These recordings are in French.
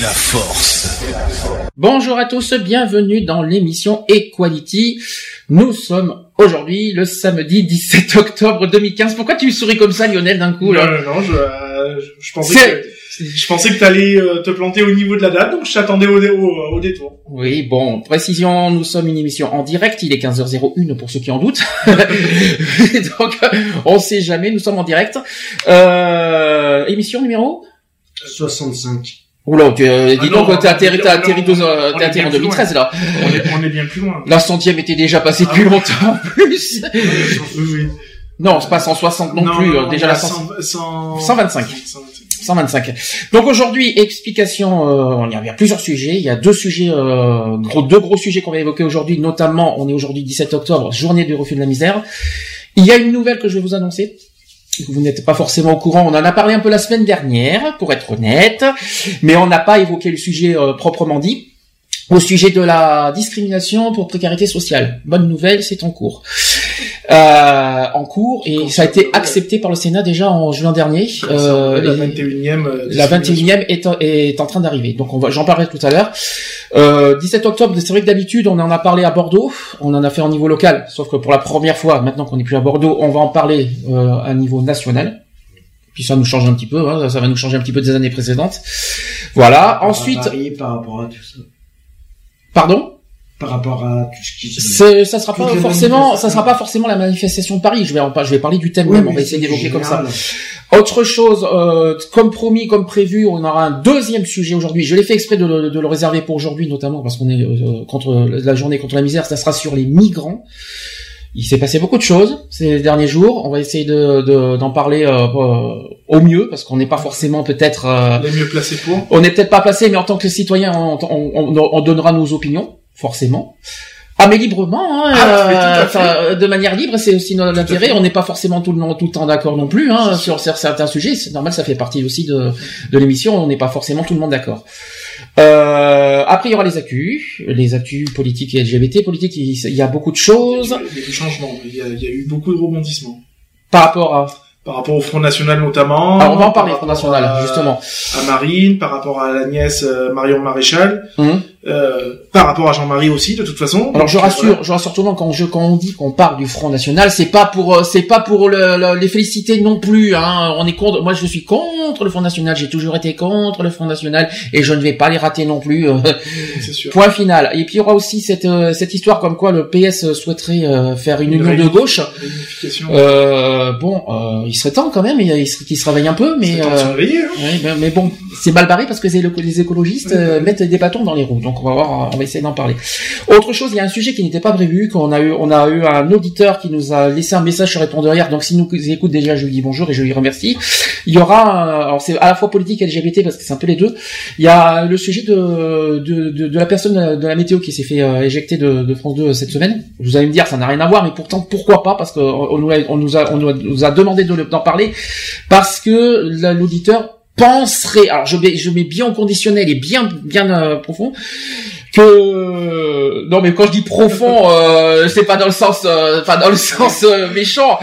La force. Bonjour à tous, bienvenue dans l'émission Equality. Nous sommes aujourd'hui le samedi 17 octobre 2015. Pourquoi tu souris comme ça Lionel d'un coup Non, là non, non, je, euh, je, je pensais que, je pensais que t'allais euh, te planter au niveau de la date, donc je t'attendais au, dé- au, au détour. Oui, bon, précision, nous sommes une émission en direct, il est 15h01 pour ceux qui en doutent. Donc, on sait jamais, nous sommes en direct. Euh, émission numéro 65. Oula, tu, euh, dis Ah donc, t'es atterri, on- t'es atterri, on- deux- euh, on t'es atterri en bien plus 2013 là. On est, on est bien plus loin. La centième était déjà passée Ah depuis bon longtemps en plus. Oui, oui. Non, c'est pas 160 non, plus, euh, déjà on la à 100 100 125. 125. 125. Donc aujourd'hui, explication, euh, il y y a plusieurs sujets. Il y a deux sujets, euh, gros, deux gros sujets qu'on va évoquer aujourd'hui. Notamment, on est aujourd'hui 17 octobre, journée du refus de la misère. Il y a une nouvelle que je vais vous annoncer. Vous n'êtes pas forcément au courant. On en a parlé un peu la semaine dernière, pour être honnête, mais on n'a pas évoqué le sujet euh, proprement dit. Au sujet de la discrimination pour précarité sociale. Bonne nouvelle, c'est en cours. Euh, en cours et ça a été accepté par le Sénat déjà en juin dernier. Euh, la et- 21e. euh, la discrimination. 21e est, est en train d'arriver. Donc on va, j'en parlerai tout à l'heure. Euh, 17 octobre, c'est vrai que d'habitude on en a parlé à Bordeaux, on en a fait au niveau local, sauf que pour la première fois, maintenant qu'on n'est plus à Bordeaux, on va en parler euh, à niveau national. Puis ça nous change un petit peu, hein, ça va nous changer un petit peu des années précédentes. Voilà. Ensuite, par rapport à tout ça. Pardon. Par rapport à tout ce qui se... C'est, ça sera pas forcément, ça sera pas forcément la manifestation de Paris. Je vais en, je vais parler du thème Oui, même. On va essayer d'évoquer comme ça. Autre chose, euh, comme promis, comme prévu, on aura un deuxième sujet aujourd'hui. Je l'ai fait exprès de le, de le réserver pour aujourd'hui, notamment parce qu'on est euh, contre la journée contre la misère. Ça sera sur les migrants. Il s'est passé beaucoup de choses ces derniers jours. On va essayer de, de- d'en parler euh, euh, au mieux parce qu'on n'est pas forcément peut-être, euh, Les mieux placés pour. on n'est peut-être pas placé, mais en tant que citoyen, on, on- on- on donnera nos opinions, forcément. Ah mais librement, hein, Ah, euh, de manière libre, c'est aussi notre intérêt. On n'est pas forcément tout le, tout le temps d'accord non plus hein, sur cer- certains sujets. C'est normal, ça fait partie aussi de, de l'émission. On n'est pas forcément tout le monde d'accord. Euh, après, il y aura les actus, les actus politiques et LGBT. Politique, il y a beaucoup de choses Il y a eu des changements. Il y, a, il y a eu beaucoup de rebondissements. par rapport à. Par rapport au Front National notamment. Alors, on va en parler, par Front National, à- justement. À Marine, par rapport à la nièce euh, Marion Maréchal. Hum. Euh, par rapport à Jean-Marie aussi, de toute façon. Alors je rassure, voilà. je rassure tout le monde quand je quand on dit qu'on parle du Front National, c'est pas pour euh, c'est pas pour le- le- les féliciter non plus. Hein. On est contre. Moi je suis contre le Front National. J'ai toujours été contre le Front National et je ne vais pas les rater non plus. euh, sûr. Point final. Et puis il y aura aussi cette cette histoire comme quoi le PS souhaiterait faire une, Une union de gauche. Euh, bon, euh, il serait temps quand même. Il, il serait- qu'il se réveille un peu, mais temps de hein. ben, mais bon, c'est mal barré parce que les, les écologistes mettent des bâtons dans les roues. Donc on va voir, on va essayer d'en parler. Autre chose, il y a un sujet qui n'était pas prévu, qu'on a eu, on a eu un auditeur qui nous a laissé un message sur répondeur hier. Donc s'il nous écoute déjà, je lui dis bonjour et je lui remercie. Il y aura, euh, alors c'est à la fois politique et LGBT parce que c'est un peu les deux. Il y a le sujet de de, la personne de la météo qui s'est fait euh, éjecter de, France 2 cette semaine. Vous allez me dire, ça n'a rien à voir, mais pourtant pourquoi pas? Parce qu'on on nous a, demandé d'en parler parce que la- l'auditeur penserait, alors je mets, je mets bien au conditionnel et bien bien euh, profond, que non mais quand je dis profond, euh, c'est pas dans le sens, euh, enfin dans le sens euh, méchant,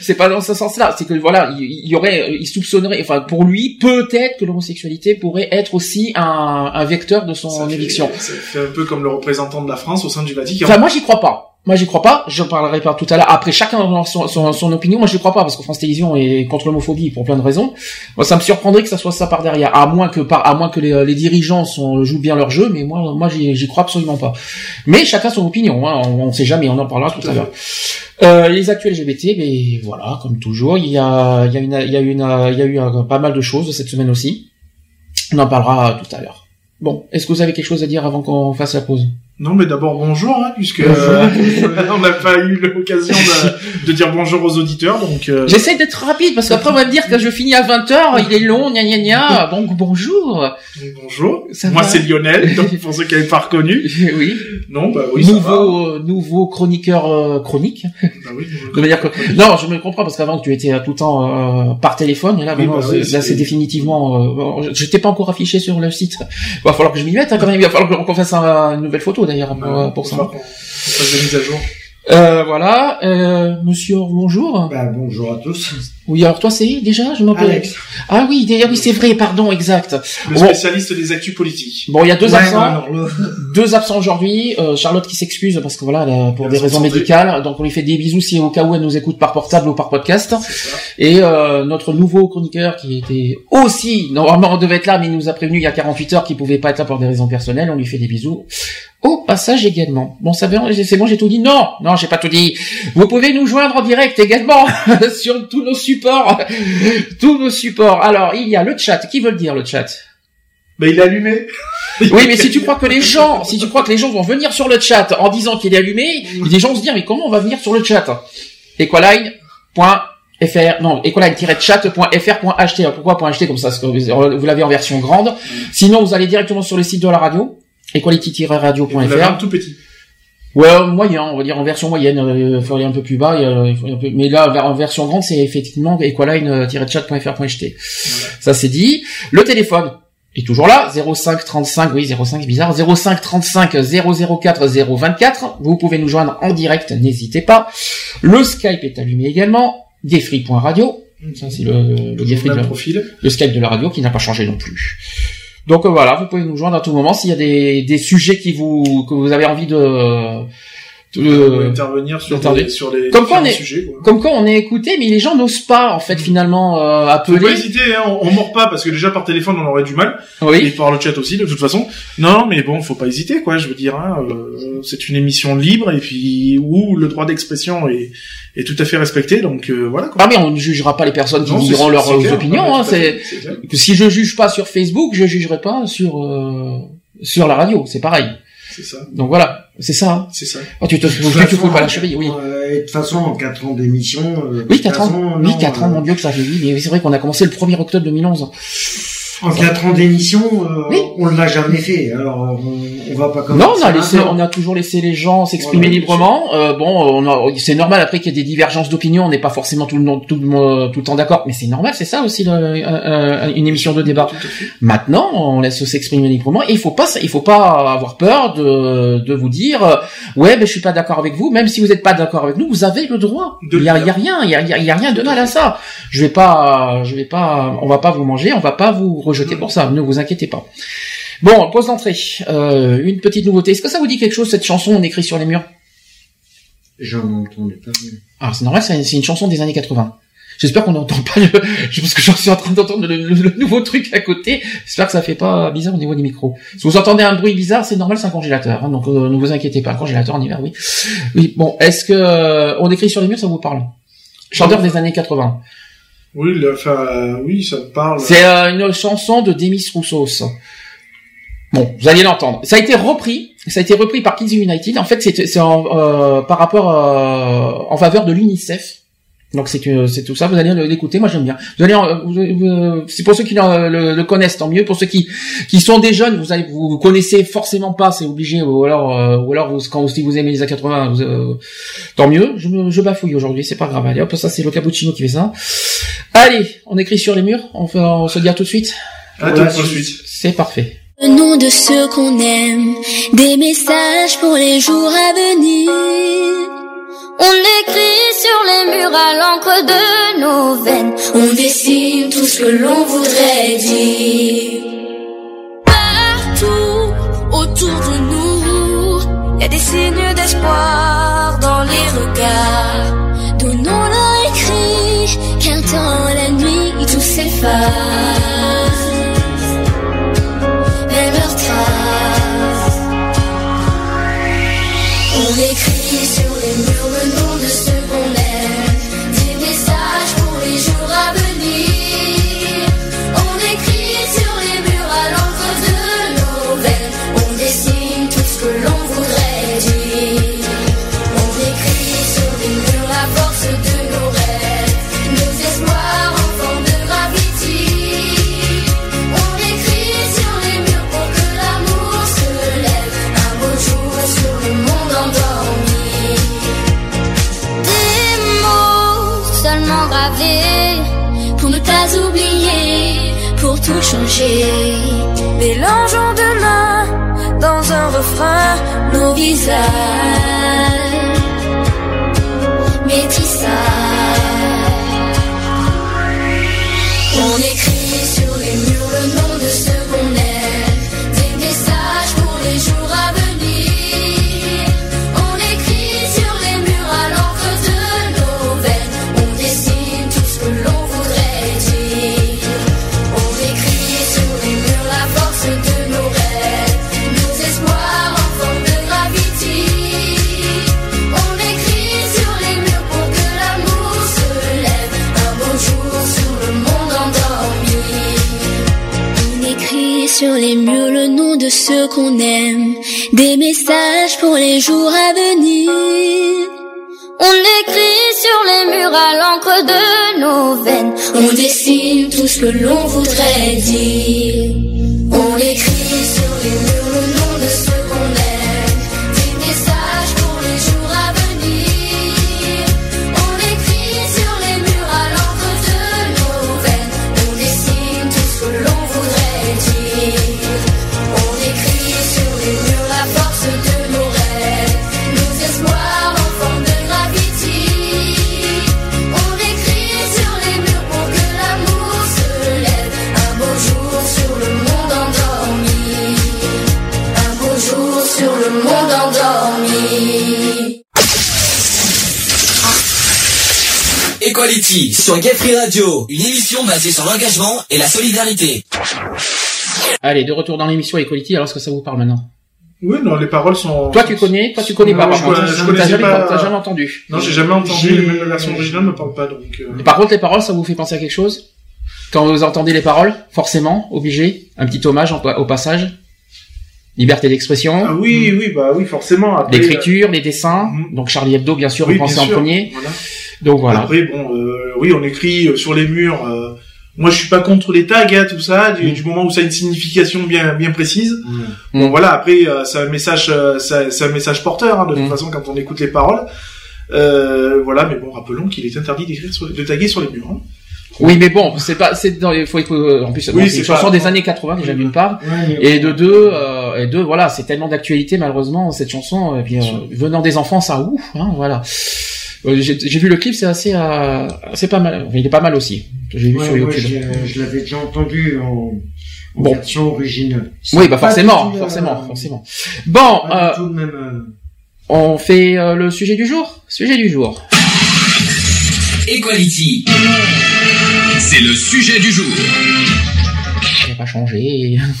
c'est pas dans ce sens-là, c'est que voilà, il, y aurait, il soupçonnerait, enfin pour lui, peut-être que l'homosexualité pourrait être aussi un, un vecteur de son Ça éviction. Fait un peu comme le représentant de la France au sein du Vatican. Enfin moi j'y crois pas. Moi, j'y crois pas. Je parlerai pas tout à l'heure. Après, chacun a son, son, son, opinion. Moi, je crois pas parce que France Télévisions est contre l'homophobie pour plein de raisons. Moi, ça me surprendrait que ça soit ça par derrière, à moins que par, à moins que les, les dirigeants sont, jouent bien leur jeu. Mais moi, moi, j'y crois absolument pas. Mais chacun son opinion. Hein. On, ne sait jamais. On en parlera tout, à l'heure. Euh, les actuels LGBT, mais voilà, comme toujours, il y a, il y a une, il y a une, il y a eu euh, pas mal de choses cette semaine aussi. On en parlera tout à l'heure. Bon, est-ce que vous avez quelque chose à dire avant qu'on fasse la pause? Non, mais d'abord bonjour, hein, puisque euh, on n'a pas eu l'occasion de, de, dire bonjour aux auditeurs, donc. Euh... J'essaie d'être rapide parce qu'après on va me dire que je finis à 20 h il est long, gna gna gna. Donc bonjour. Bonjour. Moi c'est Lionel, donc pour ceux qui n'avaient pas reconnu. oui. Non, bah oui. Nouveau, euh, nouveau chroniqueur euh, chronique. Bah oui. De manière que... Non, je me comprends parce qu'avant tu étais tout le temps par téléphone, et là, bah là c'est définitivement. je t'ai pas encore affiché sur le site. Il va falloir que je m'y mette hein, quand même. Il va falloir qu'on fasse une nouvelle photo d'ailleurs pour, pour ça. mise à jour. Euh, voilà, euh, monsieur, bonjour. Bah, bonjour à tous. Oui, alors toi, c'est déjà, je m'appelle. Alex. Ah oui, oui, c'est vrai, pardon, exact. Le spécialiste des actus politiques. Bon, il y a deux absents. Deux absents aujourd'hui. Euh, Charlotte qui s'excuse parce que voilà, pour des raisons médicales. Donc on lui fait des bisous si au cas où elle nous écoute par portable ou par podcast. Et euh, notre nouveau chroniqueur qui était aussi, normalement on devait être là, mais il nous a prévenu il y a 48 heures qu'il pouvait pas être là pour des raisons personnelles. On lui fait des bisous. Au passage également. Bon, ça c'est bon, j'ai tout dit. Non, non, j'ai pas tout dit. Vous pouvez nous joindre en direct également sur tous nos supports, tous nos supports. Alors, il y a le chat. Qui veut le dire le chat? Mais il est allumé. oui, mais si tu crois que les gens, si tu crois que les gens vont venir sur le chat en disant qu'il est allumé, les gens vont se dire mais comment on va venir sur le chat? Equaline.fr non, equaline-chat.fr.ht. Pourquoi .ht comme ça vous l'avez en version grande. Sinon, vous allez directement sur le site de la radio equality-radio.fr. tout petit. Ouais, moyen, on va dire en version moyenne, euh, il faut aller un peu plus bas, il faut un peu... mais là en version grande c'est effectivement equaline-chat.fr.ht. Ça c'est dit. Le téléphone est toujours là, 05 35, oui 05 bizarre, 05 35 004 024. Vous pouvez nous joindre en direct, n'hésitez pas. Le Skype est allumé également, defree.radio. Ça c'est le, le, le Skype de la radio qui n'a pas changé non plus. Donc euh, voilà, vous pouvez nous joindre à tout moment s'il y a des, des sujets qui vous que vous avez envie de de intervenir sur, les, sur les comme quoi on est, sujets. Comme quoi on est écouté, mais les gens n'osent pas en fait finalement euh, appeler. Faut pas hésiter, hein, on, on mord pas parce que déjà par téléphone on aurait du mal. Oui. Et par le chat aussi de toute façon. Non, mais bon, faut pas hésiter quoi. Je veux dire, hein, euh, c'est une émission libre et puis où le droit d'expression est, est tout à fait respecté. Donc euh, voilà. Quoi. Ah mais on ne jugera pas les personnes qui diront leurs opinions. Hein, c'est si je juge pas sur Facebook, je jugerai pas sur euh, sur la radio. C'est pareil. C'est ça. Donc voilà, c'est ça. Hein. C'est ça. Oh, tu te, tu te fous pas la cheville, oui. Euh, de toute façon, en 4 ans d'émission. Euh, oui, 4 ans. oui, 4 ans, mon dieu, que ça fait vite. Mais c'est vrai qu'on a commencé le 1er octobre 2011. En 4 ans d'émission, euh, on l'a jamais fait. Alors, on, on va pas comme Non, on a laissé, on a toujours laissé les gens s'exprimer librement. Euh, bon, on a, c'est normal après qu'il y ait des divergences d'opinion. On n'est pas forcément tout le, tout, le, tout le temps d'accord, mais c'est normal. C'est ça aussi le, une émission de débat. Maintenant, on laisse s'exprimer librement. Et il faut pas, il faut pas avoir peur de, de vous dire, euh, ouais, ben je suis pas d'accord avec vous. Même si vous n'êtes pas d'accord avec nous, vous avez le droit. Il y a, y a, rien, il y a, y a rien de mal à ça. Je vais pas, je vais pas, on va pas vous manger, on va pas vous rejeter pour ça, ne vous inquiétez pas. Bon, pause d'entrée. Euh, une petite nouveauté. Est-ce que ça vous dit quelque chose cette chanson On écrit sur les murs? J'en entendais pas. Ah, c'est normal, c'est une chanson des années 80. J'espère qu'on n'entend pas le, parce que j'en suis en train d'entendre le, nouveau truc à côté. J'espère que ça fait pas bizarre au niveau des micros. Si vous entendez un bruit bizarre, c'est normal, c'est un congélateur. Hein, donc euh, ne vous inquiétez pas, un congélateur en hiver, oui. Oui, bon, est-ce que euh, on écrit sur les murs, ça vous parle? Chanteur des années 80. Oui, enfin, oui, ça me parle. C'est euh, une chanson de Demis Roussos. Bon, vous allez l'entendre. Ça a été repris. Ça a été repris par Kids United. En fait, c'est euh, par rapport euh, en faveur de l'UNICEF. Donc c'est c'est tout ça. Vous allez l'écouter. Moi j'aime bien. Vous allez, c'est pour ceux qui le, le, connaissent, tant mieux. Pour ceux qui qui sont des jeunes, vous allez vous, connaissez forcément pas, c'est obligé. Ou alors euh, ou alors vous, quand si vous aimez les a 80, vous, euh, tant mieux. Je, je bafouille aujourd'hui, c'est pas grave. Allez hop, ça c'est le cappuccino qui fait ça. Allez, on écrit sur les murs. On, fait, on se dit à tout de suite. À tout de suite. C'est parfait. Le nom de ceux qu'on aime, des messages pour les jours à venir. On écrit sur les murs à l'encre de nos veines. On dessine tout ce que l'on voudrait dire. Partout autour de nous, y a des signes d'espoir dans les regards. Donnons-leur écrit qu'un temps la nuit tout s'efface. Mélangeons demain dans un refrain nos visages. Métissage. Sur les murs le nom de ceux qu'on aime, des messages pour les jours à venir. On écrit sur les murs à l'encre de nos veines, on dessine tout ce que l'on voudrait dire. Equality sur Gay Free Radio, une émission basée sur l'engagement et la solidarité. Allez, de retour dans l'émission Equality, alors est-ce que ça vous parle maintenant? Oui, non, les paroles sont. Toi, tu connais, toi, tu connais Non, pas, par je contre. je jamais, pas- t'as jamais entendu. Non, j'ai jamais entendu, même la version originale me parle pas, donc. euh, Par contre, les paroles, ça vous fait penser à quelque chose? Quand vous entendez les paroles, forcément, obligé, un petit hommage en- au passage. Liberté d'expression, Ah oui, oui, bah oui, forcément. L'écriture, les dessins. Mhm. Donc Charlie Hebdo, bien sûr, oui, en premier. voilà. Donc voilà. Après, bon, euh, oui, on écrit euh, sur les murs. euh, moi, je suis pas contre les tags, hein, tout ça, du, Mm. du moment où ça a une signification bien, bien précise. Ouais. Bon, Mm. voilà. Après, euh, c'est un message, euh, c'est c'est un message porteur, hein, de toute Mm. façon, quand on écoute les paroles. Euh, voilà, mais bon, rappelons qu'il est interdit d'écrire, sur- de taguer sur les murs. hein. Oui, mais bon, c'est pas, c'est dans, il faut, il faut- en plus, Oui, bon, c'est chanson des années 80 déjà d'une part, Ouais, et de deux, euh, et deux, voilà, c'est tellement d'actualité malheureusement cette chanson, et puis euh, venant des enfants, ça ouf, hein, voilà. Euh, J'ai vu le clip, c'est assez, euh, c'est pas mal, Enfin, il est pas mal aussi. J'ai vu Ouais, sur ouais, YouTube. je, je l'avais déjà entendu en, en Bon. version originale. Oui, bah forcément, euh, forcément, forcément. Bon, euh, tout même. euh, on fait euh, le sujet du jour? Sujet du jour. Equality. C'est le sujet du jour. Pas changé.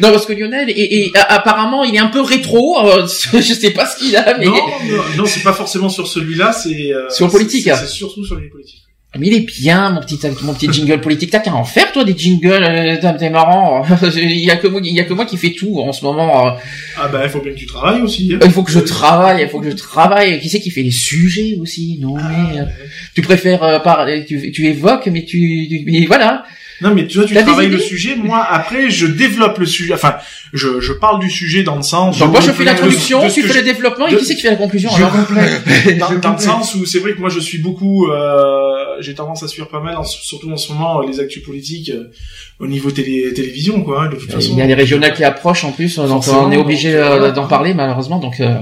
non, parce que Lionel, et, et, apparemment, il est un peu rétro. euh, je sais pas ce qu'il a, mais Non, non, non, c'est pas forcément sur celui-là, c'est euh, Sur politique, c'est- surtout sur les politiques. mais il est bien, mon petit, mon petit jingle politique. T'as qu'à en faire, toi, des jingles. euh, T'es marrant. il y a que moi, il y a que moi qui fait tout en ce moment. euh. Ah bah, il faut bien que tu travailles aussi. hein. Il faut que je travaille, il faut que je travaille. Qui c'est qui fait les sujets aussi? Non, mais euh, tu préfères euh, parler, tu, tu évoques, mais tu- mais voilà. Non, mais tu vois, tu travailles le sujet. Moi, après, je développe le sujet. Enfin, je, je parle du sujet dans le sens. Donc moi, je fais l'introduction, tu fais je- le développement, et de- qui c'est qui fait la conclusion Je alors complète. dans, Je dans le sens où c'est vrai que moi je suis beaucoup, euh, j'ai tendance à suivre pas mal, en- surtout en ce moment, les actus politiques euh, au niveau télé, télévision, quoi. hein, de toute façon. Il y a les régionales qui approchent en plus, donc Forcément, on est obligé euh, d'en parler malheureusement. Donc, euh,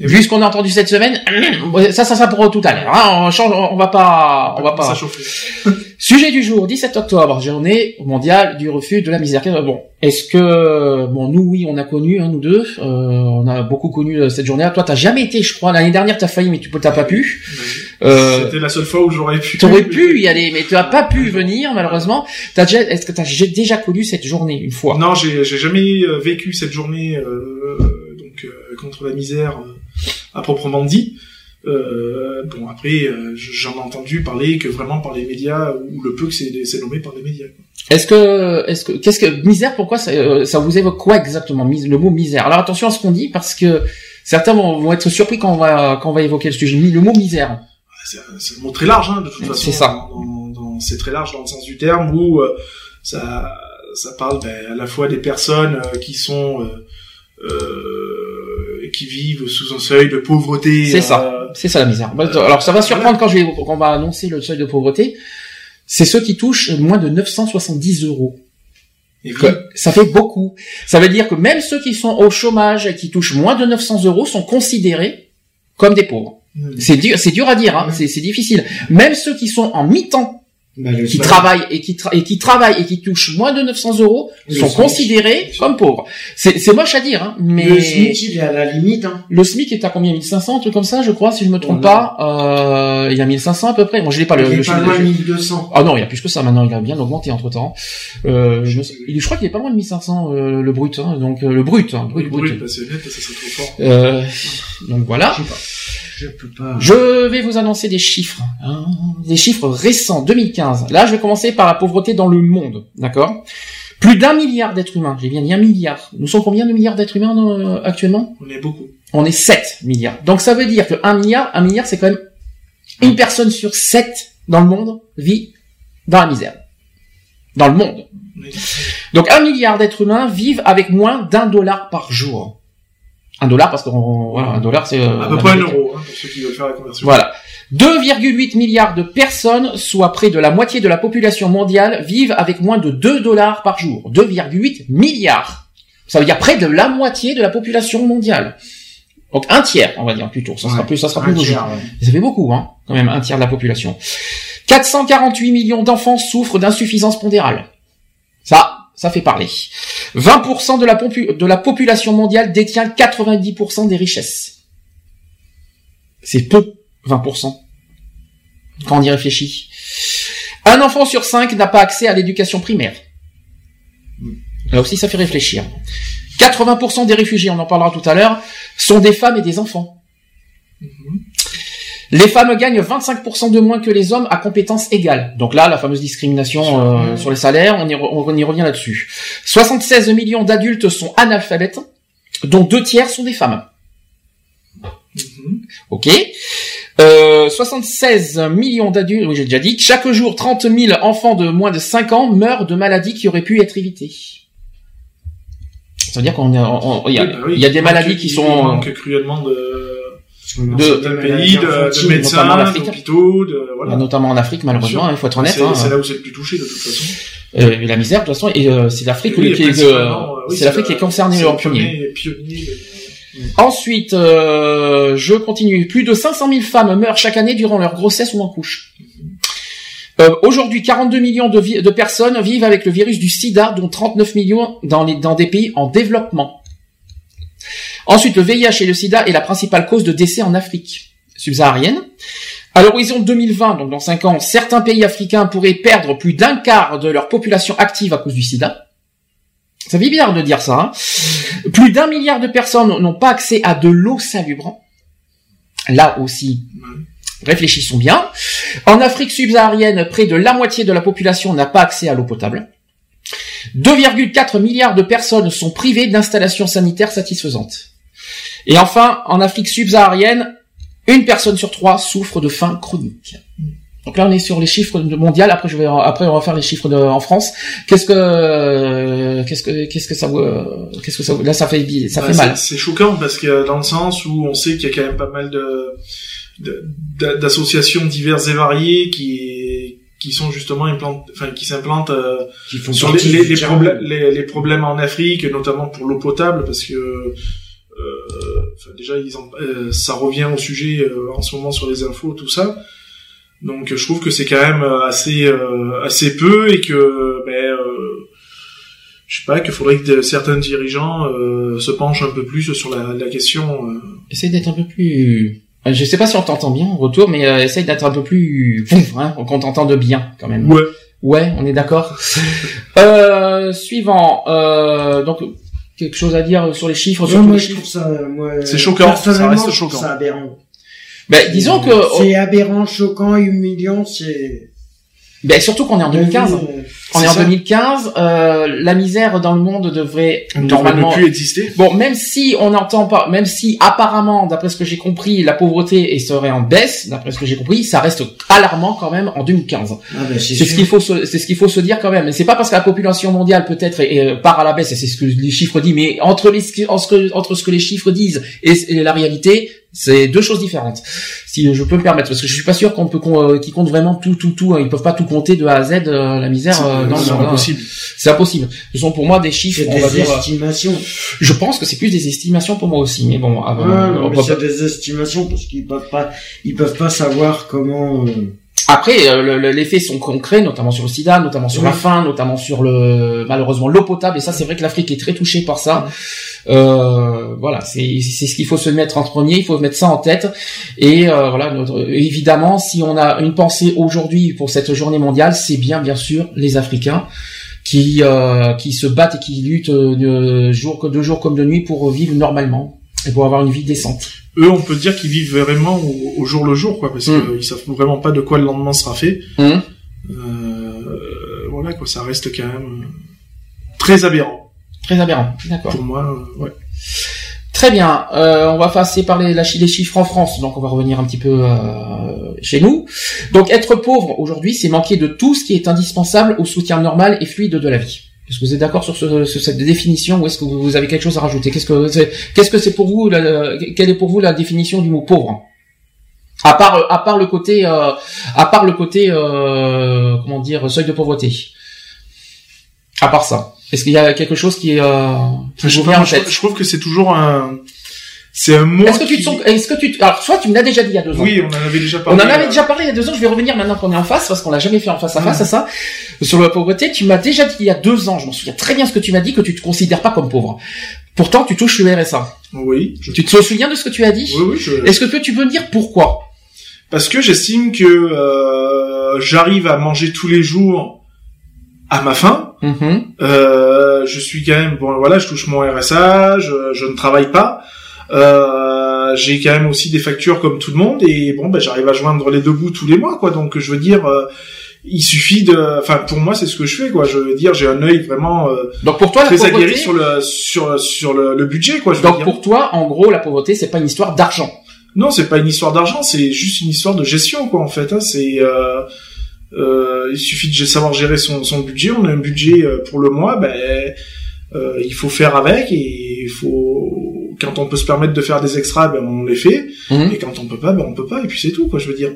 Et vu ce qu'on a entendu cette semaine, ça, ça, ça pour tout à l'heure. hein, on change, on va pas, on va Ça pas. chauffe. Sujet du jour, 17 octobre, journée mondiale du refus de la misère. Bon, est-ce que bon nous oui on a connu hein, nous deux, euh, on a beaucoup connu euh, cette journée. -là. Toi t'as jamais été, je crois l'année dernière t'as failli mais tu t'as pas pu. Euh, C'était la seule fois où j'aurais pu. T'aurais pu y aller mais tu as pas pu venir malheureusement. T'as déjà, est-ce que t'as déjà connu cette journée une fois? Non, j'ai jamais euh, vécu cette journée donc contre la misère à proprement dit. Euh, bon après, euh, j'en ai entendu parler que vraiment par les médias ou le peu que c'est nommé par les médias. Est-ce que, est-ce que, qu'est-ce que misère Pourquoi ça, euh, ça, vous évoque quoi exactement le mot misère? Alors attention à ce qu'on dit parce que certains vont, vont, être surpris quand on va quand on va évoquer le sujet. Le mot misère. C'est un mot très large hein, de toute façon. C'est ça. c'est très large dans le sens du terme où ça ça parle ben, à la fois des personnes qui sont qui vivent sous un seuil de pauvreté. C'est ça c'est ça la misère. Bah, alors ça va surprendre quand je vais, quand on va annoncer le seuil de pauvreté. C'est ceux qui touchent moins de 970 euros. Et ça fait beaucoup. Ça veut dire que même ceux qui sont au chômage et qui touchent moins de 900 euros sont considérés comme des pauvres. C'est dur, c'est dur à dire, hein. c'est difficile. Même ceux qui sont en mi-temps bah, qui travaillent et qui, et qui travaillent et qui touchent moins de 900 euros sont considérés comme pauvres. C'est moche à dire, hein, mais le SMIC il est à la limite. Hein. Le SMIC est à combien 1500, un truc comme ça, je crois, si je me trompe pas. Euh, il y a 1500 à peu près. Moi, je l'ai pas. Il le, est pas loin de 1200. Ah non, il y a plus que ça maintenant. Il a bien augmenté entre temps. Euh, je, il, je crois qu'il est pas loin de 1500 euh, le brut. Hein, donc euh, le brut, hein, brut, le brut. brut. Net, ça serait trop fort. Euh, donc voilà. Je sais pas. Je peux pas. Je vais vous annoncer des chiffres, hein, des chiffres récents, 2015. Là, je vais commencer par la pauvreté dans le monde, d'accord? Plus d'un milliard d'êtres humains. J'ai bien dit un milliard. Nous sommes combien de milliards d'êtres humains euh, actuellement? On est beaucoup. On est 7 milliards. Donc ça veut dire que un milliard, un milliard, c'est quand même une personne sur 7 dans le monde vit dans la misère. Dans le monde. Donc un milliard d'êtres humains vivent avec moins d'un dollar par jour. Un dollar parce que voilà, un dollar c'est euh, à peu près un euro hein, pour ceux qui veulent faire la conversion. Voilà. 2,8 milliards de personnes, soit près de la moitié de la population mondiale, vivent avec moins de 2 dollars par jour. 2,8 milliards. Ça veut dire près de la moitié de la population mondiale. Donc un tiers, on va dire plutôt. Ça sera plus, ça sera plus logique. Ça fait beaucoup, hein, quand même, un tiers de la population. 448 millions d'enfants souffrent d'insuffisance pondérale. Ça, ça fait parler. 20% de la, population mondiale détient 90% des richesses. C'est peu, 20%. Quand on y réfléchit. Un enfant sur cinq n'a pas accès à l'éducation primaire. Là aussi, ça fait réfléchir. 80% des réfugiés, on en parlera tout à l'heure, sont des femmes et des enfants. Les femmes gagnent 25% de moins que les hommes à compétences égales. Donc là, la fameuse discrimination euh, sur les salaires, on y, on y revient là-dessus. 76 millions d'adultes sont analphabètes, dont deux tiers sont des femmes. Mm-hmm. Ok. Euh, 76 millions d'adultes, oui j'ai déjà dit, chaque jour 30 000 enfants de moins de 5 ans meurent de maladies qui auraient pu être évitées. Ça veut dire qu'on il y, a, des maladies qui sont... Il manque cruellement de de, pays, de, médecins, d'hôpitaux, de, voilà. Notamment en Afrique, malheureusement, il faut être honnête. C'est hein. là où c'est le plus touché, de toute façon. Euh, la misère, de toute façon, et euh, c'est l'Afrique qui, est, euh, c'est l'Afrique qui est concernée en premier. Ensuite, euh, je continue. Plus de 500 000 femmes meurent chaque année durant leur grossesse ou en couche. Euh, Aujourd'hui, 42 millions de, de, personnes vivent avec le virus du sida, dont 39 millions dans, les, dans des pays en développement. Ensuite, le VIH et le sida est la principale cause de décès en Afrique subsaharienne. À l'horizon 2020, donc dans 5 ans, certains pays africains pourraient perdre plus d'un quart de leur population active à cause du sida. Ça fait bizarre de dire ça. Hein plus d'un milliard de personnes n'ont pas accès à de l'eau salubre. Là aussi, réfléchissons bien. En Afrique subsaharienne, près de la moitié de la population n'a pas accès à l'eau potable. 2,4 milliards de personnes sont privées d'installations sanitaires satisfaisantes. Et enfin, en Afrique subsaharienne, une personne sur trois souffre de faim chronique. Donc là, on est sur les chiffres mondiaux. Après, je vais après on va faire les chiffres de, en France. Qu'est-ce que qu'est-ce que qu'est-ce que ça qu'est-ce que ça là ça fait ça fait mal. C'est choquant parce que dans le sens où on sait qu'il y a quand même pas mal de d'associations diverses et variées qui qui sont justement implantes, enfin qui s'implantent euh, sur les, les, les, problèmes, les, les, problèmes en Afrique, notamment pour l'eau potable, parce que euh, déjà, ils euh, ça revient au sujet euh, en ce moment sur les infos, tout ça. Donc je trouve que c'est quand même assez assez peu et que ben je sais pas qu'il faudrait que certains dirigeants se penchent un peu plus sur la, la question. Essaye d'être un peu plus je sais pas si on t'entend bien en retour, mais essaye d'être un peu plus hein, qu'on t'entende bien quand même. Ouais. Ouais, on est d'accord. euh, suivant. Euh, donc quelque chose à dire sur les chiffres. sur moi, je trouve ça. c'est choquant. Ça reste choquant. C'est aberrant. Ben, disons que c'est aberrant, choquant, humiliant. C'est. Ben surtout qu'on est en 2015. On est, en 2015. Euh, la misère dans le monde devrait normalement ne plus exister. Bon, même si on n'entend pas, même si apparemment, d'après ce que j'ai compris, la pauvreté serait en baisse, d'après ce que j'ai compris, ça reste alarmant quand même en 2015. Ah ben, c'est ce qu'il faut, c'est ce qu'il faut se dire quand même. C'est pas parce que la population mondiale peut-être part à la baisse, et c'est ce que les chiffres disent, mais entre les entre ce que les chiffres disent et la réalité, c'est deux choses différentes. Si je peux me permettre, parce que je suis pas sûr qu'on peut euh, qu'ils comptent vraiment tout, tout, tout. Hein. Ils peuvent pas tout compter de A à Z euh, la misère euh, le monde. C'est impossible. C'est impossible. Ce sont pour moi des chiffres. on des va dire, estimations. Je pense que c'est plus des estimations pour moi aussi, mais bon. Avant, c'est des estimations parce qu'ils peuvent pas, ils peuvent pas savoir comment. Après, l'effet sont concrets, notamment sur le sida, notamment sur la faim, notamment sur le malheureusement l'eau potable. Et ça, c'est vrai que l'Afrique est très touchée par ça. Euh, voilà, c'est c'est ce qu'il faut se mettre en premier, il faut mettre ça en tête. Et euh, voilà, notre, évidemment, si on a une pensée aujourd'hui pour cette journée mondiale, c'est bien bien sûr les Africains qui euh, qui se battent et qui luttent de jour de jour comme de nuit pour vivre normalement et pour avoir une vie décente. Eux, on peut dire qu'ils vivent vraiment au, jour le jour, quoi, parce mm. qu'ils savent vraiment pas de quoi le lendemain sera fait. Mm. Euh, voilà, quoi, ça reste quand même très aberrant. Très aberrant, d'accord. Pour moi, euh, ouais. Très bien, euh, on va passer par les, les chiffres en France, donc on va revenir un petit peu euh, chez nous. Donc être pauvre aujourd'hui, c'est manquer de tout ce qui est indispensable au soutien normal et fluide de la vie. Est-ce que vous êtes d'accord sur, ce, cette définition ou est-ce que vous avez quelque chose à rajouter? Qu'est-ce que c'est Qu'est-ce que c'est pour vous Quelle est pour vous la définition du mot pauvre? À part à part le côté euh, à part le côté euh, comment dire seuil de pauvreté. À part ça. Est-ce qu'il y a quelque chose qui est euh, je, je, trouve que c'est toujours un c'est un mot. Est-ce que tu te est-ce que tu alors soit tu me l'as déjà dit il y a deux ans. Oui, on en avait déjà parlé. On en avait déjà parlé il y a deux ans. Je vais revenir maintenant qu'on est en face parce qu'on l'a jamais fait en face à face à ça. Sur la pauvreté, tu m'as déjà dit il y a deux ans. Je m'en souviens très bien ce que tu m'as dit que tu te considères pas comme pauvre. Pourtant, tu touches le RSA. Oui. Tu te souviens de ce que tu as dit? Oui, oui. Est-ce que tu peux me dire pourquoi? Parce que j'estime que euh, j'arrive à manger tous les jours à ma faim. Mm-hmm. Euh, je suis quand même bon voilà, je touche mon RSA, je, je ne travaille pas. Euh, j'ai quand même aussi des factures comme tout le monde et bon ben j'arrive à joindre les deux bouts tous les mois quoi. Donc je veux dire euh, il suffit de enfin pour moi c'est ce que je fais quoi je veux dire j'ai un œil vraiment euh, donc pour toi très la pauvreté... sur le sur sur le, le budget quoi je donc pour toi en gros la pauvreté c'est pas une histoire d'argent non c'est pas une histoire d'argent c'est juste une histoire de gestion quoi en fait hein. c'est euh, euh, il suffit de savoir gérer son, son budget. On a un budget euh, pour le mois, ben euh, il faut faire avec et il faut quand on peut se permettre de faire des extras, ben on les fait. Mhm. Et quand on peut pas, ben on peut pas. Et puis c'est tout, quoi. Je veux dire.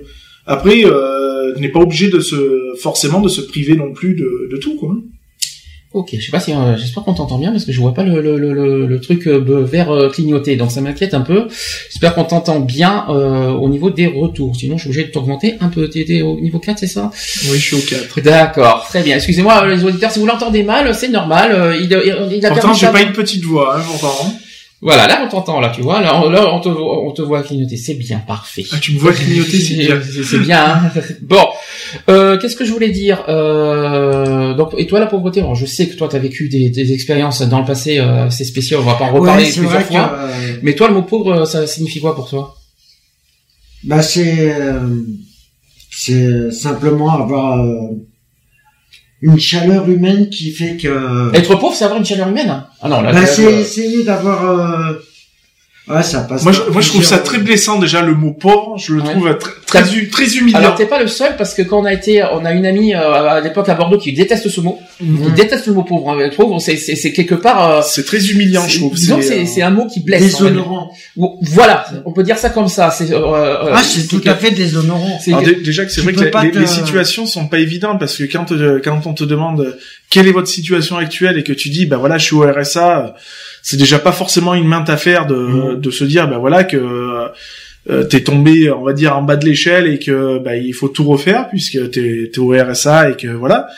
Après, euh, on n'est pas obligé de se forcément de se priver non plus de, de tout, quoi. Ok, je sais pas si euh, j'espère qu'on t'entend bien parce que je vois pas le, le, le, le truc euh, vert euh, clignoter, donc ça m'inquiète un peu. J'espère qu'on t'entend bien au niveau des retours. Sinon, je suis obligé de t'augmenter un peu. T'es au niveau 4, c'est ça? Oui, je suis au 4. D'accord, très bien. Excusez-moi les auditeurs, si vous l'entendez mal, c'est normal. Il, il, il a Pourtant, j'ai pas une petite voix, hein, j'entends. Voilà, là on t'entend, là tu vois, là, on, te, on te voit clignoter, c'est bien, parfait. Ah, tu me vois clignoter, c'est bien. c'est bien. Hein bon, euh, qu'est-ce que je voulais dire? Euh, Donc, et toi la pauvreté, je sais que toi tu as vécu des, des, expériences dans le passé, euh, c'est spécial, on va pas en reparler plusieurs fois. Euh, Mais toi le mot pauvre, ça signifie quoi pour toi? Bah c'est c'est simplement avoir une chaleur humaine qui fait que être pauvre c'est avoir une chaleur humaine. Ah non là, bah, c'est essayer d'avoir euh... ouais ça passe moi je, moi je trouve ça très blessant déjà le mot pauvre. Je le trouve très très, très humiliant. Alors t'es pas le seul parce que quand on a été on a une amie euh, à l'époque à Bordeaux qui déteste ce mot. Mhm. qui déteste le mot pauvre hein. pauvre c'est c'est quelque part euh, c'est très humiliant je trouve. disons c'est c'est un mot qui blesse déshonorant. Voilà on peut dire ça comme ça. C'est euh, ah c'est tout à fait déshonorant. Déjà que c'est vrai que les, situations sont pas évidentes parce que quand quand on te demande quelle est votre situation actuelle et que tu dis bah voilà je suis au RSA c'est déjà pas forcément une mainte affaire de, mm. de se dire ben voilà que euh, t'es tombé, on va dire, en bas de l'échelle et que bah, il faut tout refaire puisque t'es es au RSA et que voilà.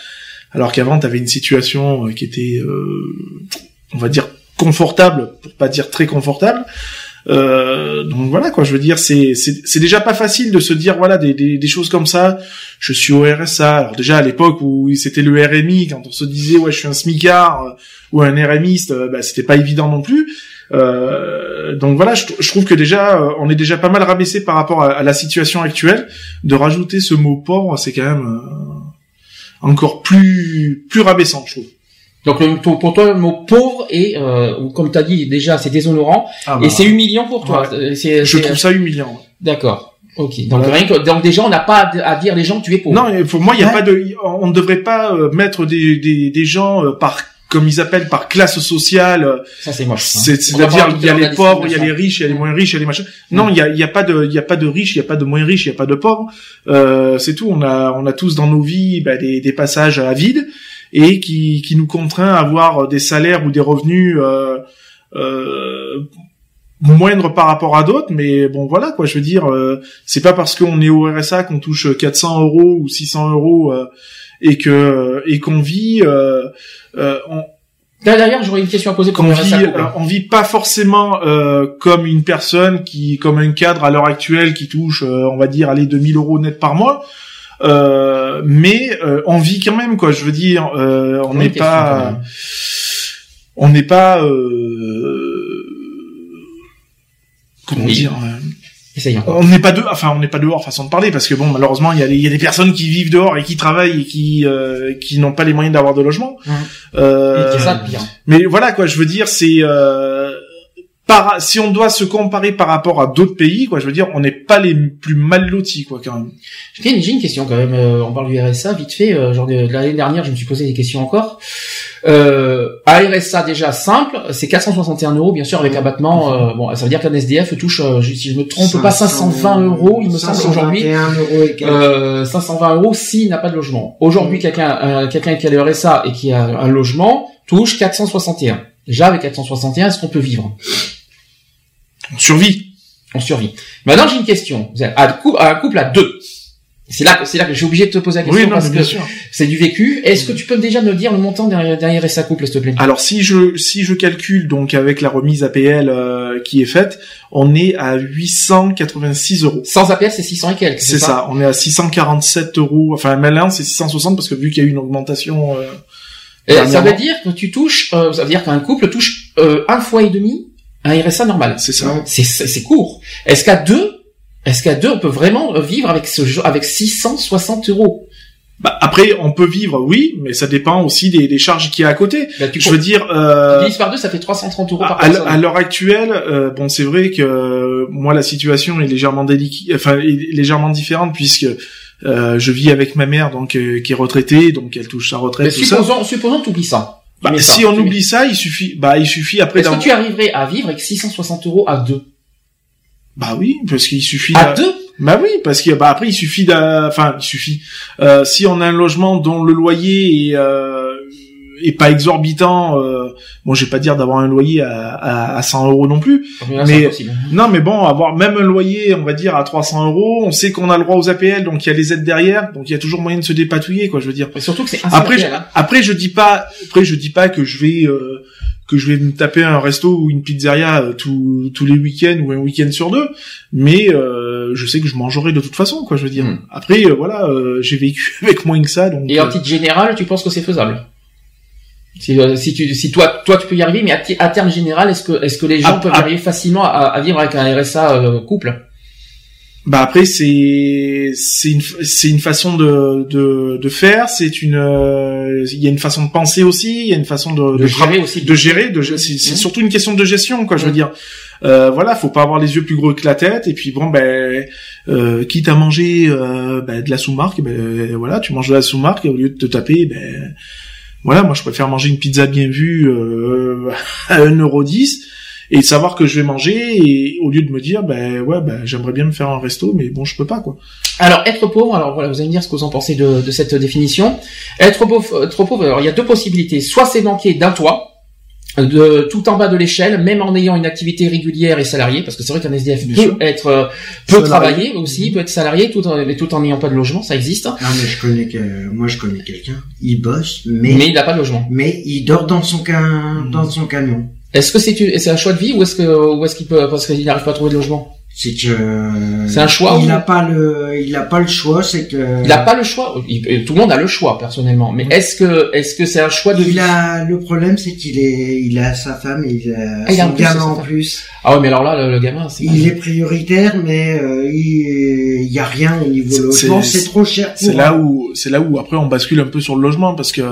Alors qu'avant, t'avais une situation qui était, on va dire, confortable, pour pas dire très confortable. Euh, donc voilà quoi, je veux dire, c'est c'est déjà pas facile de se dire voilà des, des, des choses comme ça. Je suis au RSA. Alors déjà à l'époque où c'était le RMI, quand on se disait ouais je suis un smicard euh, ou un RMiste, euh, bah, c'était pas évident non plus. Euh, donc voilà, je, trouve que déjà on est déjà pas mal rabaissé par rapport à, la situation actuelle. De rajouter ce mot pauvre, c'est quand même encore plus plus rabaissant, je trouve. Donc pour, toi le mot pauvre est, euh, comme tu as dit déjà, c'est déshonorant ah et bah. c'est humiliant pour toi. Je trouve ça humiliant. D'accord. Ok. Donc rien que, donc déjà on n'a pas à dire les gens tu es pauvre. Non, pour moi il y a pas de, on ne devrait pas euh, mettre des, des, des gens euh, par comme ils appellent par classe sociale. Ça c'est moche. Hein. C'est-à-dire il y a les pauvres, il y a les riches, il y a les moins riches, il y a les machins. Non, il y a, y a pas de, il y a pas de riches, il y a pas de moins riches, il y a pas de pauvres. Euh, c'est tout. On a, on a tous dans nos vies bah, des, des passages à vide et qui, qui nous contraint à avoir des salaires ou des revenus euh, euh, moindres par rapport à d'autres, mais bon voilà quoi, je veux dire, euh, c'est pas parce qu'on est au RSA qu'on touche 400 euros ou 600 euros euh, et que et qu'on vit. Euh, on, D'ailleurs, j'aurais une question à poser pour on vit, on vit pas forcément comme une personne qui, comme un cadre à l'heure actuelle qui touche, on va dire, allez 2000 euros net par mois. Euh, mais euh, on vit quand même quoi. Je veux dire, euh, on n'est pas, on n'est pas, comment dire. On n'est pas dehors, enfin on n'est pas dehors façon de parler parce que bon malheureusement il y a, y a des personnes qui vivent dehors et qui travaillent et qui qui n'ont pas les moyens d'avoir de logement. Euh, ça, mais voilà quoi, je veux dire c'est si on doit se comparer par rapport à d'autres pays, quoi, je veux dire, on n'est pas les plus mal lotis, quoi, quand même. J'ai une, question quand même. Euh, on parle du RSA vite fait. Euh, genre de, l'année dernière, je me suis posé des questions encore. Euh, à RSA déjà simple, c'est 461 euros, bien sûr, avec abattement. Euh, bon, ça veut dire qu'un SDF touche, si je me trompe pas, 520 euros, il me semble aujourd'hui. Euh, 520 euros s'il n'a pas de logement. Aujourd'hui, quelqu'un, quelqu'un qui a le RSA et qui a un logement touche 461. Déjà avec 461, est-ce qu'on peut vivre? On survit. On survit. Maintenant, j'ai une question. Un couple à deux. C'est là, c'est là que j'ai obligé de te poser la question parce que c'est du vécu. Est-ce que tu peux déjà me dire le montant derrière, sa couple, s'il te plaît? Alors si je si je calcule donc avec la remise APL euh, qui est faite, on est à 886 euros. Sans APL, c'est 600 et quelques. C'est ça, On est à 647 euros. Enfin, maintenant c'est 660 parce que vu qu'il y a eu une augmentation. Euh, ça veut dire que tu touches, euh, ça veut dire qu'un couple touche un fois et demi? Un RSA normal. C'est ça. C'est court. Est-ce qu'à deux, est-ce qu'à deux on peut vraiment vivre avec ce avec 660 euros? Bah, après, on peut vivre, oui, mais ça dépend aussi des, des charges qu'il y a à côté. Bah, je veux dire, euh, par deux, ça fait 330 euros par personne. À l'heure actuelle, euh, bon, c'est vrai que euh, moi la situation est légèrement délicate, enfin légèrement différente puisque euh, je vis avec ma mère, donc euh, qui est retraitée, donc elle touche sa retraite. Mais supposons, supposons oublies ça. Bah, si on oublie ça, il suffit, bah, il suffit après. Est-ce que tu arriverais à vivre avec 660 euros à deux? Bah oui, parce qu'il suffit. À deux? Bah oui, parce que bah après il suffit d'un, enfin il suffit. Euh, si on a un logement dont le loyer est euh, et pas exorbitant. Euh, bon, je vais pas dire d'avoir un loyer à, à, à 100 euros non plus, mais non, mais bon, avoir même un loyer, on va dire à 300 euros, on sait qu'on a le droit aux APL, donc il y a les aides derrière, donc il y a toujours moyen de se dépatouiller, quoi. Je veux dire. surtout que c'est après, je, hein. après je dis pas, après je dis pas que je vais euh, que je vais me taper un resto ou une pizzeria euh, tous tous les week-ends ou un week-end sur deux, mais euh, je sais que je mangerai de toute façon, quoi. Je veux dire. Hmm. Après, euh, voilà, j'ai vécu avec moins que ça, donc. Et en titre général, tu penses que c'est faisable? Si, euh, si, tu, si toi, toi, tu peux y arriver, mais à, terme général, est-ce que, est-ce que les gens ah, peuvent y ah. arriver facilement à, vivre avec un RSA euh, couple? Bah après, c'est, c'est une, c'est une façon de, de, de faire. C'est une, euh, il y a une façon de penser aussi. Il y a une façon de, de, gérer aussi. De gérer. De, c'est, mmh. surtout une question de gestion, quoi. Je veux mmh. dire. Euh, voilà, faut pas avoir les yeux plus gros que la tête. Et puis bon, ben, euh, quitte à manger euh, ben, de la sous-marque, ben voilà, tu manges de la sous-marque et au lieu de te taper, ben voilà, moi je préfère manger une pizza bien vue euh, à 1,10€ et savoir que je vais manger et au lieu de me dire ben ouais ben j'aimerais bien me faire un resto mais bon je peux pas quoi. Alors être pauvre, alors voilà, vous allez me dire ce que vous en pensez de, cette définition. Être pauvre, être pauvre, alors il y a deux possibilités. Soit c'est manquer d'un toit, de tout en bas de l'échelle, même en ayant une activité régulière et salariée, parce que c'est vrai qu'un SDF peut être euh, peut travailler aussi, peut être salarié tout en, tout en n'ayant pas de logement, ça existe. Ah mais je connais que moi je connais quelqu'un, il bosse mais mais il n'a pas de logement. Mais il dort dans son can... dans son camion. Est-ce que c'est c'est un choix de vie ou est-ce que ou est-ce qu'il peut parce qu'il n'arrive pas à trouver de logement? C'est que c'est un choix. Il n'a pas le, il n'a pas le choix, c'est que. Il n'a pas le choix. tout le monde a le choix personnellement, mais est-ce que, est-ce que c'est un choix de il A, le problème, c'est qu'il est, il a sa femme, il a ah, son gamin en plus. Ah ouais, mais alors là, le, gamin, c'est. Il est prioritaire, mais euh, il, il y a rien au niveau logement, c'est trop cher. C'est là où, c'est là où après on bascule un peu sur le logement parce que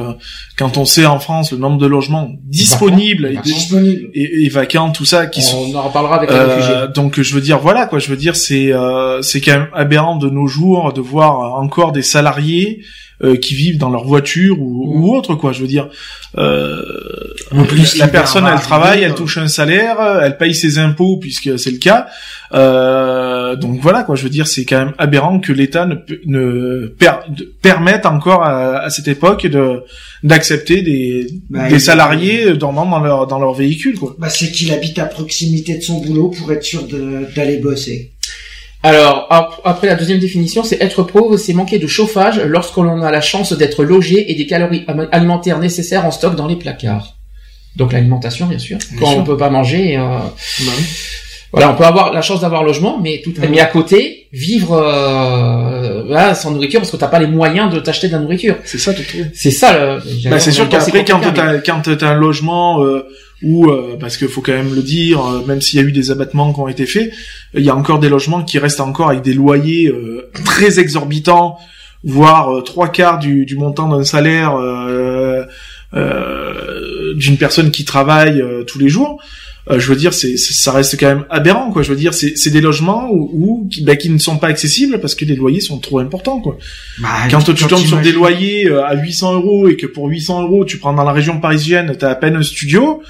quand on sait en France le nombre de logements disponibles et, et, vacants, tout ça, qui on sont. On en reparlera avec les euh, réfugiés. Donc je veux dire, voilà quoi. Je veux dire, c'est euh, c'est quand même aberrant de nos jours de voir encore des salariés euh, qui vivent dans leur voiture ou, ou mm. autre quoi. Je veux dire, euh, plus, la personne elle travaille, elle touche un salaire, elle paye ses impôts puisque c'est le cas. Euh, donc voilà quoi. Je veux dire, c'est quand même aberrant que l'État ne, ne permette encore à, cette époque de d'accepter des, bah, des salariés dormant dans leur dans leur véhicule quoi. Bah, c'est qu'il habite à proximité de son boulot pour être sûr d'aller bosser. Alors, après la deuxième définition, c'est être pauvre, c'est manquer de chauffage lorsque l'on a la chance d'être logé et des calories alimentaires nécessaires en stock dans les placards. Donc l'alimentation, bien sûr. quand on peut pas manger. Euh, bah voilà, on peut avoir la chance d'avoir un logement, mais tout, mais à côté, vivre euh, sans nourriture parce que t'as pas les moyens de t'acheter de la nourriture. C'est ça, tout C'est ça. Bah, c'est sûr qu'après, quand t'as quand t'as un logement euh, ou euh, parce qu'il faut quand même le dire, euh, même s'il y a eu des abattements qui ont été faits, il y a encore des logements qui restent encore avec des loyers euh, très exorbitants, voire trois quarts du, du montant d'un salaire d'une personne qui travaille tous les jours. Je veux dire, c'est ça reste quand même aberrant, quoi. Je veux dire, c'est des logements où, qui, bah, qui ne sont pas accessibles parce que les loyers sont trop importants, quoi. Bah, quand, tu tombes sur des loyers à 800 euros et que pour 800 euros tu prends dans la région parisienne, t'as à peine un studio.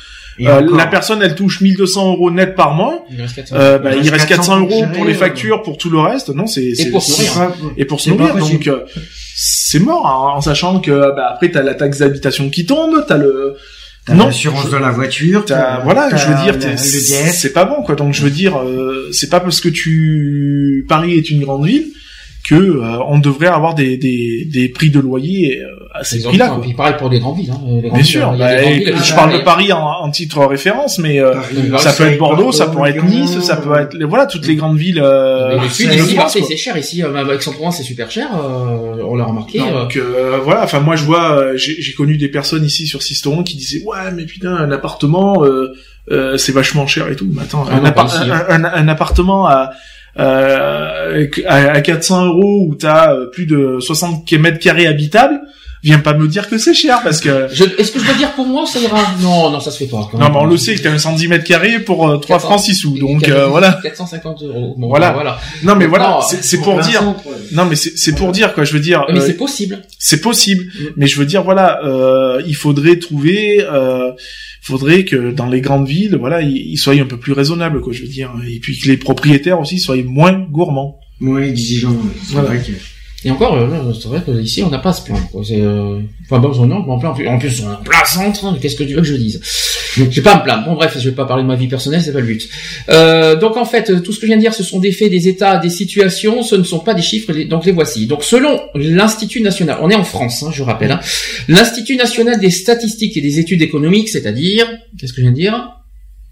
Euh, la personne, elle touche 1200 euros net par mois. Il reste 400, euh, bah, il reste 400 euros pour les factures, pour tout le reste. Non, c'est et pour se nourrir. Et pour se nourrir. Donc euh, c'est mort, hein, en sachant que bah, après t'as la taxe d'habitation qui tombe, t'as le non, l'assurance de la voiture. voilà, je veux dire, c'est pas bon quoi. Donc je veux dire, euh, c'est pas parce que tu Paris est une grande ville que euh, on devrait avoir des, des, des prix de loyer euh, à ces prix-là. Quoi. Puis pareil pour des grandes villes. Hein. Les Bien sûr. Bah, je parle de Paris en, en titre référence, mais euh, ça peut être Bordeaux, ça pourrait être Nice, ça peut être voilà toutes les grandes villes. Euh, c'est cher ici. Avec son provence c'est super cher. on l'a remarqué. Donc voilà. Enfin moi je vois, j'ai connu des personnes ici sur Sisteron qui disaient ouais mais putain un appartement. c'est vachement cher et tout. Mais attends, ah un, un, un, appartement à euh, à, 400 euros où t'as euh, plus de 60 mètres carrés habitables, viens pas me dire que c'est cher parce que. Est-ce que je peux dire pour moi ça ira? Non, non, ça se fait pas. Non, mais on le sait que t'as un 110 mètres carrés pour 3 euh, francs 6 sous, donc euh, voilà. 450 euros. Bon, voilà. voilà. Non, mais voilà, c'est pour dire. Non, mais c'est pour dire quoi. Je veux dire. Mais c'est possible. C'est possible. Mm. Mais je veux dire, voilà, il faudrait trouver faudrait que dans les grandes villes, voilà, ils, soient un peu plus raisonnables, quoi, je veux dire, et puis que les propriétaires aussi soient moins gourmands. Moins exigeants. Voilà. Et encore, euh, c'est vrai que ici, on n'a pas ce plan. C'est, euh... enfin bon, non, en plein, en plus, on est en plein centre. Hein, qu'est-ce que tu veux que je dise? Je vais pas me plaindre. Bon, bref, je vais pas parler de ma vie personnelle, c'est pas le but. Euh, donc en fait, tout ce que je viens de dire, ce sont des faits, des états, des situations. Ce ne sont pas des chiffres. Donc les voici. Donc selon l'Institut national, on est en France, hein, je rappelle, hein, l'Institut national des statistiques et des études économiques, c'est-à-dire, qu'est-ce que je viens de dire?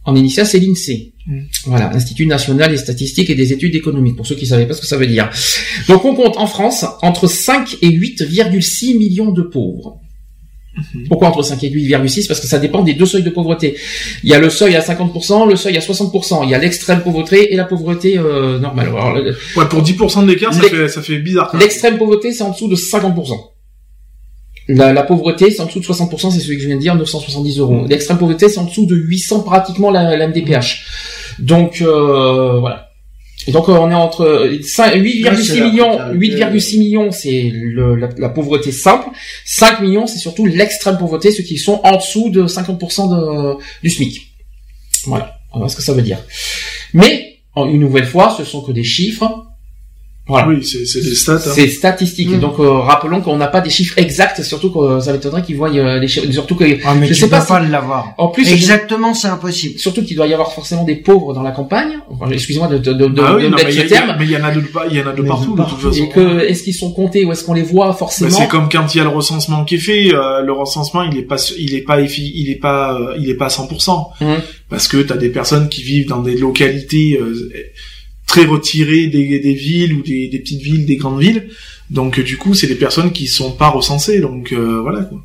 En initial, c'est l'INSEE. Mm. Voilà, Institut national des statistiques et des études économiques, pour ceux qui ne savaient pas ce que ça veut dire. Donc on compte en France entre 5 et 8,6 millions de pauvres. Mm-hmm. Pourquoi entre 5 et 8,6 Parce que ça dépend des deux seuils de pauvreté. Il y a le seuil à 50%, le seuil à 60%. Il y a l'extrême pauvreté et la pauvreté euh, normale. ouais, pour 10% de l'écart, ça fait, ça fait bizarre. L'extrême pauvreté, c'est en dessous de 50%. La, la, pauvreté, c'est en dessous de 60%, c'est celui que je viens de dire, 970 euros. L'extrême pauvreté, c'est en dessous de 800 pratiquement la, la MDPH. Donc euh, voilà. Et donc euh, on est entre 8,6 millions, 8,6 millions, c'est la, la, pauvreté simple. 5 millions, c'est surtout l'extrême pauvreté, ceux qui sont en dessous de 50% de, du SMIC. Voilà, on ce que ça veut dire. Mais une nouvelle fois, ce sont que des chiffres Voilà. Oui, c'est des stats. Hein. C'est statistique. Mm. Donc euh, rappelons qu'on n'a pas des chiffres exacts, surtout que euh, ça m'étonnerait qu'ils voient euh, les chiffres, surtout que ah, mais je sais pas, pas l'avoir. En plus, exactement, c'est impossible. Surtout qu'il doit y avoir forcément des pauvres dans la campagne. Excusez-moi de, de, de, ah de mettre ce terme. Mais il y en a de, il y en a de partout. De toute façon. Et que est-ce qu'ils sont comptés ou est-ce qu'on les voit forcément? C'est comme quand il y a le recensement qui est fait. le recensement, il est pas, il est pas, il est pas, il est pas à 100%. Mmh. Parce que t'as des personnes qui vivent dans des localités très retirés des, des villes ou des, des, petites villes, des grandes villes. Donc euh, du coup, c'est des personnes qui sont pas recensées. Donc euh, voilà quoi.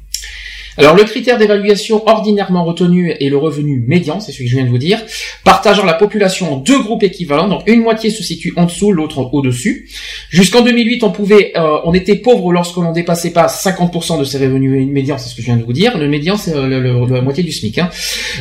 Alors le critère d'évaluation ordinairement retenu est le revenu médian, c'est ce que je viens de vous dire, partageant la population en deux groupes équivalents, donc une moitié se situe en dessous, l'autre au-dessus. Jusqu'en 2008, on pouvait, euh, on était pauvre lorsque l'on dépassait pas 50% de ses revenus médians, c'est ce que je viens de vous dire. Le médian, c'est la moitié du SMIC. Hein.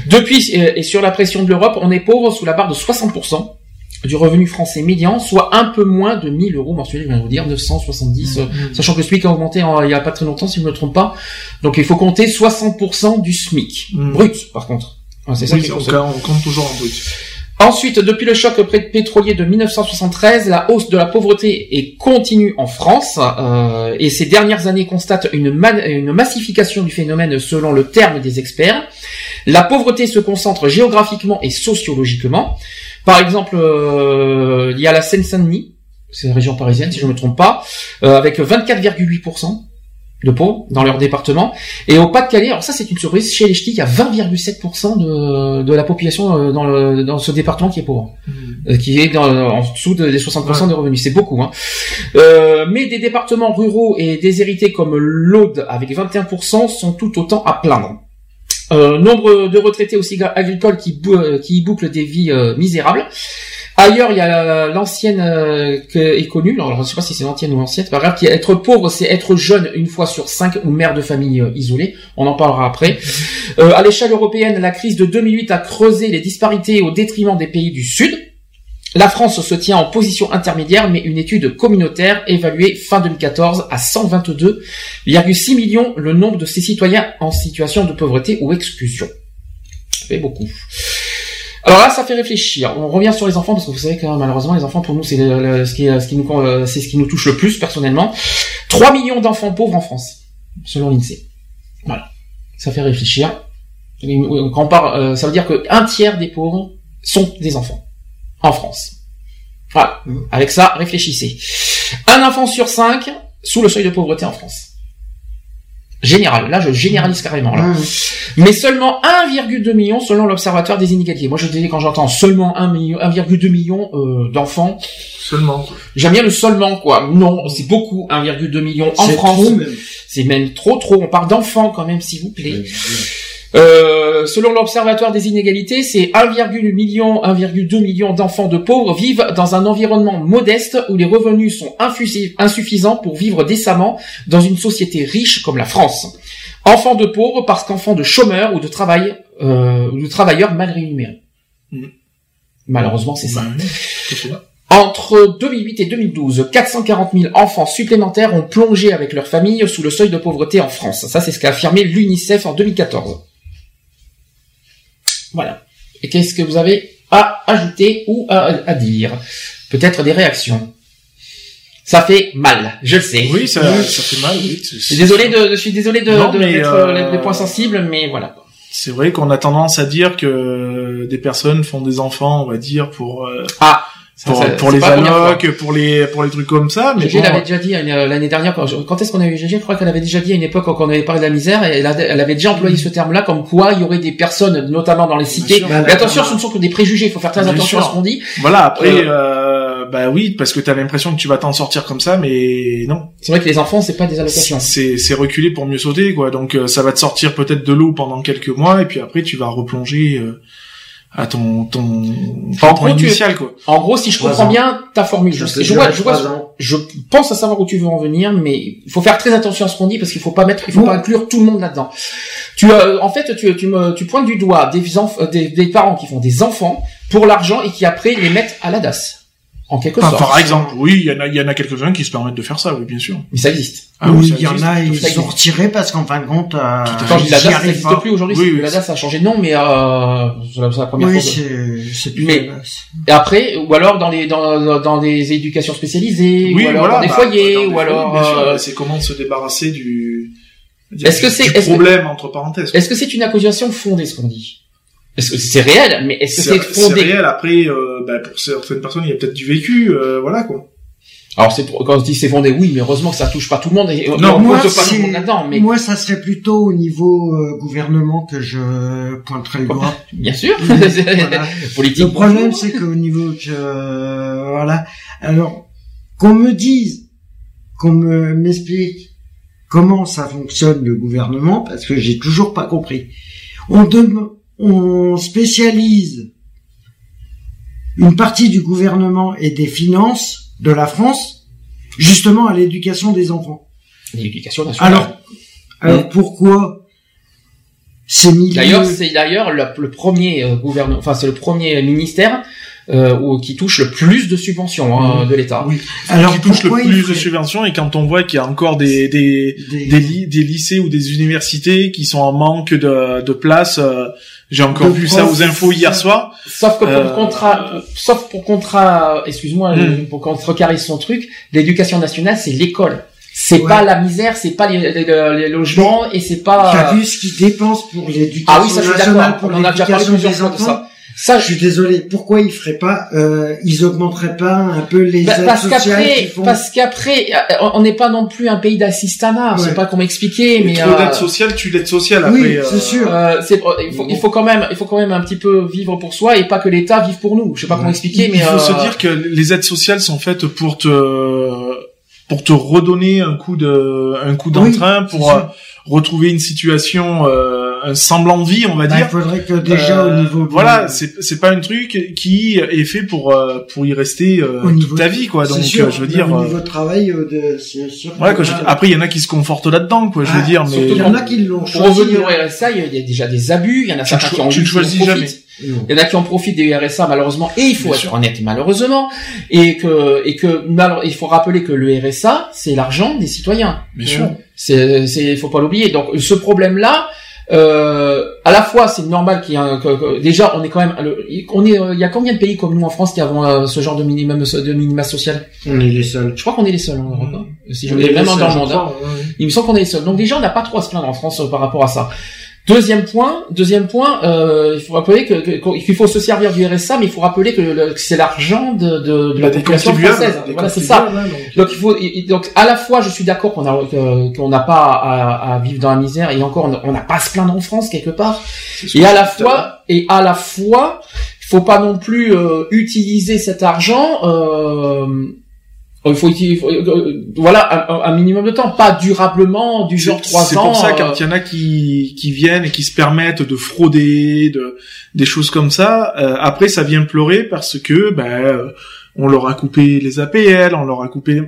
Depuis, et sur la pression de l'Europe, on est pauvre sous la barre de 60% du revenu français médian, soit un peu moins de 1000 euros mensuels, je viens de vous dire, 970, mmh, mmh. sachant que le SMIC a augmenté il y a pas très longtemps, si je ne me trompe pas. Donc il faut compter 60% du SMIC. Mmh. Brut, par contre. c'est ça qui on, on compte toujours en brut. Ensuite, depuis le choc pétrolier de 1973, la hausse de la pauvreté est continue en France euh, et ces dernières années constatent une, une massification du phénomène selon le terme des experts. La pauvreté se concentre géographiquement et sociologiquement. Par exemple, euh, il y a la Seine-Saint-Denis, c'est la région parisienne si je ne me trompe pas, euh, avec 24,8% de pauvres dans leur département. Et au Pas-de-Calais, alors ça c'est une surprise, chez les Ch'tis, il y a 20,7% de, de la population euh, dans, le, dans ce département qui est pauvre, mmh. qui est dans, en dessous des 60% de revenus. C'est beaucoup. Hein. Euh, mais des départements ruraux et déshérités comme l'Aude avec 21% sont tout autant à plaindre. Euh, nombre de retraités aussi agricoles qui, euh, qui bouclent des vies euh, misérables. Ailleurs, il y a l'ancienne euh, qui est connue. Alors, je ne sais pas si c'est l'ancienne ou l'ancienne, pas grave. Qui être pauvre, c'est être jeune une fois sur cinq ou mère de famille isolée. On en parlera après. à l'échelle européenne, la crise de 2008 a creusé les disparités au détriment des pays du Sud. La France se tient en position intermédiaire, mais une étude communautaire évaluée fin 2014 à 122,6 millions le nombre de ses citoyens en situation de pauvreté ou exclusion. Ça fait beaucoup. Alors là, ça fait réfléchir. On revient sur les enfants parce que vous savez que malheureusement, les enfants pour nous, c'est ce qui, nous, euh, touche le plus personnellement. 3 millions d'enfants pauvres en France, selon l'Insee. Voilà, ça fait réfléchir. Quand on parle, euh, ça veut dire que un tiers des pauvres sont des enfants en France. Voilà. Mmh. Avec ça, réfléchissez. Un enfant sur cinq sous le seuil de pauvreté en France. Général. Là, je généralise carrément. Là. Mmh. Mais seulement 1,2 million selon l'Observatoire des inégalités. Moi, je dis quand j'entends seulement 1 million, 1,2 million euh, d'enfants. Seulement. J'aime bien le seulement, quoi. Non, c'est beaucoup. 1,2 million en France. C'est même trop, trop. On parle d'enfants quand même, s'il vous plaît. Euh, selon l'Observatoire des inégalités, c'est 1,2 million, 1,2 million d'enfants de pauvres vivent dans un environnement modeste où les revenus sont insuffisants pour vivre décemment dans une société riche comme la France. Enfants de pauvres parce qu'enfants de chômeurs ou de travail, euh, de travailleurs mal rémunérés. Mm. Malheureusement, c'est ça. Bah Entre 2008 et 2012, 440 000 enfants supplémentaires ont plongé avec leur famille sous le seuil de pauvreté en France. Ça, c'est ce qu'a affirmé l'UNICEF en 2014. Voilà. Et qu'est-ce que vous avez à ajouter ou à, dire? Peut-être des réactions. Ça fait mal, je le sais. Oui, ça, ça fait mal. Oui. Je suis désolé de, je suis désolé de, de mettre euh, les points sensibles, mais voilà. C'est vrai qu'on a tendance à dire que des personnes font des enfants, on va dire, pour euh, ah pour, les allocs, pour les pour les trucs comme ça. Mais Gégé l'avait déjà dit euh, l'année dernière. Quand, quand est-ce qu'on a eu Gégé Je crois qu'elle avait déjà dit à une époque quand on avait parlé de la misère, et elle, elle avait déjà employé ce terme-là, comme quoi il y aurait des personnes, notamment dans les cités. mais attention, ce ne sont que des préjugés. Il faut faire très attention à ce qu'on dit. Voilà. Après, euh, euh, bah oui, parce que tu as l'impression que tu vas t'en sortir comme ça, mais non. C'est vrai que les enfants, c'est pas des allocations. C'est c'est reculer pour mieux sauter, quoi. Donc ça va te sortir peut-être de l'eau pendant quelques mois, et puis après tu vas replonger à ton ton, ton initial quoi. En gros, si je comprends bien ta formule, je, je, vois, je, vois, je pense à savoir où tu veux en venir, mais il faut faire très attention à ce qu'on dit parce qu'il faut pas mettre, il faut pas inclure tout le monde là-dedans. Tu euh, en fait, tu tu me tu pointes du doigt des, des, des parents qui font des enfants pour l'argent et qui après les mettent à la DAS. En quelque sorte. Par exemple, oui, il y en a, il y en a quelques-uns qui se permettent de faire ça, oui, bien sûr. Mais ça existe. Ah oui, il y en a, ils sont retirés parce qu'en fin de compte, euh, quand je dis la DAS, ça n'existe plus aujourd'hui. Oui, oui, la DAS a changé de nom, mais euh, c'est la, première oui, fois. Oui, c'est plus mais, Et après, ou alors dans les dans dans des éducations spécialisées, ou alors dans des bah, foyers, ou alors. Euh, c'est comment se débarrasser du. Est-ce que c'est problème entre parenthèses Est-ce que c'est une accusation fondée ce qu'on dit? Est-ce que c'est réel Mais est-ce que c'est fondé? C'est réel. Après, euh, bah, pour certaines personnes, il y a peut-être du vécu, euh, voilà quoi. Alors c'est quand on dit c'est fondé, oui, mais heureusement que ça touche pas tout le monde. Et, non, moi, pas tout le monde mais moi, ça serait plutôt au niveau euh, gouvernement que je pointerais le doigt. Bien sûr. Politique. Le problème, c'est qu'au niveau que voilà. Alors qu'on me dise, qu'on me m'explique comment ça fonctionne le gouvernement, parce que j'ai toujours pas compris. On demande on spécialise une partie du gouvernement et des finances de la France justement à l'éducation des enfants. L'éducation nationale. Alors, alors pourquoi c'est mis D'ailleurs, c'est d'ailleurs le, premier euh, gouvernement, enfin c'est le premier ministère euh, qui touche le plus de subventions hein, de l'État. Oui. Alors qui touche le plus de subventions et quand on voit qu'il y a encore des des, des... lycées ou des universités qui sont en manque de, de place, euh, j'ai encore vu ça aux infos hier soir. Sauf que pour euh... contrat, sauf pour contrat, excuse-moi, hmm. pour contrecarrer son truc, l'éducation nationale c'est l'école. C'est pas la misère, c'est pas les, les, logements et c'est pas. T'as vu ce qu'ils dépensent pour l'éducation Ah oui, ça je suis d'accord. On a ça. Je suis désolé. Pourquoi ils feraient pas, euh, ils augmenteraient pas un peu les bah, aides parce sociales font... Parce qu'après, euh, on n'est pas non plus un pays d'assistanat. Je sais pas comment expliquer, mais trop euh... d'aide sociale, tu l'aide sociale. Après, oui, c'est sûr. Euh, c'est, il faut, il faut quand même, il faut quand même un petit peu vivre pour soi et pas que l'État vive pour nous. Je sais pas comment expliquer, mais il faut se dire que les aides sociales sont faites pour te pour te redonner un coup de un coup d'entrain pour retrouver une situation euh, un semblant de vie on va bah, dire. il faudrait que déjà au niveau voilà c'est c'est pas un truc qui est fait pour euh, pour y rester euh, toute ta vie quoi. donc sûr, je veux dire au niveau de travail de, c'est sûr ouais, après il y en a qui se confortent là-dedans quoi je veux ah, dire mais il y en a qui l'ont pour revenir au RSA il y a déjà des abus il y en a certains qui ont tu choisis jamais. Il y en a qui en profitent des RSA malheureusement et il faut être honnête malheureusement et que et que il faut rappeler que le RSA c'est l'argent des citoyens. Bien sûr. C'est c'est faut pas l'oublier. Donc ce problème là euh, à la fois c'est normal qu'il y ait un, déjà on est quand même on est il y a combien de pays comme nous en France qui avons euh, ce genre de minimum de minima social? On est les seuls. Je crois qu'on est les seuls en Europe hein. si je vraiment dans le monde hein. il me semble qu'on est les seuls. Donc déjà on n'a pas trop à se plaindre en France euh, par rapport à ça Deuxième point, deuxième point, euh, il faut rappeler que, qu'il faut se servir du RSA, mais il faut rappeler que, c'est l'argent de, de, de la population française. Voilà, c'est ça. donc. il faut, donc à la fois, je suis d'accord qu'on a qu'on n'a pas à, à, vivre dans la misère, et encore, on n'a pas à se plaindre en France quelque part. Et à la fois, et à la fois, il faut pas non plus euh, utiliser cet argent. Euh, il faut, il faut euh, voilà un, minimum de temps, pas durablement du genre trois ans. C'est pour ça quand il y en a qui qui viennent et qui se permettent de frauder, de des choses comme ça, euh, après ça vient pleurer parce que ben euh, on leur a coupé les APL, on leur a coupé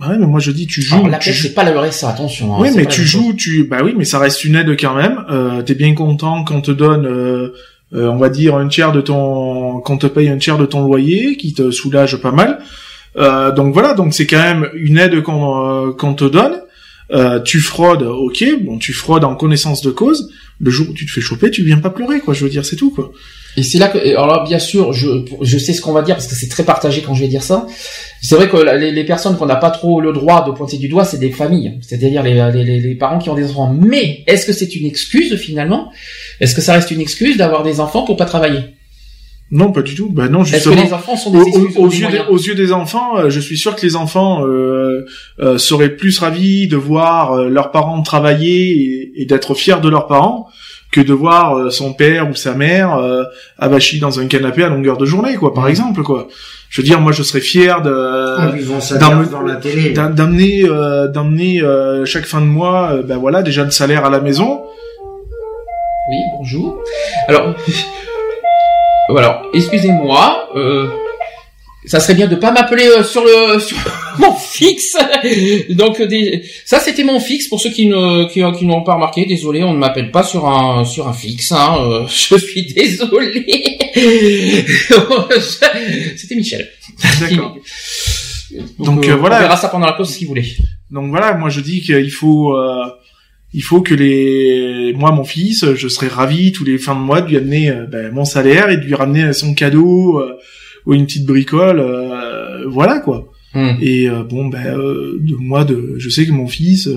Ouais, mais moi je dis tu joues. Alors, tu c'est pas la RSA, attention. Hein, oui, mais tu joues, tu bah oui, mais ça reste une aide quand même. Euh, T'es bien content quand on te donne, euh, on va dire un tiers de ton, quand te paye un tiers de ton loyer, qui te soulage pas mal. Euh, donc voilà, donc c'est quand même une aide qu'on euh, te donne. Euh, tu fraudes, ok, bon, tu fraudes en connaissance de cause. Le jour où tu te fais choper, tu viens pas pleurer, quoi. Je veux dire, c'est tout, quoi. Et c'est là que, alors bien sûr, je, je sais ce qu'on va dire parce que c'est très partagé quand je vais dire ça. C'est vrai que les, les personnes qu'on n'a pas trop le droit de pointer du doigt, c'est des familles, c'est-à-dire les, les, les, parents qui ont des enfants. Mais est-ce que c'est une excuse finalement? Est-ce que ça reste une excuse d'avoir des enfants pour pas travailler? Non, pas du tout. Ben non, justement. Est-ce que les enfants sont des aux, yeux des, aux, yeux des, enfants, euh, je suis sûr que les enfants euh, euh, seraient plus ravis de voir euh, leurs parents travailler et, d'être fiers de leurs parents que de voir son père ou sa mère avachi dans un canapé à longueur de journée, quoi, par exemple, quoi. Je veux dire, moi, je serais fier de ah, d'amener d'amener chaque fin de mois, ben voilà, déjà le salaire à la maison. Oui, bonjour. Alors. Alors, excusez-moi. Euh, ça serait bien de pas m'appeler euh, sur le sur mon fixe. Donc des, ça c'était mon fixe pour ceux qui ne qui, qui n'ont pas remarqué. Désolé, on ne m'appelle pas sur un sur un fixe. Hein. Euh, je suis désolé. c'était Michel. D'accord. Donc, euh, voilà. On verra ça pendant la pause si vous voulez. Donc voilà, moi je dis qu'il faut il faut que les moi mon fils, je serais ravi tous les fins de mois de lui amener ben, mon salaire et de lui ramener son cadeau ou une petite bricole, euh, voilà quoi. Hmm. Et euh, bon ben euh, de moi de je sais que mon fils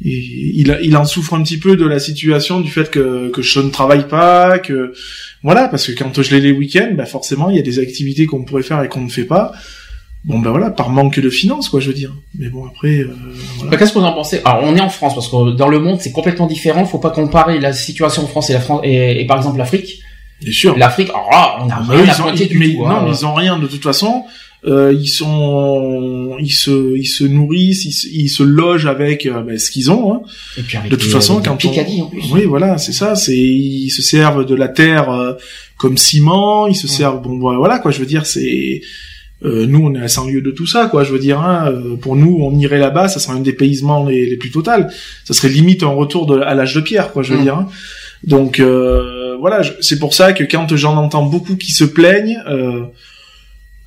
il, il en souffre un petit peu de la situation du fait que, que je ne travaille pas, que voilà, parce que quand je l'ai les week-ends, ben forcément il y a des activités qu'on pourrait faire et qu'on ne fait pas. Bon ben voilà, par manque de finances quoi, je veux dire. Mais bon après. voilà. Qu'est-ce que vous en pensez? Alors on est en France parce que dans le monde c'est complètement différent. Faut pas comparer la situation en France et la France et par exemple l'Afrique. Bien sûr. L'Afrique, là, on a ah, rien à ils, du tout, hein. Non, ils ont rien de toute façon. Euh, ils sont, ils se, ils se nourrissent, ils se, logent avec euh, ben, ce qu'ils ont. Hein. Et puis avec de toute façon, quand on, en plus. oui, voilà, c'est ça. C'est, ils se servent de la terre euh, comme ciment. Ils se servent, bon, voilà quoi. Je veux dire, c'est, euh, nous, on est à 100 lieues de tout ça, quoi. Je veux dire, hein, pour nous, on irait là-bas, ça serait un dépaysement les, les plus total. Ça serait limite un retour de, à l'âge de pierre, quoi. Je veux mm. dire. Hein. Donc euh, voilà, c'est pour ça que quand j'en entends beaucoup qui se plaignent, euh,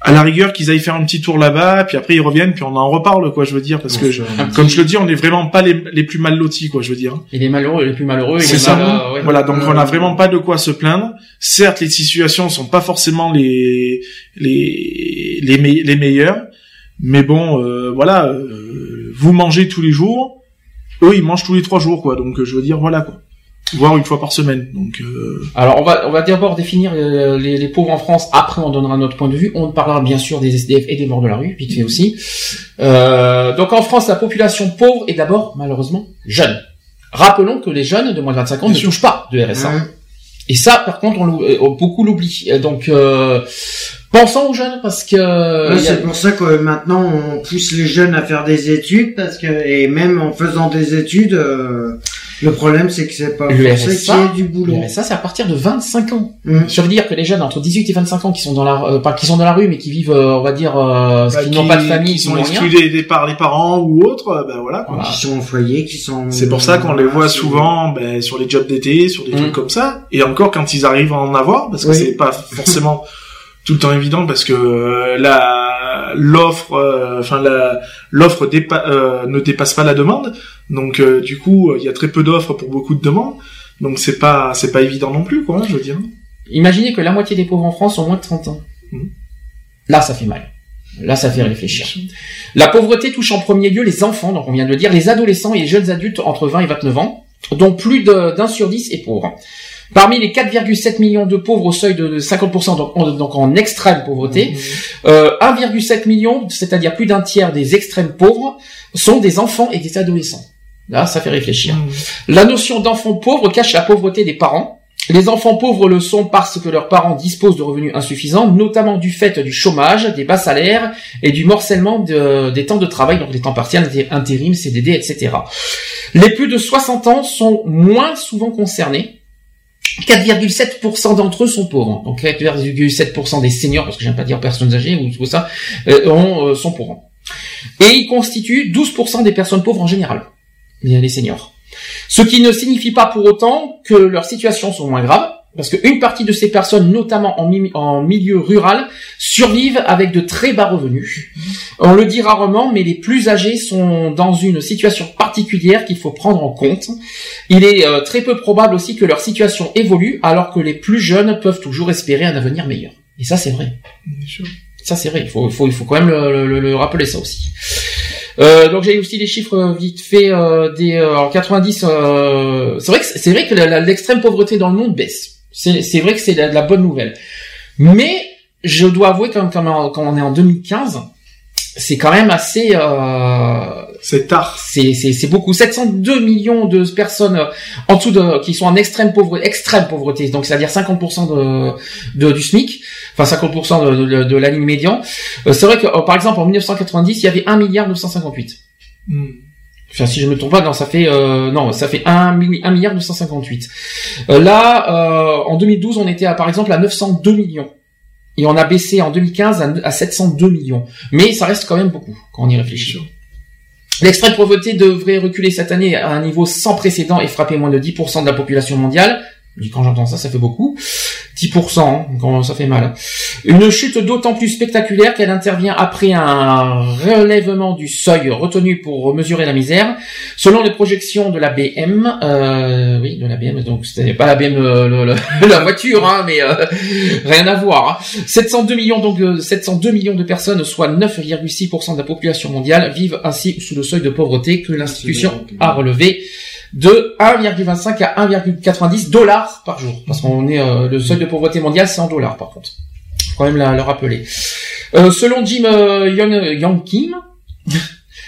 à la rigueur qu'ils aillent faire un petit tour là-bas, puis après ils reviennent, puis on en reparle, quoi, je veux dire, parce que comme je le dis, on n'est vraiment pas les, les, plus mal lotis, quoi, je veux dire. Et les malheureux, les plus malheureux. C'est ça. Euh, voilà, donc on n'a vraiment pas de quoi se plaindre. Certes, les situations sont pas forcément les les les, les meilleures, mais bon, euh, voilà, euh, vous mangez tous les jours, eux ils mangent tous les trois jours, quoi. Donc je veux dire, voilà, quoi voire une fois par semaine. Donc, euh... alors on va on va d'abord définir euh, les, les, pauvres en France. Après, on donnera notre point de vue. On parlera bien sûr des SDF et des morts de la rue, vite fait aussi. Euh, donc en France, la population pauvre est d'abord malheureusement jeune. Rappelons que les jeunes de moins de 25 ans ne touchent pas de RSA. Et ça, par contre, on, euh, beaucoup l'oublie. Donc, euh, pensons aux jeunes parce que. c'est pour ça que maintenant on pousse les jeunes à faire des études parce que et même en faisant des études. Euh le problème, c'est que c'est pas le RSA, du boulot. Le RSA, c'est à partir de 25 ans. Mmh. Ça veut dire que les jeunes entre 18 et 25 ans qui sont dans la, euh, pas qui sont dans la rue, mais qui vivent, euh, on va dire, euh, bah, qui, n'ont pas de famille, qui sont exclus par les parents ou autres, euh, ben voilà. Qui sont en foyer, qui sont. C'est pour ça qu'on les voit souvent ben, sur les jobs d'été, sur des trucs mmh. comme ça. Et encore quand ils arrivent à en avoir, parce que c'est pas forcément tout le temps évident, parce que la l'offre, enfin la l'offre ne dépasse pas la demande. Donc euh, du coup, il y a très peu d'offres pour beaucoup de demandes. Donc c'est pas c'est pas évident non plus, quoi, je veux dire. Imaginez que la moitié des pauvres en France ont moins de 30 ans. Mmh. Là, ça fait mal. Là, ça fait réfléchir. La pauvreté touche en premier lieu les enfants, donc on vient de le dire, les adolescents et les jeunes adultes entre 20 et 29 ans, dont plus d'un sur 10 est pauvre. Parmi les 4,7 millions de pauvres au seuil de 50%, donc en, donc en extrême pauvreté, mmh. euh, 1,7 million, c'est-à-dire plus d'un tiers des extrêmes pauvres, sont des enfants et des adolescents. Là, ça fait réfléchir. Mmh. La notion d'enfant pauvre cache la pauvreté des parents. Les enfants pauvres le sont parce que leurs parents disposent de revenus insuffisants, notamment du fait du chômage, des bas salaires et du morcellement des temps de travail, donc des temps partiels, des intérims, CDD, etc. Les plus de 60 ans sont moins souvent concernés. 4,7% d'entre eux sont pauvres. Donc 4,7% des seniors, parce que j'aime pas dire personnes âgées ou tout ça, euh, euh, sont pauvres. Et ils constituent 12% des personnes pauvres en général les seniors. Ce qui ne signifie pas pour autant que leurs situations sont moins graves, parce qu'une partie de ces personnes, notamment en, milieu rural, survivent avec de très bas revenus. On le dit rarement, mais les plus âgés sont dans une situation particulière qu'il faut prendre en compte. Il est euh, très peu probable aussi que leur situation évolue, alors que les plus jeunes peuvent toujours espérer un avenir meilleur. Et ça, c'est vrai. Ça, c'est vrai. Il faut, faut, il faut quand même le rappeler ça aussi. Euh, donc j'ai aussi des chiffres euh, vite fait euh, des en 90. c'est vrai que c'est vrai que l'extrême pauvreté dans le monde baisse. C'est vrai que c'est la, la, bonne nouvelle. Mais je dois avouer quand, quand, quand on est en 2015, c'est quand même assez. C'est tard. C'est c'est beaucoup. 702 millions de personnes en dessous de qui sont en extrême pauvreté, extrême pauvreté. Donc c'est-à-dire 50% de, de du SMIC enfin 50% de, de, de la ligne médian. Euh, c'est vrai que euh, par exemple en 1990 il y avait 1 milliard 958. Hmm. Enfin, si je me trompe pas, non, ça fait euh, non, ça fait 1, 1 milliard 958. Euh, là, euh, en 2012, on était à, par exemple à 902 millions. et on a baissé en 2015 à 702 millions. Mais ça reste quand même beaucoup quand on y réfléchit. L'extrême pauvreté devrait reculer cette année à un niveau sans précédent et frapper moins de 10% de la population mondiale. Quand j'entends ça, ça fait beaucoup. 10%, hein, quand ça fait mal. Une chute d'autant plus spectaculaire qu'elle intervient après un relèvement du seuil retenu pour mesurer la misère. Selon les projections de la BM, euh, oui, de la BM, donc c'était pas la BM euh, la voiture, hein, mais euh, rien à voir. 702 hein. millions donc 702 millions de personnes, soit 9,6% de la population mondiale, vivent ainsi sous le seuil de pauvreté que l'institution a relevé de 1,25 à 1,90 dollars par jour. Parce qu'on est euh, le seuil de pauvreté mondial, c'est en dollars par contre. Faut quand même le rappeler. Euh, selon Jim euh, Young, Young Kim,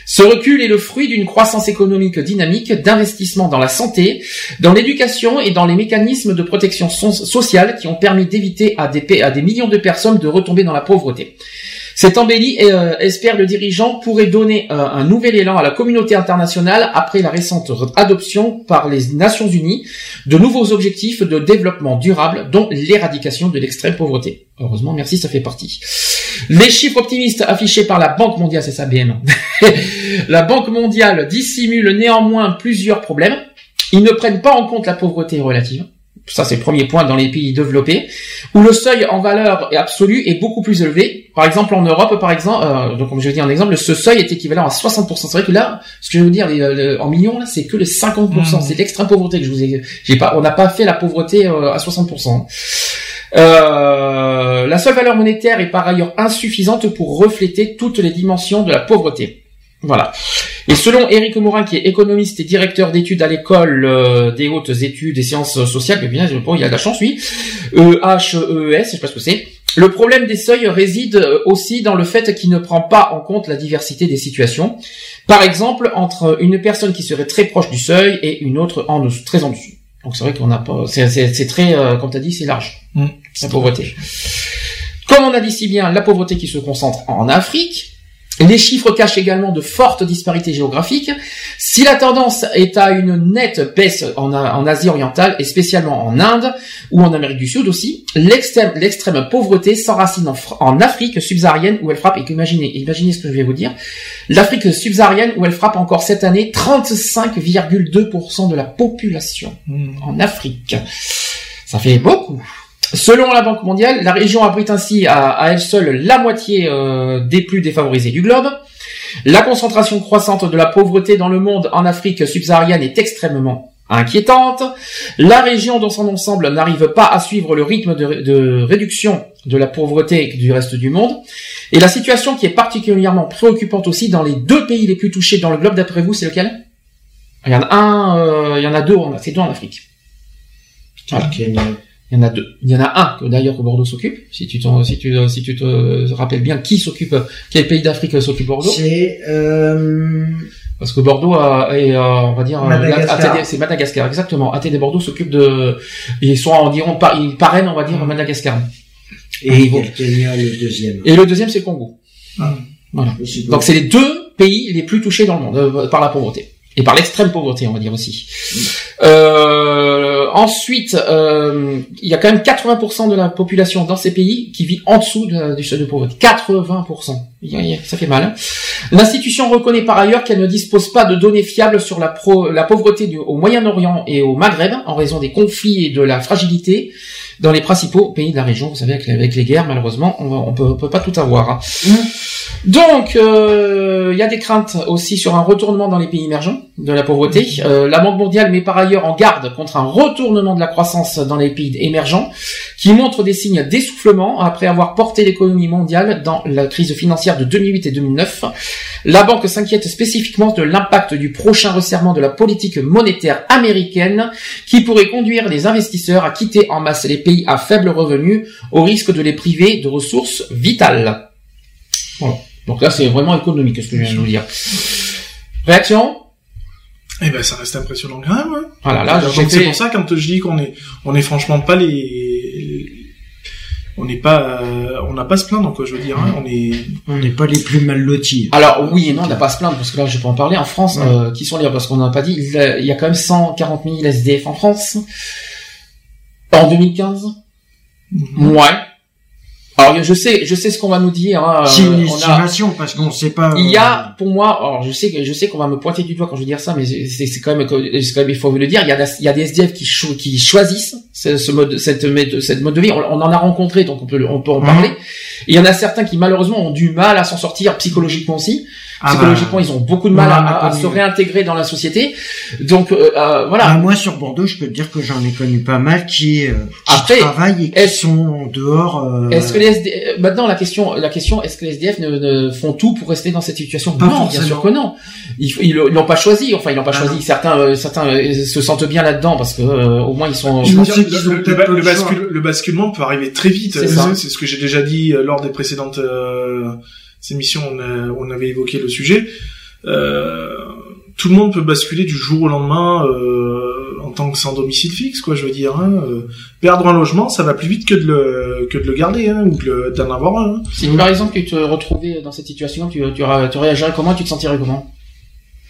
ce recul est le fruit d'une croissance économique dynamique, d'investissement dans la santé, dans l'éducation et dans les mécanismes de protection sociale qui ont permis d'éviter à des millions de personnes de retomber dans la pauvreté. Cette embellie, euh, espère le dirigeant, pourrait donner euh, un nouvel élan à la communauté internationale après la récente adoption par les Nations Unies de nouveaux objectifs de développement durable, dont l'éradication de l'extrême pauvreté. Heureusement, merci, ça fait partie. Les chiffres optimistes affichés par la Banque mondiale, c'est ça BM. la Banque mondiale dissimule néanmoins plusieurs problèmes. Ils ne prennent pas en compte la pauvreté relative ça c'est le premier point dans les pays développés, où le seuil en valeur absolue est beaucoup plus élevé. Par exemple en Europe, par exemple, euh, donc comme je vais dire un exemple, ce seuil est équivalent à 60%. C'est vrai que là, ce que je veux dire en millions là, c'est que le 50%. Mmh. C'est l'extrême pauvreté que je vous ai. J'ai pas, on n'a pas fait la pauvreté euh, à 60%. Euh, la seule valeur monétaire est par ailleurs insuffisante pour refléter toutes les dimensions de la pauvreté. Voilà. Et selon Éric Morin, qui est économiste et directeur d'études à l'école euh, des hautes études et sciences sociales, mais bien, bon, il y a de la chance, oui, e H E S, je sais pas ce que c'est. Le problème des seuils réside euh, aussi dans le fait qu'il ne prend pas en compte la diversité des situations. Par exemple, entre une personne qui serait très proche du seuil et une autre en dessous, très en dessous. Donc c'est vrai qu'on n'a pas, c'est très, euh, comme tu as dit, c'est large, mmh, la pauvreté. Comme on a dit si bien, la pauvreté qui se concentre en Afrique, les chiffres cachent également de fortes disparités géographiques. Si la tendance est à une nette baisse en, Asie orientale et spécialement en Inde ou en Amérique du Sud aussi, l'extrême pauvreté s'enracine en, en, Afrique subsaharienne où elle frappe, et imaginez, imaginez ce que je vais vous dire, l'Afrique subsaharienne où elle frappe encore cette année 35,2% de la population hmm. en Afrique. Ça fait beaucoup. Selon la Banque mondiale, la région abrite ainsi à, elle seule la moitié euh, des plus défavorisés du globe. La concentration croissante de la pauvreté dans le monde en Afrique subsaharienne est extrêmement inquiétante. La région dans son ensemble n'arrive pas à suivre le rythme de, réduction de la pauvreté du reste du monde. Et la situation qui est particulièrement préoccupante aussi dans les deux pays les plus touchés dans le globe, d'après vous, c'est lequel? Il y en a un, euh, il y en a deux, c'est deux en Afrique. Il y en a deux. Il y en a un que d'ailleurs que Bordeaux s'occupe. Si tu si tu si tu te rappelles bien qui s'occupe, quel pays d'Afrique s'occupe Bordeaux? C'est euh... parce que Bordeaux a, on va dire, c'est Madagascar exactement. ATD Bordeaux s'occupe de, ils sont environ, ils parrainent, on va dire, Madagascar. Et, le deuxième. Et le deuxième c'est le Congo. Ah. Voilà. Donc c'est les deux pays les plus touchés dans le monde euh, par la pauvreté et par l'extrême pauvreté, on va dire aussi. Euh, ensuite, euh, il y a quand même 80% de la population dans ces pays qui vit en dessous du seuil de pauvreté. 80%. Ça fait mal. Hein. L'institution reconnaît par ailleurs qu'elle ne dispose pas de données fiables sur la, pauvreté du, au Moyen-Orient et au Maghreb en raison des conflits et de la fragilité dans les principaux pays de la région. Vous savez, avec, les guerres, malheureusement, on, ne peut, pas tout avoir. Hein. Mmh. Donc, euh, il y a des craintes aussi sur un retournement dans les pays émergents de la pauvreté. Mmh. Euh, la Banque mondiale met par ailleurs en garde contre un retournement de la croissance dans les pays émergents, qui montre des signes d'essoufflement après avoir porté l'économie mondiale dans la crise financière de 2008 et 2009. La banque s'inquiète spécifiquement de l'impact du prochain resserrement de la politique monétaire américaine, qui pourrait conduire les investisseurs à quitter en masse les pays à faible revenu, au risque de les priver de ressources vitales. Voilà. Donc là, c'est vraiment économique, ce que je viens de vous dire. Réaction? Eh ben, ça reste impressionnant quand même. Hein. Voilà, là, c'est pour ça quand je dis qu'on est, on est franchement pas les, on n'est pas, euh, on n'a pas se plaindre, quoi. Je veux dire, hein. on est, on n'est pas les plus mal lotis. Alors oui et non, on n'a pas se plaindre parce que là, je peux en parler. En France, euh, qui sont les, parce qu'on n'a pas dit, il y a quand même 140 000 SDF en France en 2015. Mhm. Ouais. Alors je sais, je sais ce qu'on va nous dire. Hein, c'est une estimation parce qu'on ne sait pas. Il y a, pour moi, alors je sais, je sais qu'on va me pointer du doigt quand je vais dire ça, mais c'est quand même, c'est quand même il faut le dire. Il y a, il y a des SDF qui, qui choisissent ce, mode, cette, cette mode de vie. On, en a rencontré, donc on peut, on peut en parler. Mhm. il y en a certains qui malheureusement ont du mal à s'en sortir psychologiquement aussi. Ah Psychologiquement, bah, ils ont beaucoup de mal à, se réintégrer dans la société. Donc euh, euh, voilà. Bah, moi sur Bordeaux, je peux te dire que j'en ai connu pas mal qui, euh, qui travaillent et qui sont dehors. Euh... Est-ce que les SDF... maintenant la question, la question, est-ce que les SDF ne, ne, font tout pour rester dans cette situation? Non, bien sûr que non. Ils, ils, l'ont pas choisi. Enfin, ils l'ont pas ah choisi. Certains, certains se sentent bien là-dedans parce que au moins ils sont. Je dire, le, le, bascule, le, basculement peut arriver très vite. C'est ce que j'ai déjà dit lors des précédentes ces émissions, on, on avait évoqué le sujet. Euh, tout le monde peut basculer du jour au lendemain euh, en tant que sans domicile fixe, quoi. Je veux dire, hein, euh, perdre un logement, ça va plus vite que de le que de le garder, hein, ou d'en avoir un. Hein. Si par exemple tu te retrouvais dans cette situation, tu, tu, tu réagirais comment, tu te sentirais comment?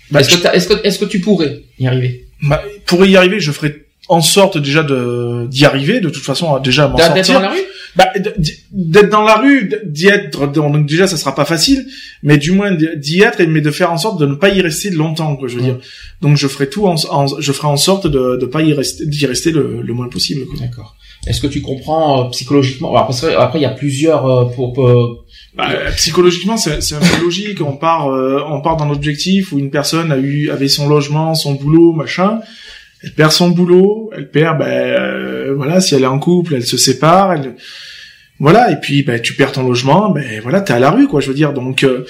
Bah, Est-ce que, est-ce que est-ce que tu pourrais y arriver? Bah, Pour y arriver, je ferais en sorte déjà de d'y arriver de toute façon déjà à m'en sortir dans la rue bah, d'être dans la rue d'y être donc déjà ça sera pas facile mais du moins d'y être mais de faire en sorte de ne pas y rester longtemps quoi je veux dire. Donc je ferai tout en, je ferai en sorte de de pas y rester d'y rester le, le, moins possible d'accord. Est-ce que tu comprends euh, psychologiquement Alors, parce que, après il y a plusieurs euh, pour, Bah, psychologiquement, c'est, c'est un peu logique. On part, euh, on part dans l'objectif où une personne a eu, avait son logement, son boulot, machin elle perd son boulot, elle perd, ben euh, voilà, si elle est en couple, elle se sépare, elle, voilà, et puis ben tu perds ton logement, ben voilà, t'es à la rue, quoi, je veux dire, donc euh,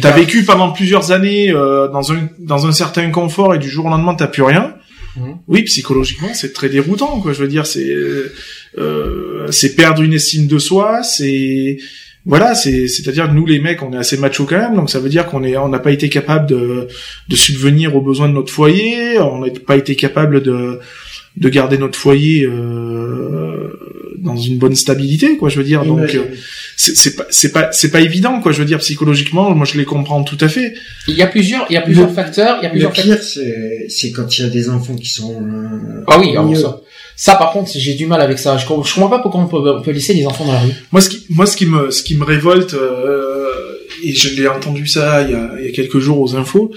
t'as vécu pendant plusieurs années euh, dans un dans un certain confort et du jour au lendemain t'as plus rien. Mmh. Oui, psychologiquement, c'est très déroutant, quoi. Je veux dire, c'est euh, c'est perdre une estime de soi, c'est voilà, c'est c'est-à-dire que nous les mecs, on est assez macho quand même, donc ça veut dire qu'on est on n'a pas été capable de de subvenir aux besoins de notre foyer, on n'a pas été capable de de garder notre foyer euh, dans une bonne stabilité quoi je veux dire. Donc euh, c'est pas c'est pas c'est pas évident quoi je veux dire psychologiquement moi je les comprends tout à fait. Il y a plusieurs il y a plusieurs facteurs il y a plusieurs le pire c'est c'est quand il y a des enfants qui sont euh, ah oui alors ça ça, par contre, j'ai du mal avec ça. Je, comprends pas pourquoi on peut, on peut, laisser les enfants dans la rue. Moi, ce qui, moi, ce qui me, ce qui me révolte, euh, et je l'ai entendu ça il y, a, il y a quelques jours aux infos,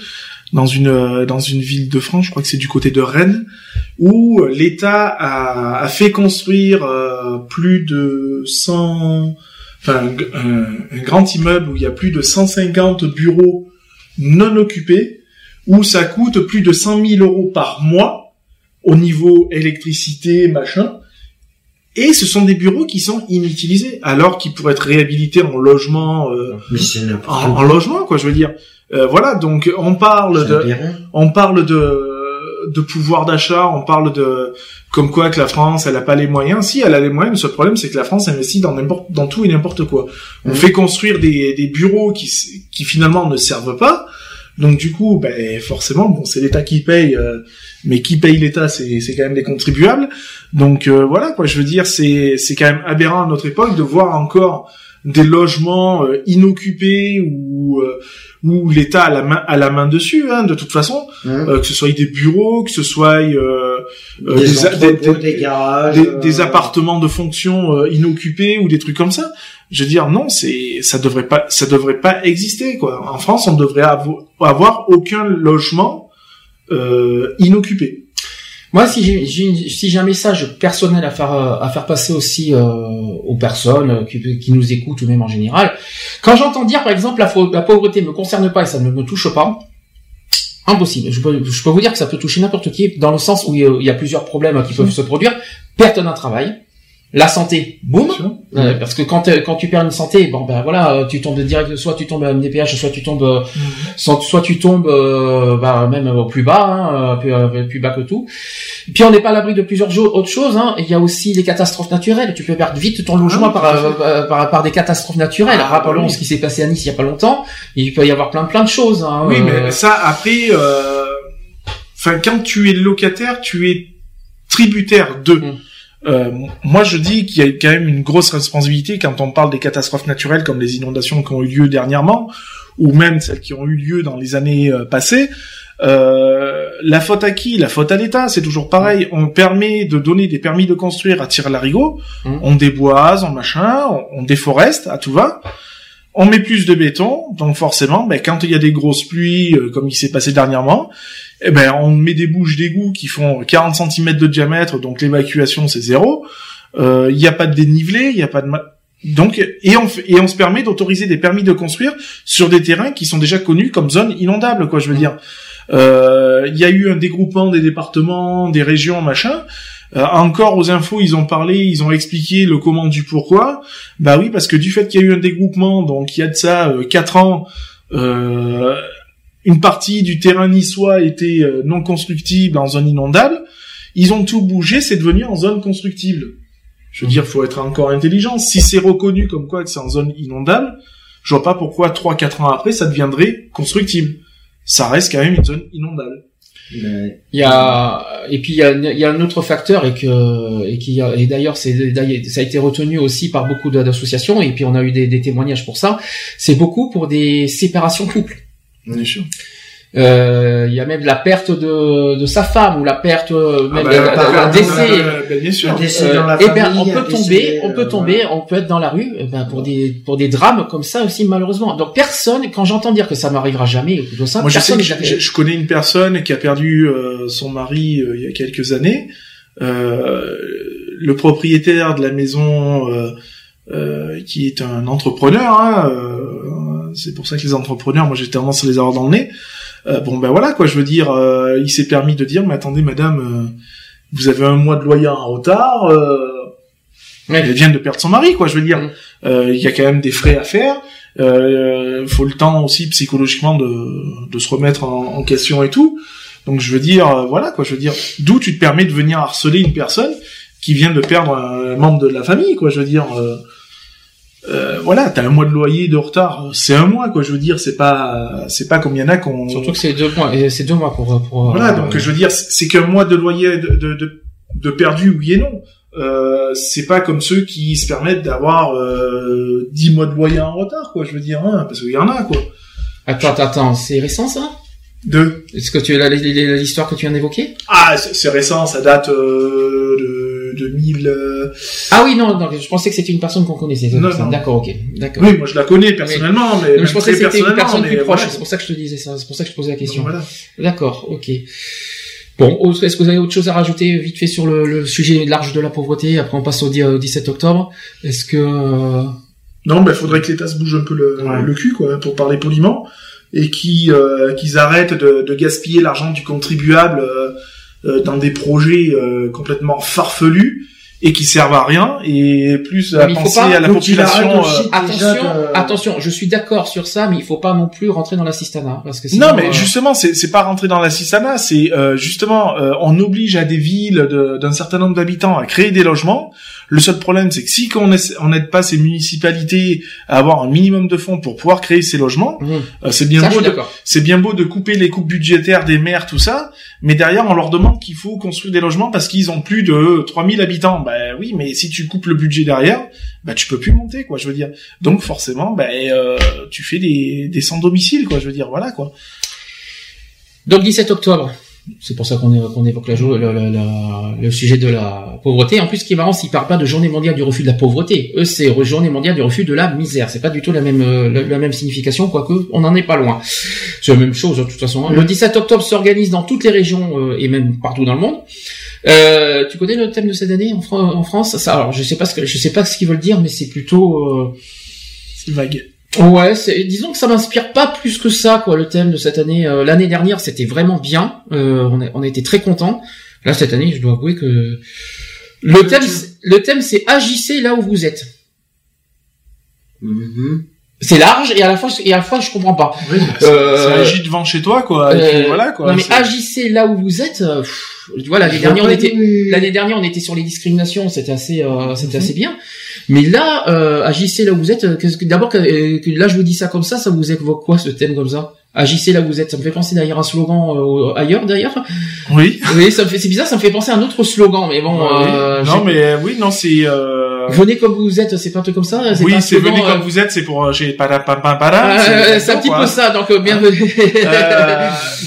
dans une, dans une ville de France, je crois que c'est du côté de Rennes, où l'État a, a, fait construire euh, plus de 100, enfin, un, un grand immeuble où il y a plus de 150 bureaux non occupés, où ça coûte plus de 100 000 euros par mois au niveau électricité, machin. Et ce sont des bureaux qui sont inutilisés, alors qu'ils pourraient être réhabilités en logement, euh, en, logement, quoi, je veux dire. Euh, voilà, donc on parle de, on parle de, de pouvoir d'achat, on parle de, comme quoi que la France, elle a pas les moyens. Si, elle a les moyens, mais ce problème, c'est que la France investit dans n'importe, dans tout et n'importe quoi. On mmh. fait construire des, des bureaux qui, qui finalement ne servent pas. Donc du coup, ben forcément, bon, c'est l'État qui paye. Euh, mais qui paye l'État, c'est c'est quand même des contribuables. Donc euh, voilà quoi, je veux dire, c'est c'est quand même aberrant à notre époque de voir encore des logements euh, inoccupés ou euh, où l'État a la main a la main dessus hein, de toute façon mmh. que ce soit des bureaux que ce soit des, des, des, des, appartements de fonction inoccupés ou des trucs comme ça je veux dire non c'est ça devrait pas ça devrait pas exister quoi en France on devrait avoir aucun logement euh, inoccupé. Moi, si j'ai si j'ai un message personnel à faire euh, à faire passer aussi euh, aux personnes qui, qui, nous écoutent ou même en général, quand j'entends dire par exemple la, la pauvreté me concerne pas et ça ne me touche pas, impossible. Je peux, je peux vous dire que ça peut toucher n'importe qui dans le sens où il y a plusieurs problèmes qui peuvent se produire, perte d'un travail, la santé, boum, euh, parce que quand quand tu perds une santé, bon ben voilà, euh, tu tombes direct, soit tu tombes à MDPH, soit tu tombes, euh, mhm. soit, tu tombes bah, même au plus bas, hein, plus, bas que tout. puis on n'est pas à l'abri de plusieurs autres choses. Hein. Il y a aussi les catastrophes naturelles. Tu peux perdre vite ton logement ah par, par, par des catastrophes naturelles. Ah, Rappelons ce qui s'est passé à Nice il y a pas longtemps. Il peut y avoir plein plein de choses. Hein, oui, mais ça après, enfin quand tu es locataire, tu es tributaire de. Mm. Euh, moi, je dis qu'il y a quand même une grosse responsabilité quand on parle des catastrophes naturelles comme les inondations qui ont eu lieu dernièrement, ou même celles qui ont eu lieu dans les années euh, passées. Euh, la faute à qui? La faute à l'État, c'est toujours pareil. On permet de donner des permis de construire à tir larigot, mmh. on déboise, on machin, on, déforeste à tout va. On met plus de béton, donc forcément, ben, quand il y a des grosses pluies, euh, comme il s'est passé dernièrement, eh ben, on met des bouches d'égout qui font 40 cm de diamètre, donc l'évacuation c'est zéro. Euh, il n'y a pas de dénivelé, il n'y a pas de donc et on et on se permet d'autoriser des permis de construire sur des terrains qui sont déjà connus comme zones inondables, quoi. Je veux dire, euh, il y a eu un dégroupement des départements, des régions, machin. Euh, encore aux infos, ils ont parlé, ils ont expliqué le comment du pourquoi. Bah oui, parce que du fait qu'il y a eu un dégroupement, donc il y a de ça euh, quatre ans, euh, une partie du terrain niçois était non constructible en zone inondable. Ils ont tout bougé, c'est devenu en zone constructible. Je veux dire, faut être encore intelligent. Si c'est reconnu comme quoi que c'est en zone inondable, je vois pas pourquoi 3-4 ans après ça deviendrait constructible. Ça reste quand même une zone inondable. Il y a et puis il y a, il y a un autre facteur et que et qui et d'ailleurs c'est ça a été retenu aussi par beaucoup d'associations et puis on a eu des, des témoignages pour ça. C'est beaucoup pour des séparations couples. Bien sûr. Euh, il y a même la perte de, de sa femme ou la perte euh, même ah bah, décès. bien sûr. Euh, et ben on peut tomber, on peut tomber, on peut être dans la rue, eh ben pour des pour des drames comme ça aussi malheureusement. Donc personne, quand j'entends dire que ça m'arrivera jamais ou ça, Moi, je, sais je, connais une personne qui a perdu son mari il y a quelques années. le propriétaire de la maison. qui est un entrepreneur, hein, c'est pour ça que les entrepreneurs, moi j'ai tendance à les avoir dans le nez. Euh, bon ben voilà quoi, je veux dire, euh, il s'est permis de dire, mais attendez madame, euh, vous avez un mois de loyer en retard. Elle vient de perdre son mari, quoi. Je veux dire, il y a quand même des frais à faire. Il faut le temps aussi psychologiquement de, de se remettre en, en, question et tout. Donc je veux dire, voilà quoi. Je veux dire, d'où tu te permets de venir harceler une personne qui vient de perdre un membre de la famille, quoi. Je veux dire. Euh, voilà, t'as un mois de loyer de retard, c'est un mois quoi. Je veux dire, c'est pas, c'est pas comme il y en a qu'on. Surtout que c'est deux mois, et c'est deux mois pour. pour voilà, donc euh, je veux dire, c'est qu'un mois de loyer de, de, de, perdu, oui et non. Euh, c'est pas comme ceux qui se permettent d'avoir euh, 10 mois de loyer en retard, quoi. Je veux dire, hein, parce qu'il y en a, quoi. Attends, attends, attends, c'est récent ça? De Est-ce que tu as l'histoire que tu viens d'évoquer? Ah, c'est récent, ça date euh, de 2000. Euh, ah oui, non, non, je pensais que c'était une personne qu'on connaissait. D'accord, ok, d'accord. Oui, moi je la connais personnellement, mais, je pensais que c'était une personne plus proche. C'est pour ça que je te disais ça. C'est pour ça que je posais la question. D'accord, ok. Bon, est-ce que vous avez autre chose à rajouter vite fait sur le, sujet large de la pauvreté? Après, on passe au, 17 octobre. Est-ce que euh, non, ben faudrait que l'État se bouge un peu le, cul, quoi, pour parler poliment, et qu'ils euh, qu'ils arrêtent de, de gaspiller l'argent du contribuable euh, dans des projets euh, complètement farfelus et qui servent à rien et plus à penser à la population. Euh, attention, attention, je suis d'accord sur ça, mais il faut pas non plus rentrer dans l'assistanat parce que non, mais justement, c'est c'est pas rentrer dans l'assistanat, c'est justement on oblige à des villes d'un certain nombre d'habitants à créer des logements le seul problème, c'est que si on n'aide pas ces municipalités à avoir un minimum de fonds pour pouvoir créer ces logements, mmh. euh, c'est bien beau, c'est bien beau de couper les coupes budgétaires des maires, tout ça, mais derrière on leur demande qu'il faut construire des logements parce qu'ils ont plus de 3000 habitants. Ben oui, mais si tu coupes le budget derrière, ben tu peux plus monter, quoi. Je veux dire. Donc forcément, ben euh, tu fais des, des sans domicile, quoi. Je veux dire, voilà, quoi. Donc 17 octobre, c'est pour ça qu'on évoque la, le, le, sujet de la pauvreté. En plus, ce qui est marrant, c'est qu'ils parlent pas de journée mondiale du refus de la pauvreté. Eux, c'est journée mondiale du refus de la misère. C'est pas du tout la même, euh, la, même signification, quoique on n'en est pas loin. C'est la même chose, de toute façon. Hein. Le 17 octobre s'organise dans toutes les régions euh, et même partout dans le monde. Euh, tu connais le thème de cette année en, en France? Ça, alors, je sais pas ce que, je sais pas ce qu'ils veulent dire, mais c'est plutôt euh... vague. Ouais, disons que ça m'inspire pas plus que ça, quoi, le thème de cette année. Euh, l'année dernière, c'était vraiment bien. Euh, on, a, on a été très contents. Là, cette année, je dois avouer que le thème, le thème, c'est agissez là où vous êtes. Mm-hmm. C'est large et à la fois et à la fois je comprends pas. Oui, euh, agis devant chez toi quoi. Euh, voilà quoi. Non mais agissez là où vous êtes. Vois l'année dernière on était l'année dernière on était sur les discriminations, c'était assez c'était mm-hmm. assez bien. Mais là, euh, agissez là où vous êtes. D'abord, euh, là, je vous dis ça comme ça, ça vous évoque quoi ce thème comme ça? Agissez là où vous êtes. Ça me fait penser d'ailleurs un slogan euh, ailleurs d'ailleurs. Oui. Oui, ça me fait. C'est bizarre, ça me fait penser à un autre slogan, mais bon. Euh, non, mais oui, non, c'est. Venez comme vous êtes, c'est pas un truc comme ça. Oui, c'est venez comme vous êtes, c'est pour j'ai para para para. c'est un petit peu ça, donc bienvenue.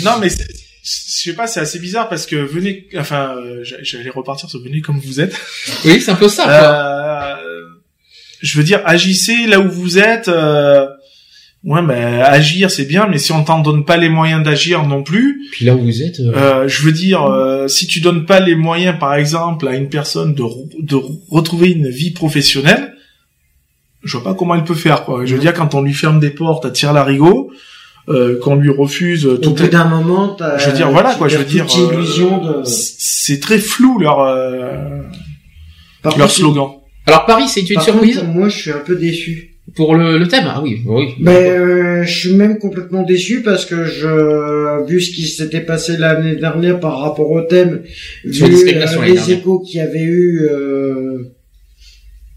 non, mais sais pas, c'est assez bizarre parce que venez, enfin, euh, j'allais repartir sur venez comme vous êtes. Oui, c'est un peu ça. Quoi. Euh, je veux dire, agissez là où vous êtes. Euh, ouais, mais agir c'est bien, mais si on t'en donne pas les moyens d'agir non plus. Puis là où vous êtes. Je veux dire, si tu donnes pas les moyens, par exemple, à une personne de de retrouver une vie professionnelle, je vois pas comment elle peut faire. Quoi. Je veux dire, quand on lui ferme des portes à tir larigot euh, qu'on lui refuse tout au bout d'un moment je veux dire voilà quoi je veux dire euh, c'est très flou leur euh, leur slogan. Alors Paris c'est une surprise moi je suis un peu déçu. pour le, le thème. Ah oui oui. Mais euh, je suis même complètement déçu parce que je vu ce qui s'était passé l'année dernière par rapport au thème vu les échos qu'il y avait eu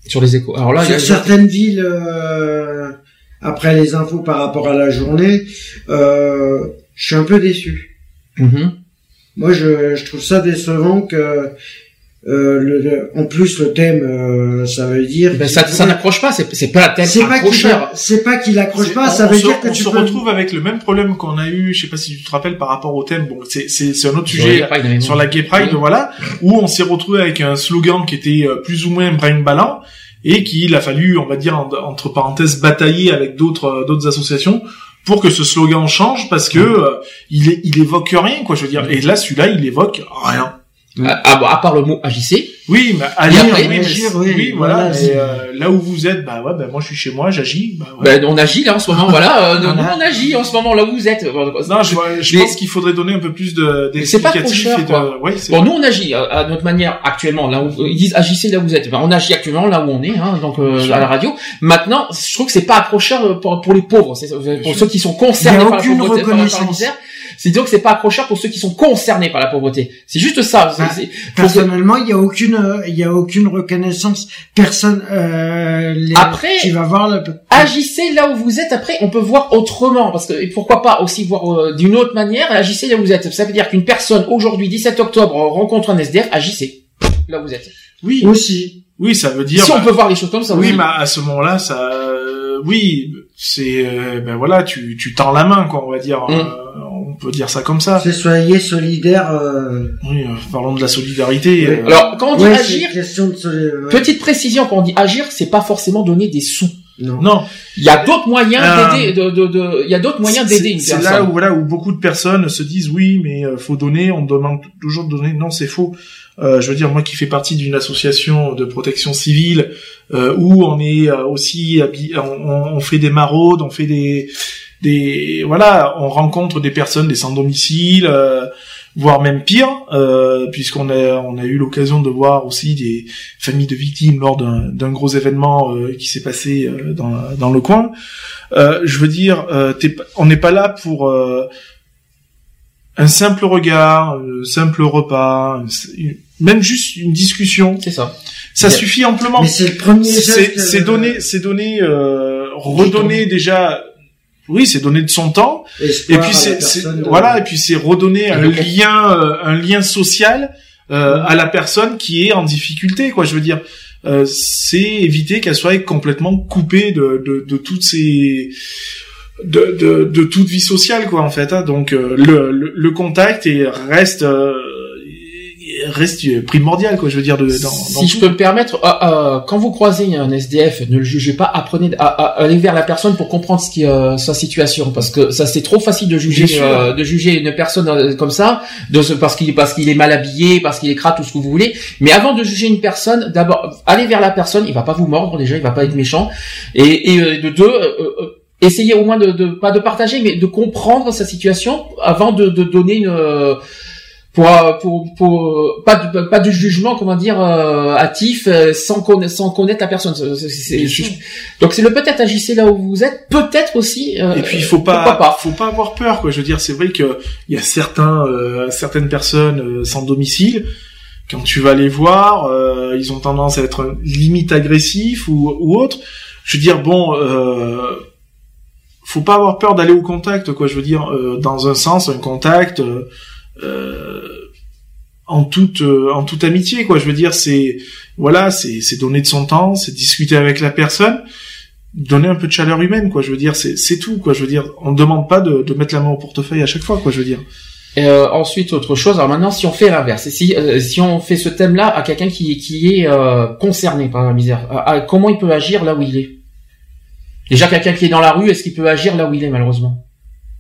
sur les échos. Alors là sur certaines villes après les infos par rapport à la journée, euh, je suis un peu déçu. Mm-hmm. Moi, je, je, trouve ça décevant que euh, le, en plus le thème, euh, ça veut dire. Ben, ça, ça n'accroche pas. C'est, c'est pas un thème accrocheur. C'est pas qu'il accroche pas. Ça veut dire que on tu se retrouve avec le même problème qu'on a eu. Je sais pas si tu te rappelles par rapport au thème. Bon, c'est c'est, c'est un autre sujet sur la Gay Pride, voilà, où on s'est retrouvé avec un slogan qui était euh, plus ou moins brain ballant et qu'il a fallu, on va dire entre parenthèses, batailler avec d'autres euh, d'autres associations pour que ce slogan change parce que euh, il, il évoque rien quoi je veux dire. Et là celui-là il évoque rien ah, ah, à part le mot agissez. Oui, mais agir, oui, voilà. euh, là où vous êtes, bah ouais, bah moi je suis chez moi, j'agis. Bah, ben, on agit là en ce moment, voilà. Euh, on agit en ce moment là où vous êtes. Non, je, je pense qu'il faudrait donner un peu plus de C'est pas trop cher, de... Ouais, bon, nous on agit euh, à, notre manière actuellement. Là où ils disent agissez là où vous êtes. Ben, on agit actuellement là où on est, hein, donc euh, à la radio. Maintenant, je trouve que c'est pas accrocheur pour, pour les pauvres, pour ceux qui sont concernés par la pauvreté, par la c'est dire que c'est pas accrocheur pour ceux qui sont concernés par la pauvreté. C'est juste ça. Bah, personnellement, il y a aucune, il y a aucune reconnaissance. Personne. Euh, après, tu vas voir le. Agissez là où vous êtes. Après, on peut voir autrement parce que pourquoi pas aussi voir euh, d'une autre manière. Agissez là où vous êtes. Ça veut dire qu'une personne aujourd'hui, 17 octobre, rencontre un SDF. Agissez là où vous êtes. Oui. Aussi. Oui, ça veut dire. Si on peut voir les choses comme ça. Oui, mais à ce moment-là, ça, euh, oui, c'est, euh, ben voilà, tu, tu tends la main, quoi, on va dire. Mm on peut dire ça comme ça. C'est soyez solidaire. Euh... Oui, euh, parlons de la solidarité. Euh. Alors, quand on dit agir, petite précision, quand on dit agir, c'est pas forcément donner des sous. Non. non. Il y a d'autres moyens euh, d'aider. De, de, de, il y a d'autres moyens d'aider une personne. C'est là où voilà où beaucoup de personnes se disent oui, mais faut donner. On demande toujours de donner. Non, c'est faux. je veux dire, moi qui fais partie d'une association de protection civile où on est aussi on, on, fait des maraudes, on fait des des voilà, on rencontre des personnes des sans domicile, euh, voire même pire, euh, puisqu'on a on a eu l'occasion de voir aussi des familles de victimes lors d'un gros événement euh, qui s'est passé dans, dans le coin. je veux dire, on n'est pas là pour un simple regard, un simple repas, même juste une discussion. C'est ça. Ça suffit amplement. Mais c'est le premier. C'est donner, c'est donner, redonner déjà oui, c'est donner de son temps. et puis c'est voilà, et puis c'est redonner un lien, euh, un lien social euh, à la personne qui est en difficulté, quoi. Je veux dire, euh, c'est éviter qu'elle soit complètement coupée de, de, de toutes ces de, de, de, toute vie sociale, quoi, en fait. Hein. Donc le, le, le, contact et reste reste primordial quoi je veux dire de, dans, si je peux me permettre euh, euh, quand vous croisez un SDF ne le jugez pas apprenez à, à, aller vers la personne pour comprendre ce qui euh, sa situation parce que ça c'est trop facile de juger euh, de juger une personne euh, comme ça de parce qu'il parce qu'il est mal habillé parce qu'il est crade tout ce que vous voulez. Mais avant de juger une personne d'abord allez vers la personne il va pas vous mordre déjà il va pas être méchant. Et, et de deux essayez au moins de, de, pas de partager mais de comprendre sa situation avant de, de donner une pour, euh, pour, pour pas de, pas de jugement comment dire euh, hâtif euh, sans connaître sans connaître la personne. Donc c'est le peut-être agissez là où vous êtes peut-être aussi et puis il faut pas, faut pas avoir peur quoi. Je veux dire c'est vrai que il y a certains certaines personnes sans domicile quand tu vas les voir ils ont tendance à être limite agressifs ou, ou autre je veux dire bon faut pas avoir peur d'aller au contact quoi. Je veux dire dans un sens un contact euh, en toute euh, en toute amitié quoi. Je veux dire c'est voilà c'est c'est donner de son temps c'est discuter avec la personne donner un peu de chaleur humaine quoi. Je veux dire c'est c'est tout quoi. Je veux dire on ne demande pas de, de mettre la main au portefeuille à chaque fois quoi je veux dire. Euh, ensuite, autre chose. Alors maintenant, si on fait l'inverse, si euh, si on fait ce thème-là à quelqu'un qui qui est euh, concerné par la misère, comment il peut agir là où il est? Déjà, quelqu'un qui est dans la rue, est-ce qu'il peut agir là où il est malheureusement?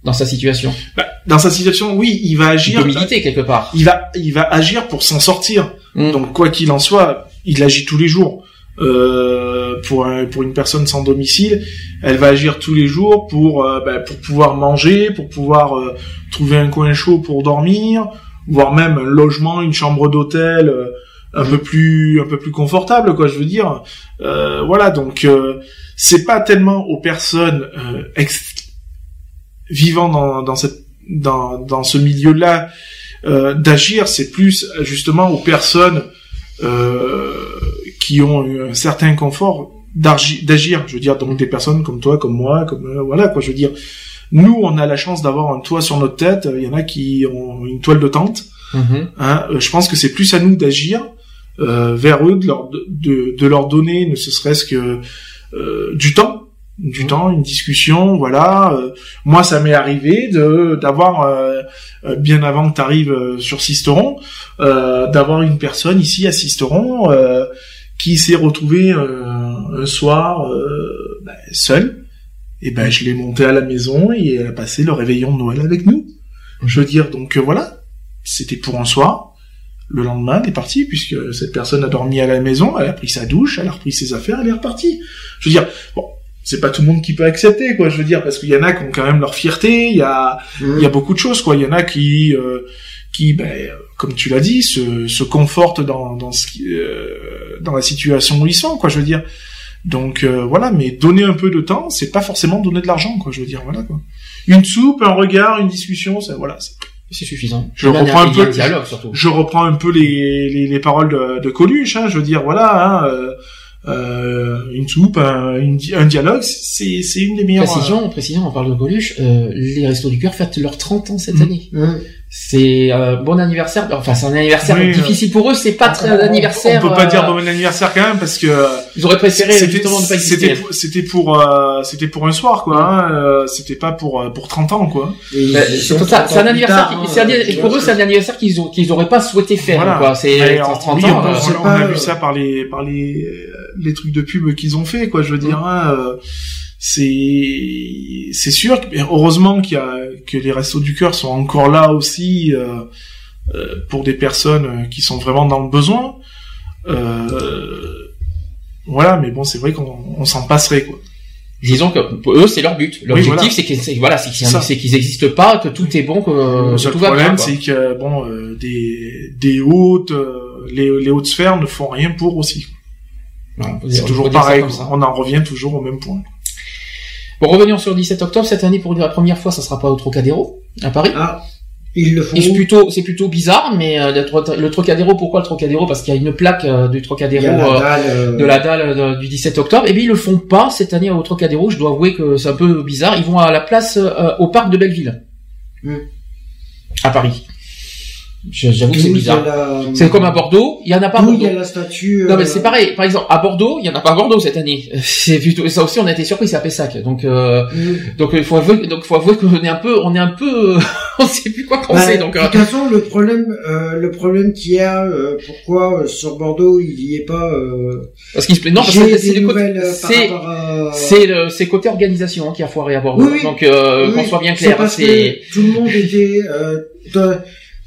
Dans sa situation bah, Dans sa situation, oui, il va agir. Il peut militer quelque part. Il va il va agir pour s'en sortir. Mmh. Donc quoi qu'il en soit, il agit tous les jours. Euh, pour pour une personne sans domicile, elle va agir tous les jours pour euh, bah, pour pouvoir manger, pour pouvoir euh, trouver un coin chaud pour dormir, voire même un logement, une chambre d'hôtel un peu plus un peu plus confortable quoi je veux dire voilà donc c'est pas tellement aux personnes vivant dans dans cette dans dans ce milieu là d'agir c'est plus justement aux personnes euh, qui ont un certain confort d'agir, je veux dire, donc des personnes comme toi, comme moi, comme euh, voilà quoi, je veux dire. Nous, on a la chance d'avoir un toit sur notre tête. Il y en a qui ont une toile de tente. Mm-hmm. Hein, euh, je pense que c'est plus à nous d'agir euh, vers eux, de leur, de, de leur donner, ne serait-ce que euh, du temps, du temps, une discussion, voilà. moi, ça m'est arrivé de d'avoir bien avant que tu arrives sur Sisteron, d'avoir une personne ici à Sisteron qui s'est retrouvé euh, un soir euh, ben, seul. Et ben je l'ai monté à la maison et elle a passé le réveillon de Noël avec nous. Je veux dire, donc euh, voilà, c'était pour un soir. Le lendemain, elle est partie, puisque cette personne a dormi à la maison, elle a pris sa douche, elle a repris ses affaires, elle est repartie. Je veux dire, bon, c'est pas tout le monde qui peut accepter, quoi. Je veux dire, parce qu'il y en a qui ont quand même leur fierté, il y a, mmh. il y a beaucoup de choses, quoi. Il y en a qui, qui, ben, comme tu l'as dit, se, se confortent dans, dans, ce qui, euh, dans la situation où ils sont, quoi, je veux dire. Donc euh, voilà, mais donner un peu de temps, c'est pas forcément donner de l'argent, quoi, je veux dire, voilà quoi. Une soupe, un regard, une discussion, ça, voilà. C'est suffisant. Je reprends un peu, je reprends un peu les, les, les paroles de, de Coluche, hein, je veux dire, voilà, hein, euh, euh, une soupe, un, un dialogue, c'est, c'est une des meilleures. Précision, précision, on parle de Coluche, euh, les Restos du Cœur fêtent leurs 30 ans cette mmh. année. Mmh c'est euh, bon anniversaire. Enfin, c'est un anniversaire difficile pour eux. C'est pas très un anniversaire. On peut pas dire euh, bon anniversaire quand même parce que ils auraient préféré c'était c'était c'était pour euh, c'était pour un soir quoi. Hein, c'était pas pour pour 30 ans quoi. C'est un anniversaire. Hein, pour eux, c'est un anniversaire qu'ils ont qu'ils auraient pas souhaité faire. Quoi. C'est 30 ans. On, a vu ça par les par les les trucs de pub qu'ils ont fait quoi. Je veux dire. Hein, c'est c'est sûr heureusement qu'il y a que les restos du cœur sont encore là aussi euh, euh, pour des personnes qui sont vraiment dans le besoin. Euh, voilà mais bon c'est vrai qu'on s'en passerait quoi. Disons que pour eux c'est leur but. L'objectif c'est qu'ils voilà c'est qu'ils n'existent pas que tout est bon que, le problème c'est que bon des des hautes les, les hautes sphères ne font rien pour aussi c'est toujours pareil on en revient toujours au même point Bon, revenons sur le 17 octobre. Cette année, pour la première fois, ça sera pas au Trocadéro, à Paris. Ah. Ils le font. C'est plutôt, c'est plutôt bizarre, mais euh, le, Trocadéro, pourquoi le Trocadéro? Parce qu'il y a une plaque euh, du Trocadéro, euh, de la dalle du 17 octobre. Et bien ils le font pas cette année au Trocadéro. Je dois avouer que c'est un peu bizarre. Ils vont à la place au parc de Belleville, hmm. à Paris. J'avoue que c'est bizarre. C'est comme à Bordeaux, il y en a pas à Bordeaux. Il y a la statue. Non mais c'est euh, pareil. Par exemple, à Bordeaux, il y en a pas à Bordeaux cette année. C'est plutôt ça aussi on a été surpris, c'est à Pessac. Donc euh, mm. donc il faut avouer donc faut avouer qu'on est un peu on est un peu on sait plus quoi penser. Bah, donc de toute euh. façon le problème euh, le problème qu'il y a pourquoi sur Bordeaux il y est pas parce qu'il se non parce que c'est c'est c'est le c'est côté organisation hein, qui a foiré à Bordeaux. donc qu'on soit bien clair, c'est tout le monde était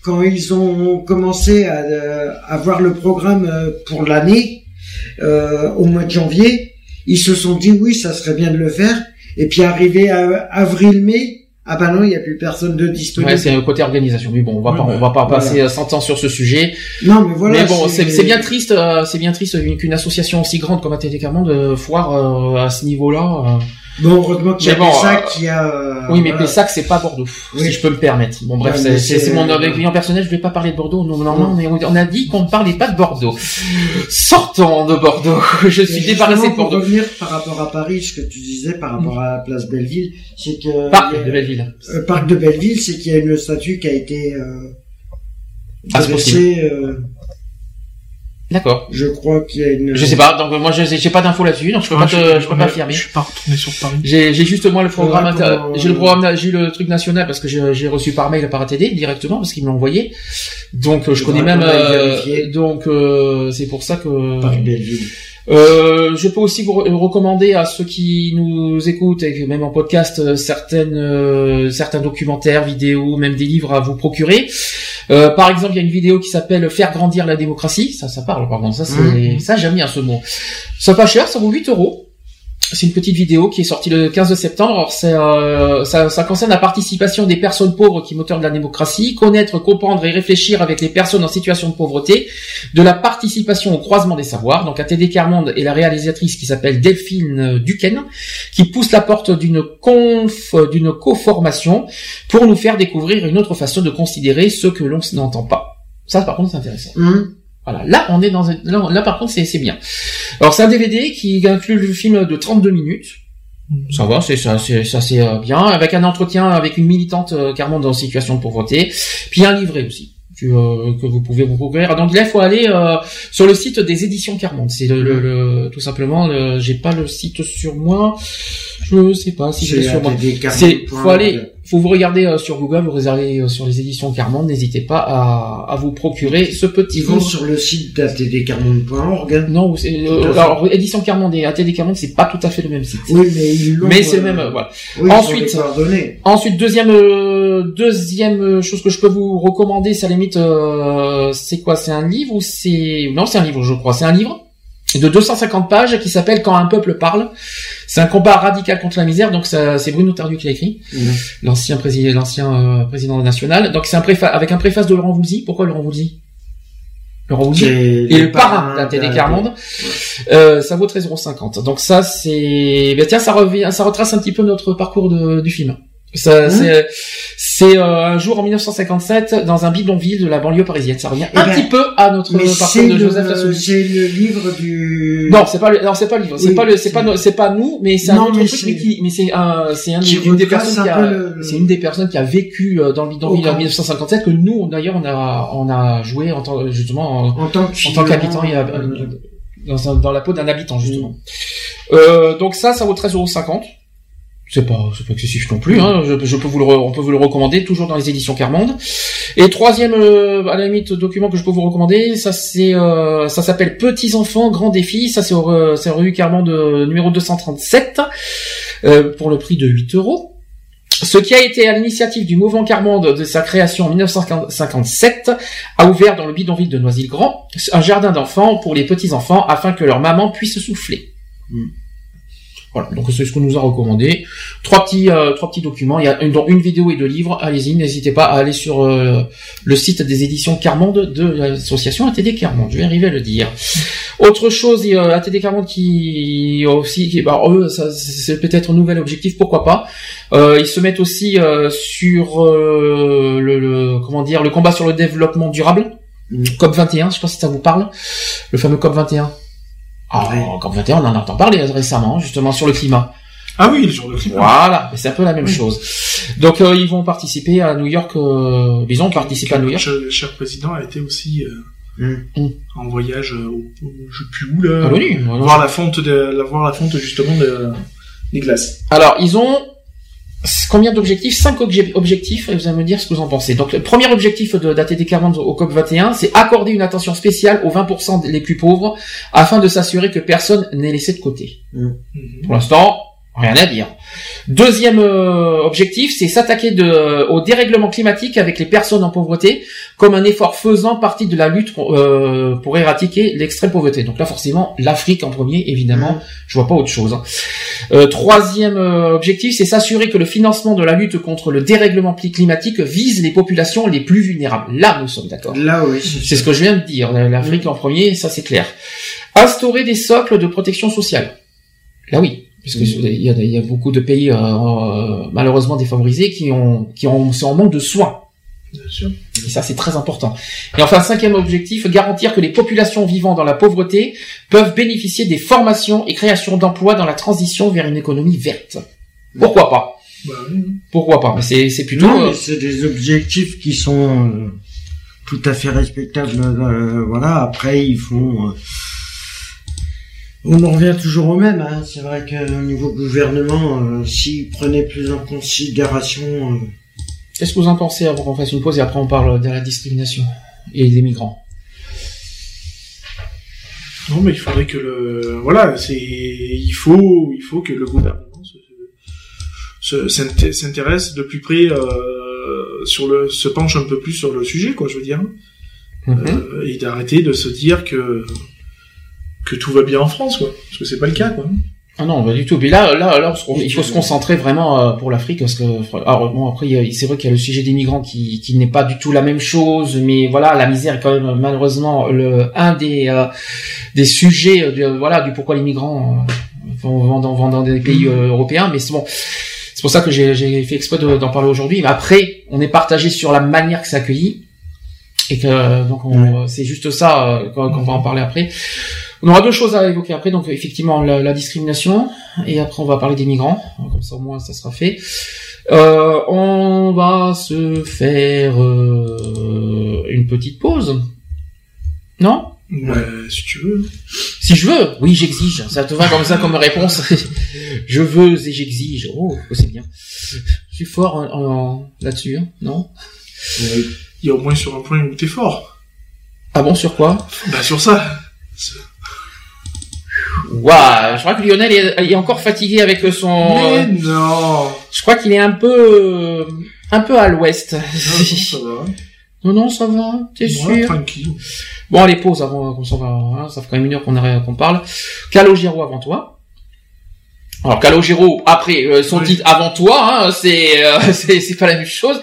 quand ils ont commencé à, à voir le programme euh, pour l'année, euh, au mois de janvier, ils se sont dit oui, ça serait bien de le faire. Et puis arrivé à avril-mai, ah bah non, il n'y a plus personne de disponible. Ouais, c'est un côté organisation. Mais bon, on va pas, on va pas passer 100 ans sur ce sujet. Non, mais voilà. Mais bon, c'est bien triste, euh, c'est bien triste qu'une association aussi grande comme ATT de foire à ce niveau-là. Bon, heureusement qu'il y a Pessac euh, qui a. Euh, oui, mais Pessac, c'est pas Bordeaux, si je peux me permettre. Bon, bref, c'est mon opinion personnelle. Je vais pas parler de Bordeaux. Non, non, on a dit qu'on ne parlait pas de Bordeaux. Sortons de Bordeaux. Je suis débarrassé de Bordeaux. Pour revenir par rapport à Paris, ce que tu disais par rapport à la place Belleville, c'est que. Parc de Belleville. Euh, parc de Belleville, c'est qu'il y a une statue qui a été. Euh, ah, dressée, euh, D'accord. Je crois qu'il y a une. Je sais pas. Donc moi, je j'ai pas d'infos là-dessus, donc je peux pas te, je peux pas affirmer. Je suis pas retourné sur Paris. J'ai j'ai juste moi le programme, j'ai le programme, j'ai le truc national parce que j'ai reçu par mail par ATD directement parce qu'ils me l'ont envoyé. Donc je connais même. Euh, donc euh, c'est pour ça que. Paris euh, je peux aussi vous recommander à ceux qui nous écoutent et même en podcast euh, certaines euh, certains documentaires, vidéos, même des livres à vous procurer. Euh, par exemple, il y a une vidéo qui s'appelle Faire grandir la démocratie. Ça, ça parle, par contre. Ça, c'est mmh. ça, j'aime bien ce mot. Ça pas cher, ça vaut 8 euros c'est une petite vidéo qui est sortie le 15 septembre. Alors euh, ça, ça, concerne la participation des personnes pauvres qui moteur de la démocratie, connaître, comprendre et réfléchir avec les personnes en situation de pauvreté, de la participation au croisement des savoirs. Donc ATD Carmonde et la réalisatrice qui s'appelle Delphine Duquesne, qui pousse la porte d'une conf, d'une co-formation pour nous faire découvrir une autre façon de considérer ce que l'on n'entend pas. Ça, par contre, c'est intéressant. Mmh. Voilà, là on est dans un... là, par contre c'est bien. Alors c'est un DVD qui inclut le film de 32 minutes. Ça va, c'est ça, c'est ça, c'est euh, bien, avec un entretien avec une militante euh, carrément dans situation de pauvreté, puis un livret aussi. Que, euh, que vous pouvez vous procurer. Donc là, il faut aller sur le site des éditions Carmonde. C'est le, le, tout simplement. J'ai pas le site sur moi. Je sais pas si j'ai sur moi. C'est faut aller faut vous regarder euh, sur Google, vous réservez euh, sur les éditions Carmonde, n'hésitez pas à, à, vous procurer ce petit Ils sur le site d'atdcarmonde.org. Non, euh, alors édition Carmonde et ATD Carmonde, c'est pas tout à fait le même site. Oui, mais ils Mais c'est le même. voilà. ensuite, ensuite deuxième deuxième chose que je peux vous recommander, c'est à la limite, c'est quoi? C'est un livre ou c'est non, c'est un livre, je crois. C'est un livre de 250 pages qui s'appelle Quand un peuple parle. C'est un combat radical contre la misère. Donc c'est Bruno Tardieu qui l'a écrit, mhm. l'ancien président, l'ancien euh, président national. Donc c'est un préface avec un préface de Laurent Voulzy. Pourquoi Laurent Voulzy? Laurent Voulzy et le parrain d'un TD Carmonde. Euh, ça vaut 13,50€. Donc ça c'est, ben tiens, ça revient, ça retrace un petit peu notre parcours de, du film. Ça, hein c'est, c'est euh, un jour en 1957 dans un bidonville de la banlieue parisienne. Ça revient eh un ben, petit peu à notre parcours de Joseph Lassouli. C'est le livre du. Non, c'est pas le, non, c'est pas le livre. C'est pas le, c'est pas, c'est pas nous, mais c'est un autre truc, mais, qui, mais c'est un, c'est un, une des personnes qui a, c'est une des personnes qui a vécu euh, dans le bidonville en 1957 que nous, d'ailleurs, on a, on a joué en tant, justement, en, en tant qu'habitant, a, dans, dans la peau d'un habitant, justement. Euh, donc ça, ça vaut 13,50€ c'est pas pas excessif non plus hein. je, peux vous le on peut vous le recommander toujours dans les éditions Carmonde et troisième euh, à la limite document que je peux vous recommander ça c'est euh, ça s'appelle petits enfants grands défis ça c'est c'est rue Carmonde euh, numéro 237 pour le prix de 8 euros ce qui a été à l'initiative du mouvement Carmonde de sa création en 1957 a ouvert dans le bidonville de Noisy-le-Grand un jardin d'enfants pour les petits enfants afin que leur maman puisse souffler. Hmm. Voilà, donc c'est ce qu'on nous a recommandé. Trois petits, euh, trois petits documents, il y a une, une vidéo et deux livres, allez-y, n'hésitez pas à aller sur euh, le site des éditions Carmonde de l'association ATD Carmonde, je vais arriver à le dire. Autre chose, ATD Carmonde qui aussi, qui, bah, eux, c'est peut-être un nouvel objectif, pourquoi pas. Euh, ils se mettent aussi sur le, comment dire, le combat sur le développement durable, mmh. COP21, je ne sais pas si ça vous parle, le fameux COP21. Ah. En COP21, on en entend parler hein, récemment, justement, sur le climat. Ah oui, sur le climat. Voilà, c'est un peu la même chose. Donc, euh, ils vont participer à New York, euh, ils ont participé à New York. Le cher président a été aussi euh, hmm. en voyage euh, au, au, je sais plus où, là. Ah voir, la fonte voir la fonte, justement, de, des glaces. Alors, ils ont Combien d'objectifs? Cinq objectifs, et vous allez me dire ce que vous en pensez. Donc, le premier objectif d'ATD 40 au COP 21, c'est accorder une attention spéciale aux 20% les plus pauvres, afin de s'assurer que personne n'est laissé de côté. Mmh. Pour l'instant, Rien à dire. Deuxième euh, objectif, c'est s'attaquer au dérèglement climatique avec les personnes en pauvreté, comme un effort faisant partie de la lutte euh, pour éradiquer l'extrême pauvreté. Donc là, forcément, l'Afrique en premier, évidemment. Mmh. Je vois pas autre chose. Hein. Euh, troisième objectif, c'est s'assurer que le financement de la lutte contre le dérèglement climatique vise les populations les plus vulnérables. Là, nous sommes d'accord. Là, oui. C'est ce que je viens de dire. L'Afrique mmh. en premier, ça c'est clair. Instaurer des socles de protection sociale. Là, oui puisque il y a, y a, beaucoup de pays euh, euh, malheureusement défavorisés qui ont qui ont sont en manque de soins. Bien sûr. Et ça c'est très important. Et enfin cinquième objectif, garantir que les populations vivant dans la pauvreté peuvent bénéficier des formations et créations d'emplois dans la transition vers une économie verte. Pourquoi pas? Bah, oui. Pourquoi pas? Mais c'est c'est plutôt. Non, euh, c'est des objectifs qui sont tout à fait respectable. voilà. Après, ils font. On en revient toujours au même. Hein. C'est vrai qu'au niveau gouvernement, s'ils prenaient plus en considération. Qu'est-ce que vous en pensez avant qu'on fasse une pause et après on parle de la discrimination et des migrants? Non, mais il faudrait que le voilà, c'est il faut il faut que le gouvernement s'intéresse de plus près euh, sur le se penche un peu plus sur le sujet, quoi, je veux dire, mhm. euh, et d'arrêter de se dire que que tout va bien en France, quoi, parce que c'est pas le cas, quoi. Ah non, pas du tout. Mais là, là, il faut se concentrer vraiment euh, pour l'Afrique parce que, alors bon, après, c'est vrai qu'il y a le sujet des migrants qui, qui n'est pas du tout la même chose, mais voilà, la misère est quand même malheureusement le un des euh, des sujets, de, voilà, du pourquoi les migrants euh, vont, dans, vont dans des pays mmh. européens. Mais c'est bon, c'est pour ça que j'ai fait exprès d'en parler aujourd'hui. Mais après, on est partagé sur la manière que c'est accueilli et que donc c'est juste ça qu'on va en parler après. On aura deux choses à évoquer après, donc effectivement la, discrimination, et après on va parler des migrants, comme ça au moins ça sera fait. Euh, on va se faire euh, une petite pause. Non? Ouais, si tu veux. Si je veux, oui, j'exige. Ça te va comme ça comme réponse? je veux et j'exige. Oh, c'est bien. Je suis fort en, là-dessus, hein, non? Il y a au moins sur un point où t'es fort. Ah bon, sur quoi? Bah sur ça. Waouh, je crois que Lionel est, encore fatigué avec son. Mais non. Je crois qu'il est un peu, un peu à l'ouest. Non, va. Non, non, ça va. T'es sûr Tranquille. Bon, allez, pause avant qu'on s'en va. Hein, ça fait quand même une heure qu'on qu'on parle. Calogero avant toi. Alors Calogero après euh, son titre avant toi, hein, c'est euh, c'est pas la même chose.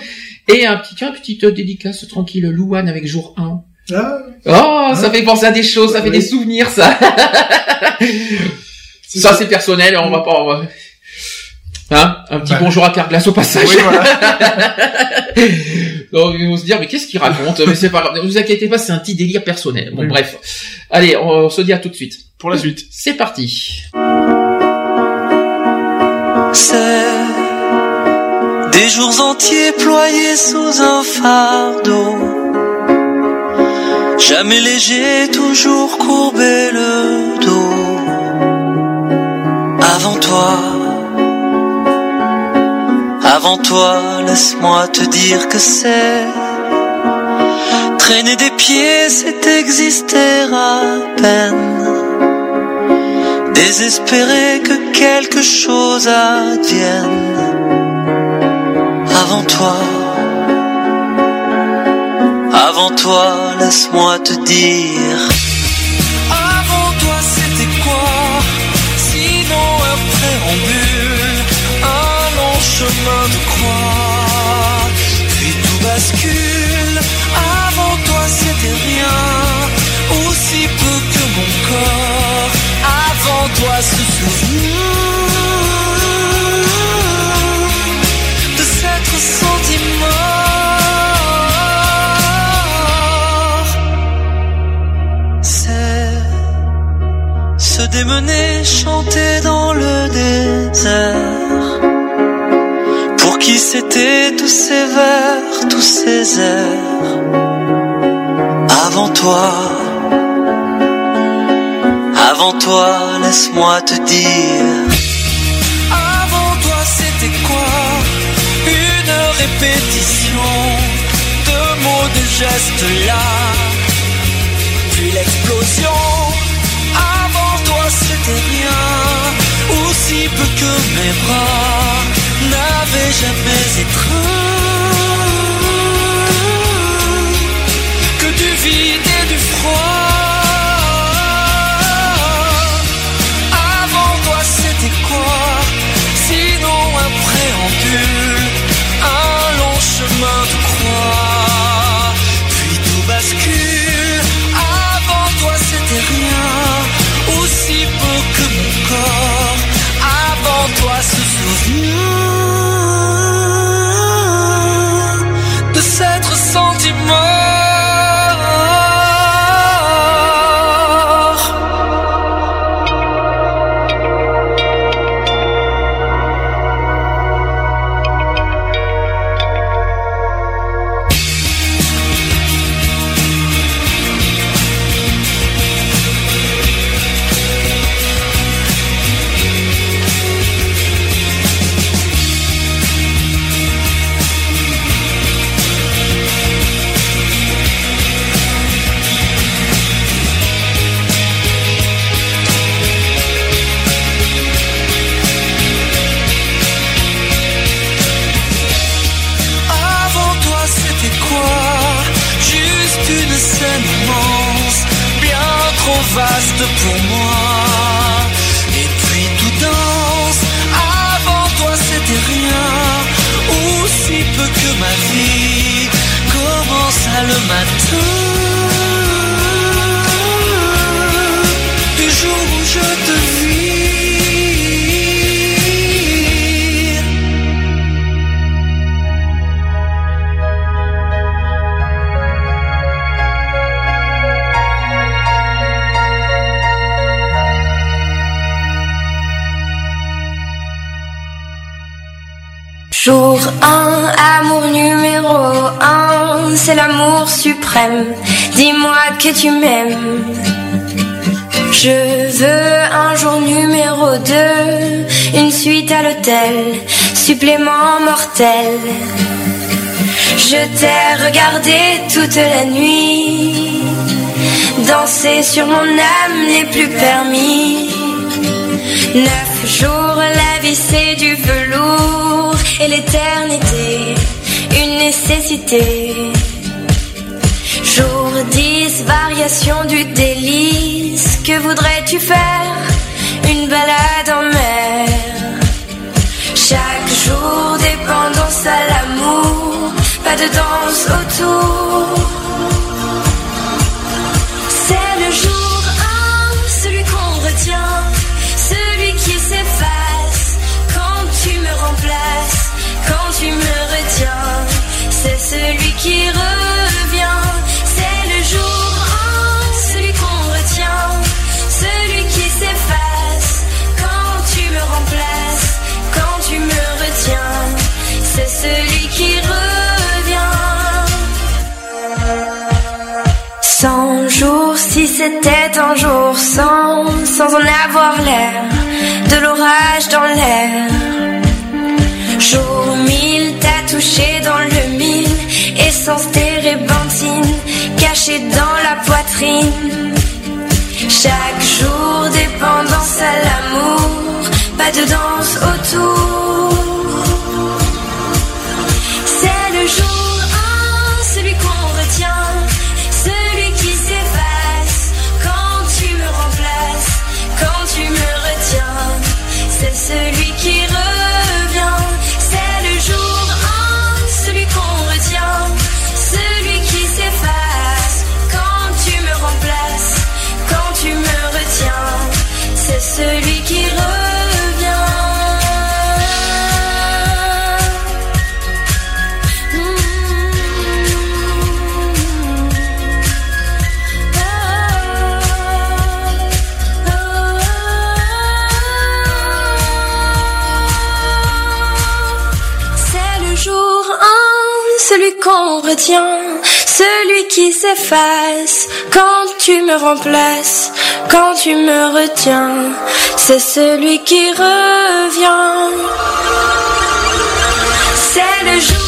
Et un petit un petite dédicace tranquille Louane avec jour 1. Ah. Oh, ça fait penser à des choses, ça fait des souvenirs, ça. ça, c'est personnel, on va pas. Hein un petit bah. bonjour à Carglass au passage. Oui, voilà. Donc ils vont se dire mais qu'est-ce qu'il raconte Mais c'est pas grave. Ne vous inquiétez pas, c'est un petit délire personnel. Bon bref. Allez, on, se dit à tout de suite. Pour la suite. C'est parti. C'est des jours entiers ployés sous un fardeau Jamais léger, toujours courbé le dos. Avant toi, avant toi, laisse-moi te dire que c'est traîner des pieds, c'est exister à peine. Désespérer que quelque chose advienne. Avant toi. Avant toi, laisse-moi te dire. Démener, chanter dans le désert. Pour qui c'était tous ces vers, tous ces airs Avant toi, avant toi, laisse-moi te dire. Avant toi, c'était quoi Une répétition de mots, de gestes là. Puis l'explosion rien, aussi peu que mes bras n'avaient jamais étreint que du vide et du froid. 1, amour numéro 1, c'est l'amour suprême. Dis-moi que tu m'aimes. Je veux un jour numéro 2, une suite à l'hôtel, supplément mortel. Je t'ai regardé toute la nuit, danser sur mon âme n'est plus permis. Neuf jours, la vie c'est du velours et l'éternité, une nécessité. Jour 10, variation du délice, que voudrais-tu faire? Une balade en mer. Chaque jour, dépendance à l'amour, pas de danse autour. C'est le jour me retiens. C'est celui qui revient, c'est le jour 1, celui qu'on retient, celui qui s'efface quand tu me remplaces, quand tu me retiens. C'est celui qui revient. Cent jours, si c'était un jour sans, sans en avoir l'air, de l'orage dans l'air. T'as touché dans le mille, essence térébenthine, cachée dans la poitrine. Chaque jour, dépendance à l'amour, pas de danse qu'on retient, celui qui s'efface quand tu me remplaces, quand tu me retiens. C'est celui qui revient. C'est le jour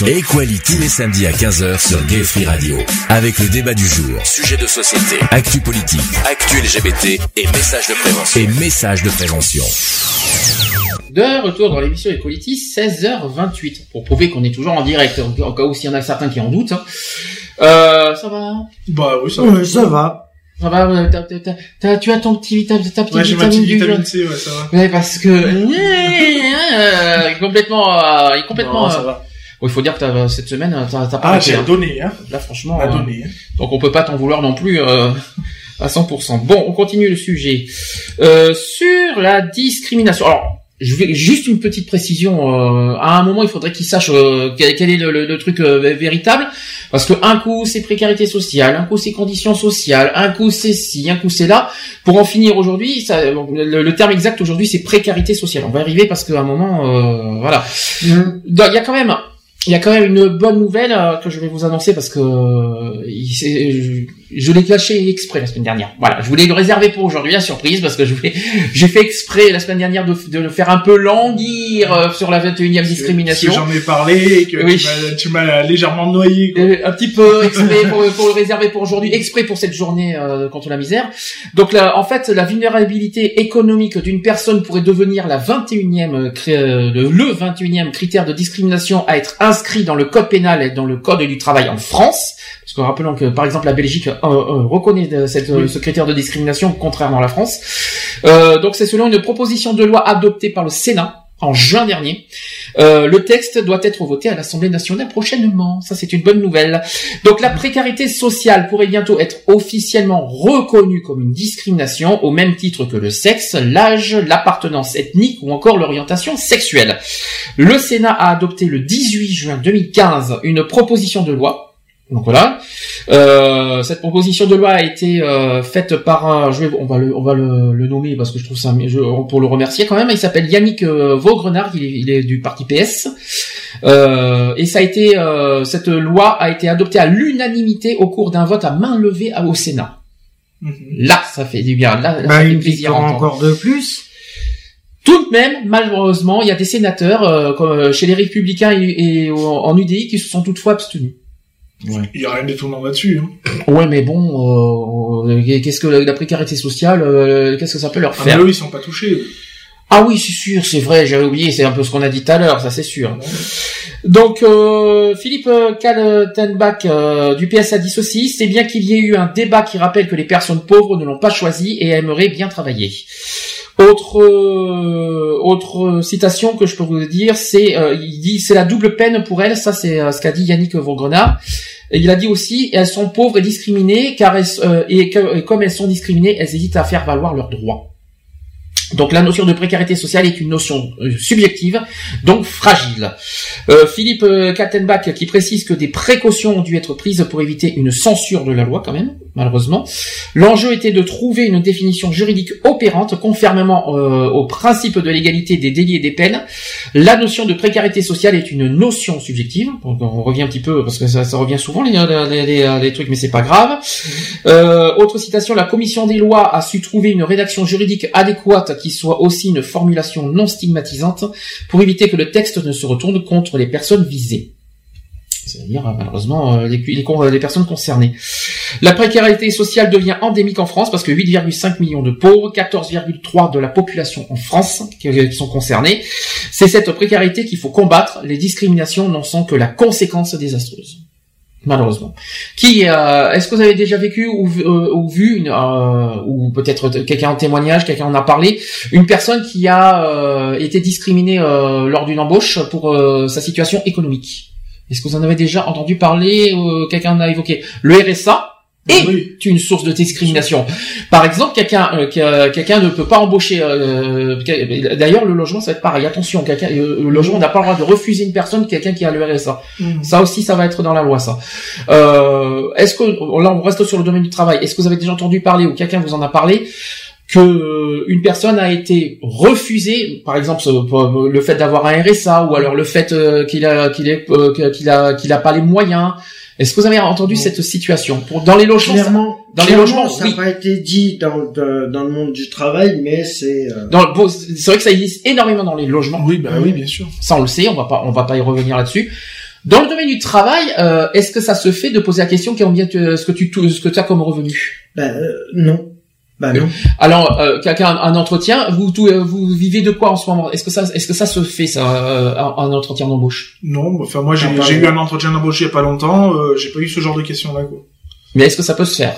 l'émission Equality tous les samedis à 15h sur Gay Free Radio. Avec le débat du jour, sujet de société, actu politique, actu LGBT et messages de prévention. Et messages de prévention. De retour dans l'émission Equality, 16h28, pour prouver qu'on est toujours en direct, en cas où s'il y en a certains qui en doutent. hein. Euh, ça va Bah oui, ça Ouais, ça va. Ça va, ouais, t'as- t'as- t'as- tu as ton petit vita- ta petite Ouais, vitamine du vitamine C, ouais, ça va. Ouais, parce que euh, il est complètement, euh, complètement. Non, ça euh, va. Bon, il faut dire que t'as- cette semaine, t'as pas Ah, j'ai hein. donné, hein. Là, franchement, euh, donné. hein. donc on peut pas t'en vouloir non plus euh, à 100%. Bon, on continue le sujet euh, sur la discrimination. Alors, je vais juste une petite précision. Euh, à un moment, il faudrait qu'ils sachent euh, quel, est le, truc euh, véritable, parce que un coup c'est précarité sociale, un coup c'est conditions sociales, un coup c'est ci, un coup c'est là. Pour en finir aujourd'hui, le, le, terme exact aujourd'hui c'est précarité sociale. On va arriver parce qu'à un moment, voilà. Mm. Il y a quand même il y a quand même une bonne nouvelle euh, que je vais vous annoncer parce que euh, je, l'ai caché exprès la semaine dernière. Voilà, je voulais le réserver pour aujourd'hui la surprise parce que je voulais, j'ai fait exprès la semaine dernière de, de le faire un peu languir euh, sur la 21e discrimination. J'en ai parlé et que tu m'as légèrement noyé. un petit peu exprès pour, pour, le réserver pour aujourd'hui, exprès pour cette journée contre la misère. Donc là, en fait, la vulnérabilité économique d'une personne pourrait devenir la 21e le, le 21e critère de discrimination à être inscrit dans le code pénal et dans le code du travail en France, parce que rappelons que par exemple la Belgique euh, euh, reconnaît euh, cette, ce critère de discrimination contrairement à la France. donc c'est selon une proposition de loi adoptée par le Sénat en juin dernier. Euh, le texte doit être voté à l'Assemblée nationale prochainement. Ça, c'est une bonne nouvelle. Donc, la précarité sociale pourrait bientôt être officiellement reconnue comme une discrimination au même titre que le sexe, l'âge, l'appartenance ethnique ou encore l'orientation sexuelle. Le Sénat a adopté le 18 juin 2015 une proposition de loi donc voilà. Euh, cette proposition de loi a été euh, faite par un, je vais, on va le, on va le, nommer parce que je trouve ça, je, pour le remercier quand même. Il s'appelle Yannick euh, Vaugrenard, il est, il est, du parti PS. Euh, et ça a été, cette loi a été adoptée à l'unanimité au cours d'un vote à main levée au Sénat. Mhm. Là, ça fait du bien. Là, bah, ça fait plaisir. Encore de plus. Tout de même, malheureusement, il y a des sénateurs, comme chez les Républicains et, et en UDI, qui se sont toutefois abstenus. Il y a rien d'étonnant là-dessus. Hein. Ouais, mais bon, euh, qu'est-ce que la précarité sociale, euh, qu'est-ce que ça peut leur ah, faire ah, eux, ils sont pas touchés. Ah oui, c'est sûr, c'est vrai, j'avais oublié, c'est un peu ce qu'on a dit tout à l'heure, ça c'est sûr. Donc, euh, Philippe Kaltenbach du PSA dit ceci, c'est bien qu'il y ait eu un débat qui rappelle que les personnes pauvres ne l'ont pas choisi et aimeraient bien travailler. Autre autre citation que je peux vous dire, c'est il dit c'est la double peine pour elle, ça c'est ce qu'a dit Yannick Vaugrenard. Il a dit aussi, elles sont pauvres et discriminées, car elles, euh, et, comme elles sont discriminées, elles hésitent à faire valoir leurs droits. Donc la notion de précarité sociale est une notion euh, subjective, donc fragile. Euh, Philippe euh, Kaltenbach qui précise que des précautions ont dû être prises pour éviter une censure de la loi quand même, malheureusement. L'enjeu était de trouver une définition juridique opérante conformément au principe de l'égalité des délits et des peines. La notion de précarité sociale est une notion subjective. Donc on revient un petit peu parce que ça, revient souvent les, les, les, trucs, mais c'est pas grave. autre citation, la commission des lois a su trouver une rédaction juridique adéquate qui soit aussi une formulation non stigmatisante pour éviter que le texte ne se retourne contre les personnes visées c'est-à-dire malheureusement euh, les, les, personnes concernées. La précarité sociale devient endémique en France parce que 8,5 millions de pauvres, 14,3 de la population en France qui, qui sont concernés. C'est cette précarité qu'il faut combattre. Les discriminations n'en sont que la conséquence désastreuse malheureusement. Qui euh, est-ce que vous avez déjà vécu ou, euh, ou vu une, euh, ou peut-être quelqu'un en témoignage, quelqu'un en a parlé, une personne qui a été discriminée lors d'une embauche pour sa situation économique? Est-ce que vous en avez déjà entendu parler Quelqu'un en a évoqué? Le RSA est une source de discrimination. Par exemple, quelqu'un euh, quelqu'un ne peut pas embaucher. Euh, D'ailleurs, le logement, ça va être pareil. Attention, quelqu'un euh, le logement n'a pas le droit de refuser une personne, quelqu'un qui a le RSA. Mm. Ça aussi, ça va être dans la loi, ça. Euh, Est-ce que là, on reste sur le domaine du travail. Est-ce que vous avez déjà entendu parler ou quelqu'un vous en a parlé? Que euh, une personne a été refusée, par exemple le fait d'avoir un RSA ou alors le fait qu'il a qu'il est qu'il a qu'il a pas les moyens est-ce que vous avez entendu cette situation? Pour dans les logements clairement, Dans les logements, ça n'a pas été dit dans, dans le monde du travail, mais c'est. Euh... C'est vrai que ça existe énormément dans les logements. Oui, bah oui, bien sûr. Ça on le sait, on va pas, on va pas y revenir là-dessus. Dans le domaine du travail, euh, est-ce que ça se fait de poser la question combien ce que tu ce que tu as comme revenu? Ben euh, non. Bah non. Alors, euh, quelqu'un un entretien, vous euh, vous vivez de quoi en ce moment? Est-ce que ça est-ce que ça se fait ça euh, un, entretien d'embauche? Non, enfin moi j'ai eu un entretien d'embauche il y a pas longtemps, euh, j'ai pas eu ce genre de questions là quoi. Mais est-ce que ça peut se faire?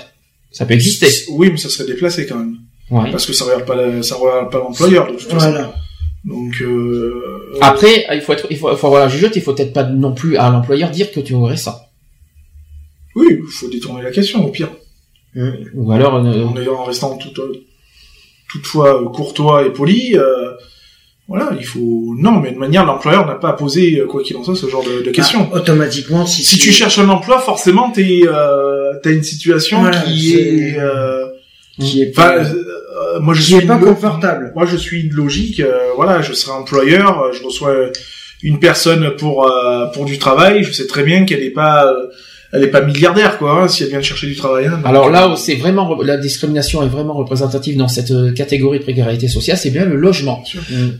Ça peut exister. Oui, mais ça serait déplacé quand même. Ouais. Parce que ça regarde pas ça regarde pas l'employeur de toute façon. Voilà. Donc euh... après, il faut être il faut, faut avoir la jugeote, il faut peut-être pas non plus à l'employeur dire que tu aurais ça. Oui, il faut détourner la question au pire. Ou alors euh, en, restant tout, toutefois euh, courtois et poli, euh, Voilà, il faut non, mais de manière l'employeur n'a pas à poser quoi qu'il en soit ce genre de, de questions. Ah, automatiquement, si, si tu cherches un emploi, forcément t'es euh, t'as une situation qui est, euh, qui est pas, euh, moi je qui suis est pas confortable. Moi je suis de logique, euh, voilà, je serai employeur, euh, je reçois une personne pour euh, pour du travail, je sais très bien qu'elle est pas euh, elle est pas milliardaire quoi, hein, si elle vient de chercher du travail. hein. Alors là où c'est vraiment la discrimination est vraiment représentative dans cette euh, catégorie de précarité sociale, c'est bien le logement.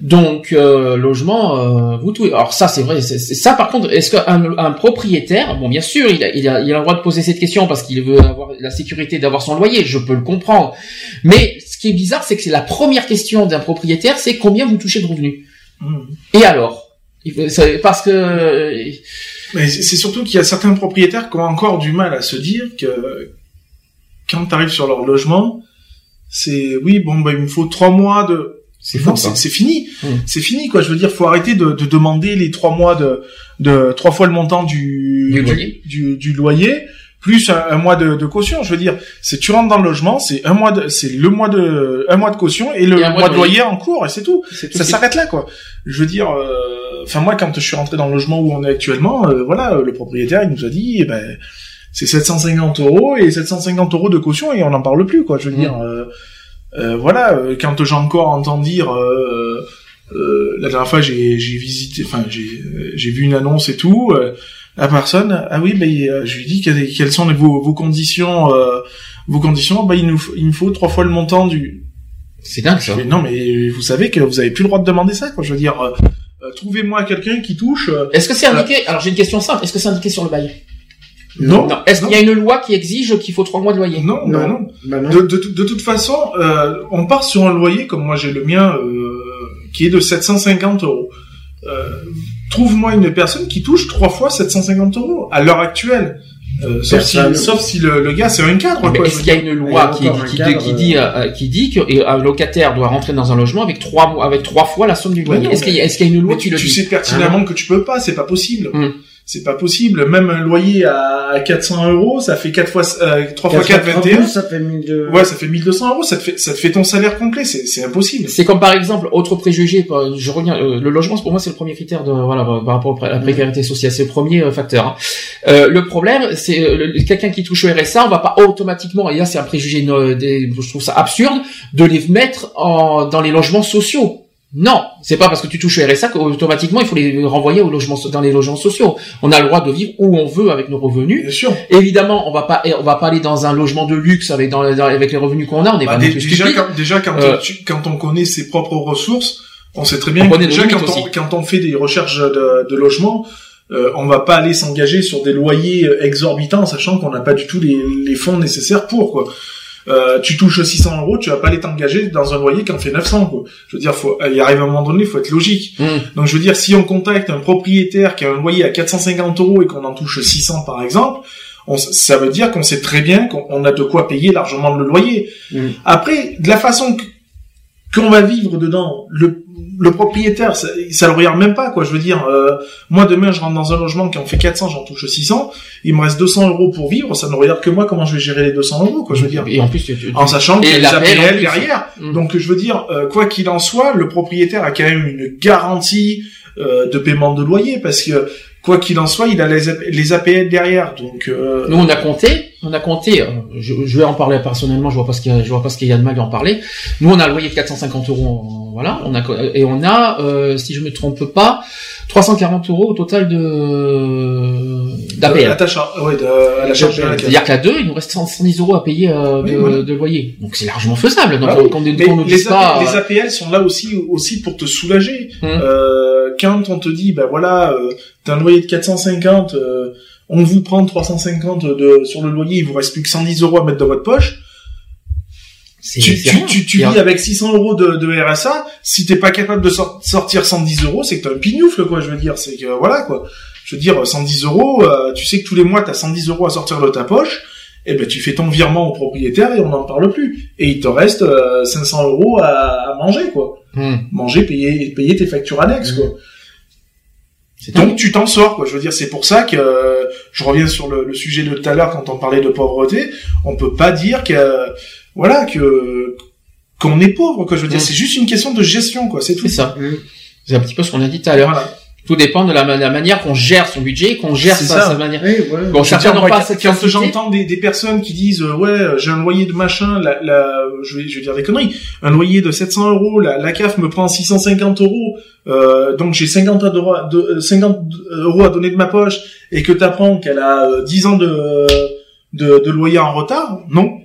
Donc euh, logement, euh, vous tout. Alors ça c'est vrai, c'est ça par contre, est-ce qu'un un propriétaire, bon bien sûr, il a, il a il a le droit de poser cette question parce qu'il veut avoir la sécurité d'avoir son loyer, je peux le comprendre. Mais ce qui est bizarre, c'est que c'est la première question d'un propriétaire, c'est combien vous touchez de revenus? Mmh. Et alors? Parce que euh, Mais c'est surtout qu'il y a certains propriétaires qui ont encore du mal à se dire que quand tu arrives sur leur logement, c'est oui bon bah il me faut trois mois de c'est fini, c'est fini quoi. Je veux dire, faut arrêter de, de demander les trois mois de, de trois fois le montant du Du loyer. du, du loyer plus un, un mois de, de caution. Je veux dire, c'est tu rentres dans le logement, c'est un mois de, c'est le mois de un mois de caution et le Et mois, mois de loyer loyer. en cours et c'est tout. Ça s'arrête là quoi. Je veux dire, euh, enfin moi quand je suis rentré dans le logement où on est actuellement, euh, voilà, euh, le propriétaire il nous a dit, eh ben c'est 750 euros et 750 euros de caution et on n'en parle plus quoi. Je veux Mm. dire, euh, euh, voilà, euh, quand j'ai encore entendu dire, euh, euh, la dernière fois j'ai j'ai visité, enfin j'ai j'ai vu une annonce et tout. La personne, ah oui, ben je lui dis quelles, quelles sont les- vos, vos conditions, euh, vos conditions. Bah il nous faut- il me faut trois fois le montant du, C'est dingue ça. mais non, mais vous savez que vous avez plus le droit de demander ça, quoi. Je veux dire, euh, euh, trouvez-moi quelqu'un qui touche. euh, Est-ce que c'est indiqué Alors j'ai une question simple. Est-ce que c'est indiqué sur le bail? Non, Non. Est-ce qu'il y a une loi qui exige qu'il faut trois mois de loyer? Non, bah non. Bah non. De, de toute façon, euh, on part sur un loyer comme moi j'ai le mien, euh, qui est de 750 euros. Euh, Trouve-moi une personne qui touche trois fois 750 euros à l'heure actuelle. Euh, sauf, si, sauf si le, le gars c'est un cadre. Est-ce qu'il y a une loi qui, qui, cadre, qui dit euh, qui dit qu'un locataire doit rentrer dans un logement avec trois avec trois fois la somme du loyer? Est-ce qu'il y, a- mais- est-ce qu'il y a une loi qui tu, le tu dit? sais pertinemment que tu peux pas, c'est pas possible. Hum. C'est pas possible. Même un loyer à 400 euros, ça fait 4 fois, euh, 3 fois 4, 4 21. ça fait 1200. Ouais, ça fait 1200 euros, ça te fait, ça te fait ton salaire complet, c'est, c'est impossible. C'est comme par exemple autre préjugé. Je reviens. euh, le logement, pour moi, c'est le premier critère de voilà par rapport à la précarité sociale. C'est le premier euh, facteur. hein. Euh, le problème, c'est euh, quelqu'un qui touche au RSA, on va pas automatiquement. Et là, c'est un préjugé. euh, des- je trouve ça absurde de les mettre en, dans les logements sociaux. Non, c'est pas parce que tu touches au RSA qu'automatiquement il faut les renvoyer au logement, dans les logements sociaux. On a le droit de vivre où on veut avec nos revenus. Bien sûr. Évidemment, on va pas, on va pas aller dans un logement de luxe avec dans, dans- avec les revenus qu'on a. On est Bah, pas déjà, quand, déjà quand, Euh, tu- quand on connaît ses propres ressources, on sait très bien On que déjà quand on, quand on fait des recherches de, de logement, euh, on va pas aller s'engager sur des loyers exorbitants, sachant qu'on n'a pas du tout les, les fonds nécessaires pour quoi. Euh, tu touches 600 euros, tu vas pas aller t'engager dans un loyer qui en fait 900 quoi. Je veux dire, faut, il arrive à un moment donné, faut être logique. Mmh. Donc je veux dire, si on contacte un propriétaire qui a un loyer à 450 euros et qu'on en touche 600 par exemple, on, ça veut dire qu'on sait très bien qu'on on a de quoi payer largement le loyer. Mm. Après, de la façon qu'on va vivre dedans, le, le propriétaire, ça, ça le regarde même pas quoi. Je veux dire, euh, moi demain je rentre dans un logement qui en fait 400, j'en touche 600, il me reste 200 euros pour vivre, ça ne regarde que moi comment je vais gérer les 200 euros quoi. Je veux dire. Et en plus, tu, tu- En sachant qu'il y a des APL derrière. Mm. Donc je veux dire, euh, quoi qu'il en soit, le propriétaire a quand même une garantie euh, de paiement de loyer parce que quoi qu'il en soit, il a les, les APL derrière. Donc euh, Nous, on a compté, on a compté. euh, Je, je vais en parler personnellement. Je vois pas ce qu'il y a, je vois pas ce qu'il y a de mal d'en parler. Nous, on a un loyer de 450 euros. en- Voilà, on a et on a, euh, si je me trompe pas, 340 euros au total de d'APL. à, ta char- ouais, de- à. C'est-à-dire qu'à deux, il nous reste 110 euros à payer euh, Oui, de, voilà. de loyer. Donc c'est largement faisable. Donc Ah oui. Mais les, pas. Les APL sont là aussi aussi pour te soulager. Mm. Euh, quand on te dit, ben voilà, euh, t'as un loyer de 450, euh, on vous prend 350 de, sur le loyer, il vous reste plus que 110 euros à mettre dans votre poche. tu, tu, vis avec 600 euros de, de RSA, si t'es pas capable de sor- sortir 110 euros, c'est que t'as un pignoufle, quoi, je veux dire, c'est que, voilà, quoi. Je veux dire, 110 euros, euh, tu sais que tous les mois, t'as 110 euros à sortir de ta poche, et ben, tu fais ton virement au propriétaire et on n'en parle plus. Et il te reste euh, 500 euros à, à manger, quoi. Hmm. Manger, payer, payer tes factures annexes, quoi. C'est Donc tu t'en sors, quoi. Je veux dire, c'est pour ça que euh, je reviens sur le, le sujet de tout à l'heure quand on parlait de pauvreté. On peut pas dire que voilà que qu'on est pauvre, quoi. Je veux dire, Mm. c'est juste une question de gestion, quoi. C'est tout. C'est ça. Mm. C'est un petit peu ce qu'on a dit tout à l'heure. Tout dépend de la, manière qu'on gère son budget, qu'on gère sa, manière. Oui, Bon, pas cette Quand j'entends des, des, personnes qui disent euh, ouais, j'ai un loyer de machin, la, la, je vais, je vais dire des conneries, un loyer de 700 euros, la, la CAF me prend 650 euros, euh, donc j'ai 50 euros, de, 50 euros à donner de ma poche, et que t'apprends qu'elle a 10 euh, ans de, de, de loyer en retard, non,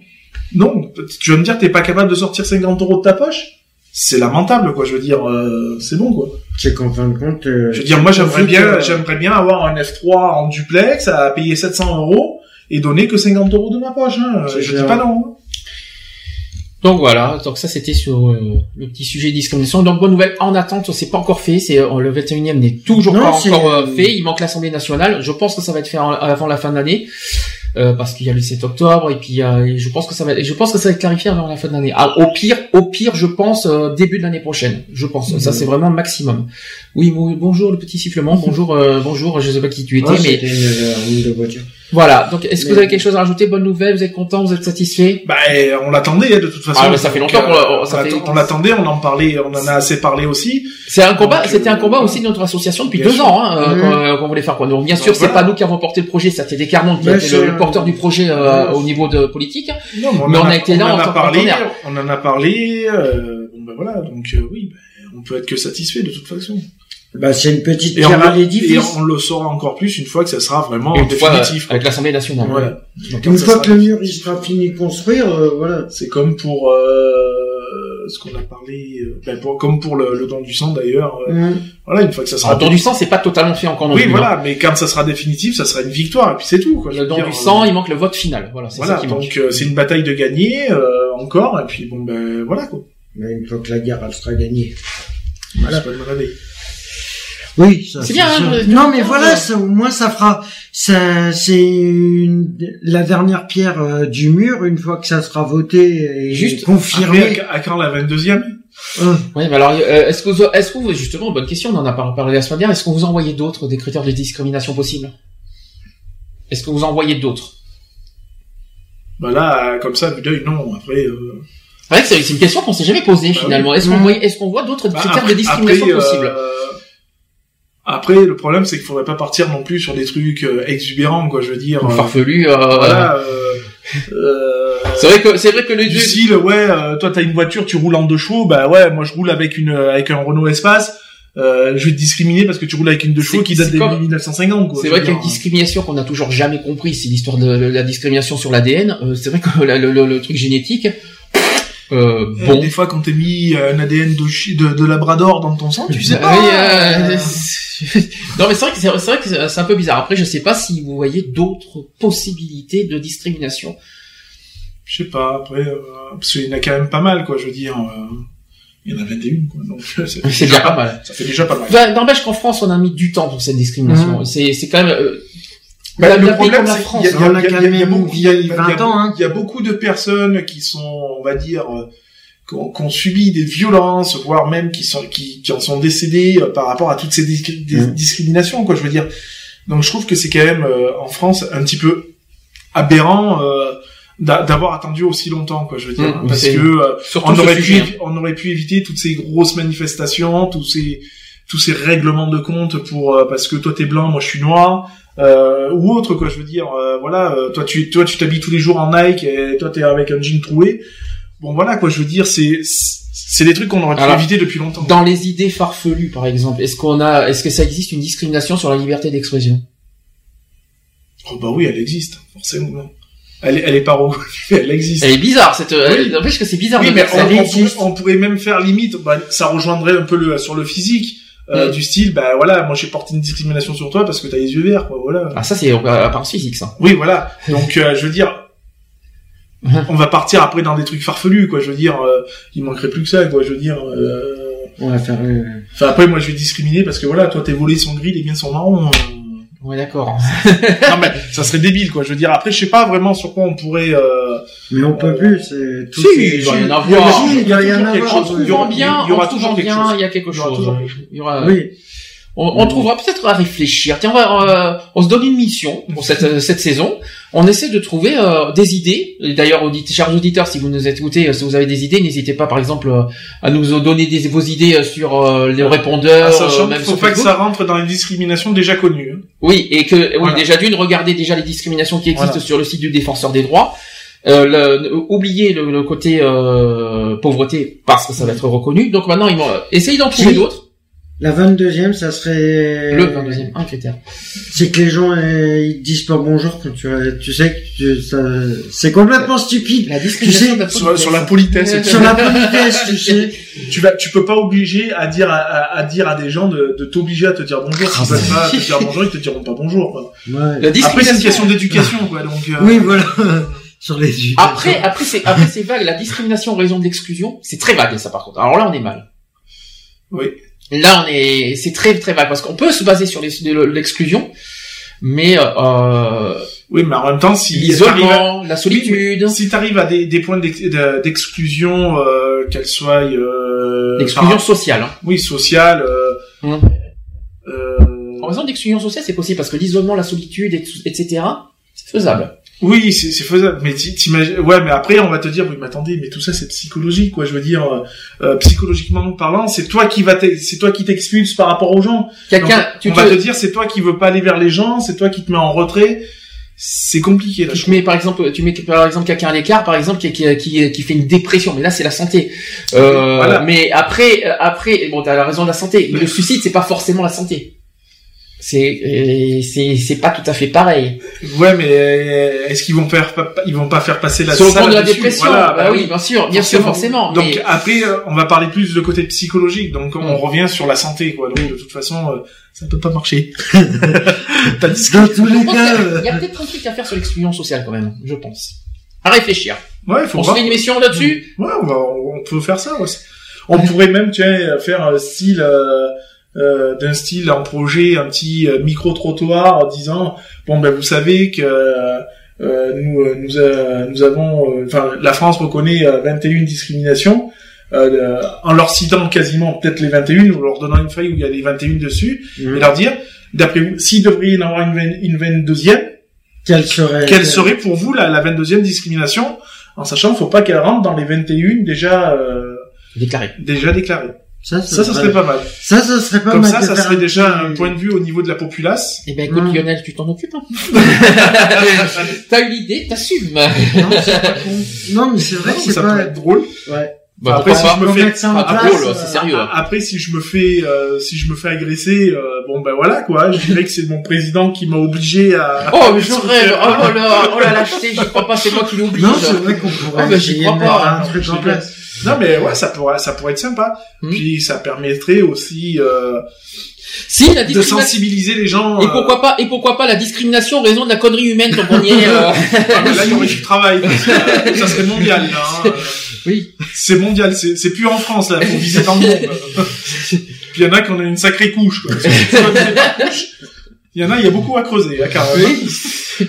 non, tu vas me dire t'es pas capable de sortir 50 euros de ta poche? C'est lamentable quoi je veux dire euh, c'est bon quoi c'est qu'en fin de compte euh, je veux dire moi j'aimerais bien j'aimerais bien avoir un F3 en duplex à payer 700 euros et donner que 50 euros de ma poche hein. je dis pas non hein. donc voilà, donc ça c'était sur euh, le petit sujet de discrimination. Donc bonne nouvelle, en attente, c'est pas encore fait, c'est le 21e n'est toujours pas encore fait, il manque l'Assemblée nationale. Je pense que ça va être fait avant la fin de l'année. Euh, parce qu'il y a le 7 octobre et puis euh, je pense que ça va je pense que ça va être clarifié avant la fin de l'année. Ah, au pire, au pire, je pense euh, début de l'année prochaine. Je pense. Ça c'est vraiment le maximum. Oui, bonjour le petit sifflement. Bonjour, bonjour. Je sais pas qui tu étais, mais une, voiture. Voilà. Donc, est-ce que vous avez quelque chose à rajouter Bonne nouvelle Vous êtes content Vous êtes satisfait? Bah, on l'attendait hein, de toute façon. Ah, mais ça fait longtemps qu'on l'attendait. On en parlait. On en a assez parlé aussi. C'est un combat. C'était un combat aussi de notre association depuis deux ans hein, mmh. qu'on voulait faire. Quoi. Donc, bien sûr, c'est pas nous qui avons porté le projet. C'était des Carmont qui était le, porteur du projet euh, au niveau de politique. Non, mais on, a, été là. On en a parlé. On en a parlé. Bon, ben voilà. Donc euh, oui, ben, on peut être que satisfait de toute façon. Bah, c'est une petite pierre à l'édifice. Et on le saura encore plus une fois que ça sera vraiment définitif. avec l'Assemblée nationale. Voilà. une fois que le mur il sera fini de construire, euh, voilà. C'est comme pour euh, ce qu'on a parlé, euh, ben pour, comme pour le, le don du sang d'ailleurs. Euh, voilà, une fois que ça sera. le don du sang, c'est pas totalement fait encore non Oui, voilà, mais quand ça sera définitif, ça sera une victoire et puis c'est tout. Quoi, le don du sang, il manque le vote final. Voilà, c'est voilà, ça qui donc c'est une bataille de gagner encore et puis bon ben voilà quoi. Mais une fois que la guerre elle sera gagnée. Voilà. C'est pas de oui, c'est bien. Hein, non, mais voilà, ça, au moins ça fera, ça, c'est la dernière pierre euh, du mur une fois que ça sera voté et Juste confirmé. à, quand la 22e euh. Oui, mais alors, euh, est-ce que vous, est-ce que vous, justement, bonne question, on en a parlé la semaine dernière, est-ce que vous envoyez d'autres des critères de discrimination possibles? Est-ce que vous envoyez d'autres? Bah là, comme ça, d'œil, non. Après. Euh... C'est c'est une question qu'on s'est jamais posée bah finalement. Est-ce qu'on voit, est-ce qu'on voit d'autres bah, critères de discrimination possibles? Après, le problème, c'est qu'il faudrait pas partir non plus sur des trucs euh, exubérants, quoi. Je veux dire. Farfelu. Euh, voilà. Euh, euh, c'est vrai que c'est vrai que le du style, ouais, toi t'as une voiture, tu roules en deux chevaux, bah ouais, moi je roule avec une avec un Renault Espace. Euh, je vais te discriminer parce que tu roules avec une deux chevaux qui date de 1950. C'est vrai qu'il y a une discrimination qu'on a toujours jamais compris, c'est l'histoire de, la discrimination sur l'ADN. c'est vrai que le, truc génétique, euh, bon. Des fois, quand t'es mis un ADN de, de, Labrador dans ton sang, tu sais pas. Euh, non, mais c'est vrai que c'est vrai que c'est un peu bizarre. Après, je sais pas si vous voyez d'autres possibilités de discrimination. Je sais pas. Après, euh, parce qu'il y en a quand même pas mal, quoi. Je veux dire. Euh, il y en a 21, quoi. Donc, c'est déjà pas mal. Ça fait déjà pas mal. Bah, N'empêche qu'en France, on a mis du temps pour cette discrimination. Mmh. C'est, c'est quand même, euh, bah, le problème, c'est qu'il y, y, y, y, a beaucoup, il y a beaucoup de personnes qui sont, on va dire, euh, qui ont, subi des violences, voire même qui sont, qui, qui en sont décédés euh, par rapport à toutes ces mmh. discriminations, quoi. Je veux dire. Donc, je trouve que c'est quand même euh, en France un petit peu aberrant. d'avoir attendu aussi longtemps quoi je veux dire mmh, parce que on aurait pu hein. on aurait pu éviter toutes ces grosses manifestations tous ces tous ces règlements de compte pour parce que toi t'es blanc moi je suis noir euh, ou autre quoi je veux dire euh, voilà euh, toi tu toi tu t'habilles tous les jours en Nike et toi t'es avec un jean troué bon voilà quoi je veux dire c'est c'est des trucs qu'on aurait pu éviter depuis longtemps dans les idées farfelues par exemple est-ce qu'on a est-ce que ça existe une discrimination sur la liberté d'expression? Oh bah oui elle existe forcément elle est, elle est pas elle existe. Elle est bizarre cette. Oui. N'empêche que c'est bizarre. Oui, mais on, on, pourrait même faire limite. Bah, ça rejoindrait un peu le sur le physique. Euh, mm. du style bah voilà moi j'ai porté une discrimination sur toi parce que t'as les yeux verts quoi voilà. Ah ça c'est à part physique ça oui voilà. Donc euh, je veux dire on va partir après dans des trucs farfelus quoi. Je veux dire euh, il manquerait plus que ça quoi. Je veux dire on va faire enfin après moi je vais discriminer parce que voilà toi t'es volé son gris les miens sont marrons Ouais, d'accord. non mais ça serait débile quoi. Je veux dire après je sais pas vraiment sur quoi on pourrait. Euh... Mais on peut plus. C'est tout. Si, il va y en avoir. Il y a. En trouvant bien, il y aura toujours. Il y a quelque chose. Il y aura. Oui. On, trouvera peut-être à réfléchir. Tiens, on, va, on se donne une mission pour cette, cette saison. On essaie de trouver euh, des idées. D'ailleurs, chers auditeurs, si vous nous écoutez, si vous avez des idées, n'hésitez pas, par exemple, à nous donner des, vos idées sur les répondeurs. Ah, sachant même faut pas que ça rentre dans les discriminations déjà connues. Hein. Oui, et que oui, déjà d'une, regardez déjà les discriminations qui existent sur le site du défenseur des droits. Euh, le, oubliez le, côté euh, pauvreté parce que ça va être reconnu. Donc maintenant, ils vont essayer d'en trouver d'autres. La 22e, ça serait... Le 22e, un critère. C'est que les gens, euh, ils disent pas bonjour quand tu, tu sais que ça... c'est complètement stupide. La discrimination tu sais, sur, la politesse. sur la politesse, tu sais. Tu vas, tu peux pas obliger à dire à, à, dire à des gens de, de t'obliger à te dire bonjour. S'ils veulent pas te dire bonjour, ils te diront pas bonjour. Quoi. Ouais. La discrimination... Après, c'est une question d'éducation, quoi. Donc. Euh... Oui, voilà. sur les. Après, après, c'est après c'est vague. La discrimination en raison de l'exclusion, c'est très vague ça par contre. Alors là, on est mal. Oui. Là, on est, c'est très très vague parce qu'on peut se baser sur l'exclusion, mais euh, oui, mais en même temps, si l'isolement, la solitude, si tu arrives à des, des points d'exclusion, euh, qu'elles soient euh, l'exclusion sociale, hein. oui, sociale. Euh, hum. euh, en raison d'exclusion sociale, c'est possible parce que l'isolement, la solitude, etc., c'est faisable. Oui, c'est faisable. Mais t'imagines, ouais, mais après on va te dire, oui, mais attendez, mais tout ça c'est psychologique, quoi. Je veux dire, euh, euh psychologiquement parlant, c'est toi qui va, c'est toi qui t'expulse par rapport aux gens. Quelqu'un, tu on va te dire, c'est toi qui veux pas aller vers les gens, c'est toi qui te mets en retrait. C'est compliqué. Là, tu mets par exemple, tu mets par exemple quelqu'un à l'écart, par exemple, qui, qui, qui, qui, fait une dépression, mais là c'est la santé. Euh, voilà. Mais après, euh, après, bon, t'as la raison de la santé. Mais le suicide, c'est pas forcément la santé c'est euh, c'est c'est pas tout à fait pareil. Ouais, mais euh, est-ce qu'ils vont faire ils vont pas faire passer la sur le plan de la dépression bah, bah, oui, bien sûr, bien sûr forcément. Donc après euh, on va parler plus de côté psychologique. Donc on mm. revient sur la santé quoi. Donc de toute façon ça peut pas marcher. Dans tous les cas, il y a peut-être un truc à faire sur l'exclusion sociale quand même, je pense. À réfléchir. Ouais, il faut on se fait une émission là-dessus? Ouais, on, va, on peut faire ça aussi. On pourrait même tiens faire un style euh, d'un style en projet, un petit euh, micro trottoir en disant bon ben vous savez que euh, nous nous, nous avons enfin la France reconnaît 21 discriminations en leur citant quasiment peut-être les 21 ou leur donnant une feuille où il y a les 21 dessus mmh. et leur dire d'après vous s'il devrait y en avoir une, une 22e quelle serait quelle serait pour vous la, la 22e discrimination en sachant qu'il faut pas qu'elle rentre dans les 21 déjà euh, déclarées déjà déclarées ça, ça, serait pas mal. Ça, ça serait pas Comme mal. Comme ça, ça serait déjà un point de vue au niveau de la populace. Eh ben, écoute, mmh. Lionel, tu t'en occupes, hein. T'as eu l'idée, t'assumes. Non, non, mais c'est vrai que c'est ça pas... peut être drôle. Ouais. Bah, après, si je me fais, ça après, drôle, c'est sérieux. Hein. Après, si je me fais, euh, si je me fais agresser, euh, bon ben voilà quoi. Je dirais que c'est mon président qui m'a obligé à. Oh mais je rêve. Oh là, oh la lâcheté, j'y crois pas. C'est moi qui l'ai obligé. Non, c'est vrai qu'on pourrait. Oh ben j'y crois pas. Un truc en place. Non, mais ouais, ça pourrait, ça pourrait être sympa. Hmm. Puis ça permettrait aussi euh, si, la de sensibiliser les gens. Et pourquoi pas Et pourquoi pas la discrimination en raison de la connerie humaine tant qu'on y est. Euh... ah, là, il y aurait du travail. ça serait mondial. Là, hein. Oui. C'est mondial. C'est plus en France là. Faut viser dans le monde. Puis il y en a qui ont une sacrée couche. Quoi. Il y en a, il y a beaucoup à creuser, à hein, Oui.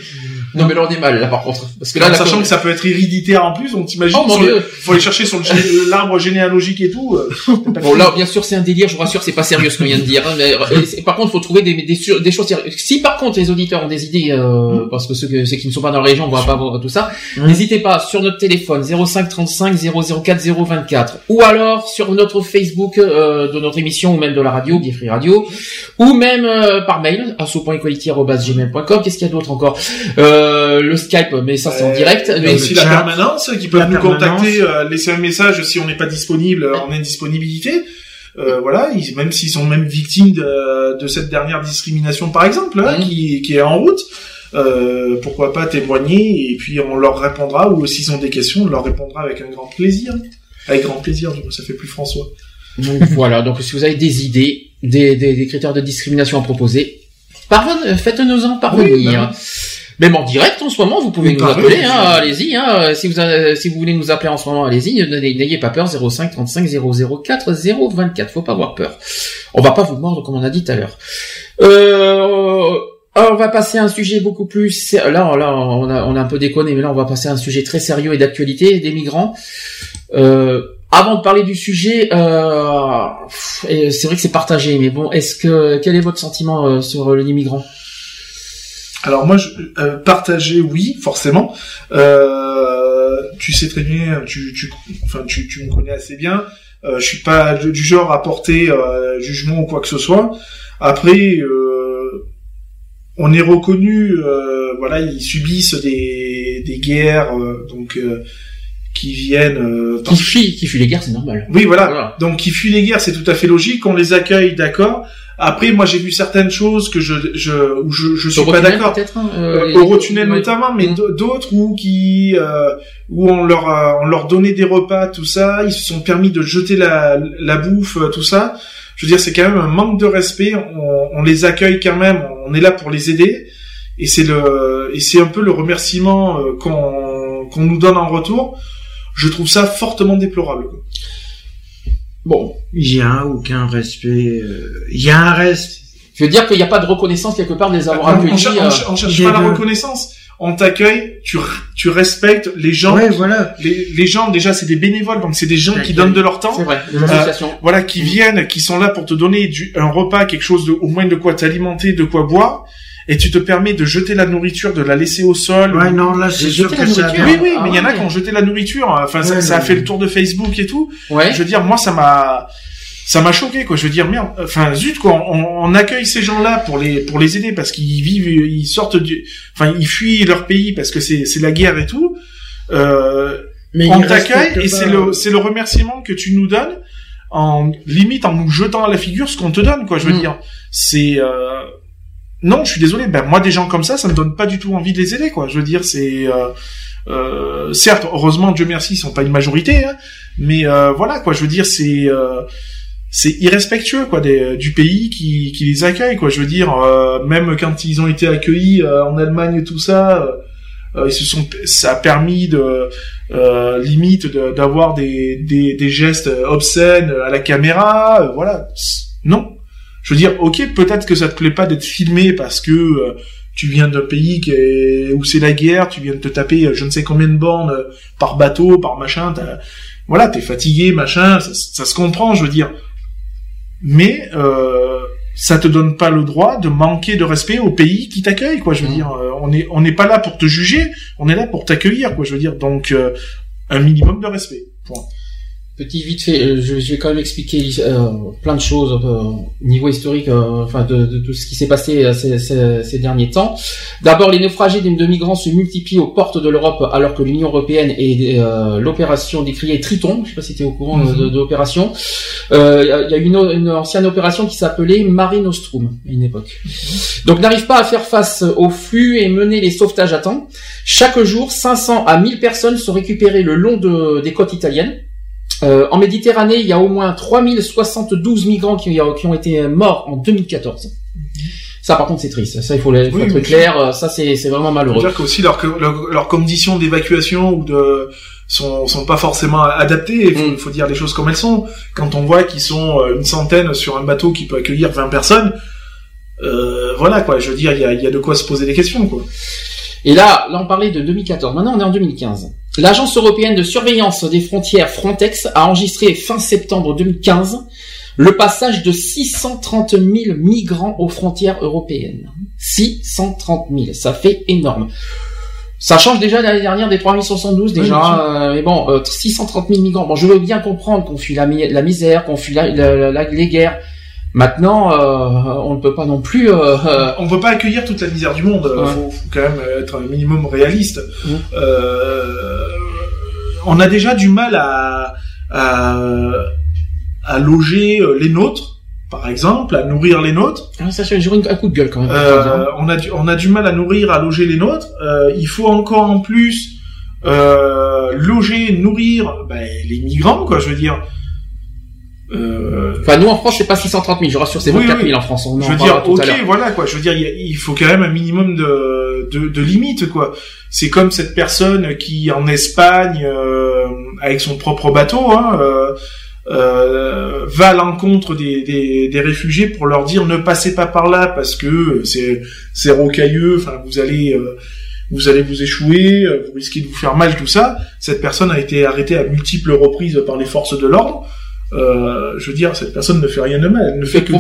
Non mais là on est mal là par contre. Parce que là sachant que ça peut être héréditaire en plus on t'imagine oh, faut aller chercher sur l'arbre généalogique et tout euh, bon là bien sûr c'est un délire je vous rassure c'est pas sérieux ce qu'on vient de dire hein, mais, euh, par contre faut trouver des, des, des choses sérieuses. Si par contre les auditeurs ont des idées euh, mm. parce que ceux, ceux qui ne sont pas dans la région on va pas voir tout ça mm. n'hésitez pas sur notre téléphone 05 35 004 024 ou alors sur notre Facebook de notre émission ou même de la radio Free Radio ou même par mail asso.equality.gmail.com qu'est-ce qu'il y a d'autre encore? Euh, euh, le Skype, mais ça c'est en direct. A aussi la permanence qui peuvent nous contacter, euh, laisser un message si on n'est pas disponible en indisponibilité. Euh, voilà, même s'ils sont même victimes de, de, cette dernière discrimination par exemple, hein, qui, qui, est en route. Euh, pourquoi pas témoigner et puis on leur répondra ou s'ils ont des questions on leur répondra avec un grand plaisir. Avec grand plaisir ça fait plus François. Donc voilà donc si vous avez des idées des, des, des critères de discrimination à proposer faites-nous en parvenir. bah même en direct en ce moment, vous pouvez nous appeler, hein, allez-y. Hein, si vous si vous voulez nous appeler en ce moment, allez-y. N'ayez pas peur. 05 35 004 024. Faut pas avoir peur. On va pas vous mordre comme on a dit tout à l'heure. Euh, on va passer à un sujet beaucoup plus. Là, là, on a, on a un peu déconné, mais là, on va passer à un sujet très sérieux et d'actualité des migrants. Euh, avant de parler du sujet, euh, c'est vrai que c'est partagé, mais bon, est-ce que quel est votre sentiment euh, sur les migrants? Alors moi, je, euh, partagé, oui, forcément. Euh, tu sais très bien, tu, tu, enfin, tu, tu me connais assez bien. Euh, je suis pas du genre à porter euh, jugement ou quoi que ce soit. Après, euh, on est reconnu, euh, voilà, ils subissent des, des guerres, donc qui viennent qui fuient qui fuient les guerres c'est normal oui voilà. donc qui fuient les guerres c'est tout à fait logique on les accueille d'accord après moi j'ai vu certaines choses que je je où je, je suis pas d'accord. hein, euh, Eurotunnel notamment mais mmh. d'autres où qui euh, où on leur on leur donnait des repas tout ça. Ils se sont permis de jeter la la bouffe tout ça. Je veux dire c'est quand même un manque de respect. On, on les accueille quand même. On est là pour les aider. Et c'est le et c'est un peu le remerciement qu'on qu'on nous donne en retour. Je trouve ça fortement déplorable. Bon, il y a aucun respect. Euh, il y a un reste. Je veux dire qu'il n'y a pas de reconnaissance quelque part de les avoir accueillis. On, euh, on, cherche pas la reconnaissance. On t'accueille, tu, tu respectes les gens. Ouais, voilà. Les, les gens déjà c'est des bénévoles, donc c'est des gens qui donnent de leur temps. C'est vrai. Euh, voilà, qui viennent, qui sont là pour te donner du, un repas, quelque chose de, au moins de quoi t'alimenter, de quoi boire et tu te permets de jeter la nourriture, de la laisser au sol. Ouais, non, là, c'est sûr que ça. Oui, oui, mais il y en a qui ont jeté la nourriture. Enfin, ça, a fait le tour de Facebook et tout. Ouais. Je veux dire, moi, ça m'a, ça m'a choqué, quoi. Je veux dire, merde. Enfin, zut, quoi. On, accueille ces gens-là pour les, pour les aider parce qu'ils vivent, ils sortent du, enfin, ils fuient leur pays parce que c'est, c'est la guerre et tout. Euh, mais on t'accueille et c'est le, c'est le remerciement que tu nous donnes en limite en nous jetant à la figure ce qu'on te donne, quoi. Je veux mm. dire, c'est. Euh, non, je suis désolé. Ben moi, des gens comme ça, ça me donne pas du tout envie de les aider, quoi. Je veux dire, c'est euh, euh, certes, heureusement, Dieu merci, ils sont pas une majorité, hein, mais euh, voilà, quoi. Je veux dire, c'est euh, c'est irrespectueux, quoi, du pays qui, qui les accueille, quoi. Je veux dire, euh, même quand ils ont été accueillis en Allemagne, tout ça, ils se sont, ça a permis de limite d'avoir des, des des gestes obscènes à la caméra, voilà. Non, je veux dire, ok, peut-être que ça te plaît pas d'être filmé parce que euh, tu viens d'un pays qui est, où c'est la guerre, tu viens de te taper euh, je ne sais combien de bornes euh, par bateau, par machin, voilà, t'es fatigué, machin, ça, se comprend, je veux dire. Mais euh, ça te donne pas le droit de manquer de respect au pays qui t'accueille, quoi. Je veux mmh. dire, on est on n'est pas là pour te juger, on est là pour t'accueillir, quoi. Je veux dire, donc un minimum de respect. Point. Petit vite fait, euh, je, vais quand même expliquer euh, plein de choses au euh, niveau historique, enfin de, de, tout ce qui s'est passé ces, ces, ces, derniers temps. D'abord, les naufragés de migrants se multiplient aux portes de l'Europe alors que l'Union européenne et l'opération décriée Triton, je sais pas si tu es au courant de, mhm. l'opération, il y a une, une, ancienne opération qui s'appelait Mare Nostrum à une époque. Donc n'arrive pas à faire face au flux et mener les sauvetages à temps. Chaque jour, 500 à 1000 personnes sont récupérées le long de, des côtes italiennes. Euh, en Méditerranée, il y a au moins 3072 migrants qui, qui ont été morts en 2014. Ça, par contre, c'est triste. Ça, il faut, être clair. Ça, c'est vraiment malheureux. C'est-à-dire qu'aussi leurs leur, conditions d'évacuation ou de sont, sont pas forcément adaptées. Il faut, mm. faut, dire les choses comme elles sont. Quand on voit qu'ils sont euh, une centaine sur un bateau qui peut accueillir 20 personnes, euh, voilà quoi. Je veux dire, il y a, y a de quoi se poser des questions quoi. Et là, là, on parlait de 2014. Maintenant, on est en 2015. L'Agence européenne de surveillance des frontières Frontex a enregistré fin septembre 2015 le passage de 630 000 migrants aux frontières européennes. 630 000, ça fait énorme. Ça change déjà l'année dernière des 3072 déjà, euh, mais bon, 630 euh, 000 migrants. Bon, je veux bien comprendre qu'on fuit la, misère, qu'on fuit les guerres, Maintenant, euh, on ne peut pas non plus. Euh, euh, on ne peut pas accueillir toute la misère du monde. Il faut, quand même être un minimum réaliste. on a déjà du mal à, à, loger les nôtres, par exemple, à nourrir les nôtres. Ah, ça, c'est un coup de gueule quand même. on a du, on a du mal à nourrir, à loger les nôtres. il faut encore en plus loger, nourrir ben, les migrants, quoi. Je veux dire. Euh... Enfin, nous en France, c'est pas 630 000. Je rassure, c'est 24 000 en France. je veux dire, ok, voilà quoi. Je veux dire, il faut quand même un minimum de de, de limites quoi. C'est comme cette personne qui en Espagne, euh, avec son propre bateau, hein, euh, euh, va à l'encontre des, des, des, réfugiés pour leur dire ne passez pas par là parce que c'est c'est rocailleux. Enfin, vous allez euh, vous allez vous échouer, vous risquez de vous faire mal, tout ça. Cette personne a été arrêtée à multiples reprises par les forces de l'ordre. Euh, je veux dire, cette personne ne fait rien de mal, elle ne fait que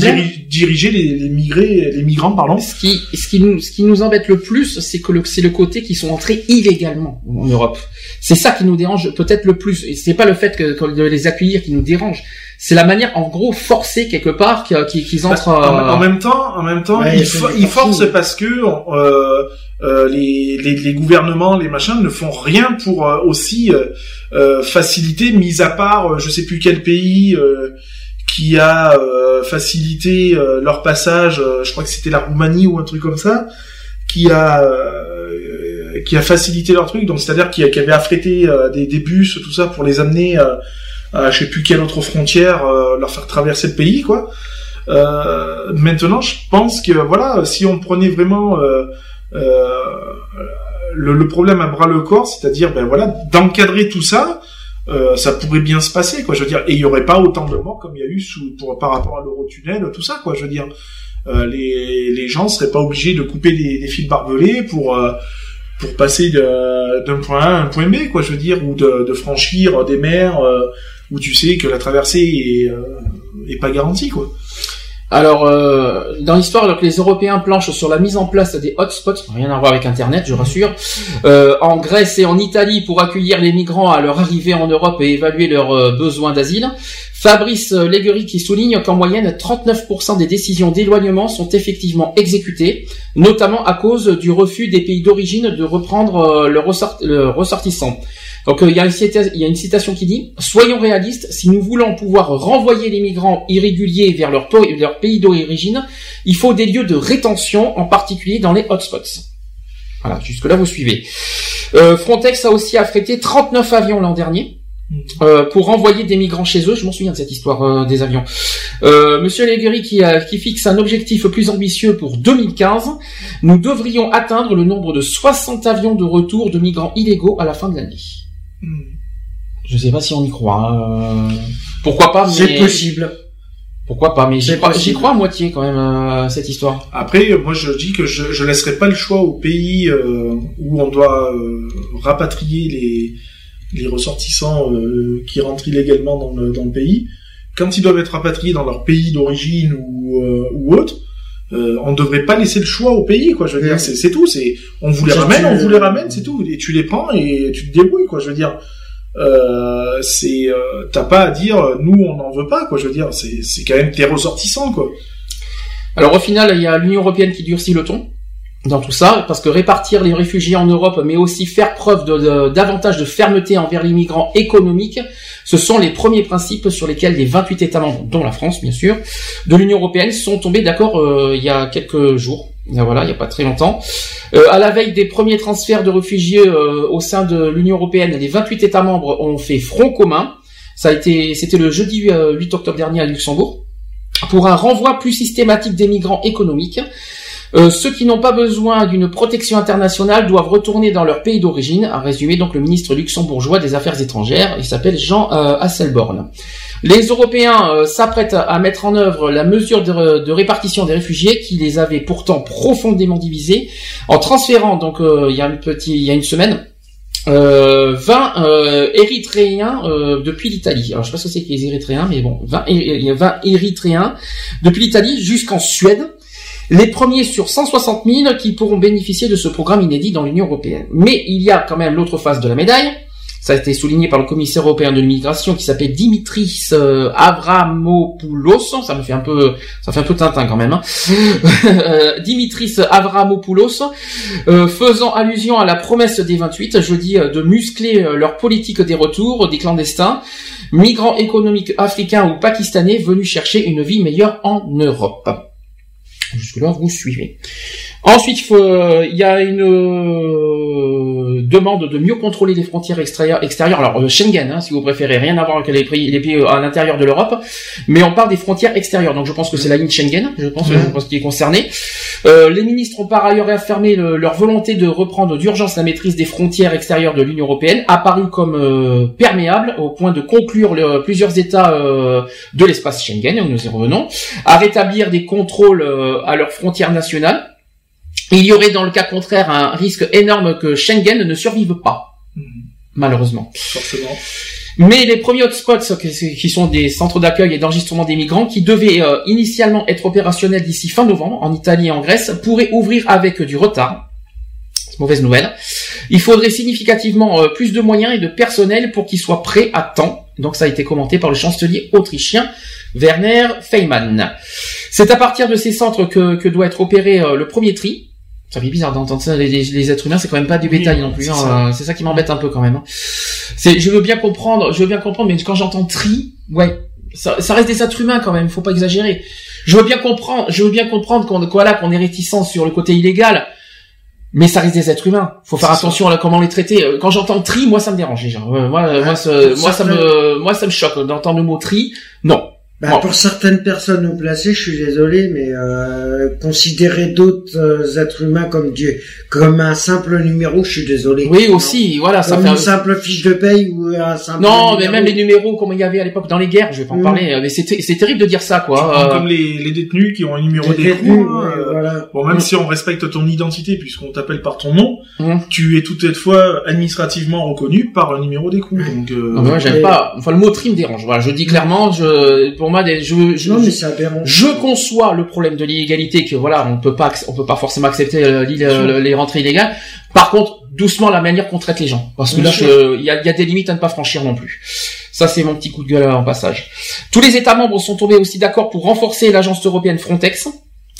diriger les, les, migrés, les migrants, pardon. Ce qui, ce qui nous, ce qui nous embête le plus, c'est que c'est le côté qui sont entrés illégalement en Europe. C'est ça qui nous dérange peut-être le plus. Et c'est pas le fait que, de les accueillir qui nous dérange. C'est la manière, en gros, forcée quelque part qu'ils entrent. En, même temps, en même temps, ils, forcent parce que euh, euh, les, les, les, gouvernements, les machins ne font rien pour euh, aussi euh, euh, faciliter, mis à part je sais plus quel pays qui a facilité leur passage, je crois que c'était la Roumanie ou un truc comme ça, qui a qui a facilité leur truc, donc c'est-à-dire qui, avait affrété des, des, bus, tout ça pour les amener à je sais plus quelle autre frontière, leur faire traverser le pays, quoi. maintenant, je pense que voilà, si on prenait vraiment euh, le, problème à bras le corps, c'est-à-dire ben voilà d'encadrer tout ça. Euh, ça pourrait bien se passer, quoi. Je veux dire, et il y aurait pas autant de morts comme il y a eu sous, pour, par rapport à l'Eurotunnel, tout ça, quoi. Je veux dire, euh, les, les gens seraient pas obligés de couper des, fils barbelés pour euh, pour passer d'un point A à un point B, quoi. Je veux dire, ou de, franchir des mers euh, où tu sais que la traversée est, est pas garantie, quoi. Alors, euh, dans l'histoire, alors que les Européens planchent sur la mise en place des hotspots, rien à voir avec Internet, je rassure, euh, en Grèce et en Italie pour accueillir les migrants à leur arrivée en Europe et évaluer leurs euh, besoins d'asile, Fabrice Léguerie qui souligne qu'en moyenne, 39% des décisions d'éloignement sont effectivement exécutées, notamment à cause du refus des pays d'origine de reprendre le, ressort, le ressortissant. Donc euh, il y, a une citation qui dit Soyons réalistes, si nous voulons pouvoir renvoyer les migrants irréguliers vers leur, pays d'origine, il faut des lieux de rétention, en particulier dans les hotspots. Voilà, jusque-là vous suivez. Euh, Frontex a aussi affrété 39 avions l'an dernier. Euh, pour renvoyer des migrants chez eux, je m'en souviens de cette histoire des avions. Monsieur Leguery qui, qui fixe un objectif plus ambitieux pour 2015, nous devrions atteindre le nombre de 60 avions de retour de migrants illégaux à la fin de l'année. Hmm. Je sais pas si on y croit. Hein. Pourquoi pas C'est possible. Pourquoi pas Mais j'y crois, à moitié quand même à cette histoire. Après, moi je dis que je, je laisserai pas le choix au pays euh, où on doit euh, rapatrier les les ressortissants euh, qui rentrent illégalement dans le, dans le pays. Quand ils doivent être rapatriés dans leur pays d'origine ou, ou autre, euh, on devrait pas laisser le choix au pays, quoi. Je veux dire, c'est tout. C'est, on vous les ramène, on vous les ramène, c'est tout. Et tu les prends et tu te débrouilles, quoi. Je veux dire, euh, c'est, euh, t'as pas à dire, nous on n'en veut pas, quoi. Je veux dire, c'est, c'est quand même tes ressortissants, quoi. Alors au final, il y a l'Union européenne qui durcit le ton dans tout ça, parce que répartir les réfugiés en Europe, mais aussi faire preuve de, davantage de fermeté envers les migrants économiques, ce sont les premiers principes sur lesquels les 28 États membres, dont la France bien sûr, de l'Union européenne sont tombés d'accord euh, il y a quelques jours. Voilà, il n'y a pas très longtemps. Euh, à la veille des premiers transferts de réfugiés euh, au sein de l'Union européenne, les 28 États membres ont fait front commun. Ça a été, c'était le jeudi 8 octobre dernier à Luxembourg pour un renvoi plus systématique des migrants économiques. Euh, ceux qui n'ont pas besoin d'une protection internationale doivent retourner dans leur pays d'origine, a résumé donc le ministre luxembourgeois des Affaires étrangères. Il s'appelle Jean euh, Hasselborn. Les Européens euh, s'apprêtent à mettre en œuvre la mesure de, répartition des réfugiés qui les avait pourtant profondément divisés en transférant donc il y a une petite il y a une semaine 20 Érythréens depuis l'Italie. Alors je sais pas ce que c'est que les Érythréens, mais bon, 20, 20 Érythréens depuis l'Italie jusqu'en Suède les premiers sur 160 000 qui pourront bénéficier de ce programme inédit dans l'Union européenne. Mais il y a quand même l'autre face de la médaille. Ça a été souligné par le commissaire européen de l'immigration qui s'appelle Dimitris euh, Avramopoulos. Ça me fait un peu, ça fait un peu tintin quand même. Hein. Dimitris Avramopoulos, euh, faisant allusion à la promesse des 28 jeudi euh, de muscler leur politique des retours des clandestins, migrants économiques africains ou pakistanais venus chercher une vie meilleure en Europe. Jusque-là, vous suivez. Ensuite, il, euh, y a une euh, demande de mieux contrôler les frontières extérieures. extérieures. Alors euh, Schengen, hein, si vous préférez, rien à voir avec les pays, les pays à l'intérieur de l'Europe, mais on parle des frontières extérieures. Donc je pense que c'est la ligne Schengen, je pense, je pense qui est concernée. les ministres ont par ailleurs réaffirmé leur volonté de reprendre d'urgence la maîtrise des frontières extérieures de l'Union européenne, apparue comme perméable au point de conclure plusieurs États de l'espace Schengen, nous y revenons, à rétablir des contrôles à leurs frontières nationales il y aurait dans le cas contraire un risque énorme que Schengen ne survive pas, Mhm. malheureusement. Forcément. Mais les premiers hotspots, qui sont des centres d'accueil et d'enregistrement des migrants, qui devaient euh, initialement être opérationnels d'ici fin novembre, en Italie et en Grèce, pourraient ouvrir avec du retard. Mauvaise nouvelle. Il faudrait significativement euh, plus de moyens et de personnel pour qu'ils soient prêts à temps. Donc ça a été commenté par le chancelier autrichien Werner Feymann. C'est à partir de ces centres que, que doit être opéré euh, le premier tri. Ça fait bizarre d'entendre ça. Les, les- les êtres humains, c'est quand même pas du Oui, bétail non plus. c'est hein. ça. C'est ça qui m'embête un peu quand même. hein. C'est, je veux bien comprendre, je veux bien comprendre, mais quand j'entends tri, ouais, ça, ça reste des êtres humains quand même. Faut pas exagérer. Je veux bien comprendre, je veux bien comprendre qu'on, voilà, qu'on est réticent sur le côté illégal. Mais ça reste des êtres humains. Faut faire attention à comment les traiter. Euh, Quand j'entends tri, moi ça me dérange déjà. Euh, moi, euh, moi, ce- pour moi ça me, moi ça me choque d'entendre le mot tri. Non. Bah, Bon. Pour certaines personnes haut placées, je suis désolé, mais euh, considérer d'autres euh, êtres humains comme Dieu, comme un simple numéro, je suis désolé. Oui aussi, voilà, ça Comme fait. une un- simple fiche de paye ou un simple. Non, mais même les numéros, comme il y avait à l'époque dans les guerres, je vais pas en Mm. parler. Mais c'est c'est terrible de dire ça, quoi. Euh, Comme les, les détenus qui ont un numéro d'écrou. euh, voilà. Bon, même Mm. si on respecte ton identité puisqu'on t'appelle par ton nom, Mm. tu es toutefois administrativement reconnu par un numéro d'écrou. Donc, euh, non, mais moi j'aime pas. Enfin, le mot tri me dérange. Voilà, je dis clairement, je, pour moi, des- je, je, Non, mais je- c'est aberrant. Je conçois le problème de l'illégalité que voilà, on peut pas, on peut pas forcément accepter euh, euh, les rentrées illégales. Par contre, doucement la manière qu'on traite les gens, parce que Bien là, il y a, il y a des limites à ne pas franchir non plus. Ça, c'est mon petit coup de gueule en passage. Tous les États membres sont tombés aussi d'accord pour renforcer l'agence européenne Frontex,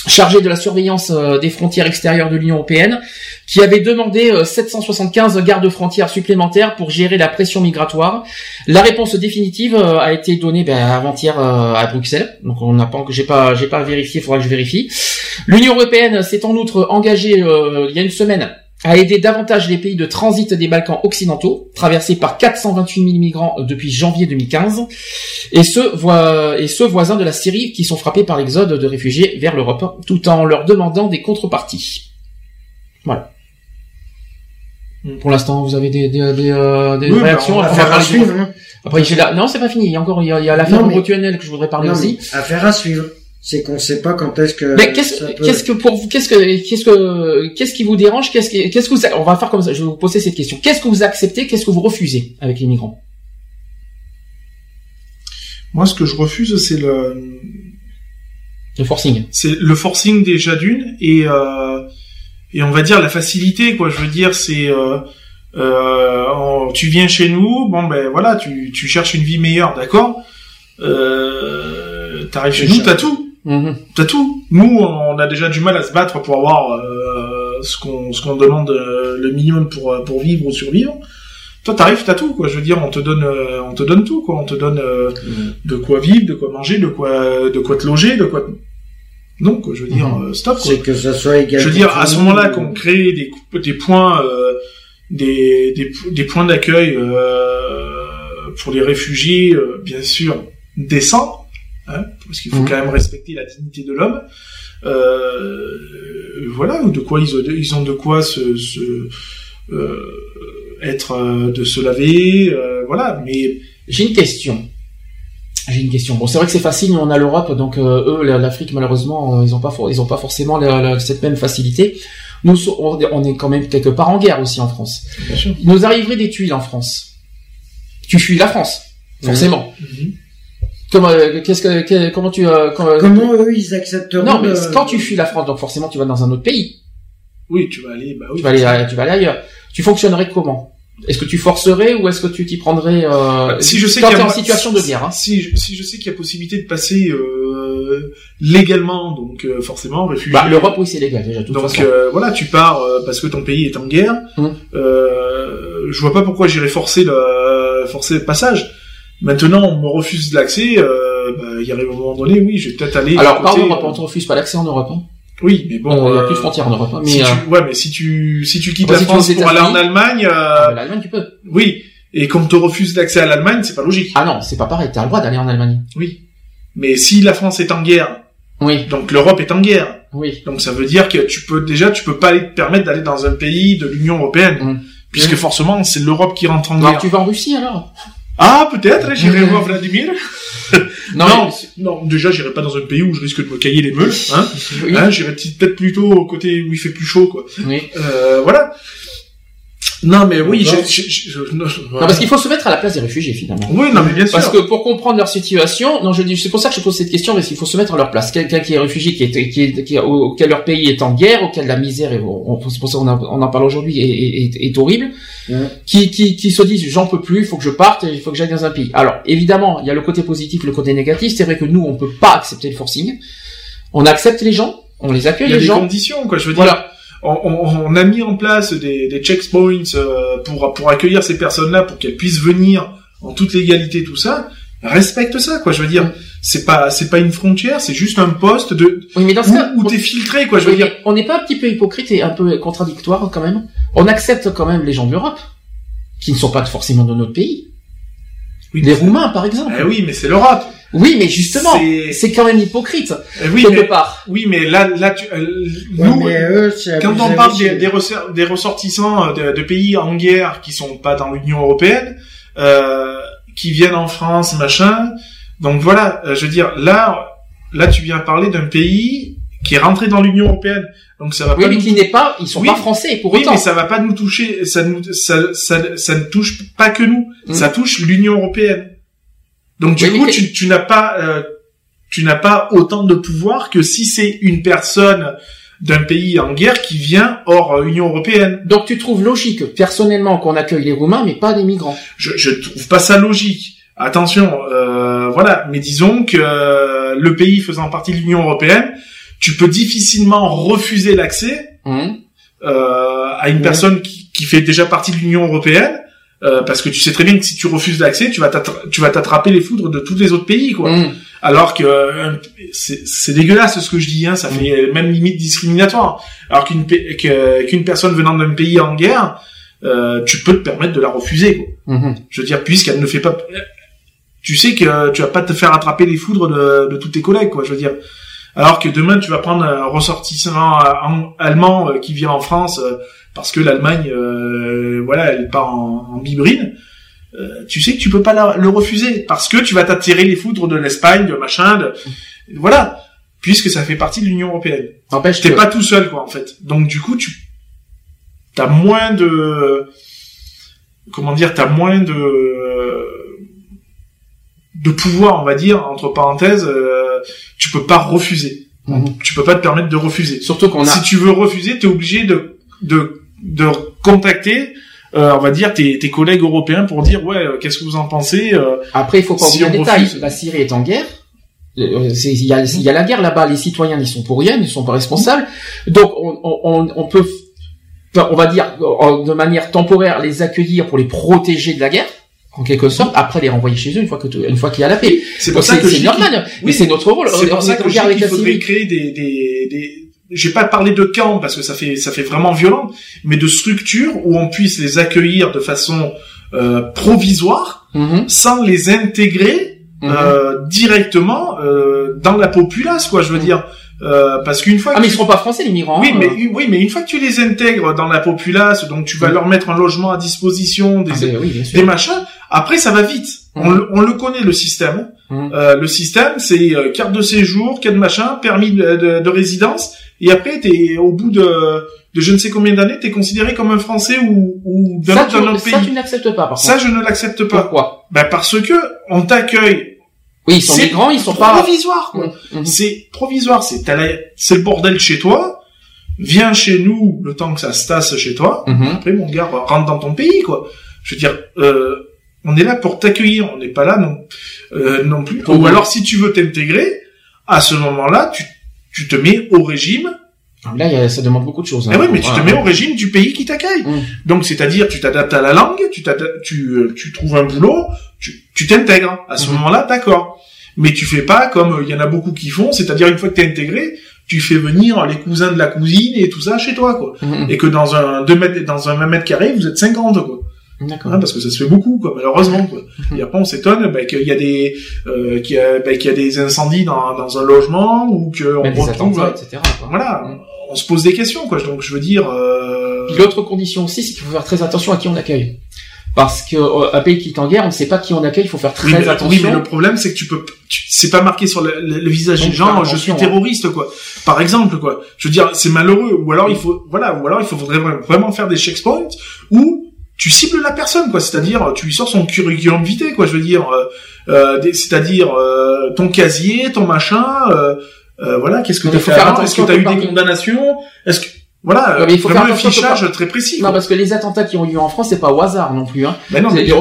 chargée de la surveillance euh, des frontières extérieures de l'Union européenne, qui avait demandé euh, 775 gardes-frontières supplémentaires pour gérer la pression migratoire. La réponse définitive euh, a été donnée ben, avant-hier euh, à Bruxelles. Donc on n'a pas, j'ai pas, j'ai pas vérifié. Il faudra que je vérifie. L'Union européenne s'est en outre engagée euh, il y a une semaine à aider davantage les pays de transit des Balkans occidentaux, traversés par 428 000 migrants depuis janvier 2015, et ceux, et ceux voisins de la Syrie qui sont frappés par l'exode de réfugiés vers l'Europe, tout en leur demandant des contreparties. Voilà. Pour l'instant, vous avez des, des, des, euh, des Oui, réactions à suivre. hein. après, j'ai la... Non, c'est pas fini. Il y a encore, il y a, l'affaire mais- que je voudrais parler Non, aussi. affaire à suivre. C'est qu'on sait pas quand est-ce que. Mais qu'est-ce peut- qu'est-ce que pour vous qu'est-ce que qu'est-ce que qu'est-ce qui vous dérange qu'est-ce que qu'est-ce que vous on va faire comme ça je vais vous poser cette question. Qu'est-ce que vous acceptez qu'est-ce que vous refusez avec les migrants? Moi, ce que je refuse, c'est le, le forcing. c'est le forcing déjà d'une et euh, et on va dire la facilité quoi. Je veux dire c'est euh, euh, tu viens chez nous bon ben voilà tu, tu cherches une vie meilleure d'accord? Euh, t'arrives chez nous t'as tout Mhm. t'as tout nous on a déjà du mal à se battre pour avoir euh, ce qu'on ce qu'on demande euh, le minimum pour euh, pour vivre ou survivre toi t'arrives t'as tout quoi je veux dire on te donne euh, on te donne tout quoi on te donne euh, de quoi vivre de quoi manger de quoi de quoi te loger de quoi te- non quoi je veux dire Mhm. euh, stop C'est que ça soit égal. je veux dire, à ce moment-là, ou- qu'on crée des, des points, des, des, des points d'accueil pour les réfugiés, bien sûr, décents, hein, parce qu'il faut Mhm. quand même respecter la dignité de l'homme. Euh, voilà, de quoi ils ont, ils ont de quoi se, se euh, être, euh, de se laver, euh, voilà. Mais j'ai une question j'ai une question bon c'est vrai que c'est facile nous on a l'Europe donc eux la- l'Afrique malheureusement ils ont pas ils ont pas forcément la- la- cette même facilité nous on est quand même quelque part en guerre aussi en France bien sûr. nous arriverait des tuiles en France? Tu fuis la France forcément Mhm. Comment euh, qu'est-ce que comment tu euh, quand- Comment eux ils accepteront non mais quand tu fuis la France donc forcément tu vas dans un autre pays Oui, tu vas aller, bah oui. tu vas aller, tu vas aller ailleurs. Tu fonctionnerais comment? Est-ce que tu forcerais ou est-ce que tu t'y prendrais euh, si je sais quand qu'il y t'es a en situation de guerre hein. si je, si je sais qu'il y a possibilité de passer euh, légalement, donc euh, forcément réfugié. Bah, l'Europe oui c'est légal déjà de toute donc façon. euh, voilà, tu pars euh, parce que ton pays est en guerre. Hum. Euh, je vois pas pourquoi j'irais forcer le forcer le passage. Maintenant, on me refuse l'accès. Euh, bah, il y arrive un moment donné, oui, je vais peut-être aller. Alors par Europe, euh, on te refuse pas l'accès en Europe. Hein. Oui, mais bon. Il n'y a euh, plus de frontières en Europe. Hein, mais si euh, tu, ouais, mais si tu si tu quittes la si France pour aller en Allemagne, euh, euh, l'Allemagne tu peux. oui, et qu'on te refuse l'accès à l'Allemagne, c'est pas logique. Ah non, c'est pas pareil. T'as le droit d'aller en Allemagne. Oui. Mais si la France est en guerre, Oui, donc l'Europe est en guerre, oui. donc ça veut dire que tu peux déjà tu peux pas te permettre d'aller dans un pays de l'Union européenne, Mm. puisque forcément c'est l'Europe qui rentre en Alors guerre. tu vas en Russie alors? Ah peut-être, j'irai Mm. voir Vladimir. Non, non, déjà, j'irai pas dans un pays où je risque de me cailler les meules. Hein, hein j'irai peut-être plutôt au côté où il fait plus chaud, quoi. Oui. Euh, voilà. Non, mais oui, je, je, je, non, parce qu'il faut se mettre à la place des réfugiés finalement. Oui, non, mais bien sûr. Parce que pour comprendre leur situation, non, je dis, c'est pour ça que je pose cette question, parce qu'il faut se mettre à leur place. Quelqu'un qui est réfugié, qui est, qui est, qui auquel leur pays est en guerre, auquel la misère, est, c'est pour ça qu'on on en parle aujourd'hui, est, est, est, horrible, qui, qui, qui se disent, j'en peux plus, il faut que je parte, il faut que j'aille dans un pays. Alors, évidemment, il y a le côté positif, le côté négatif. C'est vrai que nous, on peut pas accepter le forcing. On accepte les gens, on les accueille il y a les des gens. conditions, quoi. Je veux dire. Voilà. On, on, on, a mis en place des, des checkpoints euh, pour pour accueillir ces personnes-là, pour qu'elles puissent venir en toute légalité, tout ça. Respecte ça, quoi. Je veux dire, c'est pas c'est pas une frontière, c'est juste un poste de oui, mais dans ce où, cas, où t'es filtré, quoi. Je veux oui, dire. On n'est pas un petit peu hypocrite et un peu contradictoire quand même. On accepte quand même les gens d'Europe qui ne sont pas forcément de notre pays. Oui, les Roumains, par exemple. Eh oui, mais c'est l'Europe. Oui, mais justement, C'est- quand même hypocrite Eh oui, quelque mais part. oui, mais là là tu, euh, nous eux, c'est quand on parle des, des, ressor- des ressortissants de, de pays en guerre qui sont pas dans l'Union européenne, euh, qui viennent en France, machin. Donc voilà, euh, je veux dire, là, là, tu viens parler d'un pays qui est rentré dans l'Union européenne. Donc ça va Oui, pas mais nous... qui n'est pas, ils sont Oui. pas français pour Oui, autant. mais ça va pas nous toucher. Ça, nous, ça, ça, ça ne touche pas que nous. Mm. Ça touche l'Union européenne. Donc du Oui, coup, tu, tu n'as pas, euh, tu n'as pas autant de pouvoir que si c'est une personne d'un pays en guerre qui vient hors euh, Union européenne. Donc tu trouves logique, personnellement, qu'on accueille les Roumains, mais pas des migrants. Je, je trouve pas ça logique. Attention, euh, voilà. Mais disons que euh, le pays faisant partie de l'Union européenne, tu peux difficilement refuser l'accès Hum. euh, à une Ouais. personne qui, qui fait déjà partie de l'Union européenne, euh, parce que tu sais très bien que si tu refuses l'accès, tu vas t'attra- tu vas t'attraper les foudres de tous les autres pays, quoi. Hum. Alors que euh, c'est dégueulasse ce que je dis, hein, ça fait même limite discriminatoire. Alors qu'une personne venant d'un pays en guerre, euh, tu peux te permettre de la refuser. Quoi. Mhm. Je veux dire, puisqu'elle ne fait pas, tu sais que tu vas pas te faire attraper les foudres de, de tous tes collègues, quoi. Je veux dire. Alors que demain, tu vas prendre un ressortissant allemand qui vient en France parce que l'Allemagne, euh, voilà, elle part en, en bibrine. euh, tu sais que tu peux pas la- le refuser parce que tu vas t'attirer les foudres de l'Espagne, de machin, de voilà, puisque ça fait partie de l'Union européenne. N'empêche T'es que- pas tout seul, quoi, en fait. Donc du coup, tu t'as moins de comment dire, t'as moins de de pouvoir, on va dire, entre parenthèses, euh, tu peux pas refuser. Mhm. Tu peux pas te permettre de refuser. Surtout qu'on a. Si tu veux refuser, t'es obligé de de de contacter, euh, on va dire, tes, tes collègues européens pour dire ouais, euh, qu'est-ce que vous en pensez euh, Après, il faut pas Si oublier détail. refuse- La Syrie est en guerre. Euh, c'est- Il y a, il y a la guerre là-bas. Les citoyens n'y sont pour rien, ils ne sont pas responsables. Donc, on, on, on- peut, on va dire, euh, de manière temporaire, les accueillir pour les protéger de la guerre, en quelque sorte. Après, les renvoyer chez eux une fois que une fois qu'il y a la paix. C'est pour ça que c'est normal. Oui. Mais c'est notre rôle. C'est pour ça que la faudrait créer des, des, des... J'ai pas parlé de camps parce que ça fait ça fait vraiment violent, mais de structures où on puisse les accueillir de façon euh, provisoire, Mhm, sans les intégrer mhm. euh, directement euh, dans la populace, quoi. Je veux dire, euh, parce qu'une fois Ah, que mais ils seront pas français, les migrants. oui, hein. mais oui, mais une fois que tu les intègres dans la populace, donc tu vas Mhm. leur mettre un logement à disposition, des, Ah, ben oui, des machins. Après, ça va vite. On, Mhm. le- on le connaît le système. Mhm. Euh, le système, c'est euh, carte de séjour, carte de machin, permis de, de- de résidence, et après, t'es au bout de, de je ne sais combien d'années, t'es considéré comme un Français ou, ou d'un Ça, autre, autre ça, pays. tu n'acceptes pas, par Ça, contre. je ne l'accepte pas. Pourquoi Ben parce que on t'accueille. Oui, ils sont migrants, ils sont pas. provisoire. Quoi. Mhm, mhm. C'est provisoire. C'est c'est le bordel chez toi. Viens chez nous le temps que ça se tasse chez toi. Mhm. Après, mon gars, rentre dans ton pays, quoi. Je veux dire, euh, on est là pour t'accueillir. On n'est pas là non, euh, non plus. Ou alors, si tu veux t'intégrer, à ce moment-là, tu, tu te mets au régime. Là, il y a- ça demande beaucoup de choses. hein. Eh oui, mais tu te mets au régime du pays qui t'accueille. Mhm. Donc, c'est-à-dire, tu t'adaptes à la langue, tu t'adaptes- tu, euh, tu trouves un boulot, tu, tu t'intègres. À ce Mhm. moment-là, d'accord. Mais tu fais pas comme euh, il y en a beaucoup qui font, c'est-à-dire une fois que t'es intégré, tu fais venir les cousins de la cousine et tout ça chez toi, quoi. Mhm. Et que dans un deux mètres, dans un 20 mètres carrés, vous êtes 50, quoi. D'accord. Hein, parce que ça se fait beaucoup, quoi, malheureusement. Quoi. Et après, on s'étonne bah, qu'il y a des euh, qu'il y a, bah, qu'il y a des incendies dans, dans un logement ou qu'on retrouve. etc. quoi. Voilà, Mhm. on se pose des questions, quoi. Donc, je veux dire. Euh... Puis l'autre condition aussi, c'est qu'il faut faire très attention à qui on accueille. parce que euh, un pays qui est en guerre, on ne sait pas qui on accueille, il faut faire très oui, mais, attention. Oui, mais le problème c'est que tu peux, c'est pas marqué sur le, le, visage des gens. Je suis hein. terroriste, quoi. Par exemple, quoi. Je veux dire, c'est malheureux. Ou alors il faut, voilà, ou alors il faut vraiment, vraiment faire des checkpoints où tu cibles la personne, quoi. C'est-à-dire, tu lui sors son curriculum vitae, quoi. Je veux dire, euh, euh c'est-à-dire euh, ton casier, ton machin. Euh, voilà, qu'est-ce que tu as fait Est-ce que tu as eu des condamnations? Est-ce que voilà, mais il faut vraiment faire un fichage très précis. Non, parce que les attentats qui ont eu lieu en France, c'est pas au hasard non plus. Hein. Mais non, c'est des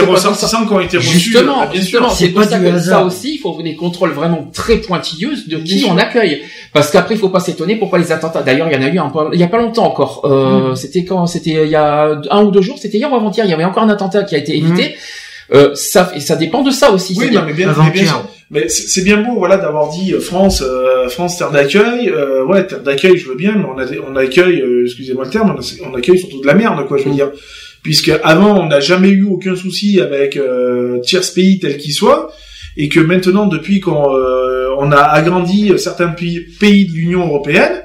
ressortissants qui ont été reçus. Justement, bien justement, c'est pas ça que ça aussi, il faut des contrôles vraiment très pointilleux de qui on accueille. Parce qu'après, il faut pas s'étonner pourquoi les attentats. D'ailleurs, il y en a eu un il y a pas longtemps encore. Euh, mm. C'était quand C'était il y a un ou deux jours. C'était hier ou avant-hier. Il y avait encore un attentat qui a été évité. Mm. Euh, ça, et ça dépend de ça aussi. Oui, non, mais bien, mais bien sûr. Mais c'est bien beau, voilà, d'avoir dit euh, France, euh, France terre d'accueil. Euh, ouais, terre d'accueil, je veux bien, mais on, a, on accueille, euh, excusez-moi le terme, on, accueille surtout de la merde, quoi, je veux mm. dire. Puisque avant, on n'a jamais eu aucun souci avec euh, tiers pays tel qu'il soit, et que maintenant, depuis qu'on on a agrandi certains pays, pays de l'Union européenne,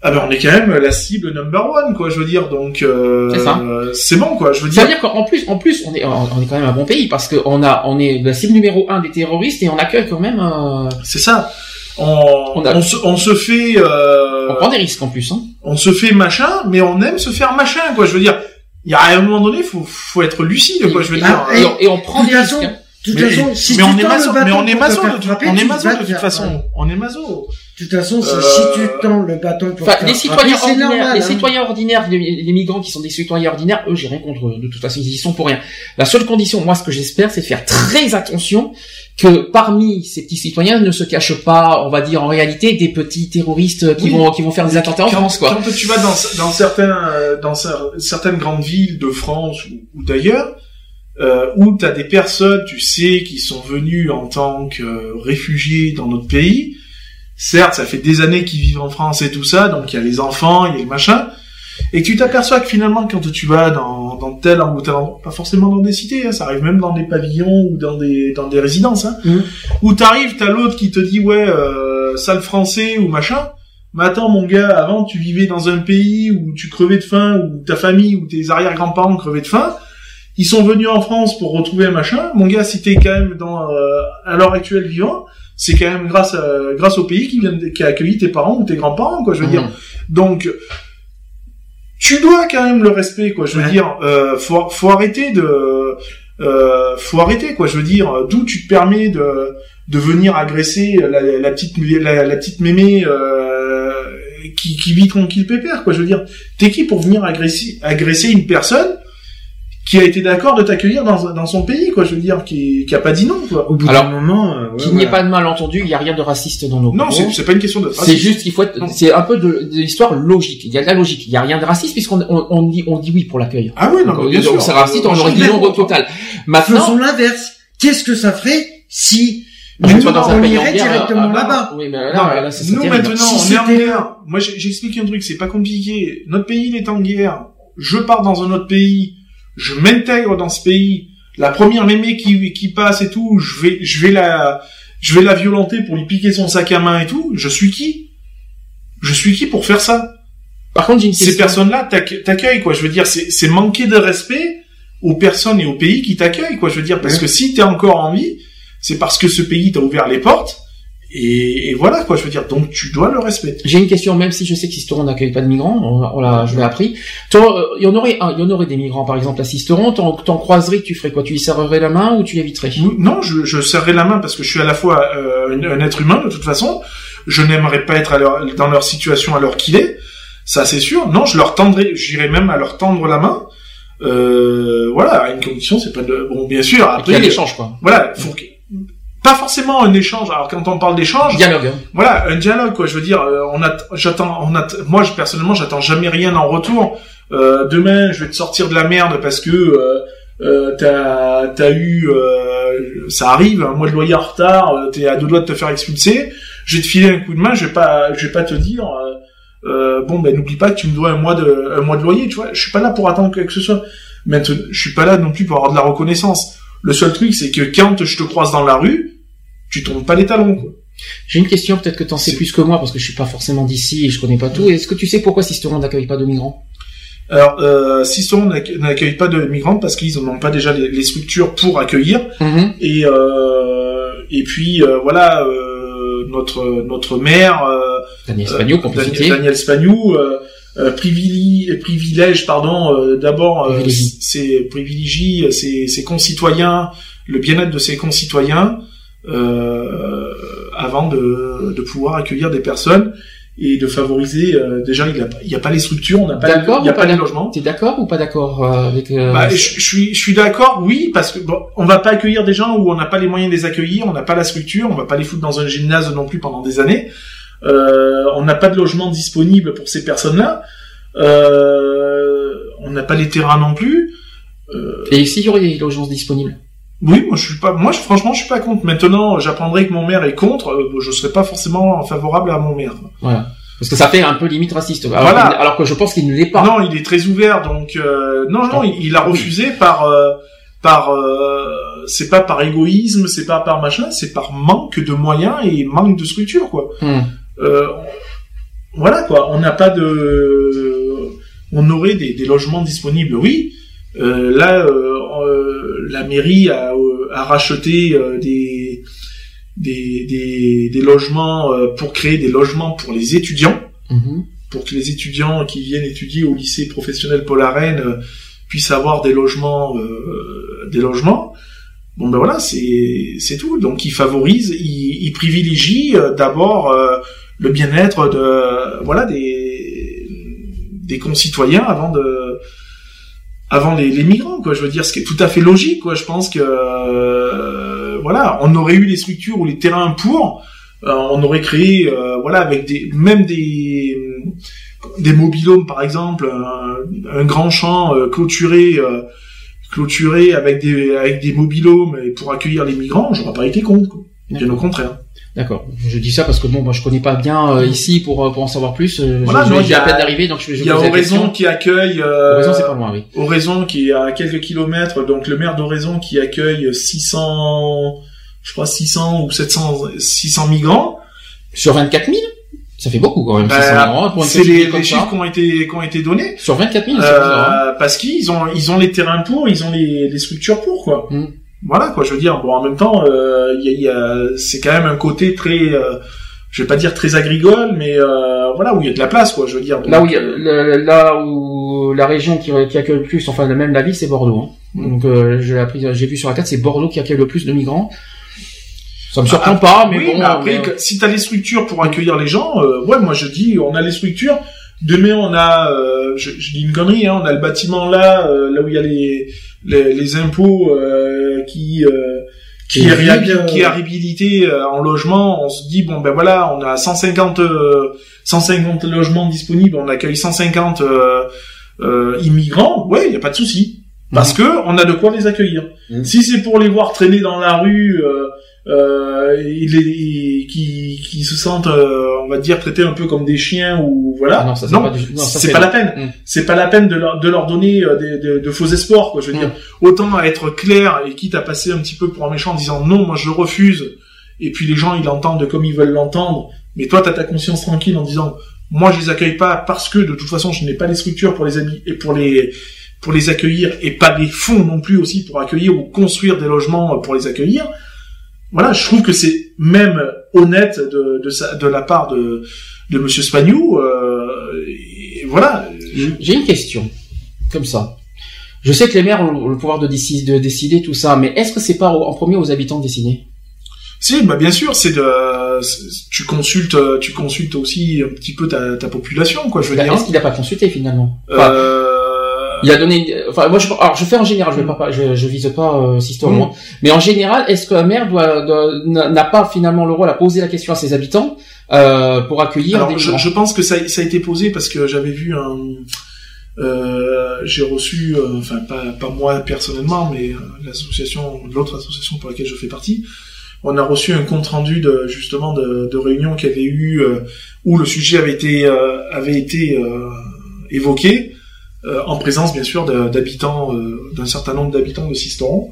ah ben on est quand même la cible number one quoi je veux dire donc euh, c'est bon quoi je veux dire c'est à dire qu'en plus en plus on est on est quand même un bon pays parce que on a on est la cible numéro un des terroristes et on accueille quand même euh... c'est ça. On, on, se, on, se, fait euh... on prend des risques en plus hein. on se fait machin mais on aime se faire machin quoi je veux dire. Il y a un moment donné faut faut être lucide quoi je veux dire. et, et, on prend des risques hein. De toute façon, si mais, on est maso, mais on est maso, on est maso de toute façon. On est maso. De toute façon, si tu tends le bâton pour enfin, les citoyens ordinaires, les hein. citoyens ordinaires, les, migrants qui sont des citoyens ordinaires, eux, j'ai rien contre eux. De toute façon, ils y sont pour rien. La seule condition, moi, ce que j'espère, c'est de faire très attention que parmi ces petits citoyens ne se cachent pas, on va dire en réalité, des petits terroristes qui vont qui vont faire des attentats en France, quoi. Quand tu vas dans dans certains dans certaines grandes villes de France ou, d'ailleurs, euh, où tu as des personnes, tu sais, qui sont venues en tant que réfugiés dans notre pays, certes, ça fait des années qu'ils vivent en France et tout ça, donc il y a les enfants, il y a le machin, et tu t'aperçois que finalement, quand tu vas dans, dans tel ou tel pas forcément dans des cités, hein, ça arrive même dans des pavillons ou dans des dans des résidences, hein, mmh. où t'arrives, t'as l'autre qui te dit ouais, euh, sale français ou machin. Mais attends, mon gars, avant tu vivais dans un pays où tu crevais de faim, où ta famille ou tes arrière-grands-parents crevaient de faim. Ils sont venus en France pour retrouver un machin. Mon gars, si t'es quand même dans euh, à l'heure actuelle vivant, c'est quand même grâce à, grâce au pays qui vient qui a accueilli tes parents ou tes grands-parents quoi je veux dire. Mmh. donc tu dois quand même le respect quoi je veux dire. Euh, faut faut arrêter de euh, faut arrêter quoi je veux dire. D'où tu te permets de de venir agresser la, la petite la, la petite mémé euh, qui, qui vit tranquille pépère quoi je veux dire. T'es qui pour venir agresser agresser une personne qui a été d'accord de t'accueillir dans, dans son pays, quoi. Je veux dire, qui, qui a pas dit non, quoi. Au bout d'un moment, euh, qu'il n'y ait pas de malentendu, il n'y a rien de raciste dans nos. Non, c'est pas une question de. C'est juste qu'il faut être. C'est un peu de, de l'histoire logique. Il y a de la logique. Il n'y a rien de raciste puisqu'on on, on, dit on dit oui pour l'accueil. Ah oui, non, Donc, bien sûr. C'est raciste, on aurait dit non au total. Maintenant, faisons l'inverse. Qu'est-ce que ça ferait si nous, on dans guerre, directement là-bas? Oui, mais là, non, là, c'est nous maintenant, on est en guerre. Moi, j'explique un truc, c'est pas compliqué. Notre pays, il est en guerre. Je pars dans un autre pays je m'intègre dans ce pays, la première mémé qui, qui passe et tout, je vais, je vais la, je vais la violenter pour lui piquer son sac à main et tout, je suis qui? Je suis qui pour faire ça? Par contre, j'ai une Ces personnes-là t'accueillent, quoi. Je veux dire, c'est manquer de respect aux personnes et aux pays qui t'accueillent, quoi. Je veux dire, parce que si t'es encore en vie, c'est parce que ce pays t'a ouvert les portes et, voilà quoi, je veux dire. Donc tu dois le respecter. J'ai une question, même si je sais que Sisteron n'accueille pas de migrants, on, l'a, je l'ai appris. Euh, il y en aurait, il y en aurait des migrants par exemple à Sisteron. T'en, t'en croiserais, tu ferais quoi? Tu lui serrerais la main ou tu l'éviterais Non, je, je serrerais la main parce que je suis à la fois euh, un, être humain de toute façon. Je n'aimerais pas être dans leur situation à l'heure qu'il est. Ça c'est sûr. Non, je leur tendrais, j'irais même à leur tendre la main. Euh, voilà, à une condition, c'est pas de bon, bien sûr. Après, il y a l'échange quoi. Voilà, faut pas forcément un échange. Alors quand on parle d'échange, dialogue. Hein. Voilà, un dialogue quoi. Je veux dire, euh, on a, j'attends, on a, moi je, personnellement, j'attends jamais rien en retour. Euh, demain, je vais te sortir de la merde parce que euh, euh t'as, t'as eu, euh, ça arrive, un mois de loyer en retard, t'es à deux doigts de te faire expulser. Je vais te filer un coup de main. Je vais pas, je vais pas te dire. bon ben n'oublie pas que tu me dois un mois de un mois de loyer tu vois je suis pas là pour attendre que ce soit maintenant je suis pas là non plus pour avoir de la reconnaissance le seul truc, c'est que quand je te croise dans la rue, tu tombes pas les talons, quoi. J'ai une question, peut-être que tu en sais plus que moi, parce que je suis pas forcément d'ici et je connais pas tout. Est-ce que tu sais pourquoi Sisteron n'accueille pas de migrants? Alors, euh, Sisteron n'accueille pas de migrants parce qu'ils n'ont pas déjà les, structures pour accueillir. Mhm. Et euh, et puis euh, voilà, euh, notre notre maire euh, Daniel Spagnou, Daniel, Daniel Spagnou, privilégie, privilège pardon d'abord ses privilégie. ses, ses concitoyens, le bien-être de ses concitoyens avant de de pouvoir accueillir des personnes et de favoriser euh, déjà il n'y a, a, pas les structures on n'a pas il y a pas, les logements. T'es d'accord ou pas d'accord euh, avec euh... bah, je, je, suis je suis d'accord oui parce que bon, on va pas accueillir des gens où on n'a pas les moyens de les accueillir on n'a pas la structure on va pas les foutre dans un gymnase non plus pendant des années. euh, on n'a pas de logement disponible pour ces personnes là euh, on n'a pas les terrains non plus et s'il y aurait des logements disponibles oui, moi je suis pas, moi je, franchement je suis pas contre. Maintenant, j'apprendrai que mon maire est contre, euh, je serais pas forcément favorable à mon maire. Voilà. Parce que ça fait un peu limite raciste. Alors, voilà. alors que je pense qu'il ne l'est pas. Non, il est très ouvert, donc euh, non, non, il, a refusé par euh, par c'est pas par égoïsme, c'est pas par machin, c'est par manque de moyens et manque de structure quoi. Hmm. voilà quoi, on n'a pas de, on aurait des, des logements disponibles, oui. là, la mairie a, euh, a racheté euh, des, des, des, logements euh, pour créer des logements pour les étudiants, mhm. pour que les étudiants qui viennent étudier au lycée professionnel Paul Arène puissent avoir des logements, des logements. Bon ben voilà, c'est c'est tout. Donc il favorise, il, il privilégie d'abord le bien-être de voilà des des concitoyens avant de avant les, les, migrants, quoi. Je veux dire, ce qui est tout à fait logique, quoi. Je pense que euh, voilà, on aurait eu les structures ou les terrains pour, euh, on aurait créé, euh, voilà, avec des même des des mobilhomes par exemple, un, grand champ clôturé, clôturé avec des avec des mobilhomes et pour accueillir les migrants, j'aurais pas été contre, quoi. Bien au contraire. D'accord. Je dis ça parce que bon, moi je connais pas bien euh, ici pour euh, pour en savoir plus. Euh, voilà, j'ai à peine d'arriver, donc je, je Il y a Oraison qui accueille. Euh, Oraison c'est pas loin, oui. Oraison qui est à quelques kilomètres, donc le maire d'Oraison qui accueille 600, je crois 600 ou 700, 600 migrants. Sur 24 000 ça fait beaucoup quand même. Bah, c'est les, les chiffres qui ont été qui ont été donnés. Sur 24 000, euh, parce qu'ils ont ils ont les terrains pour, ils ont les, les structures pour quoi. Hmm voilà quoi je veux dire bon en même temps euh, y a, y a, c'est quand même un côté très euh, je vais pas dire très agricole mais euh, voilà où il y a de la place quoi je veux dire là où là où la région qui, qui, accueille le plus enfin même la ville c'est Bordeaux hein. Mm. donc euh, j'ai appris j'ai vu sur la carte c'est Bordeaux qui accueille le plus de migrants ça me surprend ah, pas mais oui, bon mais après euh, si t'as les structures pour accueillir les gens euh, ouais moi je dis on a les structures demain on a je, je, dis une connerie hein, on a le bâtiment là là où il y a les les, les impôts euh, qui euh, qui est, qui est réhabilité euh, en logement, on se dit bon ben voilà, on a 150 150 logements disponibles, on accueille 150 euh, immigrants, ouais, il y a pas de souci parce mhm. que on a de quoi les accueillir. Mhm. Si c'est pour les voir traîner dans la rue euh, euh, il qui, qui se sentent, euh, on va dire, traités un peu comme des chiens ou voilà. Ah non, ça, non, c'est pas, la peine. Mm. C'est pas la peine de leur, de leur donner euh, de, de, faux espoirs. Quoi. Je veux mm. dire, autant être clair et quitte à passer un petit peu pour un méchant en disant non, moi je refuse. Et puis les gens ils l'entendent comme ils veulent l'entendre. Mais toi, t'as ta conscience tranquille en disant moi je les accueille pas parce que de toute façon je n'ai pas les structures pour les habits et pour les pour les accueillir et pas les fonds non plus aussi pour accueillir ou construire des logements pour les accueillir voilà, je trouve que c'est même honnête de, de, de la part de, de Monsieur Spagnou. Euh, voilà. J'ai une question, comme ça. Je sais que les maires ont le pouvoir de décider, de décider tout ça, mais est-ce que c'est pas en premier aux habitants de décider Si, bah bien sûr, c'est de, tu consultes, tu consultes aussi un petit peu ta, ta population, quoi. Je veux bah, dire. Est-ce qu'il n'a pas consulté finalement? Euh, il a donné, enfin moi je, alors je fais en général, je vais pas, je, je vise pas euh, mm. mais en général, est-ce qu'un maire doit, n'a pas finalement le rôle à poser la question à ses habitants euh, pour accueillir alors, je, je, pense que ça, ça a été posé parce que j'avais vu un, euh, j'ai reçu, euh, enfin pas, pas moi personnellement, mais euh, l'association, l'autre association pour laquelle je fais partie, on a reçu un compte rendu de justement de, de réunion qui avait eu où le sujet avait été avait été évoqué euh, en présence bien sûr d'habitants, euh, d'un certain nombre d'habitants de Sisteron.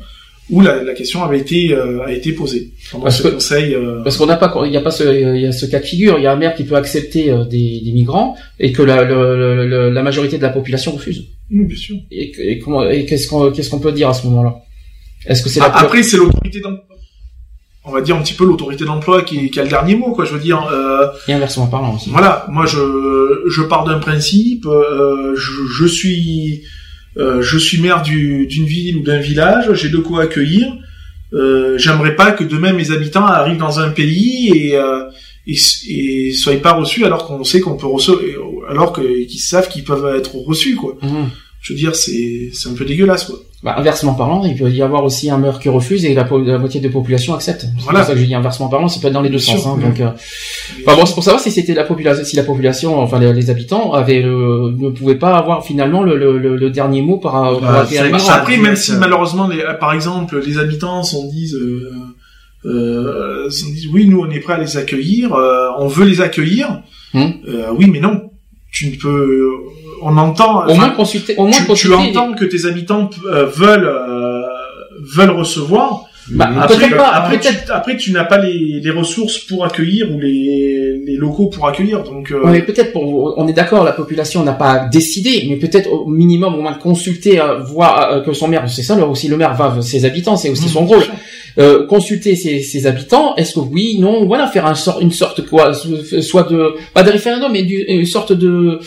où la, la question avait été euh, a été posée pendant Parce ce que- conseil. euh, Parce qu'on n'a pas, il y a pas ce, il y a ce cas de figure. Il y a un maire qui peut accepter euh, des, des migrants et que la, le- le- la majorité de la population refuse. oui, bien sûr. Et, et et qu'est-ce qu'on, qu'est-ce qu'on peut dire à ce moment-là? Est-ce que c'est Ah, Après, c'est l'autorité. On va dire un petit peu l'autorité d'emploi qui, qui a le dernier mot, quoi. Je veux dire, euh, et inversement parlant aussi. voilà. Moi, je je pars d'un principe. euh, je, je suis euh, je suis maire du- d'une ville ou d'un village. J'ai de quoi accueillir. Euh, J'aimerais pas que demain mes habitants arrivent dans un pays et euh, et, et soient pas reçus alors qu'on sait qu'on peut recevoir, alors qu'ils savent qu'ils peuvent être reçus, quoi. Mhm. Je veux dire, c'est c'est un peu dégueulasse, quoi. Bah, inversement parlant, il peut y avoir aussi un maire qui refuse et la, moitié de la population accepte. C'est Voilà. pour ça que je dis inversement parlant, ça peut être dans les deux sens. sûr. Hein, donc, euh, enfin, bon, c'est pour savoir si c'était la population, si la population, enfin les, les habitants avaient le- ne pouvaient pas avoir finalement le, le, le- dernier mot par rapport Bah, à. Après, même si malheureusement, les, par exemple, les habitants s'en disent, euh, euh, s'en disent, oui, nous, on est prêt à les accueillir, euh, on veut les accueillir. Hmm. Euh, oui, mais non, tu ne peux. On entend. Au moins consulter, au moins tu, entends que tes habitants euh, veulent euh, veulent recevoir. Bah, Après, pas. après, tu, après, tu n'as pas les, les ressources pour accueillir ou les, les locaux pour accueillir. Donc, euh, peut-être pour on est d'accord, la population n'a pas décidé, mais peut-être au minimum au moins consulter, euh, voir euh, que son maire, c'est ça, là aussi le maire va ses habitants, c'est aussi mmh, son rôle. Euh, consulter ses, ses habitants, est-ce que oui, non, voilà, faire un sort, une sorte quoi, so- soit de pas de référendum, mais du- une sorte de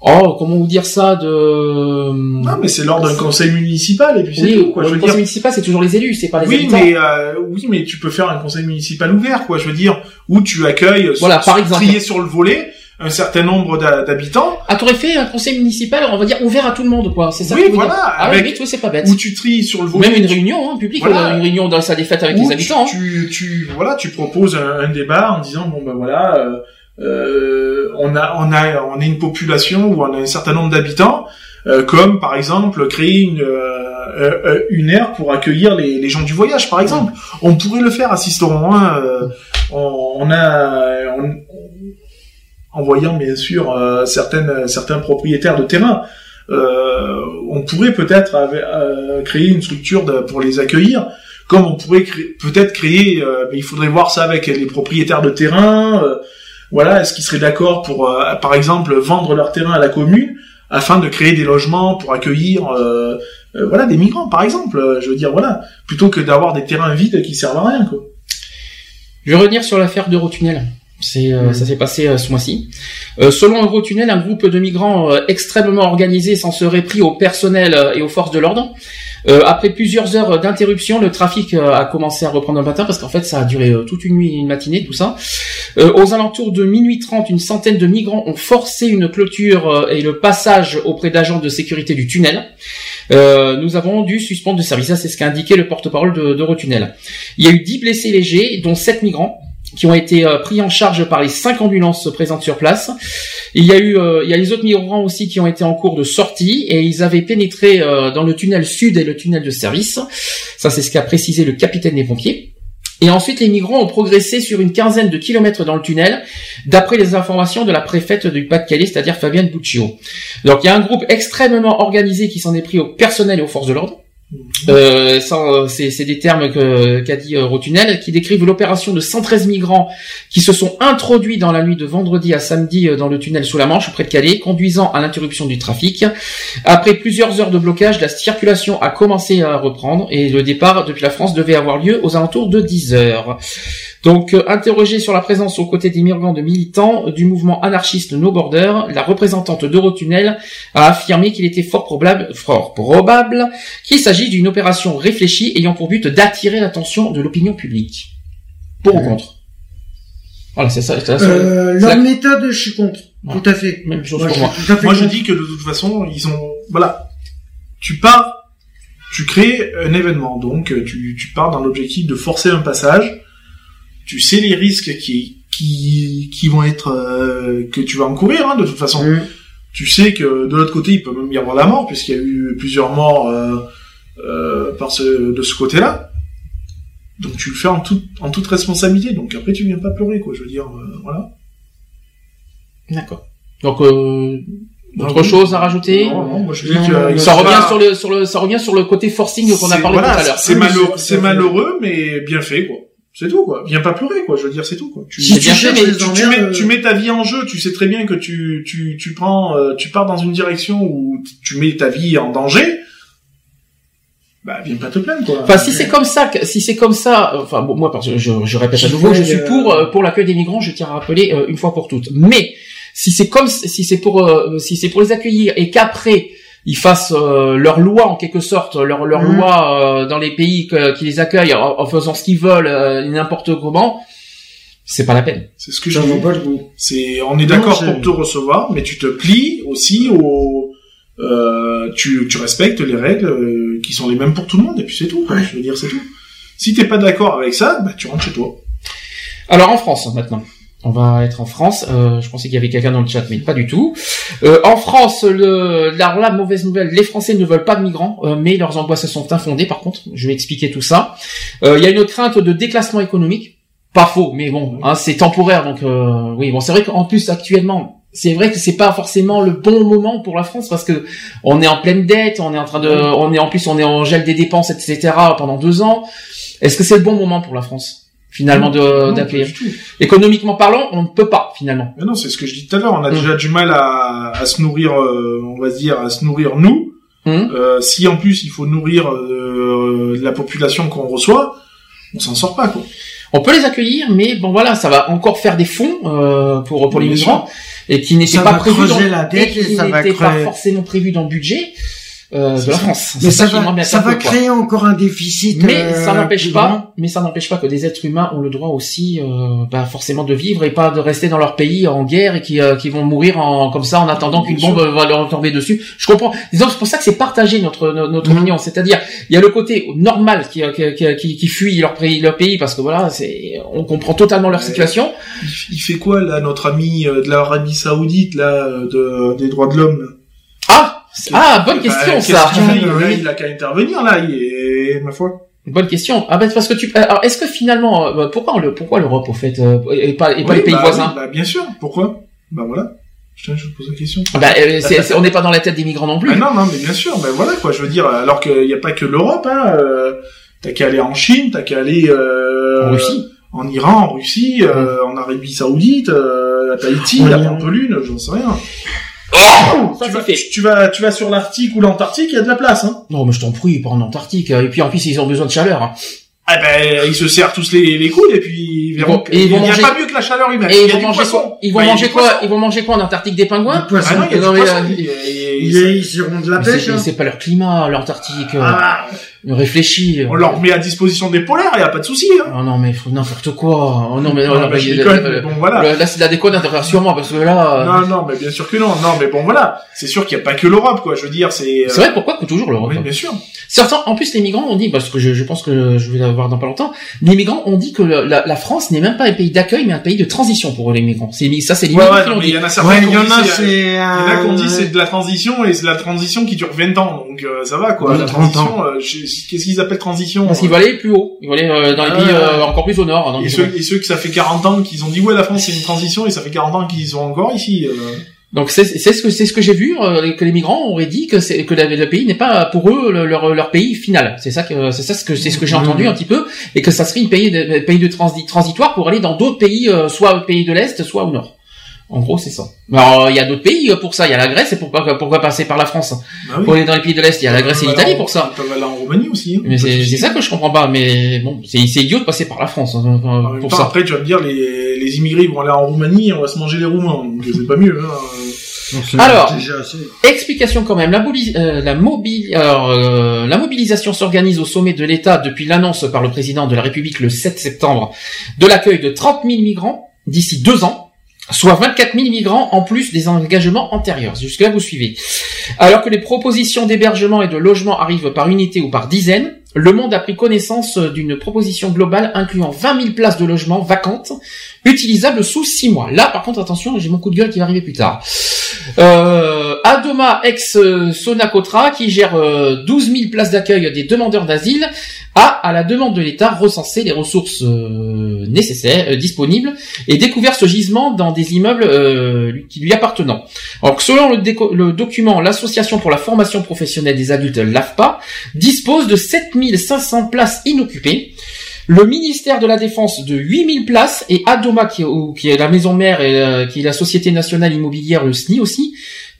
oh, comment vous dire ça, de Non, mais c'est lors d'un conseil municipal et puis c'est oui, tout. Quoi. le Je veux conseil dire, municipal, c'est toujours les élus, c'est pas les oui, habitants. mais euh, oui, mais tu peux faire un conseil municipal ouvert, quoi. Je veux dire, où tu accueilles, euh, Voilà, par exemple. trier sur le volet un certain nombre d'ha- d'habitants, Ah, t'aurais fait un conseil municipal, on va dire ouvert à tout le monde, quoi. C'est ça Oui, que voilà, dire. Ah avec- oui, c'est pas bête. où tu tries sur le volet. Même une réunion, hein, publique, Voilà. euh, une réunion dans la salle des fêtes avec où les habitants. hein. Tu, tu, tu- voilà, tu proposes un, un débat en disant bon ben voilà, euh, euh, on a on a on a une population où on a un certain nombre d'habitants, euh, comme par exemple créer une euh, euh, une aire pour accueillir les, les gens du voyage, par exemple. On pourrait le faire à Sisteron. Hein, euh, on, on a en voyant bien sûr euh, certaines certains propriétaires de terrain. On pourrait peut-être créer une structure pour les accueillir, comme on pourrait peut-être créer, mais il faudrait voir ça avec les propriétaires de terrain. Voilà, est-ce qu'ils seraient d'accord pour, euh, par exemple, vendre leur terrain à la commune afin de créer des logements pour accueillir, euh, euh, voilà, des migrants, par exemple. Je veux dire, voilà, plutôt que d'avoir des terrains vides qui servent à rien, quoi. Je vais revenir sur l'affaire d'Eurotunnel. C'est, euh, ça s'est passé euh, ce mois-ci. Euh, selon Eurotunnel, un groupe de migrants extrêmement organisé s'en serait pris au personnel et aux forces de l'ordre. Euh, après plusieurs heures d'interruption, le trafic euh, a commencé à reprendre le matin parce qu'en fait, ça a duré euh, toute une nuit, une matinée, tout ça. Aux alentours de minuit 30, une centaine de migrants ont forcé une clôture et le passage auprès d'agents de sécurité du tunnel. Nous avons dû suspendre le service. Ça, c'est ce qu'a indiqué le porte-parole de- d'Eurotunnel. Il y a eu 10 blessés légers, dont 7 migrants qui ont été euh, pris en charge par les cinq ambulances présentes sur place. Il y a eu, euh, il y a les autres migrants aussi qui ont été en cours de sortie et ils avaient pénétré euh, dans le tunnel sud et le tunnel de service. Ça, c'est ce qu'a précisé le capitaine des pompiers. Et ensuite, les migrants ont progressé sur une quinzaine de kilomètres dans le tunnel, d'après les informations de la préfète du Pas-de-Calais, c'est-à-dire Fabienne Buccio. Donc, il y a un groupe extrêmement organisé qui s'en est pris au personnel et aux forces de l'ordre. Euh, euh, c'est des termes qu'a dit euh, Rotunel, qui décrivent l'opération de 113 migrants qui se sont introduits dans la nuit de vendredi à samedi euh, dans le tunnel sous la Manche, près de Calais, conduisant à l'interruption du trafic. Après plusieurs heures de blocage, la circulation a commencé à reprendre et le départ depuis la France devait avoir lieu aux alentours de 10 heures. Donc, euh, interrogé sur la présence aux côtés des migrants de militants du mouvement anarchiste No Border, la représentante d'Eurotunnel a affirmé qu'il était fort probable, fort probable qu'il s'agit d'une opération réfléchie ayant pour but d'attirer l'attention de l'opinion publique. Pour ou contre? Voilà, c'est ça. c'est ça, Euh, la- méthode, je suis contre. Ouais. Tout à fait. Même chose Moi, pour je moi. suis tout à fait Moi, je dis que de toute façon, ils ont, voilà, tu pars, tu crées un événement, donc euh, tu, tu pars dans l'objectif de forcer un passage. Tu sais les risques qui qui qui vont être euh, que tu vas encourir, hein, de toute façon. Mmh. Tu sais que de l'autre côté, il peut même y avoir la mort, puisqu'il y a eu plusieurs morts euh, euh, par ce, de ce côté-là. Donc tu le fais en toute en toute responsabilité. Donc après, tu viens pas pleurer, quoi. Je veux dire, euh, voilà. D'accord. Donc, euh, Autre chose à rajouter Non, non, moi je dis que Ça revient pas- sur le sur le ça revient sur le côté forcing qu'on a parlé voilà, tout à l'heure. C'est malheureux, c'est malheureux, mais bien fait, quoi. C'est tout, quoi. Viens pas pleurer, quoi. Je veux dire, c'est tout, quoi. Tu, Si tu fait, mais tu, mets, euh, tu mets ta vie en jeu. Tu sais très bien que tu, tu, tu prends, euh, tu pars dans une direction où tu mets ta vie en danger. Bah, viens pas te plaindre, quoi. Enfin, si c'est comme ça, que- si c'est comme ça, euh, enfin bon, moi, parce que je, je répète à nouveau, je suis euh, pour euh, pour l'accueil des migrants. Je tiens à rappeler euh, une fois pour toutes. Mais si c'est comme si c'est pour euh, si c'est pour les accueillir et qu'après ils fassent euh, leur loi en quelque sorte, leur leur Mhm. loi euh, dans les pays que- qui les accueillent en, en faisant ce qu'ils veulent, euh, n'importe comment, c'est pas la peine. C'est ce que je vaut pas le coup. C'est, on est d'accord pour te recevoir, mais tu te plies aussi au, euh, tu, tu respectes les règles euh, qui sont les mêmes pour tout le monde, et puis c'est tout. quoi. Je veux dire, c'est tout. Si t'es pas d'accord avec ça, bah tu rentres chez toi. Alors en France maintenant. On va être en France. Euh, je pensais qu'il y avait quelqu'un dans le chat, mais pas du tout. Euh, en France, le, la, la mauvaise nouvelle, les Français ne veulent pas de migrants, euh, mais leurs angoisses sont infondées. Par contre, je vais expliquer tout ça. Euh, Il y a une crainte de déclassement économique. Pas faux, mais bon, hein, c'est temporaire. Donc euh, oui, bon, c'est vrai qu'en plus actuellement, c'est vrai que c'est pas forcément le bon moment pour la France parce que on est en pleine dette, on est en train de, on est en plus on est en gel des dépenses, etc. pendant deux ans. Est-ce que c'est le bon moment pour la France? Finalement d'accueillir. Économiquement parlant, on ne peut pas finalement. Mais non, c'est ce que je dis tout à l'heure. On a Mm. déjà du mal à, à se nourrir, euh, on va dire, à se nourrir nous. Hum. Euh, si en plus il faut nourrir euh, la population qu'on reçoit, on s'en sort pas quoi. On peut les accueillir, mais bon voilà, ça va encore faire des fonds euh, pour pour les migrants et qui n'étaient pas prévus dans la dette et qui et ça va pas forcément prévus dans le budget euh, de la. France. Mais C'est ça va, m'embête ça peu, va quoi. créer encore un déficit. Mais euh, ça n'empêche pas, grand. mais ça n'empêche pas que des êtres humains ont le droit aussi, euh, bah, forcément de vivre et pas de rester dans leur pays en guerre et qui, euh, qui vont mourir en, comme ça en attendant qu'une Bien bombe va leur tomber dessus. Je comprends. Disons, c'est pour ça que c'est partagé notre no- notre Mhm. opinion. C'est-à-dire, il y a le côté normal qui, qui, qui, qui, qui fuit leur pays, leur pays parce que voilà, c'est, on comprend totalement leur situation. Il, fait quoi là, notre ami euh, de l'Arabie Saoudite là, euh, de, des droits de l'homme Ah, ah, bonne Bah, question qu'est-ce ça. Ah, Là, oui. il a qu'à intervenir là, il est ma foi. Bonne question. Ah ben parce que tu. Alors est-ce que finalement, euh, pourquoi le pourquoi l'Europe au fait euh, et pas et pas Oui, les pays bah, voisins oui, bah, bien sûr. Pourquoi? Bah voilà. Je te pose la question. Bah, euh, c'est- c'est- on n'est pas dans la tête des migrants non plus. Ah non, non, mais bien sûr, ben voilà quoi, je veux dire, alors qu'il n'y a pas que l'Europe, hein, euh, t'as qu'à aller en Chine, t'as qu'à aller euh, En Russie. en Iran, en Russie, euh, en Arabie Saoudite, euh, à Tahiti, à. Pampelune, j'en sais rien. Ça tu, vas, fait. tu, tu vas, tu vas sur l'Arctique ou l'Antarctique, il y a de la place, hein. Non, mais je t'en prie, pas en Antarctique. Et puis en plus, ils ont besoin de chaleur. hein. Ah ben, ils se serrent tous les, les coudes et puis ils verront il vont n'y a manger- pas mieux que la chaleur humaine. Et Il y ils a vont du manger poisson. quoi? Ils vont manger quoi? Ils vont manger quoi en Antarctique? Des pingouins? Du poisson. Ah non, il y a Non, du mais, poisson. euh, Il y a- il y a- Ils, ils iront de la Mais pêche. c'est- hein. C'est pas leur climat, l'Antarctique. euh, Ah, Réfléchis. on leur met à disposition des polaires, il n'y a pas de souci, hein. Oh non, mais faut n'importe quoi. Oh non, mais Non, non, bah, je euh, déconne, euh, mais bon, voilà. Là, c'est de la déconne, sûrement, parce que là. euh, Non, non, mais bien sûr que non. Non, mais bon, voilà. C'est sûr qu'il n'y a pas que l'Europe, quoi. Je veux dire, c'est. euh, C'est vrai, pourquoi que toujours l'Europe Oui, bien sûr. Certains, en plus, les migrants ont dit, parce que je, je pense que je vais l'avoir dans pas longtemps, les migrants ont dit que le- la, la France n'est même pas un pays d'accueil, mais un pays de transition pour les migrants. C'est ça, c'est les Ouais, migrants ouais, qui l'ont dit. il y en a certains qui y ont dit y euh, c'est de la transition et c'est la transition qui dure 20 ans. Donc euh, ça va quoi. Ouais, la 30 transition, euh, qu'est-ce qu'ils appellent transition Parce qu'ils euh, vont aller plus haut. Ils vont aller euh, dans les Ah, pays ouais, euh, encore plus au nord. Donc, et ceux, et ceux que ça fait 40 ans qu'ils ont dit ouais la France c'est une transition et ça fait 40 ans qu'ils sont encore ici. euh. donc c'est c'est ce que c'est ce que j'ai vu euh, que les migrants auraient dit que c'est que la- le pays n'est pas pour eux le- leur leur pays final. C'est ça que c'est ça ce que c'est ce que j'ai entendu un petit peu et que ça serait un pays de pays de transi- transitoire pour aller dans d'autres pays, euh, soit pays de l'est, soit au nord. En gros, c'est ça. Alors, il y a d'autres pays euh, pour ça. Il y a la Grèce et pourquoi pourquoi passer par la France Bah oui. Pour aller dans les pays de l'est, il y a la Grèce et l'Italie pour ça. Ils peuvent aller en Roumanie aussi. hein. Mais c'est c'est ça que je comprends pas. Mais bon, c'est c'est idiot de passer par la France hein, pour temps, ça. après, tu vas me dire, les, les immigrés vont aller en Roumanie, on va se manger les Roumains. Donc c'est pas mieux. Hein. Alors. Explication quand même. La, euh, la, mobili- alors, euh, la mobilisation s'organise au sommet de l'État depuis l'annonce par le président de la République le 7 septembre de l'accueil de 30 000 migrants d'ici deux ans. Soit 24 000 migrants en plus des engagements antérieurs. Jusque-là, vous suivez. Alors que les propositions d'hébergement et de logement arrivent par unité ou par dizaines, le monde a pris connaissance d'une proposition globale incluant 20 000 places de logement vacantes, utilisables sous 6 mois. Là, par contre, attention, j'ai mon coup de gueule qui va arriver plus tard. Euh, Adoma ex Sonacotra qui gère 12 000 places d'accueil des demandeurs d'asile a, à la demande de l'État, recensé les ressources nécessaires disponibles et découvert ce gisement dans des immeubles qui lui appartenant. Alors selon le, document, l'association pour la formation professionnelle des adultes, l'AFPA, dispose de 7500 places inoccupées le ministère de la Défense de 8000 places et Adoma qui, est la maison mère et euh, qui est la Société nationale immobilière le SNI aussi,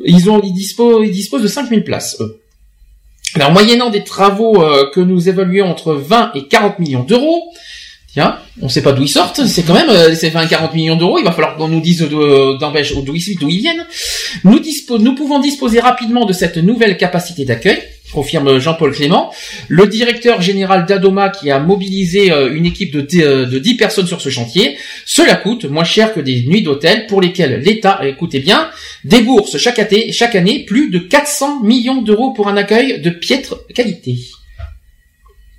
ils ont ils disposent ils disposent de 5000 places. Alors moyennant des travaux euh, que nous évaluons entre 20 et 40 millions d'euros, Tiens, on ne sait pas d'où ils sortent, c'est quand même euh, c'est 20 40 millions d'euros, il va falloir qu'on nous dise d'où ils, viennent. Nous, nous pouvons disposer rapidement de cette nouvelle capacité d'accueil confirme Jean-Paul Clément. Le directeur général d'Adoma qui a mobilisé euh, une équipe de, euh, de 10 personnes sur ce chantier, cela coûte moins cher que des nuits d'hôtel pour lesquelles l'État, écoutez bien, débourse chaque année, chaque année plus de 400 millions d'euros pour un accueil de piètre qualité.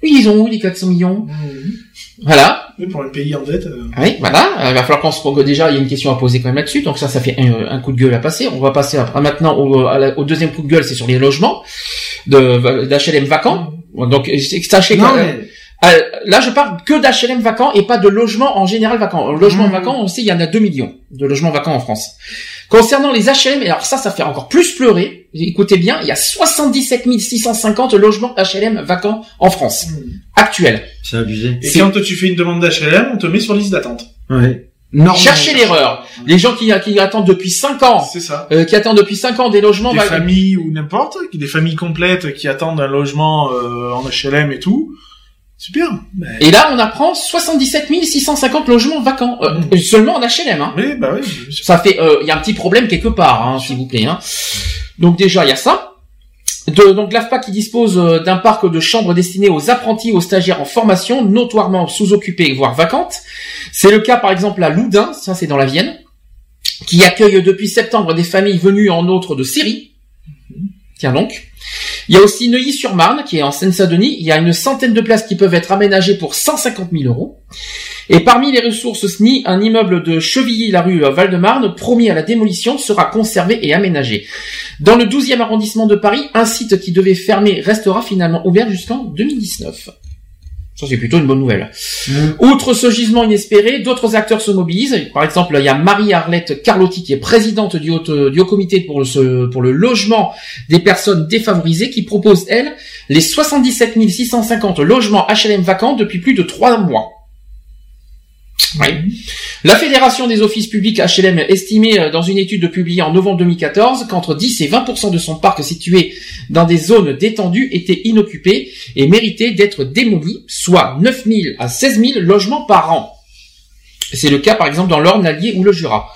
Oui, ils ont où les 400 millions? Mmh. Voilà. Oui, pour le pays en dette. Euh. Oui, voilà. Il va falloir qu'on se déjà il y a une question à poser quand même là-dessus. Donc ça, ça fait un, coup de gueule à passer. On va passer maintenant au, au deuxième coup de gueule, c'est sur les logements de d'HLM vacants. Donc sachez que euh, là, je parle que d'HLM vacants et pas de logements en général vacants. Logements mmh. vacants, on sait, il y en a 2 millions de logements vacants en France. Concernant les HLM, alors ça, ça fait encore plus pleurer. Écoutez bien, il y a 77 650 logements HLM vacants en France, mmh. actuels. C'est abusé. Et quand tu fais une demande d'HLM, on te met sur liste d'attente. Ouais. Cherchez l'erreur. Les gens qui, qui attendent depuis 5 ans, c'est ça. Euh, qui attendent depuis 5 ans des logements, des familles ou n'importe, des familles complètes qui attendent un logement euh, en HLM et tout. Super. Et là, on apprend 77 650 logements vacants euh, mmh. seulement en HLM. Hein. Oui, bah oui. Ça fait, il y a un petit problème quelque part, hein, s'il vous plaît. Hein. Donc déjà, il y a ça. De, donc l'AFPA qui dispose d'un parc de chambres destinées aux apprentis, aux stagiaires en formation, notoirement sous-occupées, voire vacantes. C'est le cas par exemple à Loudun, ça c'est dans la Vienne, qui accueille depuis septembre des familles venues en autre de Syrie. Tiens donc. Il y a aussi Neuilly-sur-Marne, qui est en Seine-Saint-Denis. Il y a une centaine de places qui peuvent être aménagées pour 150 000 euros. Et parmi les ressources SNI, un immeuble de Chevilly-la-Rue Val-de-Marne, promis à la démolition, sera conservé et aménagé. Dans le 12e arrondissement de Paris, un site qui devait fermer restera finalement ouvert jusqu'en 2019. Ça, c'est plutôt une bonne nouvelle. Mm. Outre ce gisement inespéré, d'autres acteurs se mobilisent. Par exemple, il y a Marie-Arlette Carlotti, qui est présidente du haut, du comité pour le, pour le logement des personnes défavorisées, qui propose, elle, les 77 650 logements HLM vacants depuis plus de trois mois. Oui. La Fédération des offices publics HLM estimait euh, dans une étude publiée en novembre 2014 qu'entre 10 et 20% de son parc situé dans des zones détendues était inoccupé et méritait d'être démoli, soit 9 000 à 16 000 logements par an. C'est le cas par exemple dans l'Orne, l'Allier ou le Jura.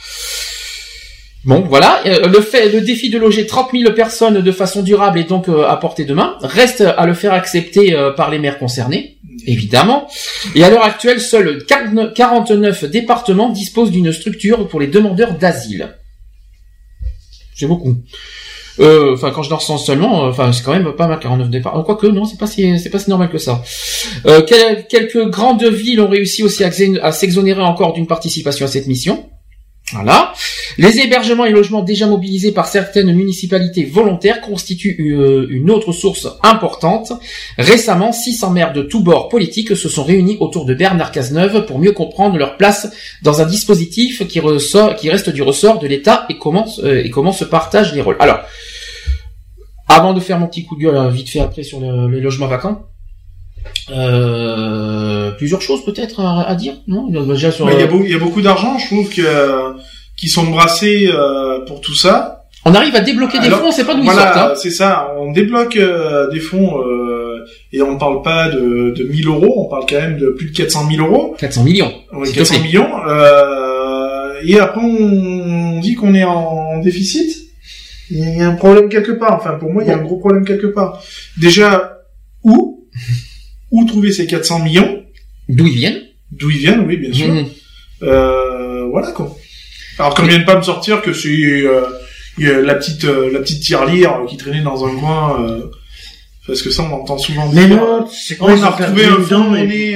Bon, voilà. Euh, le fait, le défi de loger 30 000 personnes de façon durable est donc euh, à portée de main. Reste à le faire accepter par les maires concernés évidemment. Et à l'heure actuelle, seuls 49 départements disposent d'une structure pour les demandeurs d'asile. C'est beaucoup. Euh, enfin, quand je leur sens seulement, euh, enfin, c'est quand même pas mal 49 départements. Quoique, non, c'est pas si, c'est pas si normal que ça. Euh, quelques grandes villes ont réussi aussi à s'exonérer encore d'une participation à cette mission. Voilà. Les hébergements et logements déjà mobilisés par certaines municipalités volontaires constituent euh, une autre source importante. Récemment, 600 maires de tous bords politiques se sont réunis autour de Bernard Cazeneuve pour mieux comprendre leur place dans un dispositif qui, reste du ressort de l'État euh, et comment se partagent les rôles. Alors, avant de faire mon petit coup de gueule vite fait après sur les logements vacants, euh, plusieurs choses peut-être à, dire, non? Il, y a beaucoup, d'argent, je trouve que qui sont brassés euh, pour tout ça. On arrive à débloquer des fonds, c'est pas d'où ils sortent. Hein. c'est ça. On débloque euh, des fonds et on ne parle pas de, de 1000 euros, on parle quand même de plus de 400 000 euros. 400 millions. Oui, 400 millions. et après on dit qu'on est en déficit. Il y a un problème quelque part. Enfin, pour moi, il y a un gros problème quelque part. Déjà, où? où trouver ces 400 millions? D'où ils viennent? D'où ils viennent, oui, bien sûr. Mmh. Euh, voilà quoi. Alors qu'on vienne pas me sortir que c'est euh, la petite euh, la petite tirelire qui traînait dans un coin. Euh, parce que ça, on entend souvent dire. Mais non, c'est On a retrouvé un fonds monnaie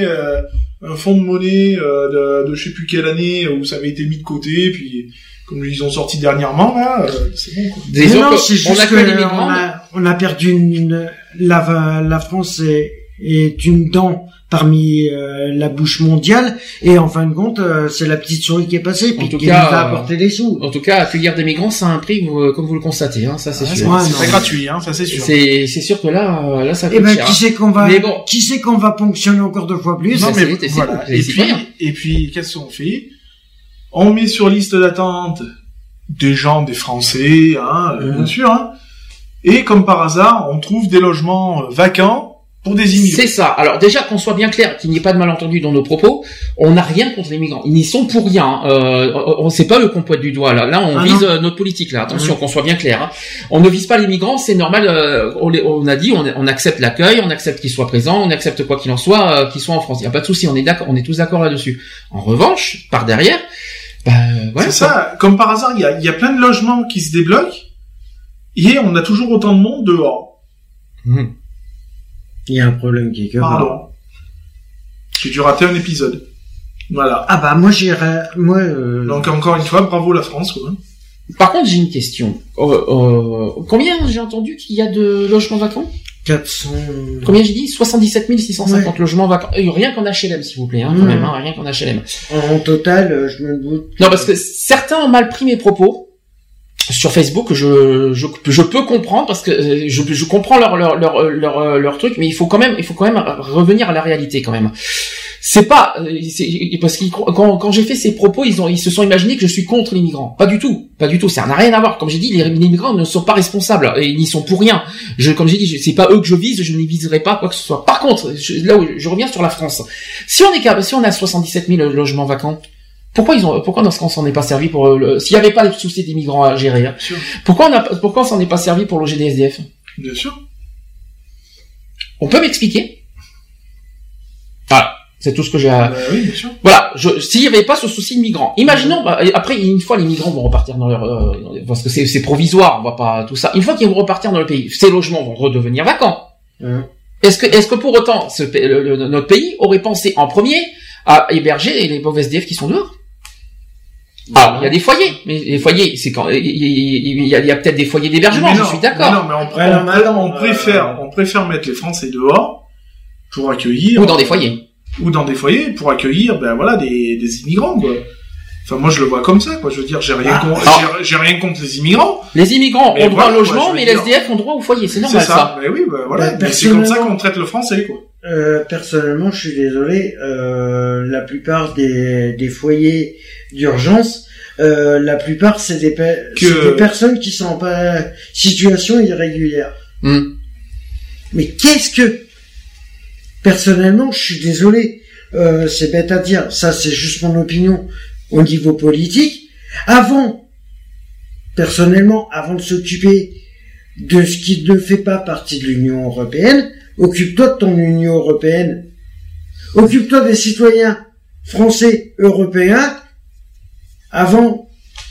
un fonds de monnaie euh, de, de je sais plus quelle année où ça avait été mis de côté, puis comme ils ont sorti dernièrement là, euh, c'est bon. Quoi. non, c'est juste que on a, on a perdu une, la, la France est, est une dent parmi euh, la bouche mondiale et en fin de compte euh, c'est la petite souris qui est passée puis qui va apporter des sous. En tout cas, accueillir des migrants ça a un prix comme vous le constatez hein, ça c'est ah, sûr. c'est pas gratuit hein, ça c'est sûr. C'est c'est sûr que là là ça coûte Et ben qui sait qu'on va qui sait qu'on va ponctionner encore deux fois plus? Non mais voilà. et puis et puis qu'est-ce qu'on fait? On met sur liste d'attente des gens des Français hein, mmh. bien sûr hein. Et comme par hasard, on trouve des logements vacants pour des immigrés. C'est ça. Alors déjà qu'on soit bien clair, qu'il n'y ait pas de malentendu dans nos propos, on n'a rien contre les migrants. Ils n'y sont pour rien. Euh, on sait pas le qu'on pointe du doigt là. Là, on ah vise euh, notre politique là. Attention, qu'on soit bien clair. Hein. On ne vise pas les migrants, c'est normal. Euh, on, on, a dit, on, on accepte l'accueil, on accepte qu'ils soient présents, on accepte quoi qu'il en soit, euh, qu'ils soient en France. Il n'y a pas de souci. On est d'accord, on est tous d'accord là-dessus. En revanche, par derrière, bah, c'est ça. Comme par hasard, il y a, y a plein de logements qui se débloquent et on a toujours autant de monde dehors. Mmh. Il y a un problème qui est que. Pardon. J'ai dû rater un épisode. Voilà. Ah bah moi j'ai moi. Euh... Donc encore une fois, bravo la France. Quoi. Par contre, j'ai une question. Euh, euh, combien j'ai entendu qu'il y a de logements vacants? 400. Combien j'ai dit? 77 650 logements vacants. Euh, rien qu'en HLM, s'il vous plaît, hein, quand même, hein, rien qu'en HLM. En total, je me doute. Non, parce que certains ont mal pris mes propos sur Facebook, je, je, je, peux comprendre parce que euh, je, je comprends leur, leur, leur, leur, leur truc, mais il faut quand même, il faut quand même revenir à la réalité quand même. C'est pas euh, parce que quand, quand j'ai fait ces propos, ils ont ils se sont imaginés que je suis contre les migrants. Pas du tout, pas du tout. Ça n'a rien à voir. Comme j'ai dit, les, les, migrants ne sont pas responsables et ils n'y sont pour rien. Je, comme j'ai dit, c'est pas eux que je vise. Je ne viserai pas quoi que ce soit. Par contre, là où je reviens sur la France, si on est si on a 77 000 logements vacants pourquoi ils ont, pourquoi dans ce qu'on s'en est pas servi pour le, s'il n'y avait pas de souci des migrants à gérer, hein, pourquoi on a, pourquoi on s'en est pas servi pour loger des SDF Bien sûr. On peut m'expliquer? Voilà, c'est tout ce que j'ai. À... Bah oui, bien sûr. Voilà, s'il n'y avait pas ce souci de migrants, imaginons, bah, après une fois les migrants vont repartir dans leur, euh, parce que c'est provisoire, on va pas tout ça. Une fois qu'ils vont repartir dans le pays, ces logements vont redevenir vacants. Est-ce que, est-ce que pour autant, ce, notre pays aurait pensé en premier à héberger les pauvres SDF qui sont dehors? Alors, il y a des foyers, mais les foyers, c'est quand il y a, peut-être des foyers d'hébergement. Je suis d'accord. Non, mais on, on, préfère, on préfère mettre les Français dehors pour accueillir ou dans des foyers ou dans des foyers pour accueillir, ben voilà, des, des immigrants quoi. Enfin, moi, je le vois comme ça, quoi. Je veux dire, j'ai rien, ah. contre, j'ai rien contre les immigrants. Les immigrants ont droit au logement, mais les SDF ont droit au foyer. C'est normal, ça. ça. Mais oui, ben, voilà. Ben, c'est comme ça qu'on traite le français, quoi. Euh, personnellement, je suis désolé. Euh, la plupart des, des foyers d'urgence, euh, la plupart c'est des, des personnes qui sont en situation irrégulière. Hmm. Mais qu'est-ce que personnellement, je suis désolé. Euh, c'est bête à dire. Ça, c'est juste mon opinion au niveau politique. Avant, personnellement, avant de s'occuper de ce qui ne fait pas partie de l'Union européenne, Occupe-toi de ton Union européenne. Occupe-toi des citoyens français, européens. Avant,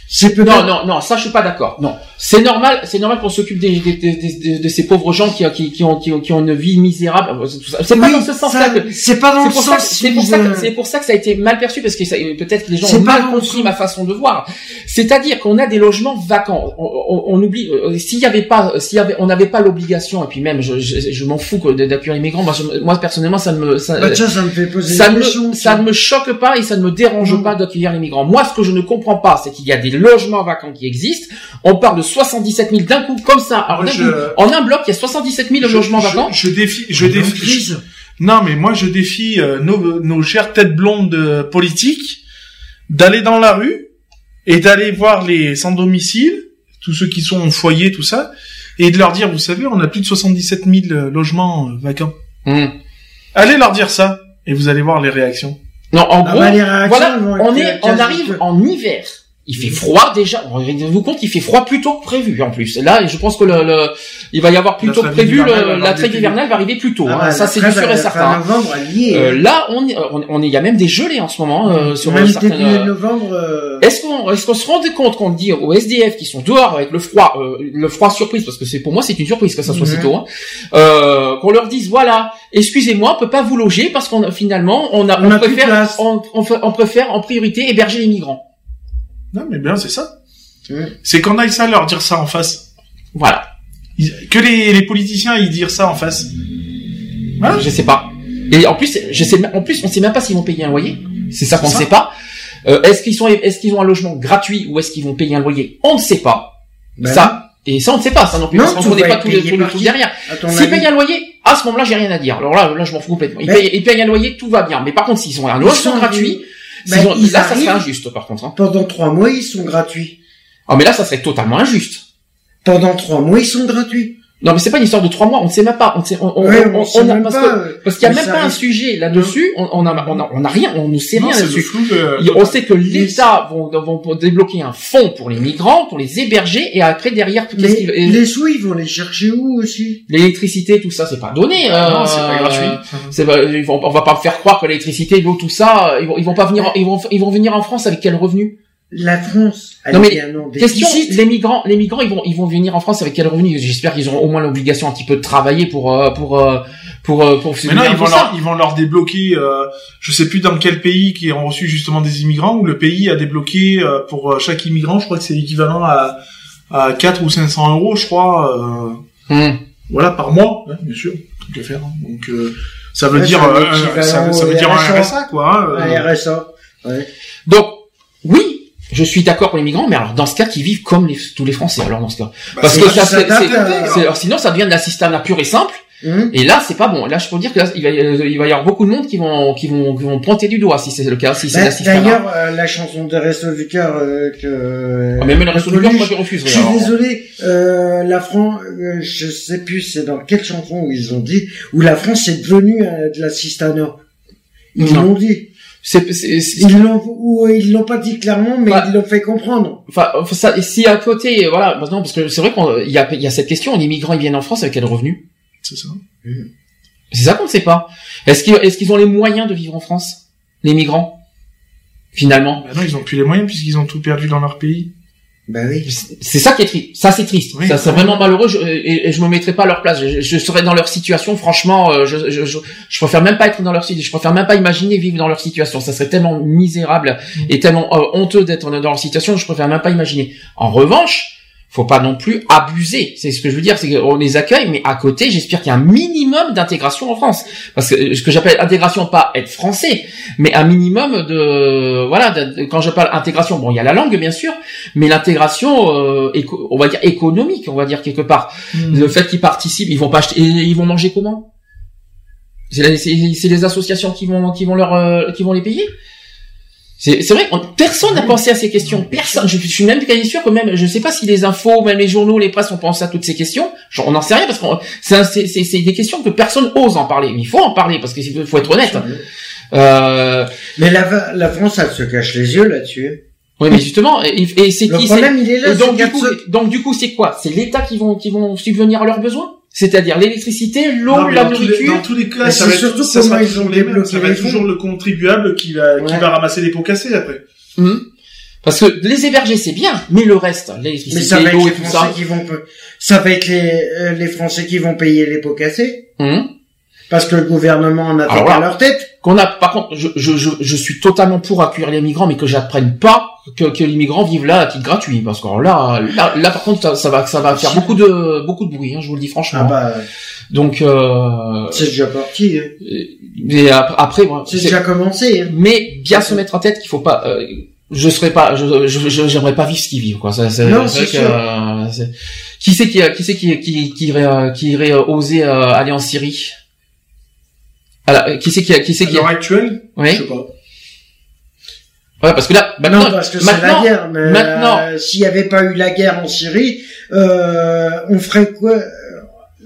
c'est peut Non, non, non, ça je suis pas d'accord. Non, c'est normal, c'est normal qu'on s'occupe des, des, des, de ces pauvres gens qui, qui, qui, ont, qui, ont, qui ont une vie misérable. C'est pas dans ce sens-là que. C'est pas dans le sens. C'est pour ça, c'est pour ça que ça a été mal perçu parce que peut-être que les gens ont mal compris ma façon de voir. C'est-à-dire qu'on a des logements vacants. On, on, oublie euh, s'il y avait pas, s'il y avait, on n'avait pas l'obligation et puis même je, je, je m'en fous d'accueillir les migrants. Moi, moi personnellement, ça me ça, bah, ça me fait poser ça, me, ça me choque pas et ça ne me dérange pas d'accueillir les migrants. Moi, ce que je ne comprends pas, c'est qu'il y a des logements vacants qui existent. On parle de 77 000 d'un coup, comme ça. Alors, en un bloc, il y a 77 000 logements vacants. Je, défie, je défie. non, mais moi, je défie euh, nos, nos chères têtes blondes euh, politiques d'aller dans la rue et d'aller voir les sans domicile, tous ceux qui sont en foyer, tout ça, et de leur dire, vous savez, on a plus de 77 000 euh, logements vacants. Hmm. Allez leur dire ça, et vous allez voir les réactions. Non, en ah gros, bah, voilà, on est, on arrive en hiver Il fait froid déjà. Rendez-vous compte, il fait froid plus tôt que prévu en plus. Là, je pense que le, le il va y avoir plus tôt que prévu. la trêve hivernale va arriver plus tôt. Ah hein. ça, c'est sûr et certain. Euh, là, on, on, il y a même des gelées en ce moment euh, sur même certains. Début euh, novembre. Est-ce qu'on, est-ce qu'on se rend compte qu'on dit aux SDF qui sont dehors avec le froid, le froid surprise, parce que c'est pour moi c'est une surprise que ça soit si tôt, hein, qu'on leur dise voilà, excusez-moi, on peut pas vous loger parce qu'on finalement on a, on, préfère, on, on préfère en priorité héberger les migrants. Non, mais bien, c'est ça. C'est qu'on aille ça leur dire ça en face. Voilà. que les, les, politiciens ils dire ça en face. Voilà. Je sais pas. Et en plus, je sais, en plus, on sait même pas s'ils vont payer un loyer. C'est ça qu'on ne sait pas. Euh, est-ce qu'ils sont, est-ce qu'ils ont un logement gratuit ou est-ce qu'ils vont payer un loyer? On ne sait pas. Ben ça. Et ça, on ne sait pas, ça non plus. parce qu'on connaît pas tout, le, tout, derrière. S'ils payent un loyer, à ce moment-là, j'ai rien à dire. Alors là, là, je m'en fous complètement. Ils, payent, ils payent un loyer, tout va bien. Mais par contre, s'ils ont un logement gratuit, ben, là, ça serait injuste, par contre. Hein. Pendant trois mois, ils sont gratuits. Ah, mais là, ça serait totalement injuste. Pendant trois mois, ils sont gratuits. Non, mais c'est pas une histoire de trois mois. On ne sait même pas. On sait, on, on, on, sait même parce pas, parce qu'il y a même pas un sujet là-dessus. On, on, a, on a, on a rien. On ne sait rien là-dessus. On sait que l'État vont, vont débloquer un fonds pour les migrants, pour les héberger, et après derrière, les, les sous, ils vont les chercher où aussi? L'électricité, tout ça, c'est pas donné. Ah non, c'est pas euh, gratuit. C'est on va pas faire croire que l'électricité, l'eau, tout ça, ils vont, ils vont pas venir, ils vont, ils vont venir en France avec quel revenu? La France. non mais question, les migrants, les migrants, ils vont, ils vont venir en France avec quel revenu? J'espère qu'ils auront au moins l'obligation un petit peu de travailler pour, euh, pour, euh, pour, euh, pour. Mais non, ils vont leur, ils vont leur débloquer. Euh, je sais plus dans quel pays qui ont reçu justement des immigrants où le pays a débloqué pour chaque immigrant, je crois que c'est l'équivalent à, à 4 ou 500 euros, je crois. Hmm. Voilà par mois, hein, bien sûr, tout à faire. Hein. Donc ça veut dire, ça, veut dire un RSA quoi. Hein, un RSA. Ouais. Donc oui, je suis d'accord pour les migrants, mais alors dans ce cas, qu'ils vivent comme les, tous les Français. Alors dans ce cas, bah, parce que ça, c'est, alors sinon ça devient de l'assistanat pur et simple. Hum. Et là, c'est pas bon. Là, je peux dire que il va, il va y avoir beaucoup de monde qui vont, qui vont, qui vont pointer du doigt si c'est le cas, si c'est bah, D'ailleurs, euh, la chanson de Resto du cœur euh, que. Ah, même le Resto du cœur, moi, je refuse. Je suis désolé. Euh, la France, euh, je sais plus, c'est dans quelle chanson où ils ont dit où la France est devenue de l'assistanat. Ils l'ont dit. C'est, ils l'ont ou ils l'ont pas dit clairement, mais ils l'ont fait comprendre. Enfin, ça, si à côté, voilà, maintenant parce que c'est vrai qu'il y a, il y a cette question, les migrants ils viennent en France avec quel revenu? C'est ça. C'est ça qu'on ne sait pas. Est-ce qu'ils, est-ce qu'ils ont les moyens de vivre en France, les migrants, finalement ben Non, ils ont plus les moyens puisqu'ils ont tout perdu dans leur pays. Ben oui. C'est ça qui est triste. Ça c'est triste. ça c'est vraiment malheureux. Je, et, je me mettrais pas à leur place. Je, serais dans leur situation. Franchement, euh, je, je, je, préfère même pas être dans leur situation. Je préfère même pas imaginer vivre dans leur situation. Ça serait tellement misérable et tellement euh, honteux d'être dans leur situation. Je préfère même pas imaginer. En revanche, faut pas non plus abuser. C'est ce que je veux dire, c'est qu'on les accueille, mais à côté, j'espère qu'il y a un minimum d'intégration en France. Parce que ce que j'appelle intégration, pas être français, mais un minimum de voilà. quand je parle intégration, bon, il y a la langue bien sûr, mais l'intégration, euh, on va dire économique, on va dire quelque part. Hmm. Le fait qu'ils participent, ils vont pas acheter, ils vont manger comment? C'est les associations qui vont qui vont leur euh, qui vont les payer? C'est vrai, personne n'a pensé à ces questions. Personne. Je, suis même quasi sûr que même, je ne sais pas si les infos, même les journaux, les presses ont pensé à toutes ces questions. on n'en sait rien parce que c'est des questions que personne ose en parler. Mais il faut en parler parce qu'il faut être honnête. Euh... Mais la, la France, elle se cache les yeux là-dessus. Oui, mais justement, et, c'est qui Le problème, il est là. donc, du coup, donc du coup, c'est quoi? C'est l'État qui vont qui vont subvenir à leurs besoins? C'est-à-dire l'électricité, l'eau, la nourriture. dans tous les cas, ça va, surtout ça sera toujours les mêmes. Ça va être toujours le contribuable qui va, qui va ramasser les pots cassés après. Hum. Parce que les héberger c'est bien, mais le reste, l'électricité, l'eau et tout ça. Qui vont, ça va être les, euh, les Français qui vont payer les pots cassés. Hum. Parce que le gouvernement en a à leur tête. Qu'on a, par contre, je, je, je, je, suis totalement pour accueillir les migrants, mais que j'apprenne pas que, que les migrants vivent là à titre gratuit, parce que là, là, là, par contre, ça, va, ça va faire beaucoup de, beaucoup de bruit, hein, je vous le dis franchement. Ah bah, Donc, euh, c'est déjà parti. Hein. Mais après, moi, c'est déjà commencé. Hein. Mais bien se mettre en tête qu'il faut pas. Euh, je serais pas, je, j'aimerais pas vivre ce qu'ils vivent, quoi. Ça, c'est, non, c'est euh, qui c'est qui, qui c'est qui, qui, qui irait, qui irait oser aller en Syrie? Alors, qui c'est qui, qui c'est qui l'heure actuelle Oui. Je sais pas. Ouais, parce que là, maintenant, non, parce que c'est la guerre. Mais maintenant, euh, s'il n'y avait pas eu la guerre en Syrie, euh, on ferait quoi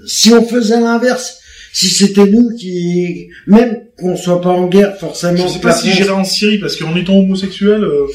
Si on faisait l'inverse, si c'était nous qui, même qu'on soit pas en guerre, forcément. Je sais pas si j'irais en Syrie parce qu'en étant homosexuel. Euh...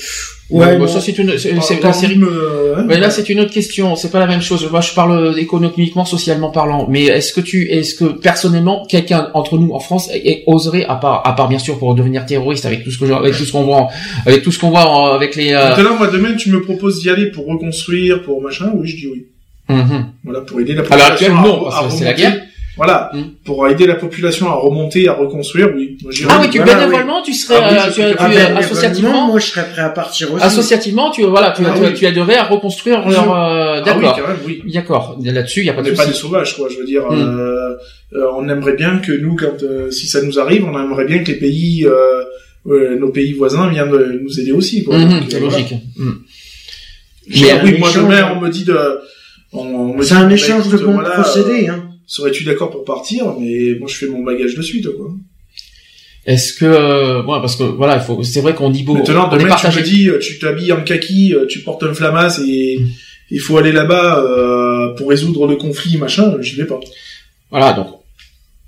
Ouais, ça c'est une, c'est la série. Euh, mais là c'est une autre question. C'est pas la même chose. Moi je parle économiquement, socialement parlant. Mais est-ce que tu, est-ce que personnellement quelqu'un entre nous en France oserait, à part, à part bien sûr pour devenir terroriste avec tout ce que avec tout ce qu'on voit, avec tout ce qu'on voit avec les. Euh... Tout à l'heure, moi demain tu me proposes d'y aller pour reconstruire, pour machin. Oui, je dis oui. Mm Voilà pour aider la population. À l'heure actuelle, non, parce que c'est la guerre. Voilà, mm. pour aider la population à remonter, à reconstruire, oui. ah oui, tu bénévolement, tu serais, ah euh, tu, tu, ah, associativement, moi je serais prêt à partir aussi. Associativement, tu voilà, tu, ah tu, aiderais à reconstruire leur. Euh, D'accord. oui, oui. D'accord. Là-dessus, il y a pas de. On n'est pas des sauvages, quoi. Je veux dire, mm. euh, euh, on aimerait bien que nous, quand euh, si ça nous arrive, on aimerait bien que les pays, nos pays voisins viennent nous aider aussi, quoi. Mm-hmm, c'est logique. Mm. Mais oui, moi demain, on me dit de. C'est un échange de bons procédés, hein serais-tu d'accord pour partir Mais moi, je fais mon bagage de suite, quoi. Est-ce que, euh, parce que voilà, il faut, c'est vrai qu'on dit beau. Maintenant, demain, tu me dis, euh, tu t'habilles en kaki, euh, tu portes un flamas et mm. il faut aller là-bas euh, pour résoudre le conflit, machin. J'y vais pas. Voilà, donc.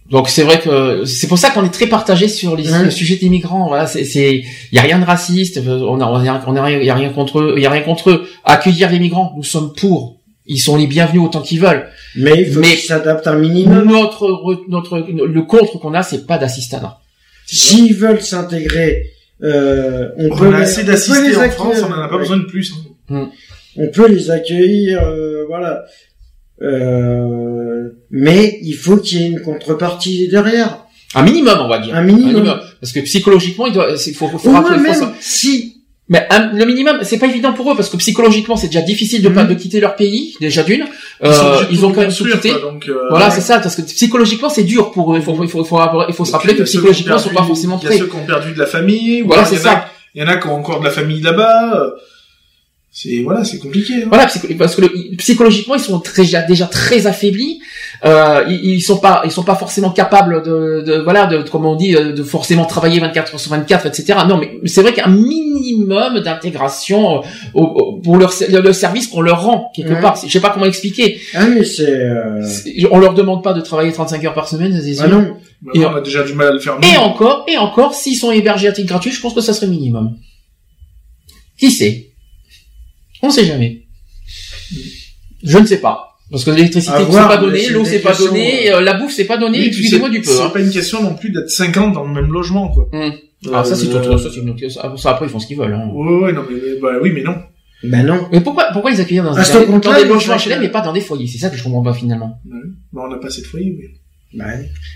Donc c'est vrai que c'est pour ça qu'on est très partagé sur les, le sujet des migrants. Voilà, c'est, c'est, y a rien de raciste. On a, on a, on a rien, y a rien contre eux. Il y a rien contre eux. Accueillir les migrants, nous sommes pour. Ils sont les bienvenus autant qu'ils veulent. Mais il faut qu'ils s'adaptent un minimum. Notre, notre, le contre qu'on a, c'est pas d'assistanat. S'ils veulent s'intégrer, euh, on, on, peut a assez d'assister en France, on en a pas besoin de plus. Hein. Hmm. On peut les accueillir, euh, voilà. Euh, mais il faut qu'il y ait une contrepartie derrière. Un minimum, on va dire. Un minimum. Parce que psychologiquement, il doit, il faut, faut, faut rappeler, même si mais le minimum, c'est pas évident pour eux parce que psychologiquement, c'est déjà difficile de pas mhm. de quitter leur pays déjà d'une. Euh, ils, ont quand même tout quitté. Euh, voilà, c'est ça, parce que psychologiquement, c'est dur pour eux. Il faut, il faut, il faut, se rappeler que psychologiquement, ils sont pas forcément prêts. Il y a ceux qui ont perdu de la famille. Voilà, c'est ça. Il y en a qui ont encore de la famille là-bas c'est voilà c'est compliqué hein. voilà parce que psychologiquement ils sont très, déjà très affaiblis. Euh, ils, ils, sont pas ils sont pas forcément capables de, de voilà de comme on dit euh, de forcément travailler 24 heures sur 24 etc non mais c'est vrai qu'il y a un minimum d'intégration pour leur le service qu'on leur rend quelque part. Je sais pas comment expliquer. Ah mais c'est euh... on leur demande pas de travailler 35 heures par semaine c'est ah non. Bah et on a déjà du mal à le faire et encore et encore s'ils sont hébergés à titre gratuit je pense que ça serait minimum. Qui sait? On ne sait jamais. Je ne sais pas. Parce que l'électricité c'est pas donné, l'eau c'est pas donné, euh, la bouffe c'est pas donné, excusez-moi du peu. C'est hein. pas une question non plus d'être 50 dans le même logement, quoi. Ah, ça c'est euh, autre, ça c'est une autre. Ça après ils font ce qu'ils veulent, hein. Ouais, ouais, non, mais, bah, oui, mais non. Ben non. Mais pourquoi, pourquoi les accueillir dans, ah, des, dans des logements HLM mais pas dans des foyers? C'est ça que je comprends pas finalement. Bah, bah on n'a pas assez de foyers, oui. Bah,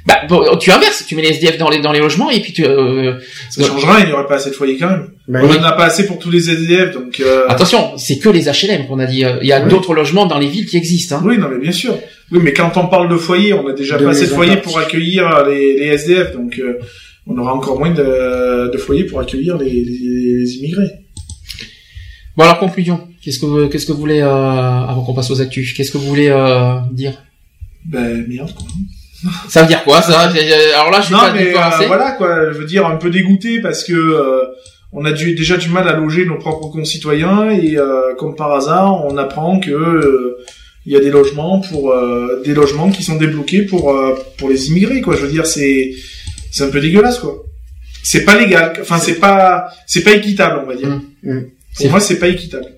bah tu inverses, tu mets les SDF dans les dans les logements et puis tu. Euh, ça changera, il n'y aurait pas assez de foyers quand même. Bah, on n'en a pas assez pour tous les SDF, donc. Euh... Attention, c'est que les HLM qu'on a dit. Euh, il y a d'autres logements dans les villes qui existent. Hein. Oui, non mais bien sûr. Oui, mais quand on parle de foyers, on a déjà pas assez de foyers pour accueillir les, les SDF, donc euh, on aura encore moins de, de foyers pour accueillir les, les, immigrés. Bon alors conclusion. Qu'est-ce que qu'est-ce que vous voulez euh, avant qu'on passe aux actus Qu'est-ce que vous voulez dire? Ben merde quoi. Ça veut dire quoi ça? Alors là, je suis non, mais euh, voilà quoi. Je veux dire un peu dégoûté parce que euh, on a déjà du mal à loger nos propres concitoyens et euh, comme par hasard, on apprend que il y a des logements pour des logements qui sont débloqués pour pour les immigrés quoi. Je veux dire c'est c'est un peu dégueulasse quoi. C'est pas légal. Enfin c'est pas c'est pas équitable on va dire. Mmh, mmh. Pour moi c'est pas équitable.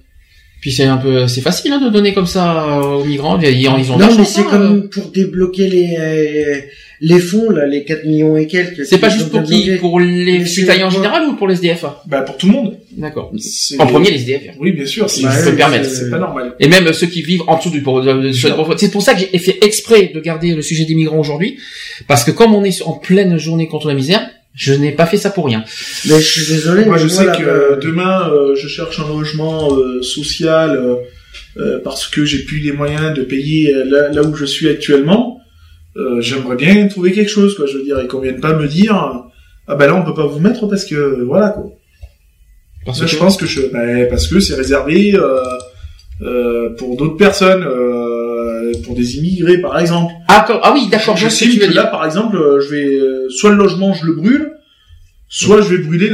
Puis c'est un peu, c'est facile hein, de donner comme ça aux migrants. Ils, ont non, mais c'est comme euh. pour débloquer les les fonds là, les 4 millions et quelques. C'est pas juste pour qui, pour les citoyens en général ou pour les SDF Bah pour tout le monde. D'accord. En premier les SDF. Oui, bien sûr. Si bah, je peux me permettre. C'est pas normal. Et même ceux qui vivent en dessous du. C'est pour ça que j'ai fait exprès de garder le sujet des migrants aujourd'hui, parce que comme on est en pleine journée contre la misère, je n'ai pas fait ça pour rien. Mais je suis désolé. Moi, je sais que demain, euh, je cherche un logement euh, social euh, parce que j'ai plus les moyens de payer là, où je suis actuellement. J'aimerais bien trouver quelque chose, quoi. Je veux dire, et qu'on vienne pas me dire, ah ben là, on peut pas vous mettre parce que voilà, quoi. Parce que je pense que je, ben, parce que c'est réservé pour d'autres personnes. Pour des immigrés par exemple. Ah, ah oui, d'accord. Je, sais que, là, par exemple, je vais soit le logement je le brûle, soit je vais brûler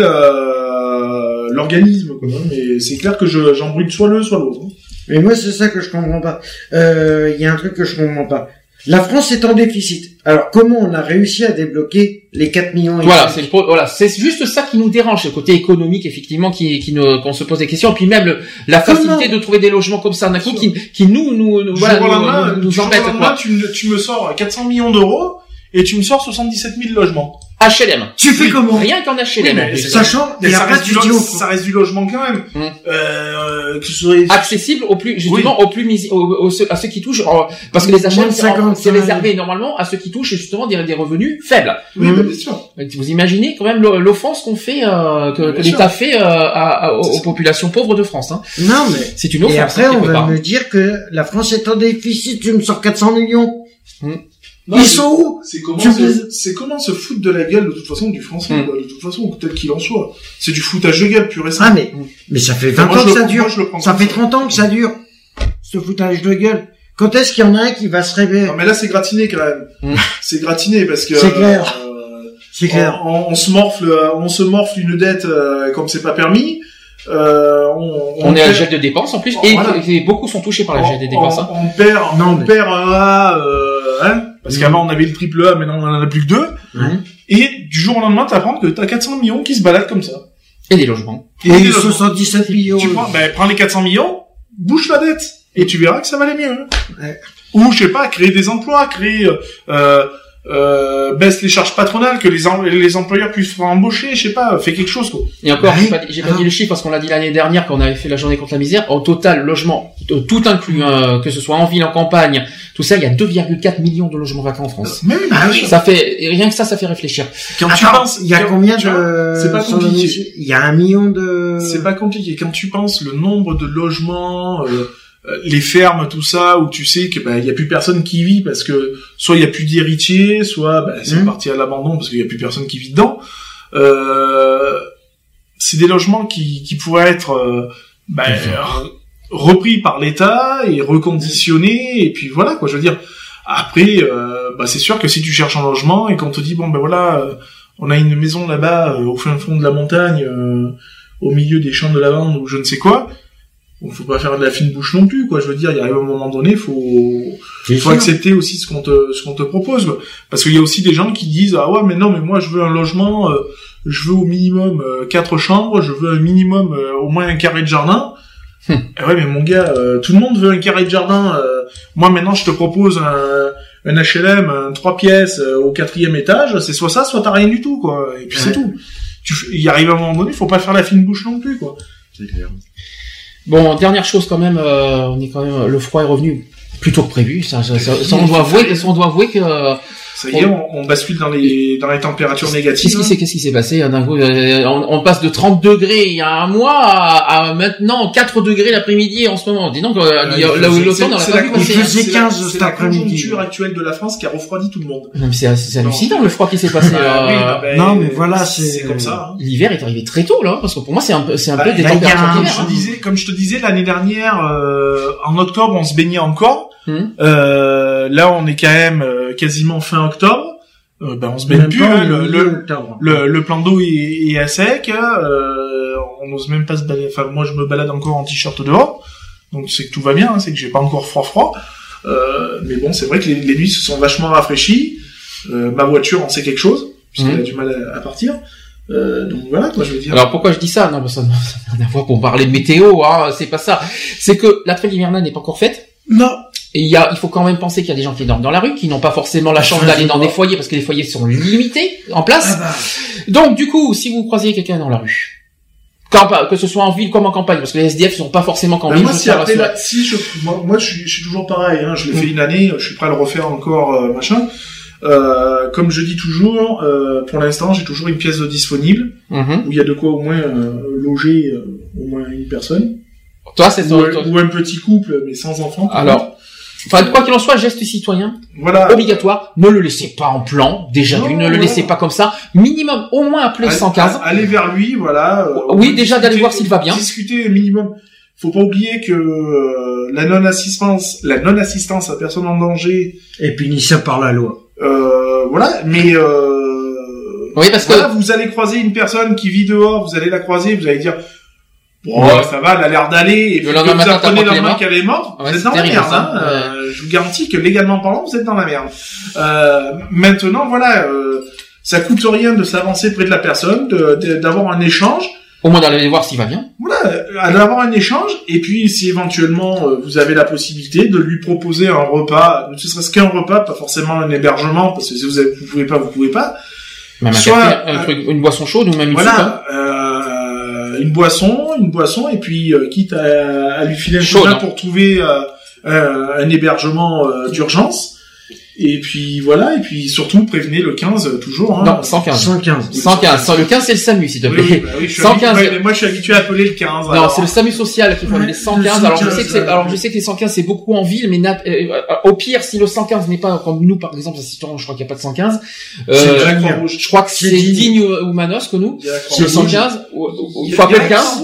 l'organisme. Mais c'est clair que j'en brûle soit l'un, soit l'autre. Mais moi, c'est ça que je comprends pas. Il euh, y a un truc que je comprends pas. La France est en déficit. Alors, comment on a réussi à débloquer les 4 millions. et Voilà, c'est le pro- voilà, c'est juste ça qui nous dérange, le côté économique effectivement, qui, qui nous, qu'on se pose des questions, et puis même le- la Comment facilité de trouver des logements comme ça d'un coup, qui, qui nous, nous, nous, voilà, nous, lendemain, nous- nous embête quoi. tu, me- tu me sors 400 millions d'euros et tu me sors 77 000 logements. HLM, Tu fais comment rien qu'en HLM. Oui, Sachant, Mais et ça reste, du dis lo- au ça reste du logement quand même. Hum. Euh, que ce soit... accessible au plus justement au plus mis, au- au- à ceux qui touchent euh, parce que les HLM c'est 55. c'est réservé normalement à ceux qui touchent justement des, des revenus faibles. Oui, bah, bien sûr. Vous imaginez quand même l'o- l'offense qu'on fait euh, que, l'État fait euh, à- à- aux, populations pauvres de France. Hein. Non, mais. C'est une offense. Et après, hein, on va me dire que la France est en déficit, tu me sors 400 millions. Non, Ils c'est- sont où C'est comment, se, peux- c'est comment se foutre de la gueule de toute façon du français, quoi, de toute façon, tel qu'il en soit. C'est du foutage de gueule pur et simple. Ah, mais, mais ça fait 20 Moi, ans que le- ça dure. je le prends Ça fait 30 ans que ça dure. Ce foutage de gueule. Quand est-ce qu'il y en a un qui va se réveiller Non, mais là, c'est gratiné quand même. Hum. C'est gratiné parce que. C'est clair. euh, C'est clair. On, on- on se morfle, euh, on se morfle une dette euh, comme c'est pas permis. Euh, on, On est à perd- gel de dépenses en plus, et, Voilà. et beaucoup sont touchés par le gel de on, dépenses. hein. on- on perd, Non, on mais- perd euh, hein, parce qu'avant on avait le triple A, maintenant on en a plus que deux. Et du jour au lendemain, t'apprends que t'as 400 millions qui se baladent comme ça. Et des logements. Et des les logements. 77 millions. Tu prends, ben, prends les 400 millions, bouge la dette, et tu verras que ça va aller mieux. hein. Ouais. Ou, je sais pas, créer des emplois, créer, euh, euh, euh, baisse les charges patronales, que les, em- les employeurs puissent embaucher, je sais pas, fais quelque chose, quoi. Et encore, j'ai pas, dit- j'ai pas Ah. dit le chiffre parce qu'on l'a dit l'année dernière quand on avait fait la journée contre la misère. Au total, logement, euh, tout inclus, euh, que ce soit en ville, en campagne, tout ça, il y a 2,4 millions de logements vacants en France. Mais oui, mais Ah oui. Ça fait, rien que ça, ça fait réfléchir. quand tu penses, il y a combien tu vois, de... c'est pas compliqué. Il y a un million de... C'est pas compliqué. Quand tu penses le nombre de logements, euh, euh, les fermes, tout ça, où tu sais que bah il y a plus personne qui vit parce que soit il y a plus d'héritiers, soit bah, c'est Mhm. parti à l'abandon parce qu'il y a plus personne qui vit dedans. Euh, c'est des logements qui, qui pourraient être euh, bah, re- repris par l'État et reconditionnés et puis voilà quoi. Je veux dire. Après, euh, bah, c'est sûr que si tu cherches un logement et qu'on te dit bon ben voilà, euh, on a une maison là-bas euh, au fin fond de la montagne. euh, au milieu des champs de lavande ou je ne sais quoi. Bon, faut pas faire de la fine bouche non plus, quoi. Je veux dire, il arrive un moment donné, faut, C'est faut sûr. accepter aussi ce qu'on te, ce qu'on te propose, quoi. Parce qu'il y a aussi des gens qui disent, ah ouais, mais non, mais moi, je veux un logement, euh, je veux au minimum euh, quatre chambres, je veux un minimum euh, au moins un carré de jardin. Hum. Eh ouais, mais mon gars, euh, tout le monde veut un carré de jardin. euh, moi, maintenant, je te propose un, un HLM, un trois pièces euh, au quatrième étage. C'est soit ça, soit t'as rien du tout, quoi. Et puis c'est tout. Tu, il arrive un moment donné, faut pas faire la fine bouche non plus, quoi. Bon, dernière chose quand même, euh, on est quand même, le froid est revenu plus tôt que prévu. Ça, ça, ça- ça, on doit avouer, on doit avouer que euh, Ça y est, on, on bascule dans les dans les températures Qu'est-ce négatives. qui s'est, qu'est-ce qui s'est passé hein, d'un coup euh, on, on passe de 30 degrés il y a un mois à, à maintenant 4 degrés l'après-midi en ce moment. Dis donc, euh, il y a- là où l'automne, on l'a c'est la vu con- passer. Il hein. faisait c'est la- 15 c'est cet la après-midi. conjoncture actuelle de la France qui a refroidi tout le monde. Non, mais c'est, c'est hallucinant le froid qui s'est passé. Bah, euh, oui, bah, ben, non, mais voilà, c'est- c'est comme ça. hein. L'hiver est arrivé très tôt là, parce que pour moi c'est un peu, c'est un Bah, peu des températures d'hiver. je hein. te disais, comme je te disais l'année dernière, euh, en octobre, on se baignait encore. Hum. Euh, là, on est quand même euh, quasiment fin octobre. Euh, ben, on se baigne Même plus. pas, hein, le, le, le, le plan d'eau est, est à sec. Euh, on n'ose même pas se balader. Enfin, moi, je me balade encore en t-shirt dehors. Donc, c'est que tout va bien. hein, c'est que j'ai pas encore froid froid. Euh, mais bon, c'est vrai que les, les nuits se sont vachement rafraîchies. Euh, ma voiture en sait quelque chose puisqu'elle Mhm. a du mal à, à partir. Euh, donc voilà, quoi, je veux dire. Alors pourquoi je dis ça? Non, parce que ça n'a rien à voir pour parler de météo. Hein, c'est pas ça. C'est que la trêve hivernale n'est pas encore faite? non. Et il y a, il faut quand même penser qu'il y a des gens qui dorment dans la rue, qui n'ont pas forcément la chance d'aller dans des foyers parce que les foyers sont limités en place. Ah bah, Donc du coup, si vous croisez quelqu'un dans la rue, que ce soit en ville comme en campagne, parce que les SDF sont pas forcément qu'en Ben, ville. moi, je si après, je, moi, moi, je suis, je suis toujours pareil, hein, je l'ai fait une année, je suis prêt à le refaire encore, euh, machin. Euh, comme je dis toujours, euh, pour l'instant, j'ai toujours une pièce de disponible, Mhm. où il y a de quoi au moins euh, loger euh, au moins une personne. Toi, c'est Ou, un- ou un petit couple, mais sans enfant. par Alors, contre. Enfin, quoi qu'il en soit, geste citoyen voilà. obligatoire. Ne le laissez pas en plan. Déjà, Non, ne le non. laissez pas comme ça. Minimum, au moins appeler le Allez- 115. Aller vers lui, voilà. euh, Oui, déjà d'aller voir s'il va bien. Discuter minimum. Faut pas oublier que euh, la non-assistance, la non-assistance à personne en danger, Et puni ça par la loi. Euh, voilà, mais euh, Oui, parce que voilà, vous allez croiser une personne qui vit dehors, vous allez la croiser, vous allez dire bon Ouais. ça va, elle a l'air d'aller, et puis Le lendemain vous matin, apprenez t'apprends le qu'elle est lendemain morte. qu'elle est morte, Ouais, vous êtes dans la merde. Hein. Euh, je vous garantis que légalement parlant, vous êtes dans la merde. Euh, maintenant, voilà, euh, Ça coûte rien de s'avancer près de la personne, d'avoir un échange. Au moins d'aller voir s'il va bien. Voilà, d'avoir un échange, et puis si éventuellement euh, vous avez la possibilité de lui proposer un repas, ne serait-ce qu'un repas, pas forcément un hébergement, parce que si vous, avez, vous pouvez pas, vous pouvez pas. Même Soit, un truc, une boisson chaude ou même une voilà, euh, une boisson, une boisson, et puis euh, quitte à, à, lui filer un hein. pour trouver euh, un hébergement d'urgence et puis voilà, et puis surtout prévenez le 15 euh, toujours. Hein. Non, 115. 115. 115. Le 15 c'est le SAMU s'il te plaît. Oui, bah oui, 115. moi je suis habitué à appeler le 15. Non, c'est le SAMU social qu'il faut appeler 115. Alors je sais que c'est, alors je sais que les 115 c'est beaucoup en ville, mais euh, euh, au pire si le 115 n'est pas comme nous par exemple, je crois qu'il n'y a pas de 115. Euh, je crois que c'est digne ou Manos que nous. C'est le 115. Il faut appeler le 15.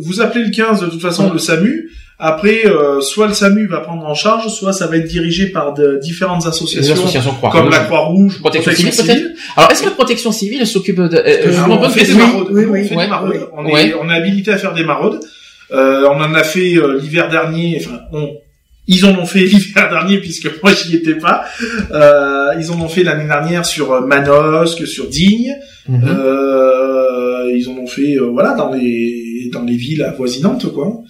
Vous appelez le 15 de toute façon le SAMU. Après, euh, soit le SAMU va prendre en charge, soit ça va être dirigé par de différentes associations, comme la Croix-Rouge, Protection, civile, Alors, est-ce que la Protection civile s'occupe de... Euh, on, fait des maraudes. Oui, oui, on fait des maraudes. On, est, on est habilité à faire des maraudes. Euh, on en a fait euh, l'hiver dernier. Enfin, on, ils en ont fait l'hiver dernier puisque moi j'y étais pas. Euh, ils en ont fait l'année dernière sur Manosque, sur Digne. Euh, ils en ont fait voilà dans les dans les villes avoisinantes quoi.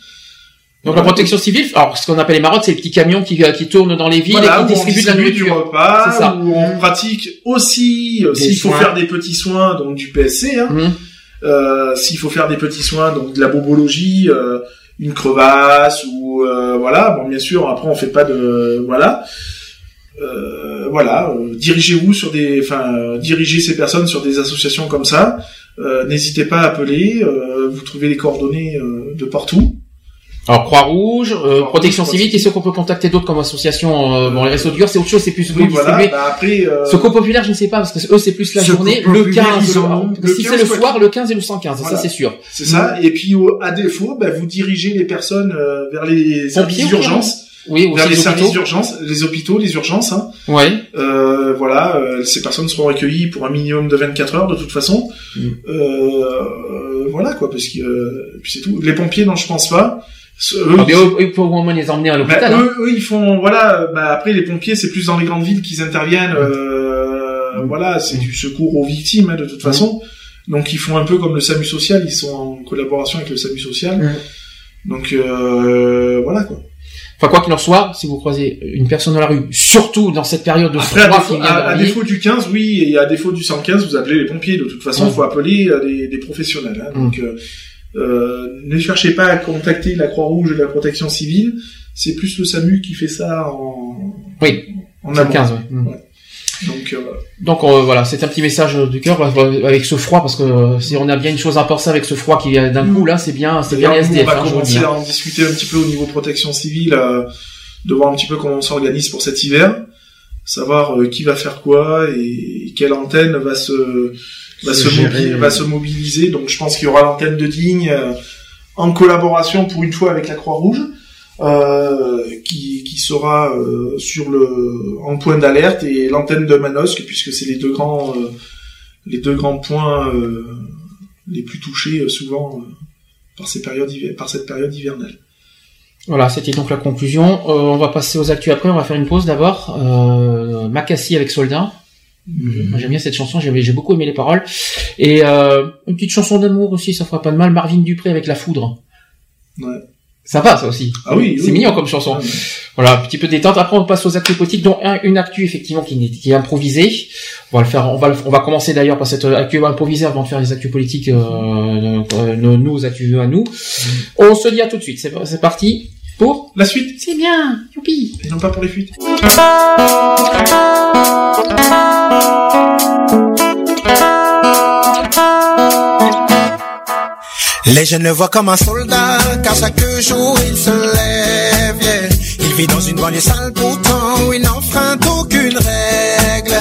Donc la protection civile, alors ce qu'on appelle les marottes, c'est les petits camions qui, euh, qui tournent dans les villes et qui distribuent de la nourriture. Du repas, ça. Où on pratique aussi, euh, s'il faut faire des petits soins, donc du PSC, hein, mmh. euh, s'il faut faire des petits soins, donc de la bobologie, euh, une crevasse ou euh, voilà. Bon, bien sûr, après on fait pas de voilà. voilà, dirigez-vous sur des, enfin, dirigez ces personnes sur des associations comme ça. N'hésitez pas à appeler. vous trouvez les coordonnées de partout. Alors Croix-Rouge, euh, Protection Civile, qu'est-ce qu'on peut contacter d'autres comme association euh, Bon, les réseaux durs, c'est autre chose, c'est plus oui, voilà, bah après, euh... Secours populaire, je ne sais pas parce que eux c'est plus la journée, le 15, le, si c'est le soir, le 15 et le 115, ça c'est sûr. C'est ça. Et puis à défaut, bah, vous dirigez les personnes euh, vers les services d'urgence. Oui, vers les, services d'urgence, les hôpitaux, les urgences. Hein. Ouais. Euh, voilà, euh, ces personnes seront recueillies pour un minimum de 24 heures de toute façon. Mm. voilà quoi, parce que puis c'est tout. Les pompiers, non, je pense pas. Eux, ah, il faut au moins les emmener à l'hôpital. Bah, hein. eux, ils font voilà. Bah, après, les pompiers, c'est plus dans les grandes villes qu'ils interviennent. Euh, mmh. Voilà, c'est du secours aux victimes hein, de toute mmh. façon. Donc, ils font un peu comme le SAMU social. Ils sont en collaboration avec le SAMU social. Mmh. Donc, euh, voilà quoi. Enfin, quoi qu'il en soit, si vous croisez une personne dans la rue, surtout dans cette période de Après, froid à, défaut, du 15, oui, et à défaut du 115, vous appelez les pompiers. De toute façon, il faut appeler euh, des, des professionnels. Hein, donc, euh, euh, ne cherchez pas à contacter la Croix-Rouge et la protection civile. C'est plus le SAMU qui fait ça en. Oui. En 15, mm. Donc, euh, donc euh, voilà, c'est un petit message du cœur avec ce froid parce que si on a bien une chose à penser avec ce froid qui vient d'un coup là, c'est bien, c'est bien les SDF. On va hein, commencer à en discuter un petit peu au niveau protection civile, de voir un petit peu comment on s'organise pour cet hiver, savoir qui va faire quoi et quelle antenne va se va se, mobiliser, va se mobiliser. Donc je pense qu'il y aura l'antenne de Digne euh, en collaboration pour une fois avec la Croix-Rouge. Euh, qui, qui sera euh, sur le en point d'alerte et l'antenne de Manosque puisque c'est les deux grands euh, les deux grands points les plus touchés souvent par ces périodes par cette période hivernale. Voilà, c'était donc la conclusion. on va passer aux actus après. On va faire une pause d'abord. Euh, Macassi avec Soldat. Mhm. J'aime bien cette chanson, j'ai beaucoup aimé les paroles. Et euh, une petite chanson d'amour aussi, ça fera pas de mal. Marvin Dupré avec La Foudre. Ouais. Sympa ça aussi. Ah oui. C'est mignon comme chanson. Voilà, un petit peu détente. Après on passe aux actus politiques, dont une actu effectivement qui, qui est improvisée. On va le faire. On va on va commencer d'ailleurs par cette actu improvisée avant de faire les actus politiques. Euh, euh, nos, nos actus à nous. Mhm. On se dit à tout de suite. C'est parti. Pour la suite C'est bien Youpi Et non pas pour les fuites. Les jeunes le voient comme un soldat, car chaque jour il se lève. Il vit dans une banlieue sale pourtant, où il n'enfreint aucune règle.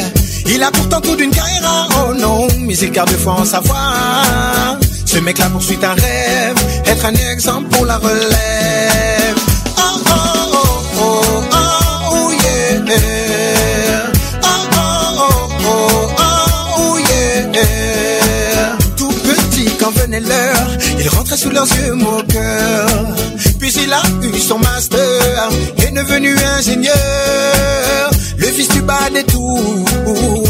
Il a pourtant tout d'une carrière, oh non, mais il garde foi en savoir. Ce mec-là poursuit un rêve, être un exemple pour la relève. Il rentrait sous leurs yeux moqueurs. Puis il a eu son master, est devenu ingénieur. Le fils du bas des tours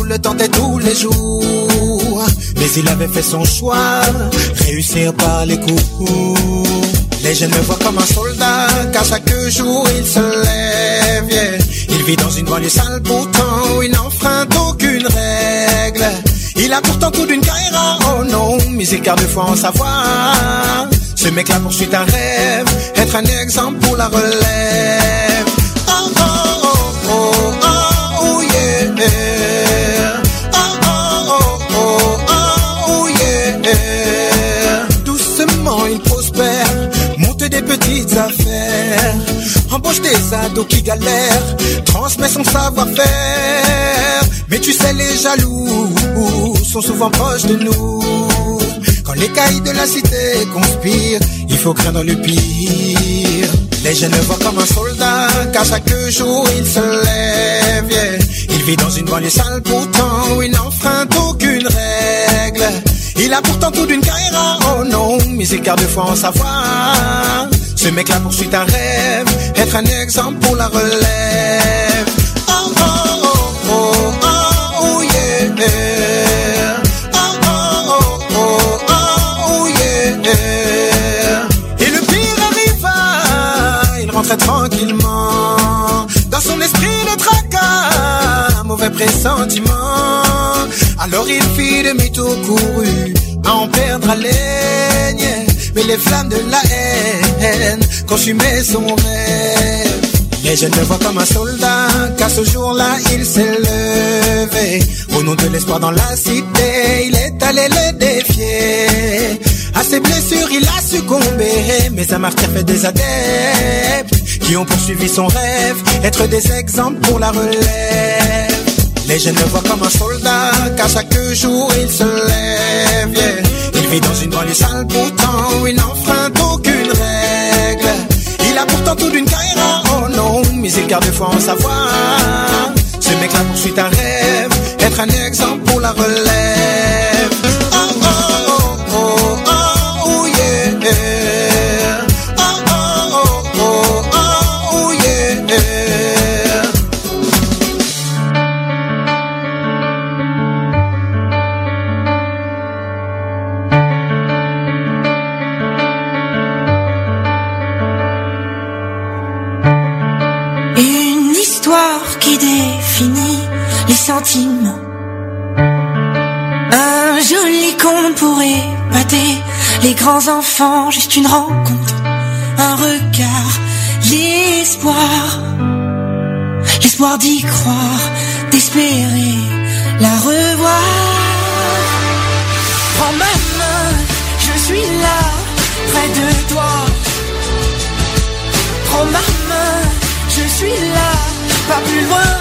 le et tous les jours. Mais il avait fait son choix, réussir par les coups. Les jeunes le voient comme un soldat, car chaque jour il se lève. Il vit dans une banlieue sale, pourtant il n'enfreint aucune règle. Il a pourtant tout d'une carrière, oh non, mais il garde foi en savoir. Ce mec-là poursuit un rêve, être un exemple pour la relève. Oh oh oh oh oh, oh yeah. Des ados qui galèrent, transmet son savoir-faire. Mais tu sais les jaloux sont souvent proches de nous. Quand les cailles de la cité conspirent, il faut craindre le pire. Les jeunes voient comme un soldat, car chaque jour il se lève. Il vit dans une banlieue sale, pourtant il n'enfreint aucune règle. Il a pourtant tout d'une carrière, oh non, mais il garde foi en savoir. Ce mec-là poursuit un rêve, être un exemple pour la relève. Oh oh oh oh oh, oh yeah. Oh oh oh oh oh, yeah. Et le pire arriva, il rentrait tranquillement. Dans son esprit le tracas, mauvais pressentiment. Alors il fit demi-tour couru, à en perdre haleine. Mais les flammes de la haine consumaient son rêve. Les jeunes le voient comme un soldat, car ce jour-là il s'est levé. Au nom de l'espoir dans la cité, il est allé le défier. À ses blessures, il a succombé, mais sa martyr fait des adeptes qui ont poursuivi son rêve, être des exemples pour la relève. Les jeunes le voient comme un soldat, car chaque jour il se lève. Il vit dans une banlieue sale, pourtant il n'enfreint aucune règle. Il a pourtant tout d'une carrière, oh non, mais il garde foi en savoir. Ce mec-là poursuit un rêve, être un exemple pour la relève. Une rencontre, un regard, l'espoir. L'espoir d'y croire, d'espérer la revoir. Prends ma main, je suis là, près de toi. Prends ma main, je suis là, pas plus loin.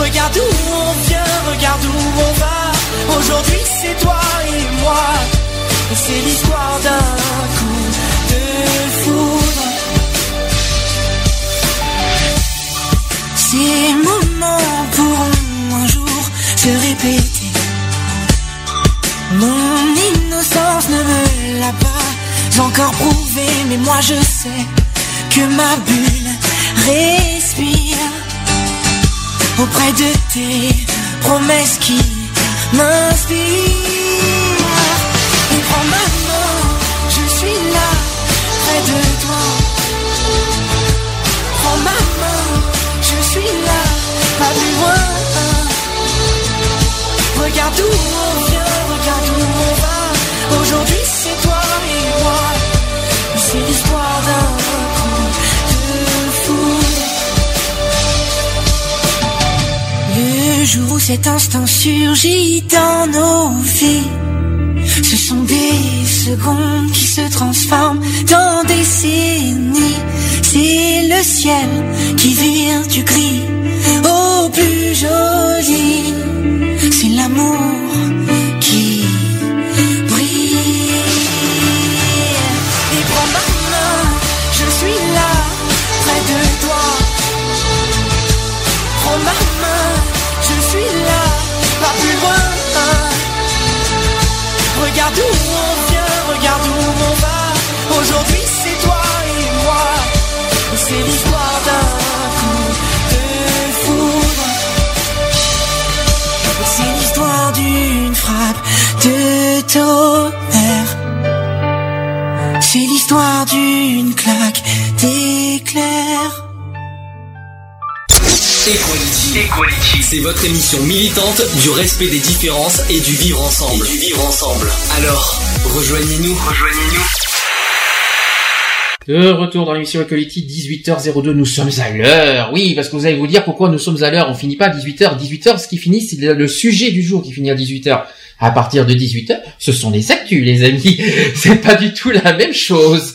Regarde où on vient, regarde où on va. Aujourd'hui c'est toi et moi. C'est l'histoire d'un coup de foudre. Ces moments pourront un jour se répéter. Mon innocence ne me l'a pas encore prouvé, mais moi je sais que ma bulle respire auprès de tes promesses qui m'inspirent. Prends ma main, je suis là, près de toi. Prends ma main, je suis là, pas plus loin. Regarde où on vient, regarde où on va. Aujourd'hui c'est toi et moi. C'est l'histoire d'un coup de foudre. Le jour où cet instant surgit dans nos vies, sont des secondes qui se transforment dans des décennies. C'est le ciel qui vire du gris au plus joli. C'est l'amour D'où on vient, regarde où on va. Aujourd'hui c'est toi et moi. C'est l'histoire d'un coup de foudre. C'est l'histoire d'une frappe de tonnerre. C'est l'histoire d'une claque d'éclair. Equality. Equality. C'est votre émission militante du respect des différences et du vivre ensemble. Et du vivre ensemble. Alors, rejoignez-nous. Rejoignez-nous. De retour dans l'émission Equality, 18h02, nous sommes à l'heure. Oui, parce que vous allez vous dire pourquoi nous sommes à l'heure. On finit pas à 18h. 18h, ce qui finit, c'est le sujet du jour qui finit à 18h. À partir de 18h, ce sont les actus, les amis. C'est pas du tout la même chose.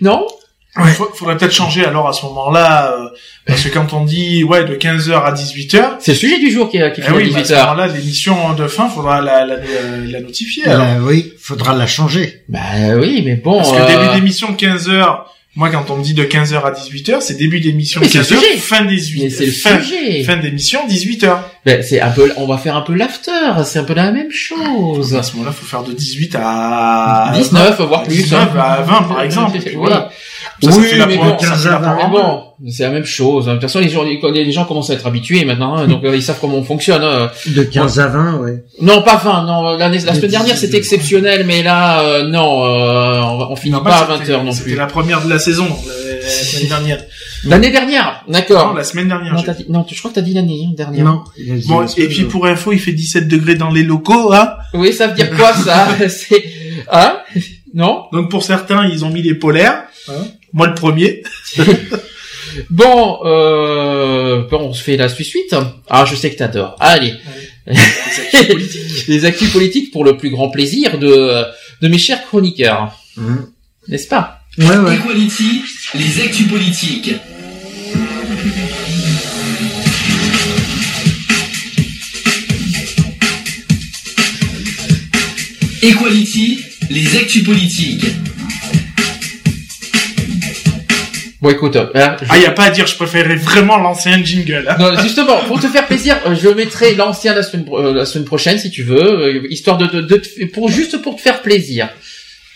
Non? Il faudrait peut-être changer alors à ce moment-là, euh, parce que quand on dit ouais de 15h à 18h, c'est le sujet du jour qui, qui finit eh à 18h. à ce moment-là, l'émission de fin, faudra la, la, la, notifier. Alors. Euh, oui, faudra la changer. Bah oui, mais bon. Parce que début euh, d'émission 15h, moi, quand on me dit de 15h à 18h, c'est début d'émission 15h, fin des C'est le fin, sujet. Fin d'émission 18h. Ben, c'est un peu, on va faire un peu l'after, c'est un peu la même chose. À ce moment-là, faut faire de 18 à 19, voire plus. 19 hein. à 20, par exemple. voilà. Ça, oui, mais bon, bon, c'est la même chose. De toute façon, les gens, les gens commencent à être habitués maintenant, hein, donc euh, ils savent comment on fonctionne. Hein. De 15 à 20, ouais. Non, pas 20. Non, la, la semaine dernière c'était exceptionnel, mais là, euh, non, euh, on, finit pas à 20 h non plus. C'était la première de la saison, la, semaine dernière. L'année dernière, d'accord. Non, la semaine dernière. Non, dit, non, je crois que t'as dit l'année hein, dernière. Non. Bon, et puis pour info, il fait 17 degrés dans les locaux, hein. Oui, ça veut dire quoi ça? C'est, hein? Non? Donc pour certains, ils ont mis les polaires. Hein moi le premier. bon, euh, on se fait la suite. Ah, je sais que t'adores. Allez. Les actus politiques. les actus politiques pour le plus grand plaisir de, de mes chers chroniqueurs. Mmh. N'est-ce pas? Ouais, ouais. Equality, les actus politiques. Equality, les actus politiques. Bon, écoute, hein, ah, y a pas à dire, je préférerais vraiment l'ancien jingle. Hein. Non, justement, pour te faire plaisir, euh, je mettrai l'ancien la semaine euh, la semaine prochaine, si tu veux, euh, histoire de, de, de, pour juste pour te faire plaisir.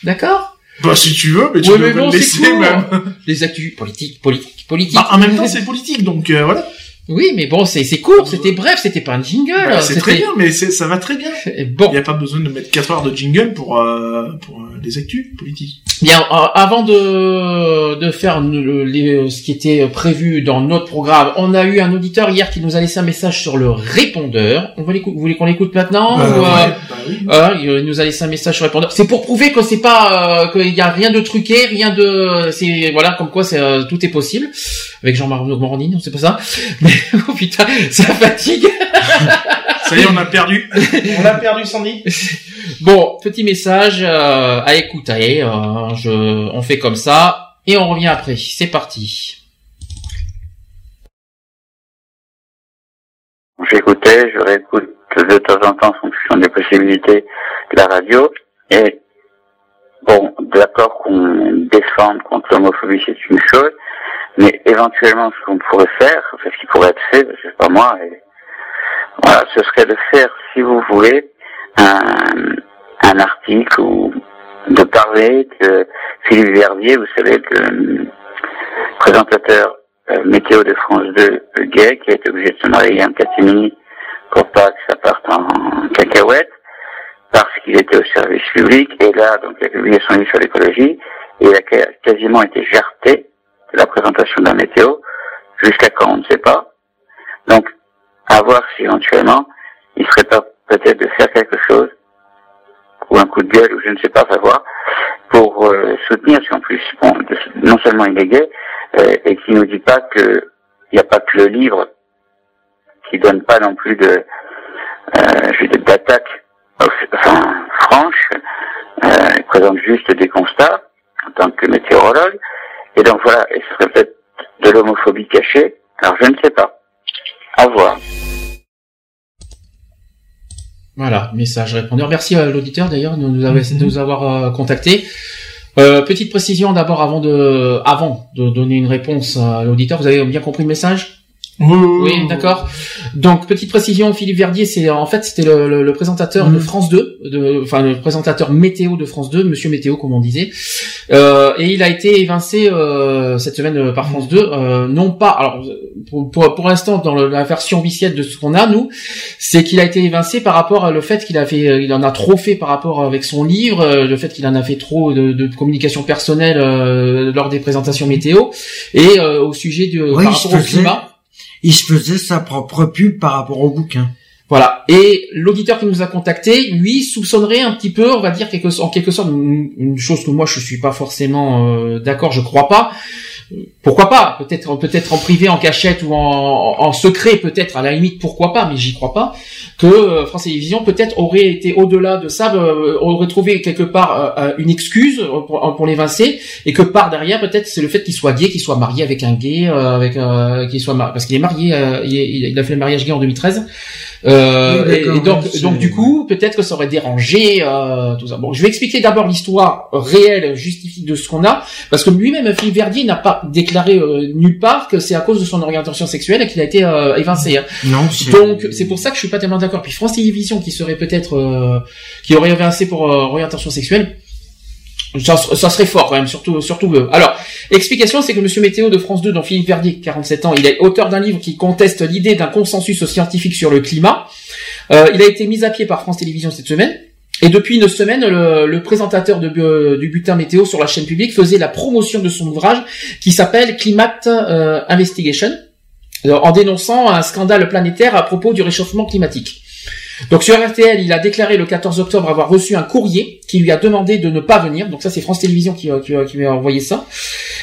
D'accord? Bah, si tu veux, mais tu peux me laisser même. Les actus politiques, politiques, politiques. Bah, en même temps, c'est politique, donc voilà. Oui, mais bon, c'est c'est court, c'était bref, c'était pas un jingle. Bah, c'est très bien, mais ça va très bien. Bon, il y a pas besoin de mettre 4 heures de jingle pour euh, pour euh, les actus politiques. Bien, euh, avant de de faire le, ce qui était prévu dans notre programme, on a eu un auditeur hier qui nous a laissé un message sur le répondeur. On va vous voulez qu'on l'écoute maintenant bah, bah, oui. Il nous a laissé un message sur répondeur. C'est pour prouver que c'est pas qu'il y a rien de truqué, rien de c'est voilà comme quoi c'est tout est possible avec Jean-Marc Morandini, c'est pas ça. Mais oh putain, ça fatigue. ça y est, on a perdu. On a perdu Sandy. Bon, petit message euh, à écouter. Euh, je, on fait comme ça et on revient après. C'est parti. J'écoutais, je réécoute de temps en temps en fonction des possibilités de la radio. Et bon, d'accord qu'on défende contre l'homophobie, c'est une chose, mais éventuellement, ce qu'on pourrait faire, ce qui pourrait être fait, je sais pas moi, et, voilà, ce serait de faire, si vous voulez, un, un article ou de parler de Philippe Verdier, vous savez, le présentateur euh, météo de France 2, gay, qui été obligé de se marier en catimini pour pas que ça parte en cacahuète, parce qu'il était au service public, et là, donc, il a publié son livre sur l'écologie, et il a quasiment été jarté la présentation d'un météo. Jusqu'à quand, on ne sait pas. Donc, à voir si éventuellement, il serait pas peut-être de faire quelque chose, ou un coup de gueule, ou je ne sais pas, savoir, pour euh, soutenir, si en plus, bon, non seulement il est gay, euh, et qui nous dit pas que il n'y a pas que le livre qui donne pas non plus de, euh, d'attaque, enfin, franche, euh, il présente juste des constats en tant que météorologue, et donc voilà, et ce serait peut-être de l'homophobie cachée. Alors je ne sais pas. À voir. Voilà, message répondeur. Merci à l'auditeur d'ailleurs de nous, avoir, de nous avoir euh, contacté. Euh, petite précision d'abord avant de avant de donner une réponse à l'auditeur. Vous avez bien compris le message? Oui, d'accord. Donc petite précision, Philippe Verdier, c'est en fait c'était le, présentateur de mm. France 2, de, enfin le présentateur météo de France 2, Monsieur Météo comme on disait, euh, et il a été évincé euh, cette semaine euh, par France 2, euh, non pas, alors pour, pour, pour l'instant dans la version officielle de ce qu'on a nous, c'est qu'il a été évincé par rapport à le fait qu'il a fait, il en a trop fait par rapport avec son livre, le fait qu'il en a fait trop de, de communication personnelle lors des présentations météo et au sujet de par rapport au climat il se faisait sa propre pub par rapport au bouquin. Voilà. Et l'auditeur qui nous a contacté, lui, soupçonnerait un petit peu, on va dire en quelque sorte, une, chose que moi je suis pas forcément euh, d'accord, je crois pas, pourquoi pas? Peut-être peut-être en privé, en cachette ou en, secret, peut-être à la limite, pourquoi pas Mais j'y crois pas que euh, France Télévisions peut-être aurait été au-delà de ça, euh, aurait trouvé quelque part euh, une excuse pour, pour l'évincer et que par derrière peut-être c'est le fait qu'il soit gay, qu'il soit marié avec un gay, avec qu'il soit parce qu'il est marié, il, a fait le mariage gay en 2013. Euh, et, donc, donc du coup, peut-être que ça aurait dérangé euh, tout ça. Bon, je vais expliquer d'abord l'histoire réelle, justifiée de ce qu'on a, parce que lui-même, Philippe Verdier n'a pas déclaré euh, nulle part que c'est à cause de son orientation sexuelle qu'il a été euh, évincé. Hein. Non. Donc, c'est pour ça que je suis pas tellement d'accord. Puis France Télévisions, qui serait peut-être, euh, qui aurait évincé pour orientation sexuelle, ça, serait fort quand même, surtout, surtout. Alors, explication, c'est que Monsieur Météo de France 2, dont Philippe Verdier, 47 ans, il est auteur d'un livre qui conteste l'idée d'un consensus scientifique sur le climat. Euh, il a été mis à pied par France Télévisions cette semaine. Et depuis une semaine, le, présentateur du bulletin météo sur la chaîne publique faisait la promotion de son ouvrage qui s'appelle Climate euh, Investigation, en dénonçant un scandale planétaire à propos du réchauffement climatique. Donc sur RTL, il a déclaré le 14 octobre avoir reçu un courrier qui lui a demandé de ne pas venir. Donc ça, c'est France Télévisions qui, qui, qui lui a envoyé ça.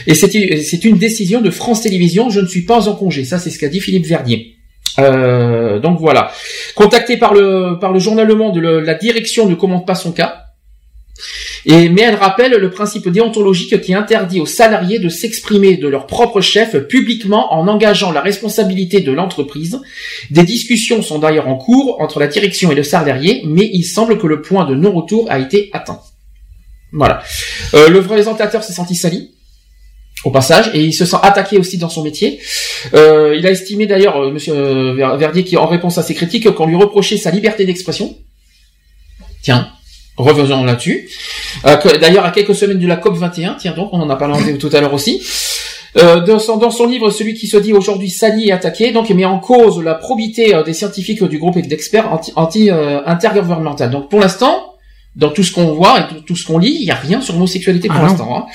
Et c'est une décision de France Télévisions. Je ne suis pas en congé. Ça, c'est ce qu'a dit Philippe Verdier. Euh, donc voilà. Contacté par le par le journal Le Monde, la direction ne commente pas son cas. Et, mais elle rappelle le principe déontologique qui interdit aux salariés de s'exprimer de leur propre chef publiquement en engageant la responsabilité de l'entreprise. Des discussions sont d'ailleurs en cours entre la direction et le salarié, mais il semble que le point de non-retour a été atteint. Voilà. Euh, le présentateur s'est senti sali au passage, et il se sent attaqué aussi dans son métier. Euh, il a estimé d'ailleurs, euh, Monsieur euh, Verdier, qui en réponse à ses critiques, qu'on lui reprochait sa liberté d'expression. Tiens, Revenons là-dessus. Euh, d'ailleurs, à quelques semaines de la COP 21, tiens donc, on en a parlé tout à l'heure aussi. Euh, dans, son, dans, son, livre, celui qui se dit aujourd'hui sali et attaqué, donc il met en cause la probité euh, des scientifiques du groupe d'experts anti, anti donc pour l'instant, dans tout ce qu'on voit et tout, ce qu'on lit, il n'y a rien sur l'homosexualité pour ah l'instant. Hein.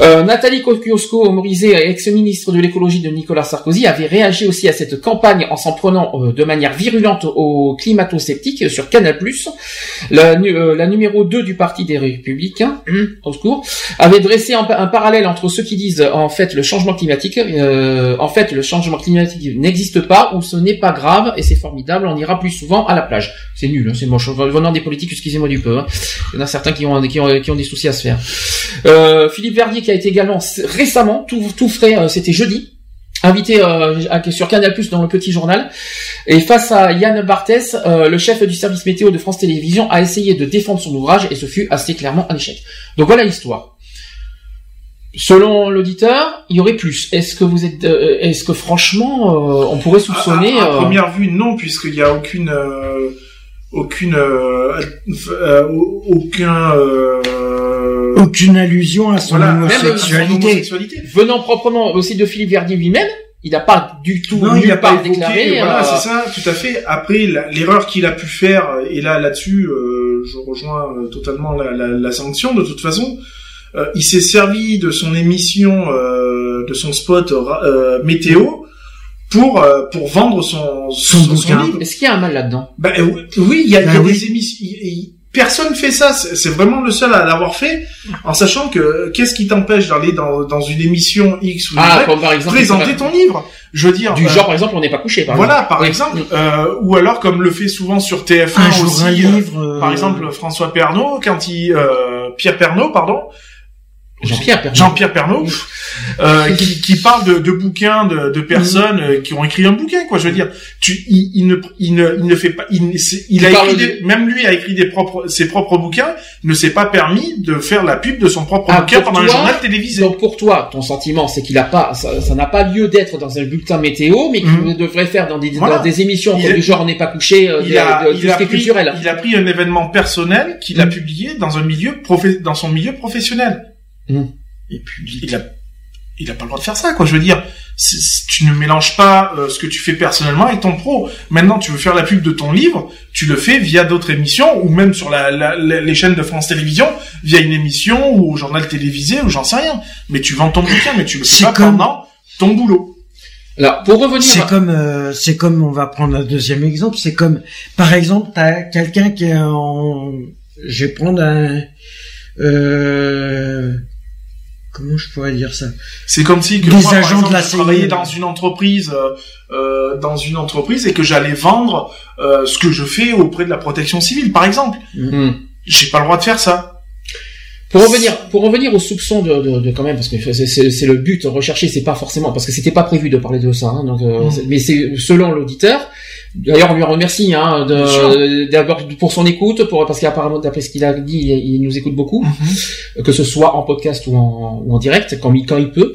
Euh, Nathalie Kosciusko-Morizet, ex-ministre de l'écologie de Nicolas Sarkozy, avait réagi aussi à cette campagne en s'en prenant euh, de manière virulente aux climato-sceptiques sur Canal+. La, euh, la numéro 2 du Parti des Républicains, au secours, avait dressé un, parallèle entre ceux qui disent en fait le changement climatique, euh, en fait le changement climatique n'existe pas ou ce n'est pas grave et c'est formidable, on ira plus souvent à la plage. C'est nul, hein, c'est moche. Venant des politiques, excusez-moi du peu. Hein. Il y en a certains qui ont, qui ont, qui ont des soucis à se faire. Euh, Philippe Verdier qui a été également récemment, tout, tout frais, euh, c'était jeudi, invité euh, sur Canal Plus dans le petit journal. Et face à Yann Barthès, euh, le chef du service météo de France Télévisions a essayé de défendre son ouvrage et ce fut assez clairement un échec. Donc voilà l'histoire. Selon l'auditeur, il y aurait plus. Est-ce que vous êtes, est-ce que franchement, on pourrait soupçonner à, première vue, non, puisqu'il n'y a aucune aucune euh, euh, aucun euh, aucune allusion à son homosexualité. Venant proprement aussi de Philippe Verdier lui-même, il n'a pas du tout non, il a pas déclaré. Voilà, c'est ça, tout à fait. Après, l'erreur qu'il a pu faire, et là, là-dessus, je rejoins totalement la, la, la, sanction. De toute façon, il s'est servi de son émission, de son spot météo pour euh, pour vendre son son, son, livre. Est-ce qu'il y a un mal là-dedans? Bah, euh, Oui, il y a, bah des émissions. Personne fait ça. C'est vraiment le seul à l'avoir fait, en sachant que qu'est-ce qui t'empêche d'aller dans, dans une émission X ou ah, Y par exemple, présenter ton livre? Je veux dire du genre par exemple on n'est pas couché. Par voilà, par exemple, euh, ou alors comme le fait souvent sur TF1 un aussi, livre, par exemple François Pernaud quand il Pierre Pernaud pardon Jean-Pierre Pernaut. Jean-Pierre Pernaut, euh, qui, qui parle de, de bouquins de, de personnes euh, qui ont écrit un bouquin, quoi. Je veux dire, tu, il, il ne, il ne, il ne fait pas, il, il a écrit de- des- même lui a écrit des propres, ses propres bouquins, ne s'est pas permis de faire la pub de son propre Ah, bouquin pendant un toi, journal télévisé. Donc pour toi, ton sentiment, c'est qu'il a pas, ça n'a pas lieu d'être dans un bulletin météo, mais qu'il Mhm. devrait faire dans des, Voilà. dans des émissions comme du genre on n'est pas couché, euh, il a, de- de il, pris, culturel. il a pris un événement personnel qu'il a Mm. publié dans un milieu dans son milieu professionnel. Mm. Et puis il a, il a pas le droit de faire ça, quoi. Je veux dire, tu ne mélanges pas euh, ce que tu fais personnellement avec ton pro. Maintenant, tu veux faire la pub de ton livre, tu le fais via d'autres émissions ou même sur la, la- la- les chaînes de France Télévisions via une émission ou au journal télévisé ou j'en sais rien. Mais tu vends ton bouquin, mais tu le fais C'est pas comme- pendant ton boulot. Alors pour revenir, C'est à- comme, euh, c'est comme, on va prendre un deuxième exemple, c'est comme, par exemple, t'as quelqu'un qui est en, je vais prendre un, euh, comment je pourrais dire ça? C'est comme si que Les moi, par agents de exemple, la je travaillais CIE. dans une entreprise, euh, euh, dans une entreprise et que j'allais vendre euh, ce que je fais auprès de la protection civile, par exemple. Hmm. J'ai pas le droit de faire ça. Pour revenir, pour revenir aux soupçons de, de, de quand même, parce que c'est- c'est c'est le but recherché, c'est pas forcément, parce que c'était pas prévu de parler de ça, hein, donc, euh, Mm. c'est- mais c'est selon l'auditeur. D'ailleurs, on lui remercie hein, d'abord pour son écoute, pour parce qu'apparemment d'après ce qu'il a dit, il, il nous écoute beaucoup, Mm-hmm. que ce soit en podcast ou en, ou en direct quand il, quand il peut.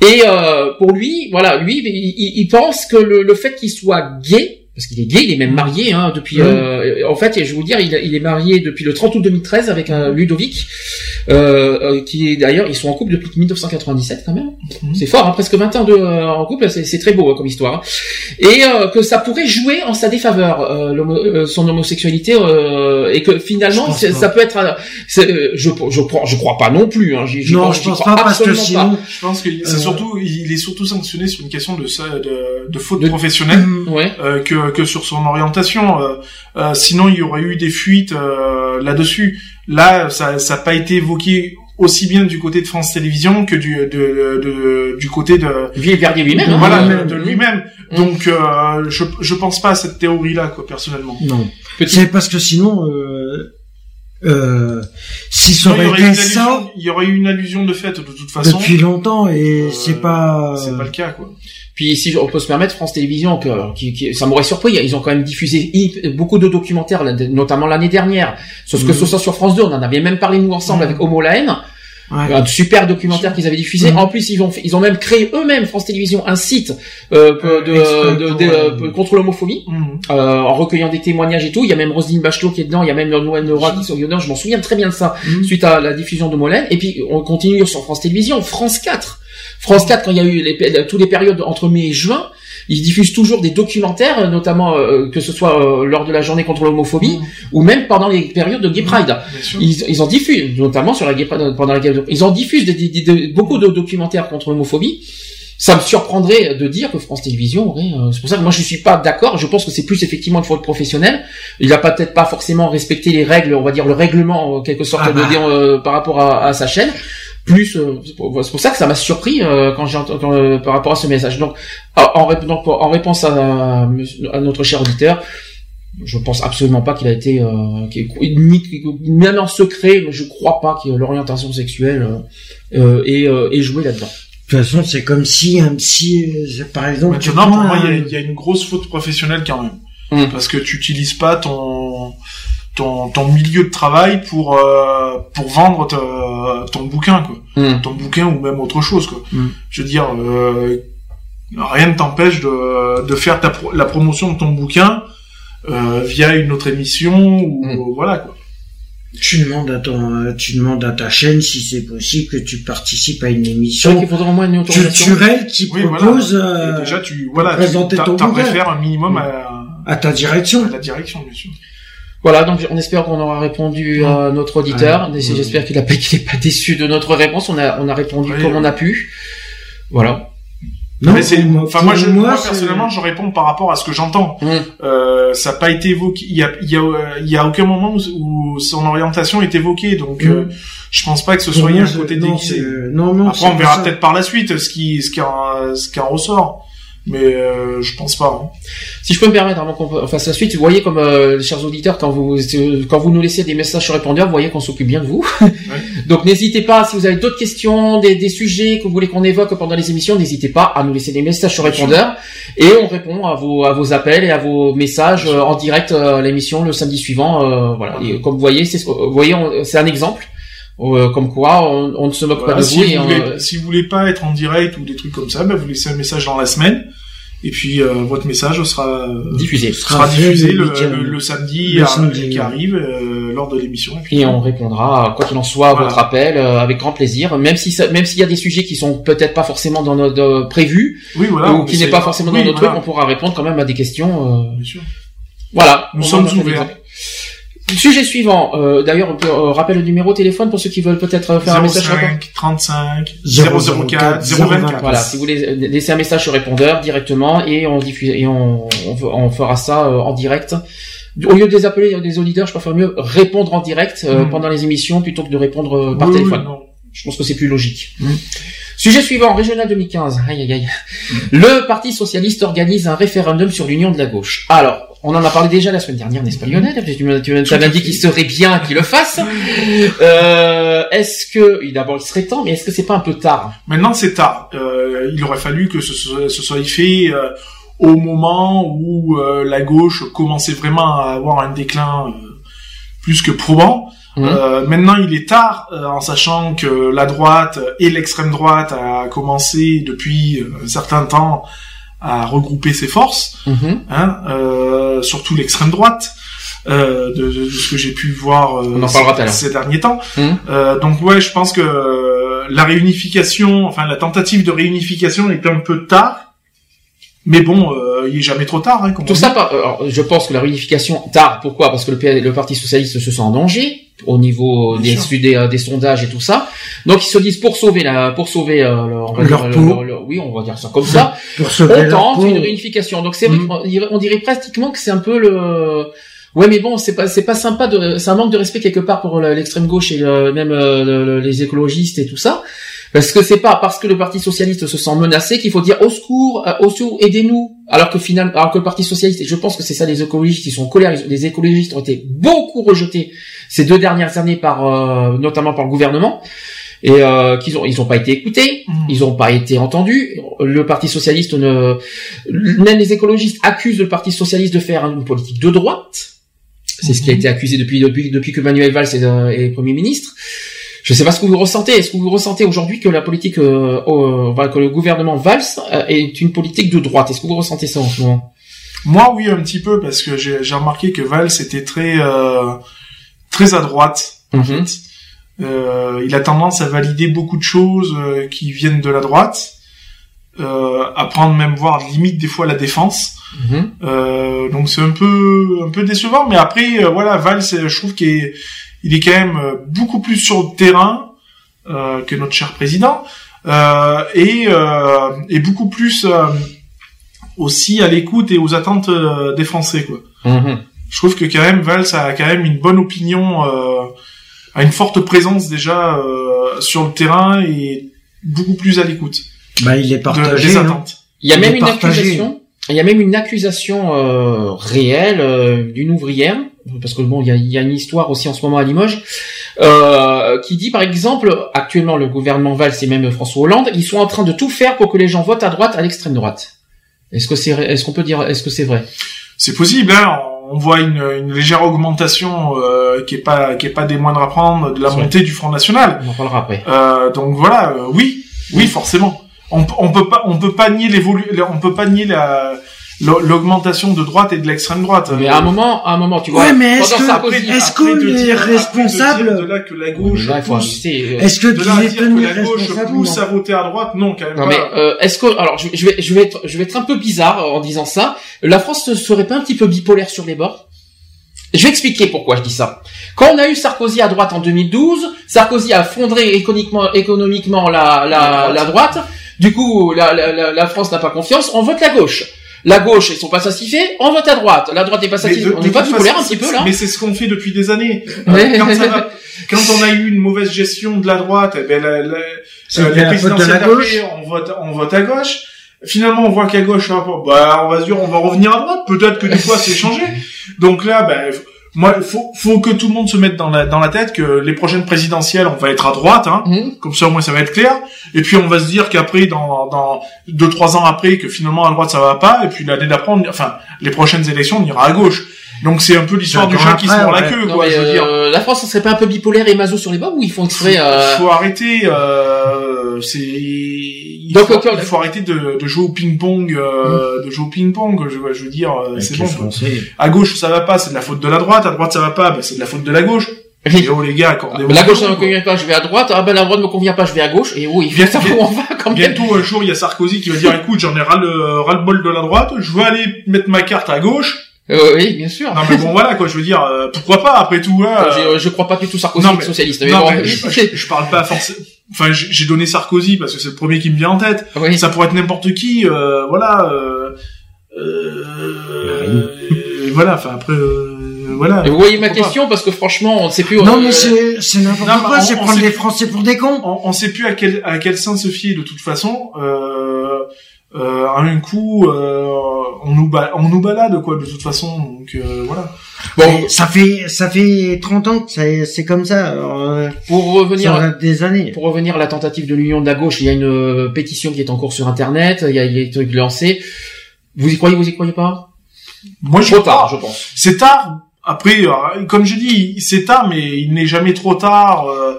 Et euh, pour lui, voilà, lui, il, pense que le, le fait qu'il soit gay, parce qu'il est gay, il est même marié hein, depuis. Mm. euh, en fait, et je vais vous dire, il, il est marié depuis le 30 août 2013 avec un Ludovic, euh, euh, qui est d'ailleurs, ils sont en couple depuis 1997 quand même. Mhm. C'est fort, hein, presque 20 ans de, euh, en couple, c'est c'est très beau hein, comme histoire. hein. Et euh, que ça pourrait jouer en sa défaveur, euh, l'homo- euh, son homosexualité, euh, et que finalement, ça peut être. euh, euh, je, je, crois- je crois pas non plus. Hein, Non, je pense crois pas parce que sinon, Je pense que c'est Euh, surtout, il est surtout sanctionné sur une question de ça, de, de faute De- professionnelle. pas. Ouais. euh, que, que sur son orientation. Euh, euh, sinon, il y aurait eu des fuites euh, là-dessus. Là, ça n'a pas été évoqué aussi bien du côté de France Télévisions que du, de, de- du côté de, lui-même. hein. voilà, de, de lui-même. Mm. Donc, euh, je, je pense pas à cette théorie-là, quoi, personnellement. non. Petit- C'est parce que sinon, euh, euh, si ça Sinon, il y aurait été ça il y aurait eu une allusion de fait, de toute façon. depuis longtemps et Euh, c'est pas, C'est pas le cas, quoi. Puis si on peut se permettre, France Télévisions, que, qui, qui- ça m'aurait surpris, ils ont quand même diffusé beaucoup de documentaires, notamment l'année dernière. Sauf que Mhm. ce soit sur France 2, on en avait même parlé nous ensemble Mhm. avec Homo la haine, Ouais. un super documentaire qu'ils avaient diffusé. Mhm. En plus, ils ont, fait- ils ont même créé eux-mêmes France Télévisions un site euh, de, de- de- euh, peu- contre l'homophobie, Mhm. euh, en recueillant des témoignages et tout. Il y a même Roselyne Bachelot qui est dedans, il y a même Noël Nora qui dedans. Je m'en souviens très bien de ça Mhm. suite à la diffusion de Molène. Et puis on continue sur France Télévisions, France 4. France 4, quand il y a eu les, tous les périodes entre mai et juin, ils diffusent toujours des documentaires, euh, notamment euh, que ce soit euh, lors de la journée contre l'homophobie Mhm. ou même pendant les périodes de Gay Pride. Bien sûr. Ils, ils en diffusent, notamment sur la Gay Pride, pendant la Gay Ils en diffusent des- des- des- beaucoup de documentaires contre l'homophobie. Ça me surprendrait de dire que France Télévisions aurait. euh, c'est pour ça que moi je suis pas d'accord. Je pense que c'est plus effectivement une faute professionnelle. Il a pas- peut-être pas forcément respecté les règles, on va dire le règlement en quelque sorte Ah bah. de dire, euh, par rapport à, à sa chaîne. Plus, euh, c'est pour ça que ça m'a surpris euh, quand j'ai entendu euh, par rapport à ce message. Donc, en, en rép- donc, en réponse à, à notre cher auditeur, je pense absolument pas qu'il a été euh, ni, même en secret, mais je crois pas que l'orientation sexuelle euh, jouée là-dedans. De toute façon, c'est comme si un psy, euh, par exemple, tu Maintenant, pour moi, il y, a- un- il y a une grosse faute professionnelle quand même. Mm. Parce que tu utilises pas ton, ton, ton milieu de travail pour, euh, pour vendre ta- ton bouquin, quoi. Mm. Ton bouquin ou même autre chose, quoi. Mm. Je veux dire, euh, rien ne t'empêche de, de faire ta pro- la promotion de ton bouquin euh, via une autre émission ou voilà, quoi. Tu demandes à ton, euh, tu demandes à ta chaîne si c'est possible que tu participes à une émission qu'il faudrait au moins une autorisation. culturelle qui Oui, propose voilà. euh, Et déjà, tu, voilà, tu présenter t'a- ton un minimum à, à ta direction. à la direction, bien sûr. Voilà, donc on espère qu'on aura répondu à notre auditeur. Ouais. J'espère qu'il a pas qu'il est pas déçu de notre réponse. On a on a répondu comme on a pu. Voilà. Non, mais c'est, enfin moi, je, moi, personnellement, je réponds par rapport à ce que j'entends. Mm. Euh, ça n'a pas été évoqué. Il y a, il y a, euh, il y a aucun moment où, où son orientation est évoquée. Donc, Mm. euh, je pense pas que ce soit moi, un côté non, déguisé. non, non, Après, on verra peut-être par la suite ce qui, ce qui en, ce qui en ressort. Mais euh, je pense pas. Hein. Si je peux me permettre, avant qu'on fasse la suite, vous voyez comme euh, chers auditeurs, quand vous quand vous nous laissez des messages sur répondeur, vous voyez qu'on s'occupe bien de vous. Donc n'hésitez pas, si vous avez d'autres questions, des, des sujets que vous voulez qu'on évoque pendant les émissions, n'hésitez pas à nous laisser des messages sur répondeur et on répond à vos à vos appels et à vos messages euh, en direct euh, à l'émission le samedi suivant. euh, voilà. Et comme vous voyez, c'est ce que- vous voyez, c'est un exemple. Euh, comme quoi, on, on ne se moque Voilà, pas de si, vous. vous et on- voulez, si vous voulez pas être en direct ou des trucs comme ça, bah, vous laissez un message dans la semaine. Et puis euh, votre message sera euh, Diffusé. sera Sera diffusé fait le, le le- samedi, Le à- samedi, qui arrive euh, lors de l'émission. Et puis, et on répondra quoi qu'il en soit à Voilà. votre appel euh, avec grand plaisir même si ça- même s'il y a des sujets qui sont peut-être pas forcément dans notre euh, prévus oui, voilà, ou qui n'est pas forcément oui, dans notre voilà, truc on pourra répondre quand même à des questions euh, bien sûr. voilà Nous sommes ouverts. Sujet suivant, euh, d'ailleurs, on peut euh, rappeler le numéro de téléphone pour ceux qui veulent peut-être euh, faire un message sur répondeur. 05 35 004, 004 024. Voilà, si vous voulez euh, laisser un message sur répondeur directement et on diffuse et on, on, on fera ça euh, en direct. Au lieu de les appeler euh, des auditeurs, je préfère mieux répondre en direct euh, Mm. pendant les émissions plutôt que de répondre euh, par Oui, oui, téléphone. non. Je pense que c'est plus logique. Mm. Sujet suivant, régional 2015. Aïe, aïe, aïe. Le Parti Socialiste organise un référendum sur l'union de la gauche. Alors, on en a parlé déjà la semaine dernière, n'est-ce pas Lionel Tu m'avais dit qu'il serait bien qu'il le fasse. Euh, est-ce que, d'abord il serait temps, mais est-ce que c'est pas un peu tard? Maintenant, c'est tard. Euh, il aurait fallu que ce, soit- ce soit fait euh, au moment où euh, la gauche commençait vraiment à avoir un déclin euh, plus que probant. Euh, maintenant, il est tard, en sachant que la droite et l'extrême droite a commencé depuis un certain temps à regrouper ses forces, Mhm. hein, euh, surtout l'extrême droite. euh, de, de- de ce que j'ai pu voir euh, ces derniers temps. Euh, donc ouais, je pense que euh, la réunification, enfin la tentative de réunification est un peu tard, mais bon, euh, il est jamais trop tard. Hein, comme Tout ça, par- alors, je pense que la réunification tard. Pourquoi? Parce que le, le Parti socialiste se sent en danger au niveau des, des, euh, des sondages et tout ça. Donc ils se disent pour sauver la, pour sauver euh, on Leur dire, le- peau. le- le- oui, on va dire ça comme ça. Pour sauver on leur tente une réunification. Donc c'est Mm. on dirait pratiquement que c'est un peu le Ouais, mais bon, c'est pas c'est pas sympa de c'est un manque de respect quelque part pour le- l'extrême gauche et le- même euh, le- le- les écologistes et tout ça. Parce que c'est pas parce que le Parti socialiste se sent menacé qu'il faut dire au secours, euh, au secours, aidez-nous. Alors que finalement, alors que le Parti socialiste, et je pense que c'est ça les écologistes, ils sont en colère, les écologistes ont été beaucoup rejetés ces deux dernières années par, euh, notamment par le gouvernement, et euh, qu'ils ont, ils ont pas été écoutés, Mhm. ils ont pas été entendus. Le Parti socialiste ne, même les écologistes accusent le Parti socialiste de faire une politique de droite. C'est ce qui a été accusé depuis depuis depuis que Manuel Valls est, euh, est premier ministre. Je sais pas ce que vous ressentez. Est-ce que vous ressentez aujourd'hui que la politique, euh, euh, que le gouvernement Valls euh, est une politique de droite? Est-ce que vous ressentez ça en ce moment? Moi, oui, un petit peu, parce que j'ai remarqué que Valls était très euh, très à droite. Mhm. Euh, il a tendance à valider beaucoup de choses qui viennent de la droite, euh, à prendre même voire limite des fois la défense. Mhm. Donc c'est un peu un peu décevant, mais après voilà Valls, je trouve qu'il est, il est quand même euh, beaucoup plus sur le terrain euh, que notre cher président euh, et euh, et beaucoup plus euh, aussi à l'écoute et aux attentes euh, des Français quoi. Mhm. Je trouve que quand même Valls a quand même une bonne opinion, euh, a une forte présence déjà euh, sur le terrain et beaucoup plus à l'écoute Bah, il est de- partagé. des hein. attentes. Il y a Il même une partagé. accusation. Il y a même une accusation euh, réelle euh, d'une ouvrière, parce que bon, il y a, il y a une histoire aussi en ce moment à Limoges, euh, qui dit par exemple, actuellement le gouvernement Valls et même François Hollande, ils sont en train de tout faire pour que les gens votent à droite, à l'extrême droite. Est-ce que c'est, est-ce qu'on peut dire, est-ce que c'est vrai? C'est possible, hein. On voit une, une légère augmentation euh, qui est pas qui est pas des moindres à prendre de la vrai. montée du Front National. On en parlera après. Euh, donc voilà, euh, oui, oui, forcément. On, on peut pas on peut pas nier l'évolu on peut pas nier la l'augmentation de droite et de l'extrême droite. Mais à un moment, à un moment, tu vois, Ouais, mais est-ce que- Sarkozy, est-ce que les responsables- de là que la gauche pousse- Est-ce que de là dire que la gauche pousse à voter à droite, non, quand même Non pas. mais euh, est-ce que alors je, je vais je vais être je vais être un peu bizarre en disant ça. La France ne serait pas un petit peu bipolaire sur les bords? Je vais expliquer pourquoi je dis ça. Quand on a eu Sarkozy à droite en 2012, Sarkozy a fondré économiquement économiquement la la, la droite. Du coup, la, la, la- la France n'a pas confiance. On vote la gauche. La gauche, ils sont pas satisfaits. On vote à droite. La droite est pas satisfaite. On n'est pas bipolaire un petit peu là Mais c'est ce qu'on fait depuis des années. Euh, Ouais. quand, ça va- quand on a eu une mauvaise gestion de la droite, eh ben la, la, euh, la d'après, on vote, on vote à gauche. Finalement, on voit qu'à gauche. Bah, on va se dire, on va revenir à droite. Peut-être que des fois, c'est changé. Donc là, ben, moi, faut, faut que tout le monde se mette dans la, dans la tête que les prochaines présidentielles, on va être à droite, hein. Mhm. Comme ça, au moins, ça va être clair. Et puis, on va se dire qu'après, dans, dans deux, trois ans après, que finalement, à droite, ça va pas. Et puis, l'année d'après, on- enfin, les prochaines élections, on ira à gauche. Donc, c'est un peu l'histoire du chat qui se mord la queue, Non, quoi, je veux dire. euh, la France, ce serait pas un peu bipolaire et maso sur les bords ou ils font exprès euh, Il faut arrêter, euh, c'est, il, Donc, faut, ok, il faut arrêter de, de jouer au ping-pong, euh, de jouer au ping-pong, je, je veux dire, euh, c'est bon. À gauche, ça va pas, c'est de la faute de la droite, à droite, ça va pas, ben, c'est de la faute de la gauche. Et oh, les gars, accordez-vous. La gauche ça me convient pas, je vais à droite. Ah ben la droite me convient pas, je vais à gauche. Et oui, il Bien- faut savoir où on va quand même. Bientôt, un jour, il y a Sarkozy qui va dire, écoute, j'en ai ras le, ras le bol de la droite, je veux aller mettre ma carte à gauche. Euh, oui, bien sûr. Non, mais bon, voilà, quoi, je veux dire, euh, pourquoi pas, après tout, hein, euh, Je, je crois pas du tout Sarkozy non, mais- socialiste. Mais non, bon, mais je, je- je parle pas forcément. Enfin, j'ai j'ai donné Sarkozy parce que c'est le premier qui me vient en tête. oui. Ça pourrait être n'importe qui, euh, voilà. Euh, euh, voilà, enfin après, euh, voilà. Et vous voyez ma question parce que franchement, on ne sait plus. Non, euh, mais c'est, c'est n'importe Non, mais quoi, c'est prendre les Français pour des cons. on, on sait plus à quel à quel sein se fier de toute façon. Euh, euh, à un coup, euh, on nous ba- on nous balade quoi de toute façon. Donc euh, voilà. Bon, ça fait, ça fait 30 ans que c'est comme ça. alors, euh, Pour revenir, ça des années. pour revenir à la tentative de l'union de la gauche, il y a une euh, pétition qui est en cours sur Internet. Il y a, il y a des trucs lancés. Vous y croyez, vous y croyez pas? Moi, je Trop tard, je pense. C'est tard. Après, euh, comme je dis, c'est tard, mais il n'est jamais trop tard. euh,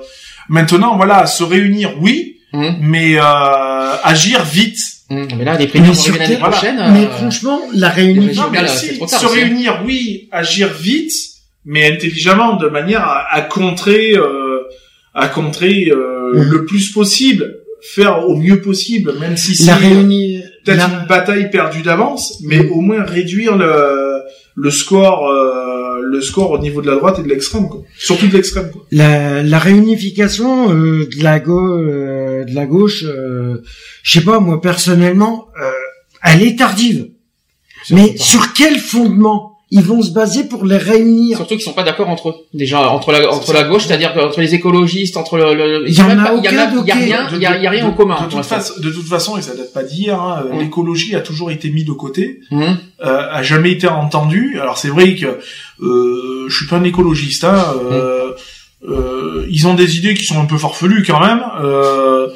maintenant, voilà, se réunir, oui, Hum, mais euh, agir vite. Hum. Mais là, les primaires vont l'année quel- prochaine. Mais euh, franchement, la réunion, régions- Non, mais Génial, si, c'est trop tard se aussi, réunir, oui, agir vite, mais intelligemment, de manière à, à contrer, euh, à contrer euh, Mhm. le plus possible, faire au mieux possible, même si c'est peut-être la- une bataille perdue d'avance, mais au moins réduire le, le score, euh, le score au niveau de la droite et de l'extrême, quoi. Surtout de l'extrême, la, la réunification euh, de la gauche, de la gauche, euh, je sais pas, moi personnellement, euh, elle est tardive. Mais sur quel fondement? Ils vont se baser pour les réunir Surtout qu'ils sont pas d'accord entre eux. Déjà entre la entre la gauche, c'est-à-dire entre les écologistes, entre le, le Il y en même a pas- il y a aucun même- il y a de- rien, il y a, il y a rien de- en commun. De, toute façon, de toute façon, et ça date pas d'hier, hein, Mm. l'écologie a toujours été mis de côté. Hum. euh, a jamais été entendu. Alors c'est vrai que euh, je suis pas un écologiste. Hein, euh, euh, ils ont des idées qui sont un peu farfelues quand même. Euh,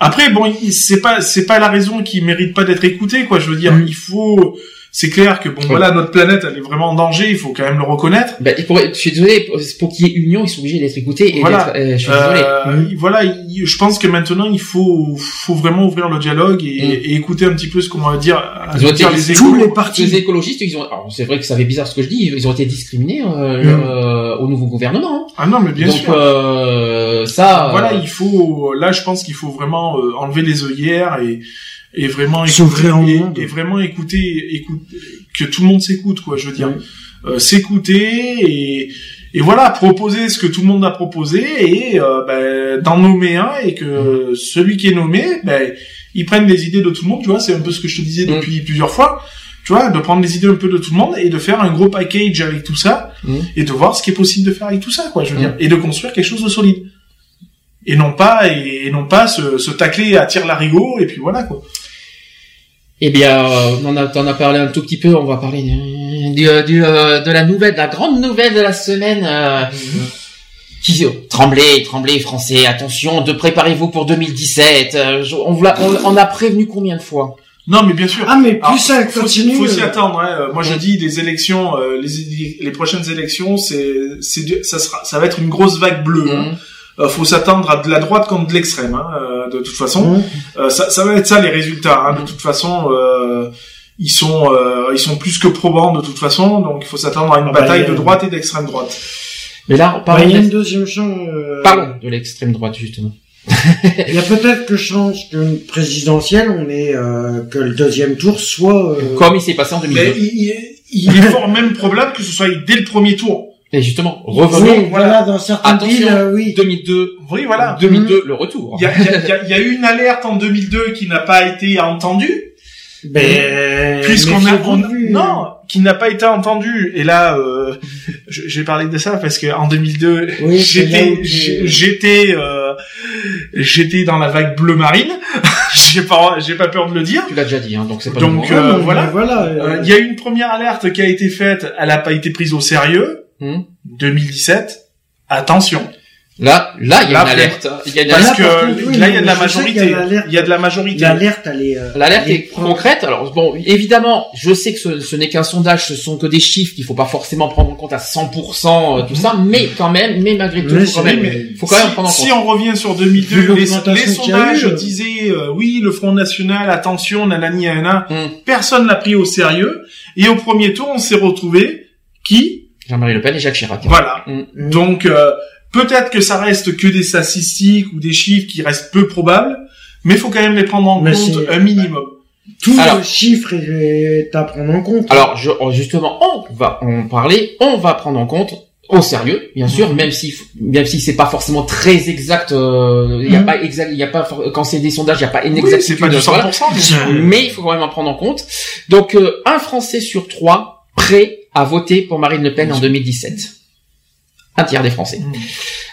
après, bon, c'est pas c'est pas la raison qui mérite pas d'être écoutée, quoi. Je veux dire, Mm. il faut. C'est clair que bon, voilà, notre planète, elle est vraiment en danger. Il faut quand même le reconnaître. Ben, et pour, je suis désolé, pour, qu'il y ait union, ils sont obligés d'être écoutés et Voilà. euh, je suis désolé. Euh, Voilà, il- je pense que maintenant il faut faut vraiment ouvrir le dialogue et, Mm. et écouter un petit peu ce qu'on va dire, Ils ont dire été- les tous les partis. Les écologistes, ils ont, c'est vrai que ça fait bizarre ce que je dis, ils ont été discriminés euh, Mm. euh, au nouveau gouvernement. hein. Ah non, mais bien Donc sûr. euh, ça, voilà, euh, il faut. Là, je pense qu'il faut vraiment euh, enlever les œillères et et vraiment écouter, S'ouvrir au et, monde. et vraiment écouter, écoute, que tout le monde s'écoute, quoi. Je veux dire. Euh, s'écouter et et voilà, proposer ce que tout le monde a proposé et euh, ben, d'en nommer un et que celui qui est nommé, ben, il prenne les idées de tout le monde. Tu vois, c'est un peu ce que je te disais Mm. depuis plusieurs fois. Tu vois, de prendre les idées un peu de tout le monde et de faire un gros package avec tout ça Mm. et de voir ce qui est possible de faire avec tout ça, quoi. Je veux Mm. dire, et de construire quelque chose de solide et non pas et, et non pas se, se tacler à tir larigot et puis voilà quoi. Eh bien, euh, on en a, t'en as parlé un tout petit peu. On va parler du, du, euh, du, euh, de la nouvelle, de la grande nouvelle de la semaine. euh, qui tremblez, tremblez, Français. Attention, de préparez-vous pour 2017. euh, je- on, vous l'a- on, on a prévenu combien de fois? Non mais bien sûr. Ah, mais plus Alors, ça faut, continue. faut s'y euh, attendre. Hein. Euh, Moi je dis les élections, euh, les, les prochaines élections, c'est c'est ça sera ça va être une grosse vague bleue. hein. Euh, faut s'attendre à de la droite comme de l'extrême. Hein, euh, de toute façon, Mmh. Euh, ça, ça va être ça les résultats. Hein. De toute façon. Euh, ils sont euh, ils sont plus que probants de toute façon, donc il faut s'attendre à une Ah bah, bataille de droite et d'extrême droite. Mais là, Bah, parlons, il y a de- une deuxième chance. euh, parlons de l'extrême droite justement. Il y a peut-être que chance qu'une présidentielle, on est euh, que le deuxième tour soit. euh, Comme il s'est passé en 2002. Mais il est fort même probable que ce soit dès le premier tour. Et justement, oui, revenons. voilà, dans certaines Attention. villes, euh, oui. 2002, Oui, voilà. 2002, le retour. Il y a, il y a- il y a- il y a eu une alerte en 2002 qui n'a pas été entendue. Ben, puisqu'on mais a, on- non, qui n'a pas été entendu. Et là, euh, je- j'ai parlé de ça parce que en 2002, Oui, c'est là j'étais, j'étais, euh, j'étais dans la vague bleu marine. j'ai pas, j'ai pas peur de le dire. Tu l'as déjà dit, hein, donc c'est pas Donc, euh, mais voilà. voilà. Euh, euh, Il y a eu une première alerte qui a été faite, elle n'a pas été prise au sérieux. Hmm. 2017. Attention. Là, là, il y a Là, une alerte. Il y a une Parce que oui, là, il y a de la majorité. l'alerte. Il y a de la majorité. L'alerte, elle est. euh, L'alerte est concrète. Alors bon, évidemment, je sais que ce, ce n'est qu'un sondage, ce sont que des chiffres qu'il faut pas forcément prendre en compte à 100% euh, tout ça, mais quand même, mais malgré tout, Mais faut quand même, mais faut quand même si, prendre en si compte. on revient sur Vu 2002, les, sondages eu, euh. disaient euh, oui, le Front National, attention, nanani, nanana. Hmm. Personne l'a pris au sérieux. Et au premier tour, on s'est retrouvé qui? Jean-Marie Le Pen et Jacques Chirac. Voilà. Hmm. Donc euh, peut-être que ça reste que des statistiques ou des chiffres qui restent peu probables, mais il faut quand même les prendre en Mais compte un minimum. Tout Alors- le chiffre est à prendre en compte. Alors, je, oh, justement, on va en parler, on va prendre en compte au sérieux, bien sûr, même si même si c'est pas forcément très exact, euh, il y a Mhm. pas exact, il y a pas quand c'est des sondages, il y a pas une Oui, exactitude. c'est pas du voilà. 100%. bien sûr. mais il faut quand même en prendre en compte. Donc, euh, un Français sur trois prêt à voter pour Marine Le Pen en 2017. Un tiers des Français. Mmh.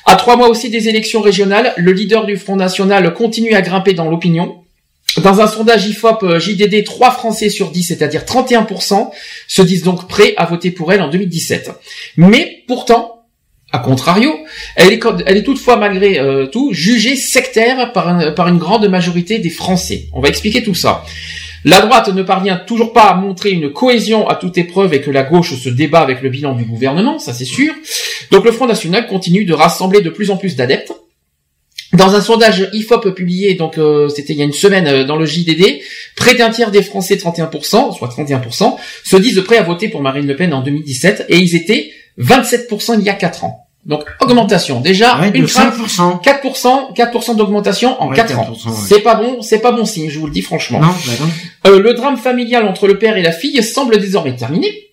À trois mois aussi des élections régionales, le leader du Front National continue à grimper dans l'opinion. Dans un sondage IFOP euh, JDD, 3 Français sur 10, c'est-à-dire 31%, se disent donc prêts à voter pour elle en 2017. Mais pourtant, à contrario, elle est, elle est toutefois malgré euh, tout jugée sectaire par, un- par une grande majorité des Français. On va expliquer tout ça. La droite ne parvient toujours pas à montrer une cohésion à toute épreuve et que la gauche se débat avec le bilan du gouvernement, ça c'est sûr. Donc le Front National continue de rassembler de plus en plus d'adeptes. Dans un sondage IFOP publié, donc euh, c'était il y a une semaine euh, dans le JDD, près d'un tiers des Français, 31%, soit 31%, se disent prêts à voter pour Marine Le Pen en 2017 et ils étaient 27% il y a 4 ans. Donc augmentation. Déjà Ouais, une crainte 5%. 4%, 4% d'augmentation en Ouais, 4 ans. 4%, ouais. C'est pas bon, c'est pas bon signe, je vous le dis franchement. Non, bah non. Euh, le drame familial entre le père et la fille semble désormais terminé.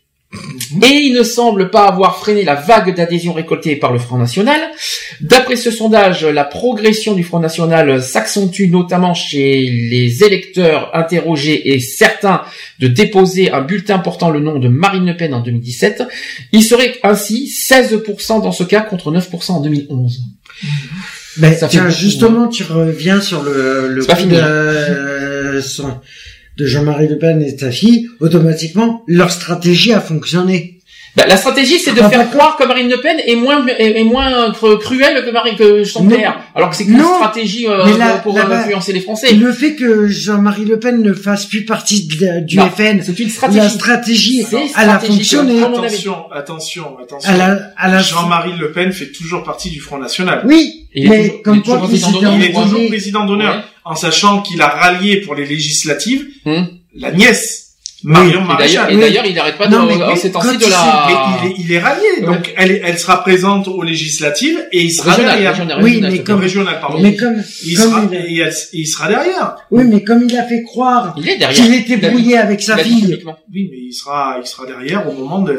Et il ne semble pas avoir freiné la vague d'adhésion récoltée par le Front National. D'après ce sondage, la progression du Front National s'accentue notamment chez les électeurs interrogés et certains de déposer un bulletin portant le nom de Marine Le Pen en 2017. Il serait ainsi 16% dans ce cas contre 9% en 2011. Ben, Ça fait tiens, justement, tu reviens sur le, le C'est pas coup fini, de, hein. euh, son- de Jean-Marie Le Pen et de sa fille. Automatiquement, leur stratégie a fonctionné. Bah, la stratégie, c'est de Ah, faire d'accord. croire que Marine Le Pen est moins est, est moins cru- cruelle que Marie que son Non. père, alors que c'est Non. stratégie euh, là- pour là-bas- influencer les Français. Le fait que Jean-Marie Le Pen ne fasse plus partie de du Non, FN, C'est une stratégie. la stratégie, C'est elle a fonctionné. Attention, attention, attention. Jean-Marie Le Pen fait toujours partie du Front National. oui, Il mais toujours- comme quoi, Il est toujours président d'honneur, Ouais. en sachant qu'il a rallié pour les législatives Hmm. la nièce, Marion Et d'ailleurs, Maréchal. et Oui. d'ailleurs, il n'arrête pas Non, de, mais en ces temps-ci de il la Mais il est, il est rallié, donc elle, elle sera présente aux législatives et il sera régionale, derrière. régionale, Oui, mais comme- Régional, pardon. Mais comme, il, comme sera, il, a- il sera derrière. oui, mais comme il a fait croire il est derrière. qu'il était Il a- brouillé avec sa fille. Oui, mais il sera, il sera derrière au moment de,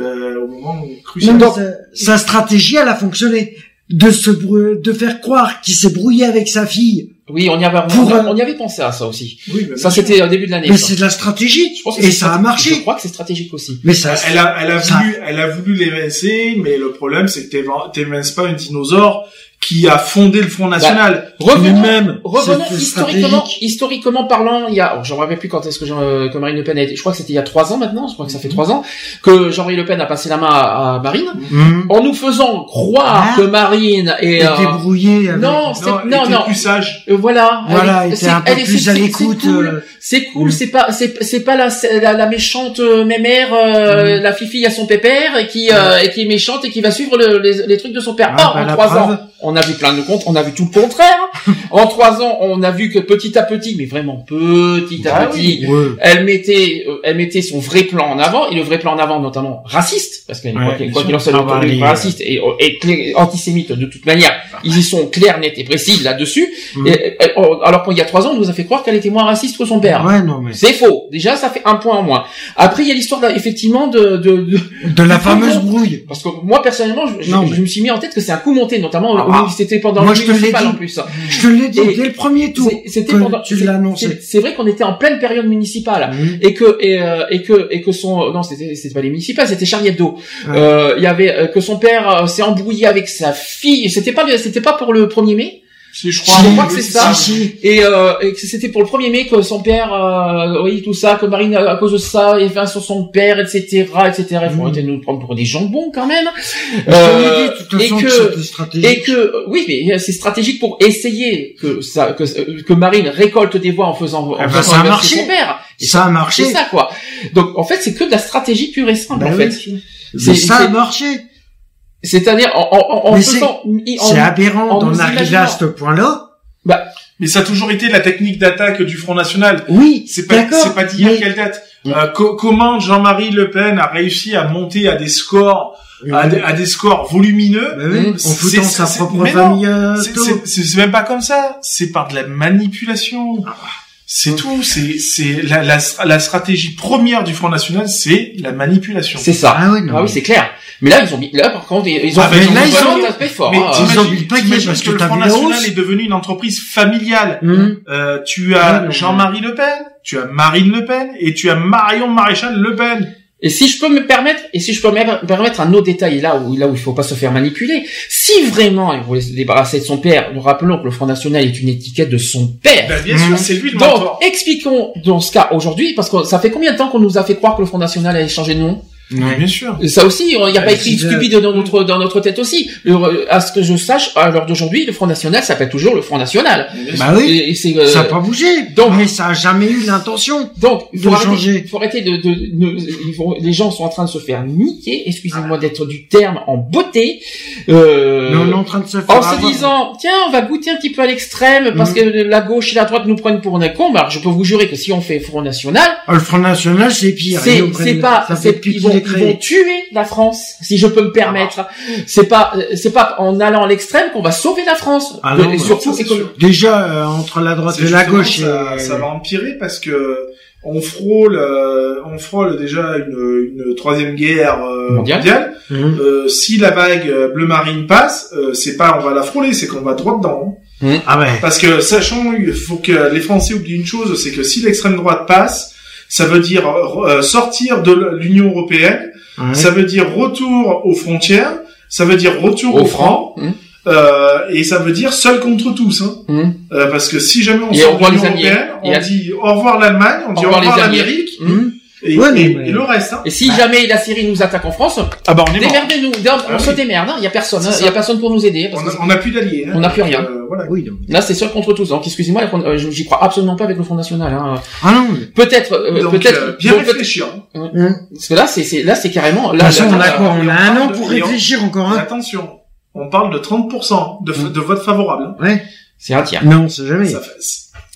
au moment crucial. mais sa, sa stratégie, elle a fonctionné. De se brou- de faire croire qu'il s'est brouillé avec sa fille. Oui, on y avait, Pour, on, on y avait pensé à ça aussi. Oui, mais Ça, c'était au début de l'année. Mais c'est de la stratégie. Je pense que Et c'est ça a marché. Je crois que c'est stratégique aussi. Mais ça, Elle a, elle a Ça- voulu, elle a voulu l'évincer, mais le problème c'est que t'évin- t'évinces pas un dinosaure qui a fondé le Front National. Revenons, Lui-même, revenons c'est historiquement, historiquement parlant, il y a, alors, je me rappelle plus quand est-ce que, Jean, euh, que Marine Le Pen a été, je crois que c'était il y a trois ans maintenant, je crois que ça fait trois ans, que Jean-Marie Le Pen a passé la main à, à Marine, Hum. en nous faisant croire Ah. que Marine est, était euh, brouillé avec... non, Non, non, était non, plus sage. Euh, voilà, Voilà, elle, était un c'est- peu plus à l'écoute, C'est cool, euh, c'est cool, mm. c'est pas, c'est, c'est pas la, la, la méchante mémère, euh, la fifi à son pépère et qui, euh, et qui est méchante et qui va suivre le- les, les trucs de son père. Ah, Or, bah, en trois preuve. ans, on a vu plein de comptes, on a vu tout le contraire. en trois ans, on a vu que petit à petit, mais vraiment petit à Ah petit, elle mettait, euh, elle mettait son vrai plan en avant et le vrai plan en avant, notamment raciste, parce qu'à Ouais, quoi qu'il en soit, bah, raciste et, et antisémite de toute manière, ils y sont clairs, nets et précis là-dessus. Mm. Et, et- et- alors qu'il y a trois ans, on nous a fait croire qu'elle était moins raciste que son père. Ouais, non, mais... C'est faux. Déjà, ça fait un point en moins. Après, il y a l'histoire effectivement de, de, de- De la fameuse brouille. parce que moi personnellement, je, je- Non, je mais- me suis mis en tête que c'est un coup monté, notamment Ah, au- ah. c'était pendant Moi, le je municipal en plus. Je te l'ai dit dès le premier tour. C'était pendant. Tu l'as annoncé. C'est vrai qu'on était en pleine période municipale Mhm. et que et, euh, et que et que son non c'était c'était pas les municipales c'était Charlie Hebdo. Euh, Il y avait euh, que son père euh, s'est embrouillé avec sa fille. C'était pas c'était pas pour le 1er mai? Si, je Je crois. que c'est ça. Et, euh, et que c'était pour le 1er mai que son père, euh, oui, tout ça, que Marine, à cause de ça, il fait sur son père, etc., etc. Il faut arrêter de nous prendre pour des jambons, quand même. Toute et que et que, oui, mais c'est stratégique pour essayer que ça, que, que Marine récolte des voix en faisant, en Ah bah, faisant ça a marché. son père. Et Ça a marché. C'est ça, quoi. Donc, en fait, c'est que de la stratégie pure et simple, Bah en oui. fait. Mais ça a marché. C'est-à-dire, en, en, en Mais faisant, en- C'est aberrant en d'en arriver à ce point-là. Bah, Mais ça a toujours été la technique d'attaque du Front National. Oui, C'est pas, d'accord, c'est pas d'hier mais- qu'elle date. Euh, co- comment Jean-Marie Le Pen a réussi à monter à des scores, à, des, à des scores volumineux? Bah oui, en foutant sa propre famille euh, c'est- même pas comme ça. C'est par de la manipulation. C'est tout. C'est c'est la, la, la stratégie première du Front National, c'est la manipulation. c'est ça. Ah ouais, non. Ah oui, c'est clair. Mais là, ils ont mis, là, par contre, ils ont Ah, fait mais ils ont là, mis ils ont- un aspect fort. Mais hein. t'imagines- pas t'imagines parce que que le Front National hausse est devenu une entreprise familiale. Hum. Euh, tu as non, Jean-Marie Le Pen, tu as Marine Le Pen et tu as Marion Maréchal Le Pen. Et si je peux me permettre, et si je peux me permettre un autre détail là où là où il faut pas se faire manipuler, si vraiment il voulait se débarrasser de son père, nous rappelons que le Front National est une étiquette de son père. Ben, bien Mmh. sûr, c'est lui le Donc, mentor. expliquons dans ce cas aujourd'hui, parce que ça fait combien de temps qu'on nous a fait croire que le Front National allait changer de nom? Ouais. Bien sûr. Ça aussi, il n'y a pas Ouais, écrit stupide dans notre dans notre tête aussi. Le- à ce que je sache, à l'heure d'aujourd'hui, le Front National s'appelle toujours le Front National. Bah oui, Et, et c'est euh, ça n'a pas bougé. donc- mais ça a jamais eu l'intention. Donc, il de faut arrêter, changer. il faut arrêter de, de, de- les gens sont en train de se faire niquer, excusez-moi d'être du terme, en beauté, euh, Mais on est en train de se faire en se disant, tiens, on va goûter un petit peu à l'extrême, parce Mhm. que la gauche et la droite nous prennent pour un con, alors je peux vous jurer que si on fait Front National, Ah, le Front National, c'est pire. c'est, pas, ça c'est, qu'il vont, ils vont tuer la France, si je peux me permettre. C'est pas, c'est pas en allant à l'extrême qu'on va sauver la France. Ah De- non, et bah, surtout, ça. Déjà, euh, entre la droite et la gauche, ça, et... ça va empirer parce que on frôle, euh, on frôle déjà une, une troisième guerre euh, Mondiale. mondiale. Euh, si la vague euh, bleu marine passe, euh, c'est pas on va la frôler, c'est qu'on va droit dedans. hein. Ah ouais. Parce que sachons, il faut que les Français oublient une chose, c'est que si l'extrême droite passe, ça veut dire euh, sortir de l'Union européenne, ça veut dire retour aux frontières, ça veut dire retour au franc. Hum, euh, et ça veut dire seul contre tous. Hein. hum. Euh, parce que si jamais on Et sort de l'Union européenne, on dit au revoir l'Allemagne, on dit au revoir l'Amérique, Hum. Et, Ouais, et- mais- et le reste. Hein. Et si jamais la Syrie nous attaque en France, Ah bah on est démerdez-nous, on Ah se oui. démerde, il y a personne, hein, il y a personne pour nous aider. parce On on n'a plus d'alliés. Hein. On n'a plus rien. Euh, voilà. Oui, donc. Là, c'est seul contre tous. Donc, excusez-moi, la Front- euh, je- j'y crois absolument pas avec le Front National. Hein. Ah non. Peut-être, euh, Donc, peut-être, euh, bien donc, réfléchir. Hum. parce que là, c'est, c'est, là, c'est carrément. Là, là, on a quoi On a on un an pour on- réfléchir encore, hein attention, on parle de 30% de, f- de vote favorable. hein. Ouais. C'est un tiers. Non, c'est jamais. Ça fait-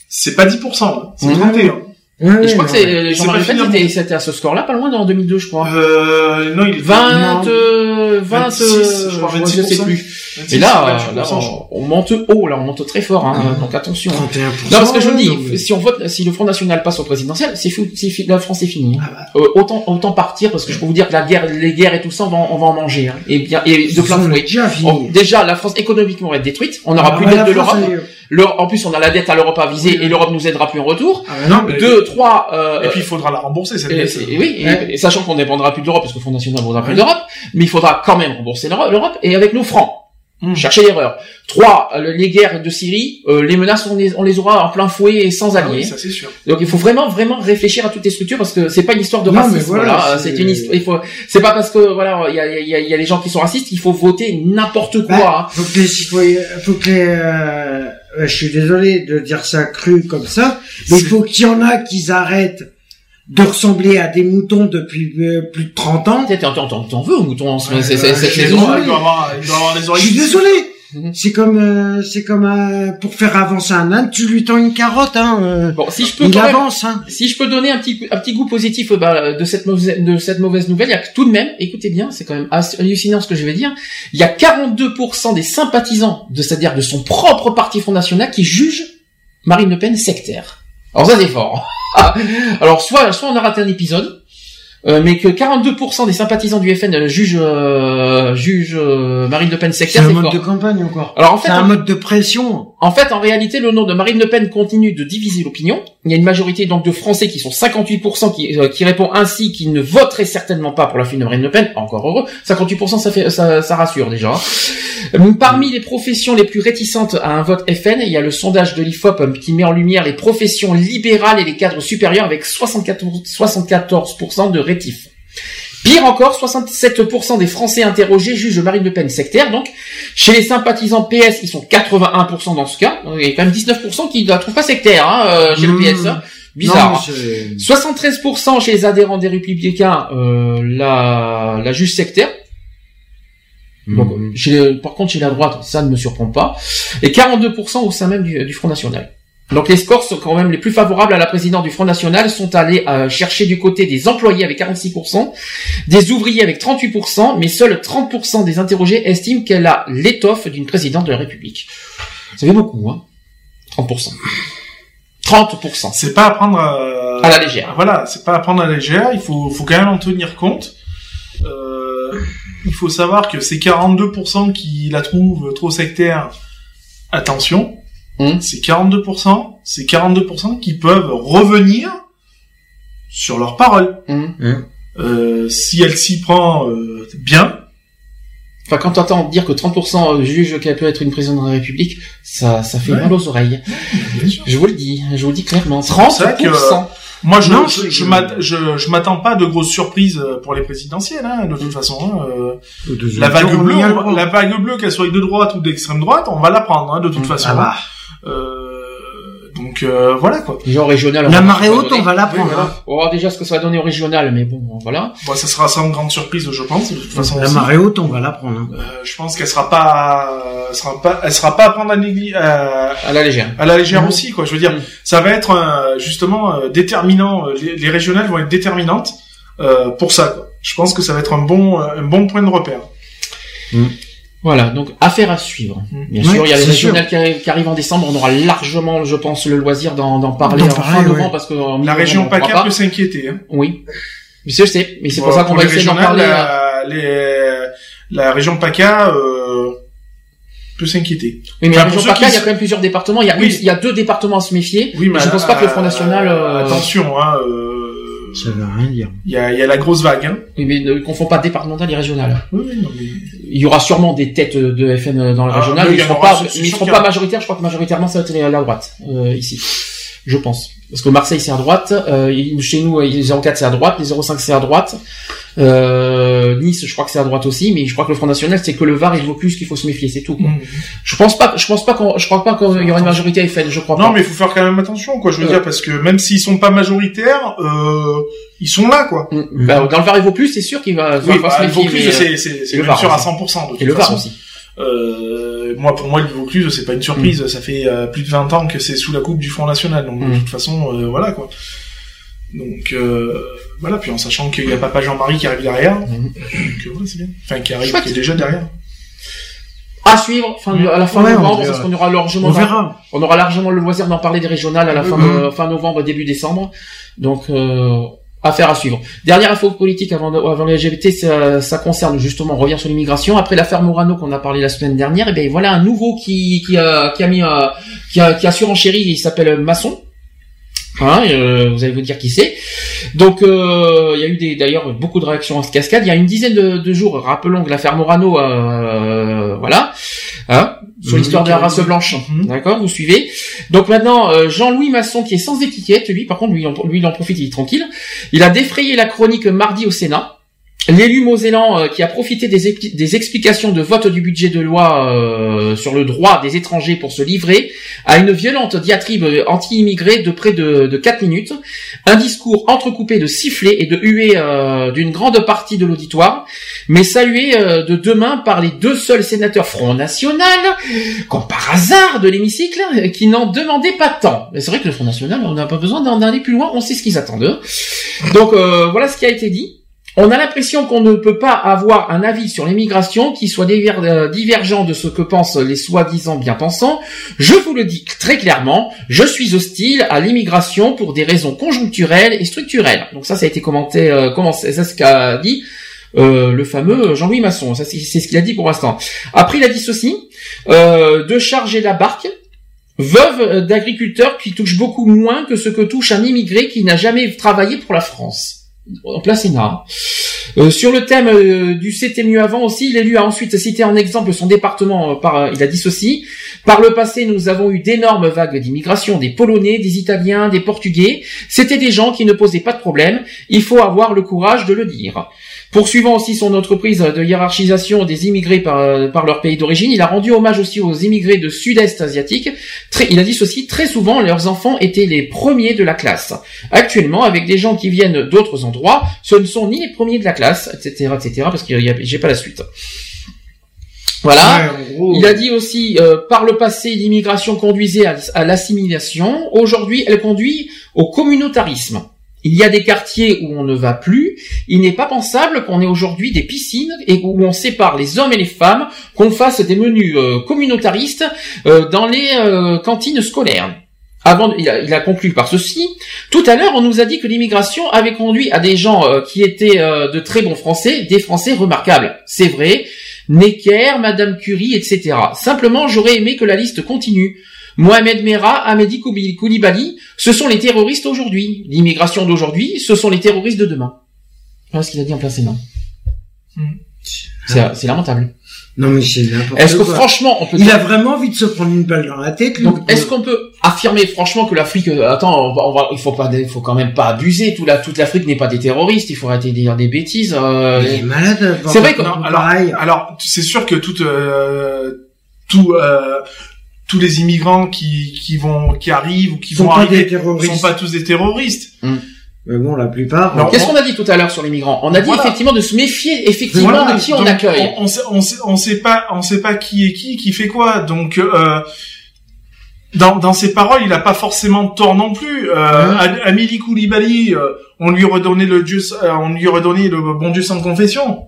c'est pas 10%, hein, c'est Mhm. 31. Ouais, Et je crois que non, c'est, ouais. euh, C'est Jean-Marie pas Le Pen, fini, c'était, c'était à ce score-là, pas loin, en 2002, je crois. Euh, non, il est 20, euh, 20, 26, euh, je crois, je sais 26%. plus. 26, Et là, 28%, là, je crois. on, on monte haut, là, on monte très fort, hein, Mhm. donc attention. hein. 31%. Non, parce que je vous ouais, dis, non, mais- si on vote, si le Front National passe au présidentiel, c'est fou, c'est fi- la France est finie. Ah bah. Euh, autant, autant partir, parce que je peux vous dire que la guerre, les guerres et tout ça, on va, en- on va en manger, hein. Et bien, et de plein fouet. déjà fini. On- déjà, la France économiquement va être détruite. On n'aura Ah, plus bah, d'aide de l'Europe. L'Europe- En plus, on a la dette à l'Europe à viser et l'Europe nous aidera plus en retour. Ah, non, mais- Deux, trois. Euh, Et puis il faudra la rembourser cette et- dette. et- oui, et- Ouais. et sachant qu'on ne dépendra plus de l'Europe parce que le Fonds national ne plus d'Europe, mais il faudra quand même rembourser l'Europe et avec nos francs. Hmm. Chercher l'erreur. Trois, euh, les guerres de Syrie, euh, les menaces on les, on les aura en plein fouet et sans Ah alliés. oui, ça c'est sûr. Donc il faut vraiment vraiment réfléchir à toutes les structures parce que c'est pas une histoire de Non, racisme. voilà, voilà, c'est- une histoire. Il faut. C'est pas parce que voilà il y a, il y, a, y a les gens qui sont racistes qu'il faut voter n'importe quoi. Bah, hein. faut que les citoyens, faut que les, euh, je suis désolé de dire ça cru comme ça, mais il faut qu'il y en a qui arrêtent de ressembler à des moutons depuis euh, plus de 30 ans. T'en t'en- t'en- t'en veux au mouton en ce Ouais, c'est- bah, c'est- cette je suis saison. désolé. Il doit avoir, il doit avoir les Je oreilles. suis désolé. Mhm. C'est comme, euh, c'est comme euh, pour faire avancer un âne, tu lui tends une carotte, hein. euh, Bon, si je peux il même- hein. si je peux donner un petit un petit goût positif bah, de cette mauvaise de cette mauvaise nouvelle, il y a tout de même, écoutez bien, c'est quand même hallucinant ce que je vais dire. Il y a 42% des sympathisants de c'est-à-dire de son propre parti Front National qui jugent Marine Le Pen sectaire. Alors ça c'est fort. Alors soit soit on a raté un épisode. Euh, mais que 42% des sympathisants du FN euh, jugent, euh, jugent euh, Marine Le Pen C'est sectaire, un c'est mode fort. de campagne encore. Alors en fait, C'est un mode de pression. En fait, en réalité, le nom de Marine Le Pen continue de diviser l'opinion. Il y a une majorité donc de Français qui sont 58% qui, euh, répond ainsi qu'ils ne voteraient certainement pas pour la fille de Marine Le Pen. Encore heureux. 58% ça fait ça, ça rassure déjà. Euh, Parmi les professions les plus réticentes à un vote FN, il y a le sondage de l'IFOP euh, qui met en lumière les professions libérales et les cadres supérieurs avec 74%, 74 de rétifs. Pire encore, 67% des Français interrogés jugent Marine Le Pen sectaire. Donc, chez les sympathisants PS, ils sont 81% dans ce cas. Il y a quand même 19% qui ne la trouvent pas sectaire hein, euh, chez le Mmh. PS. hein. Bizarre. Non, hein. mais c'est- 73% chez les adhérents des Républicains euh, la, la juge sectaire. Donc, Mmh. chez les- par contre, chez la droite, ça ne me surprend pas. Et 42% au sein même du, du Front National. Donc les scores sont quand même les plus favorables à la présidente du Front National, sont allés euh, chercher du côté des employés avec 46%, des ouvriers avec 38%, mais seuls 30% des interrogés estiment qu'elle a l'étoffe d'une présidente de la République. Ça fait beaucoup, hein 30%. 30%. C'est pas à prendre euh, À la légère. Voilà, c'est pas à prendre à la légère. Il faut, faut quand même en tenir compte. Euh, il faut savoir que ces 42% qui la trouvent trop sectaire, attention, Hum. c'est 42%, c'est 42% qui peuvent revenir sur leurs paroles. Hum. Euh, si elle s'y prend euh, bien, Enfin, quand t'entends dire que 30% jugent qu'elle peut être une présidente de la République, ça, ça fait Ouais. mal aux oreilles. Je vous le dis, je vous le dis clairement. C'est pour ça 30%. que- moi je Non, je, c'est- je, m'att- je, je m'attends pas de grosses surprises pour les présidentielles, hein, de toute façon. hein, euh, La vague bleue, la vague bleue, qu'elle soit de droite ou d'extrême droite, on va la prendre hein, de toute façon. Ah bah. Euh, donc euh, voilà quoi. Déjà au régional. on La va- marée on va haute, on va la Oui, prendre. voilà. hein. On va voir déjà ce que ça va donner au régional, mais bon, voilà. Bon, ça sera sans grande surprise, je pense. De toute façon, La aussi. marée haute, on va la prendre. hein. Euh, je pense qu'elle sera pas, elle sera pas, elle sera pas à prendre à, la légère. à la légère Mhm. aussi quoi. Je veux dire, Mhm. ça va être euh, justement euh, déterminant. Les, les régionales vont être déterminantes euh, pour ça. Quoi. Je pense que ça va être un bon, euh, un bon point de repère. Voilà, donc affaire à suivre. Mm. Bien Ouais, sûr, il y a les régionales qui qui arrivent en décembre. On aura largement, je pense, le loisir d'en parler en fin ouais. novembre parce que La région PACA peut s'inquiéter. Hein. Oui, mais je sais, mais c'est pour ça qu'on va essayer d'en parler. euh, La, les, la région PACA euh, peut s'inquiéter. Oui, mais Enfin, la région PACA, qui il y a quand même plusieurs départements. Il y a, Oui. une- il y a deux départements à se méfier. Oui, mais je pense pas que le Front euh, National. euh, Attention, hein. euh, Ça veut rien dire. Il y a, il y a la grosse vague. Hein. Oui, mais ne confond pas départemental et régional. Oui, oui, non, mais... Il y aura sûrement des têtes de FN dans le Ah, régional, mais ils en seront pas, mais ils seront majoritaires. Je crois que majoritairement ça va être la droite euh, ici, je pense. Parce que Marseille c'est à droite, euh, chez nous les 04 c'est à droite, les 05 c'est à droite, euh, Nice je crois que c'est à droite aussi, mais je crois que le Front National c'est que le Var et le Vaucluse qu'il faut se méfier, c'est tout. quoi. Mhm. Je pense pas, je pense pas qu'on, je crois pas qu'il y aura une majorité FN, je crois Non, pas. mais il faut faire quand même attention, quoi. Je veux Euh. dire, parce que même s'ils sont pas majoritaires, euh, ils sont là, quoi. Mm. Bah, dans le Var et Vaucluse c'est sûr qu'il va, Oui, bah, se le méfier. Vaucluse, euh, c'est, c'est, sûr à aussi. 100%, de toute et le Var aussi. Euh, moi, pour moi, le Vaucluse, c'est pas une surprise. Ça fait euh, plus de 20 ans que c'est sous la coupe du Front National. Donc, de Mm. toute façon, euh, voilà, quoi. Donc, euh, voilà. Puis en sachant qu'il y a Papa Jean-Marie qui arrive derrière. Mm. Donc, euh, voilà, c'est bien. Enfin, qui arrive, Chouette. qui est déjà derrière. À suivre, fin de- à la fin Ouais, on novembre, parce qu'on aura largement, On verra. on aura largement le loisir d'en parler des régionales à la fin, de- fin novembre, début décembre. Donc, euh, affaire à suivre. Dernière info politique avant, de- avant les LGBT, ça, ça concerne justement, on revient sur l'immigration. Après l'affaire Morano qu'on a parlé la semaine dernière, et bien voilà un nouveau qui, qui a, qui a mis, euh, qui a, qui a surenchéri, il s'appelle Masson. Hein, euh, vous allez vous dire qui c'est. Donc, euh, il y a eu des, d'ailleurs beaucoup de réactions en ce cascade. Il y a une dizaine de, de jours, rappelons que l'affaire Morano, euh, voilà, hein, sur Mhm. l'histoire de la race blanche. Mhm. D'accord, vous suivez. Donc maintenant, euh, Jean-Louis Masson, qui est sans étiquette, lui, par contre, lui, lui, il en profite, il est tranquille. Il a défrayé la chronique mardi au Sénat. L'élu mosellan euh, qui a profité des, expli- des explications de vote du budget de loi euh, sur le droit des étrangers pour se livrer à une violente diatribe anti-immigrée de près de, de 4 minutes, un discours entrecoupé de sifflets et de huées euh, d'une grande partie de l'auditoire, mais salué euh, de deux mains par les deux seuls sénateurs Front National, comme par hasard de l'hémicycle, euh, qui n'en demandaient pas tant. C'est vrai que le Front National, on n'a pas besoin d'en aller plus loin, on sait ce qu'ils attendent. eux. Donc euh, voilà ce qui a été dit. On a l'impression qu'on ne peut pas avoir un avis sur l'immigration qui soit euh, divergent de ce que pensent les soi-disant bien-pensants. Je vous le dis très clairement, je suis hostile à l'immigration pour des raisons conjoncturelles et structurelles. Donc ça, ça a été commenté, euh, comment c'est ce qu'a dit euh, le fameux Jean-Louis Masson. Ça, c'est ce qu'il a dit pour l'instant. Après, il a dit ceci euh, de charger la barque Veuve d'agriculteurs qui touchent beaucoup moins que ce que touche un immigré qui n'a jamais travaillé pour la France. Sénat. Euh, sur le thème euh, du c'était mieux avant aussi, l'élu a ensuite cité en exemple son département. euh, par, il a dit ceci par le passé, nous avons eu d'énormes vagues d'immigration, des Polonais, des Italiens, des Portugais. C'était des gens qui ne posaient pas de problème. Il faut avoir le courage de le dire. Poursuivant aussi son entreprise de hiérarchisation des immigrés par, par leur pays d'origine, il a rendu hommage aussi aux immigrés de sud-est asiatique. Très, il a dit ceci, très souvent leurs enfants étaient les premiers de la classe. Actuellement, avec des gens qui viennent d'autres endroits, ce ne sont ni les premiers de la classe, etc., etc., parce que j'ai pas la suite. Voilà. Il a dit aussi, euh, par le passé, l'immigration conduisait à, à l'assimilation. Aujourd'hui, elle conduit au communautarisme. Il y a des quartiers où on ne va plus. Il n'est pas pensable qu'on ait aujourd'hui des piscines et où on sépare les hommes et les femmes, qu'on fasse des menus euh, communautaristes euh, dans les euh, cantines scolaires. Avant, il a, conclu par ceci. Tout à l'heure, on nous a dit que l'immigration avait conduit à des gens qui étaient de très bons Français, des Français remarquables. C'est vrai. Necker, Madame Curie, etc. Simplement, j'aurais aimé que la liste continue. Mohamed Merah, Ahmedi Koubi- Koulibaly, ce sont les terroristes aujourd'hui. L'immigration d'aujourd'hui, ce sont les terroristes de demain. Voilà ce qu'il a dit en plein Sénat. C'est c'est lamentable. Non mais c'est n'importe Est-ce que quoi. franchement, on peut Il a vraiment envie de se prendre une balle dans la tête. lui. donc, est-ce qu'on peut affirmer franchement que l'Afrique, euh, attends, on va, on va- il faut pas, il faut quand même pas abuser. Tout la, toute l'Afrique n'est pas des terroristes. Il faut arrêter de dire des bêtises. euh, Il est malade. C'est vrai que- Non, alors, pareil. alors c'est sûr que tout, euh, tout, euh, tous les immigrants qui, qui vont, qui arrivent ou qui Sont vont pas arriver, des terroristes. sont pas tous des terroristes. Mais bon, la plupart. Non, Qu'est-ce qu'on a dit tout à l'heure sur les migrants? On a dit Voilà. effectivement de se méfier effectivement Voilà, de qui on accueille. On, on sait, on sait, on sait pas, on sait pas qui est qui, qui fait quoi. Donc, euh, dans, dans ses paroles, il a pas forcément tort non plus. Euh, Am- Amélie Koulibaly, euh, on lui redonnait le Dieu, euh, on lui redonnait le bon Dieu sans confession.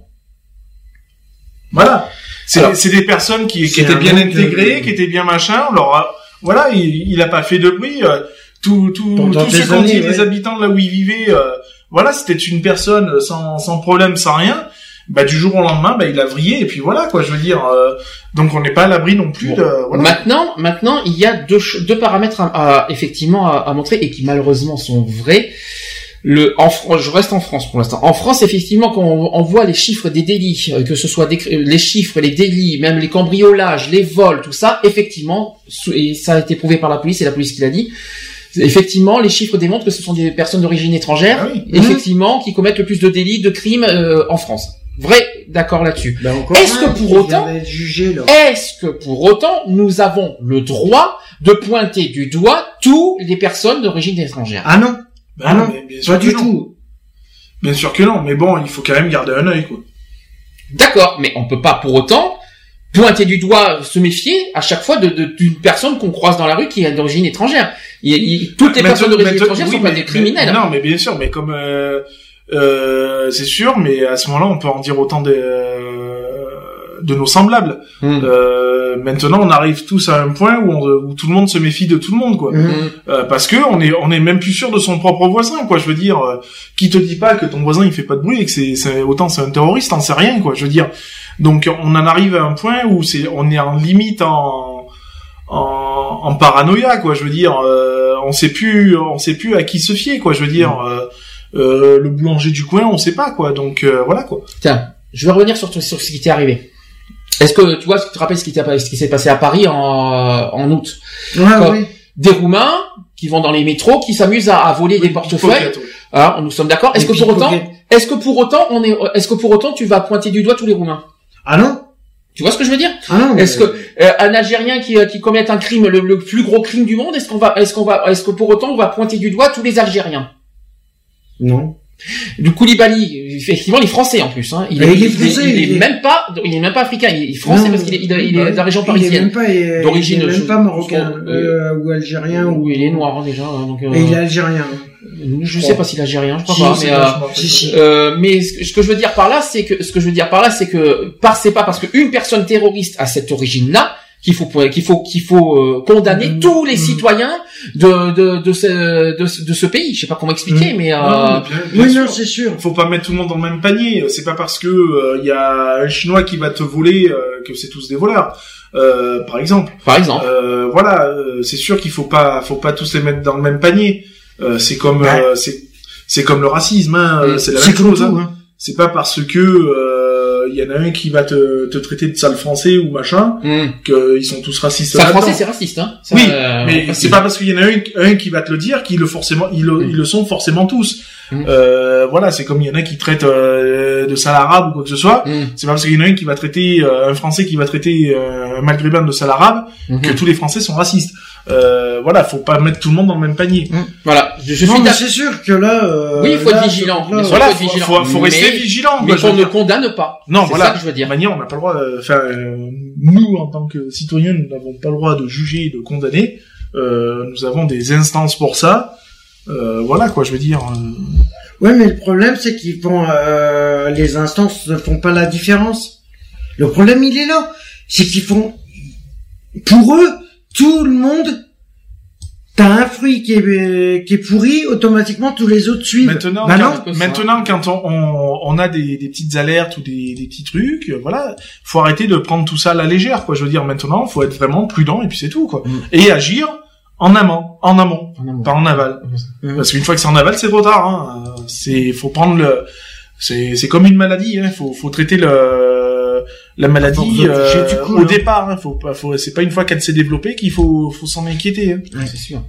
Voilà. C'est Alors, c'est des personnes qui, étaient bien intégrées, de- qui étaient bien machin. On leur a- voilà, il, il a pas fait de bruit. euh, tout, tout, tout ce qu'on dit des habitants de là où il vivait, euh, voilà, c'était une personne sans, sans problème, sans rien. Bah du jour au lendemain, bah il a vrillé et puis voilà quoi. Je veux dire, euh, donc on n'est pas à l'abri non plus Bon. de. Voilà. Maintenant, maintenant, il y a deux, deux paramètres à, à- effectivement à, à montrer et qui malheureusement sont vrais. Le, en France, je reste en France pour l'instant. En France, effectivement, quand on, on voit les chiffres des délits, euh, que ce soit des cr- les chiffres, les délits, même les cambriolages, les vols, tout ça, effectivement, et ça a été prouvé par la police, c'est la police qui l'a dit. Effectivement, les chiffres démontrent que ce sont des personnes d'origine étrangère, Ah oui. effectivement, qui commettent le plus de délits, de crimes euh, en France. Vrai, d'accord là-dessus. Ben, Est-ce que pour autant-. Est-ce que pour autant nous avons le droit de pointer du doigt toutes les personnes d'origine étrangère? Ah non, Bah ah non, mais bien sûr pas que du non. tout. Bien sûr que non, mais bon, il faut quand même garder un œil quoi. D'accord, mais on peut pas pour autant pointer du doigt, se méfier à chaque fois de- de- d'une personne qu'on croise dans la rue qui est d'origine étrangère. Il- il- toutes les Maintenant- personnes d'origine étrangère oui, sont pas des criminels. mais- non, mais bien sûr, mais comme euh, euh, c'est sûr, mais à ce moment-là, on peut en dire autant de, euh, de nos semblables. Hmm. Euh, maintenant, on arrive tous à un point où, on- où tout le monde se méfie de tout le monde, quoi. Mhm. Hmm. Euh, parce que on est on est même plus sûr de son propre voisin, quoi. Je veux dire, euh, qui te dit pas que ton voisin il fait pas de bruit et que c'est c'est- autant c'est un terroriste, on sait rien, quoi. Je veux dire, donc on en arrive à un point où c'est on est en limite en en, en paranoïa, quoi. Je veux dire, euh, on sait plus on sait plus à qui se fier, quoi. Je veux dire, euh, euh, le boulanger du coin, on sait pas, quoi. Donc euh, voilà, quoi. Tiens, je vais revenir sur, sur ce qui t'est arrivé. Est-ce que tu vois, tu te rappelles ce qui, ce s'est passé à Paris en, en août? Ouais. Des Roumains qui vont dans les métros, qui s'amusent à, à voler des portefeuilles. Pickpocket, ouais. Ah, nous sommes d'accord. Est-ce que pour autant, est-ce que pour autant, on est, est-ce que pour autant, tu vas pointer du doigt tous les Roumains? Ah non, Tu vois ce que je veux dire? Ah non. mais- Est-ce que euh, un Algérien qui, euh, qui commet un crime, le, le plus gros crime du monde, est-ce qu'on va, est-ce qu'on va, est-ce que pour autant on va pointer du doigt tous les Algériens? Non. Du Koulibaly, effectivement, il est français en plus. Hein. Il, est, il est il français, il est il est- même pas, il est même pas africain. Il est français Non, parce qu'il est, il est- bah, de la région parisienne. même pas, euh, D'origine, il est même pas marocain, euh, ou algérien, ou... Il est noir hein, déjà. hein, donc, euh, Et il est algérien. je sais pas s'il est algérien, je crois Si, pas. Mais, euh, Si. Euh, mais ce que, ce que je veux dire par là, c'est que ce que je veux dire par là, c'est que par c'est pas parce qu'une personne terroriste a cette origine-là qu'il faut qu'il faut qu'il faut euh, condamner Mhm. tous les Mhm. citoyens de de de ce de, ce- de ce pays. Je sais pas comment expliquer, Mhm. mais euh, Non, mais bien- bien Oui, non, c'est sûr. faut pas mettre tout le monde dans le même panier. C'est pas parce que il y a un chinois qui va te voler euh, que c'est tous des voleurs. euh, par exemple. Par exemple. Euh, voilà, euh, c'est sûr qu'il faut pas, faut pas tous les mettre dans le même panier. Euh, c'est comme, Ouais. euh, c'est, c'est comme le racisme, hein, euh, c'est la même chose. hein. hein. C'est pas parce que euh, il y en a un qui va te, te traiter de sale français ou machin Hum. qu'ils sont tous racistes. Là-dedans. français, c'est raciste, hein. Ça, Oui, euh, mais c'est pas parce qu'il y en a un, un qui va te le dire qu'ils le forcément, ils le, Mm. ils le sont forcément tous. Mm. Euh, voilà, c'est comme il y en a qui traitent euh, de sale arabe ou quoi que ce soit. C'est pas parce qu'il y en a un qui va traiter euh, un Français qui va traiter euh, un maghrébin de sale arabe que tous les Français sont racistes. Euh, voilà, faut pas mettre tout le monde dans le même panier. Voilà, je, je non, suis mais d'accord. c'est sûr que là. euh, Oui, il faut là, être vigilant. là, Voilà, faut être faut, vigilant. faut, faut rester Mais- vigilant. Mais quoi, qu'on ne condamne pas. Non, C'est voilà. ça que je veux De dire. toute manière, on n'a pas le droit. de- Enfin, euh, nous, en tant que citoyens, nous n'avons pas le droit de juger, et de condamner. Euh, nous avons des instances pour ça. Euh, voilà, quoi. Je veux dire. euh, Ouais, mais le problème, c'est qu'ils font, euh, les instances ne font pas la différence. Le problème, il est là. C'est qu'ils font, pour eux, tout le monde, t'as un fruit qui est, qui est pourri, automatiquement, tous les autres suivent. Maintenant, Bah quand, maintenant, quand on, on, on a des, des petites alertes ou des, des petits trucs, euh, voilà, faut arrêter de prendre tout ça à la légère, quoi. Je veux dire, maintenant, faut être vraiment prudent et puis c'est tout, quoi. Mm. Et agir en amont, en amont, En amont. pas en aval. Mm. Parce qu'une fois que c'est en aval, c'est trop tard. Hein. Euh, C'est, faut prendre le, c'est, c'est comme une maladie. Hein. Faut, faut traiter le, la maladie euh, du coup, au hein. départ. Hein. Faut pas, faut, c'est pas une fois qu'elle s'est développée qu'il faut, faut s'en inquiéter. Hein. Ouais, c'est sûr.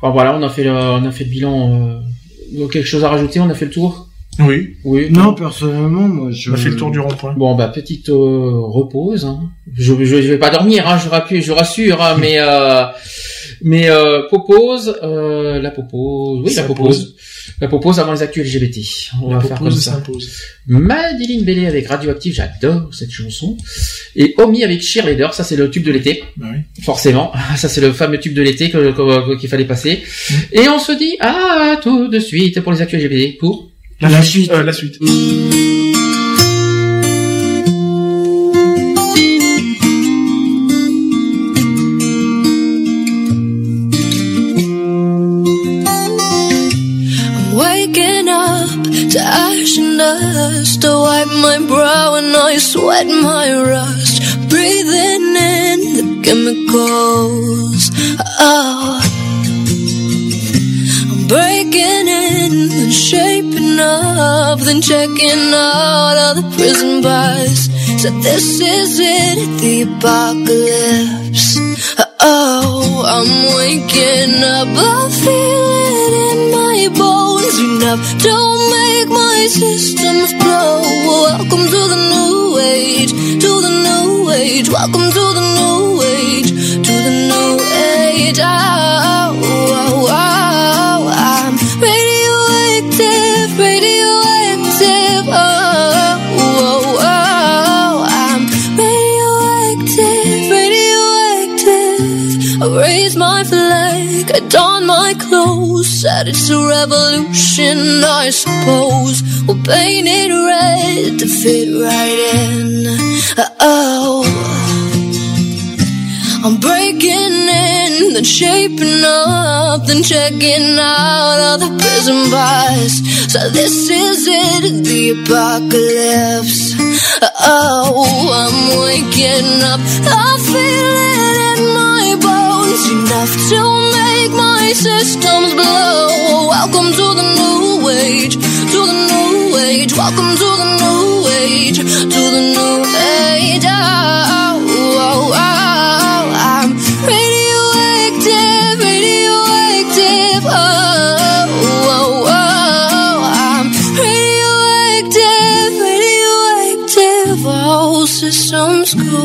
Enfin, voilà, on a fait le, on a fait le bilan. Euh... donc, quelque chose à rajouter On a fait le tour? Oui. Oui. Non, personnellement, moi, je... On a fait le tour du rond-point. Bon, bah petite euh, repose. Hein. Je, je, je vais pas dormir, hein, je, rassure, je rassure, hein, mais euh, mais euh, popose, euh, la popose, oui, la popose, la popose avant les actus LGBT. On La va faire comme propose ça. Madeline Bellé avec Radioactive, j'adore cette chanson. Et Omi avec Cheerleader, ça c'est le tube de l'été, Bah oui. forcément. Ça c'est le fameux tube de l'été qu'il fallait passer. Mm. Et on se dit à tout de suite pour les actus LGBT pour La, La suite. suite. Euh, la suite. I'm sweat my rust. Breathing in the chemicals. Oh. I'm breaking in and shaping up, then checking out of the prison bars. So this is it, the apocalypse. Oh, I'm waking up, I feel it in my bones enough to make my systems blow. Welcome to the new age, to the new age. Welcome to the new age, to the new age. Oh, oh, oh, I'm radioactive, radioactive. Oh, oh, oh, I'm radioactive, radioactive. I I don my clothes. Said it's a revolution, I suppose. We'll paint it red to fit right in. Oh. I'm breaking in, then shaping up, then checking out of the prison bars. So this is it, the apocalypse. Oh, I'm waking up, I feel it in my bones enough to make my systems blow. Welcome to the new age, to the new age. Welcome to the new age, to the new age. Oh, oh, oh, oh. I'm radioactive, radioactive. Oh, oh, oh, oh, I'm radioactive, radioactive. All systems go.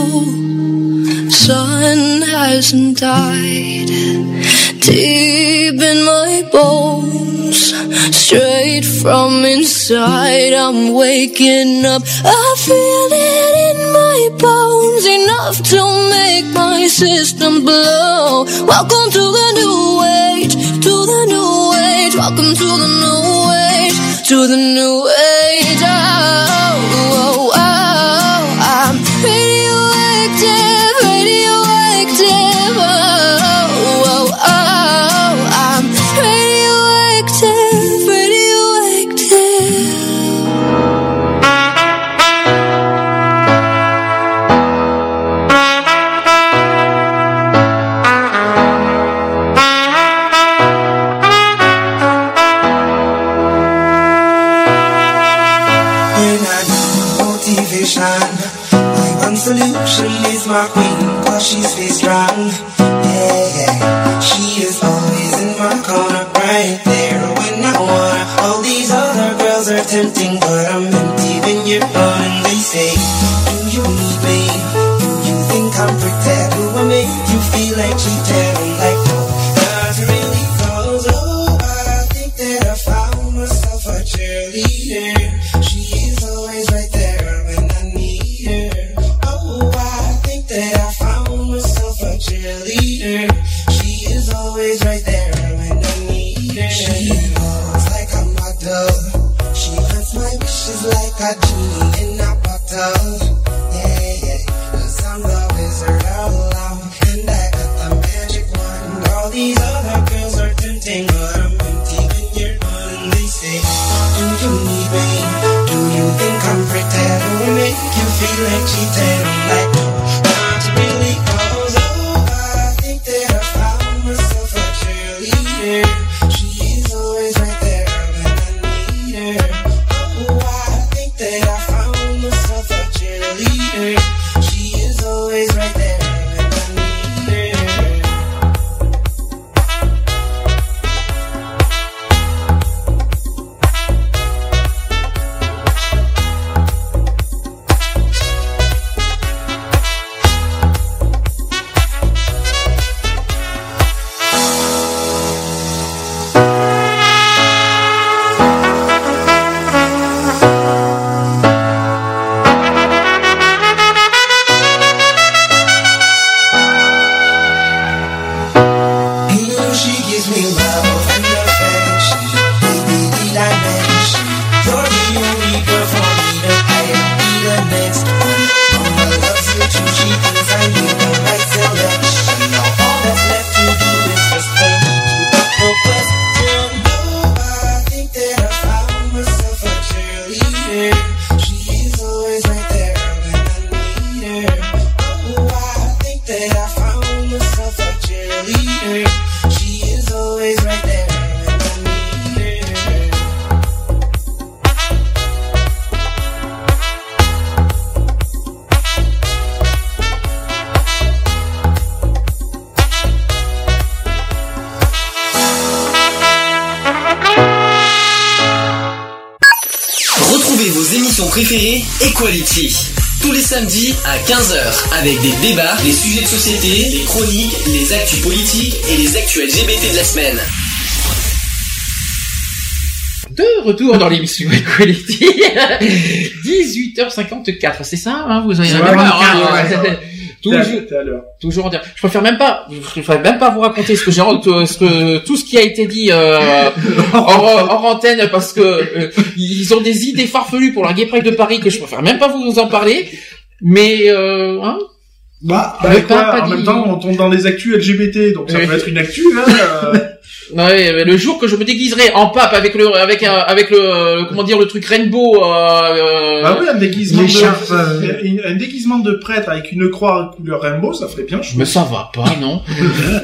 Sun hasn't died. Deep in my bones, straight from inside, I'm waking up. I feel it in my bones, enough to make my system blow. Welcome to the new age, to the new age. Welcome to the new age, to the new age. Retour dans l'émission Equality, 18h54, c'est ça, hein, vous avez ouais, ouais. toujours, toujours en dire. Je préfère même pas, je préfère même pas vous raconter ce que j'ai, ce que tout ce qui a été dit euh, hors, hors antenne parce que euh, ils ont des idées farfelues pour la Gay Pride de Paris que je préfère même pas vous en parler. Mais euh, hein, Bah, bah, quoi, en dit- même temps, on tombe dans les actus LGBT, donc ça peut être une actu, hein. euh, Ouais, mais le jour que je me déguiserai en pape avec le avec un- avec le comment dire le truc rainbow euh, euh, Bah oui, un déguisement, L'écharpe, euh, de, un, un déguisement de prêtre avec une croix couleur rainbow, ça ferait bien chou. mais ça va pas non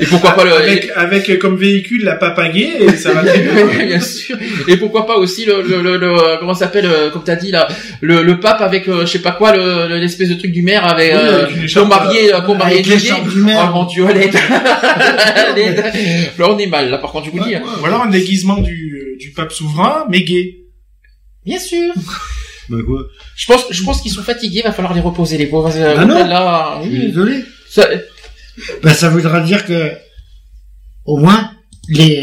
et pourquoi pas le Avec, avec comme véhicule la papagaie, et ça va très bien. Oui, bien sûr. Et pourquoi pas aussi le, le, le, le- euh, comment ça s'appelle euh, comme t'as dit là le, le pape avec euh, je sais pas quoi le le- l'espèce de truc du maire avec, Oui, euh, avec une écharpe, pour marier euh, pour marier avec l'écharpe du maire. Oh mon dieu, Là on est mal là par contre Ou alors un déguisement du, du pape souverain, mais gay. Bien sûr. Bah quoi Je pense je pense qu'ils sont fatigués, va falloir les reposer les pauvres. Euh, Ah non. là, oui. désolé. Ça- Bah ça voudra dire que au moins les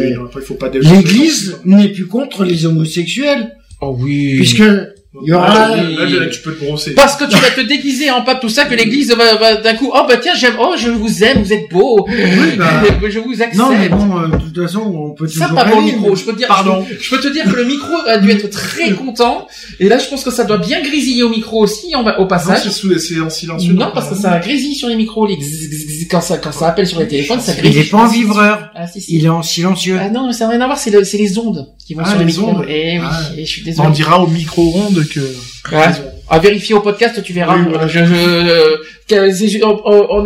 Oui, non, après, il faut pas l'Église n'est plus contre les homosexuels Oh oui. puisque il y aura Là, là, là, tu peux te brosser. Parce que tu vas te déguiser en pape tout ça que l'église va, va d'un coup oh bah tiens j'aime oh je vous aime vous êtes beau. Oui, bah. je vous accepte non mais bon euh, de toute façon on peut ça toujours pas mon micro je peux te dire Pardon. je, je peux te dire que le micro a dû être très content. Et là je pense que ça doit bien grésiller au micro aussi en- au Non, passage. c'est sous- c'est en silencieux. non parce que ça grésille sur les micros les quand ça quand ça appelle sur les téléphones ça il grésille. est pas en vibreur ah si si. Il est en silencieux. Ah non mais ça n'a rien à voir c'est le- c'est les ondes qui vont Ah, sur les les micros. ondes. et oui Ah. et je suis On désolé. dira au micro-ondes donc. Euh, ouais. À vérifier au podcast, tu verras. Euh,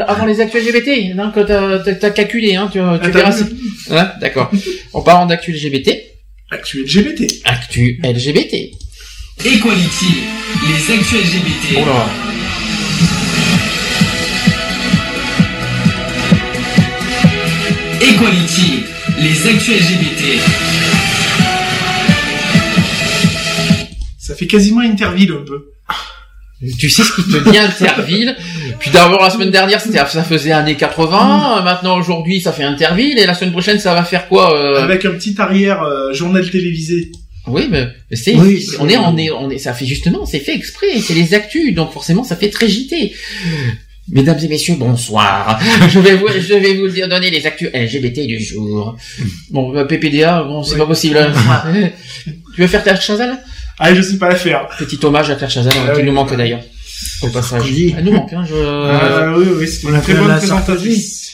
avant les actus LGBT, hein, quand t'as calculé, hein, tu, ah, tu verras. Si... Hein, d'accord. en parlant d'actu LGBT. Actu LGBT. Actu LGBT. Equality, les actus LGBT. Oh là. Equality, les actus LGBT. Ça fait quasiment Interville un peu. Tu sais ce qui te dit Interville? Puis d'abord la semaine dernière c'était ça faisait années 80, maintenant aujourd'hui ça fait Interville et la semaine prochaine ça va faire quoi euh? Avec un petit arrière euh, journal télévisé. Oui, mais mais c'est, Oui, on est, on est, on est, ça fait justement, c'est fait exprès, c'est les actus, donc forcément ça fait très JT. Mesdames et messieurs, bonsoir. Je vais vous, je vais vous dire donner les actus LGBT du jour. Bon, euh, PPDA, bon, c'est Oui. pas possible. tu veux faire Claire Chazal Ah, je sais pas la faire. Petit hommage à Claire Chazal, Ah qui oui. nous manque d'ailleurs. Au passage. Elle nous manque, hein, je... Ah, oui, oui, c'est on une très bonne présentatrice.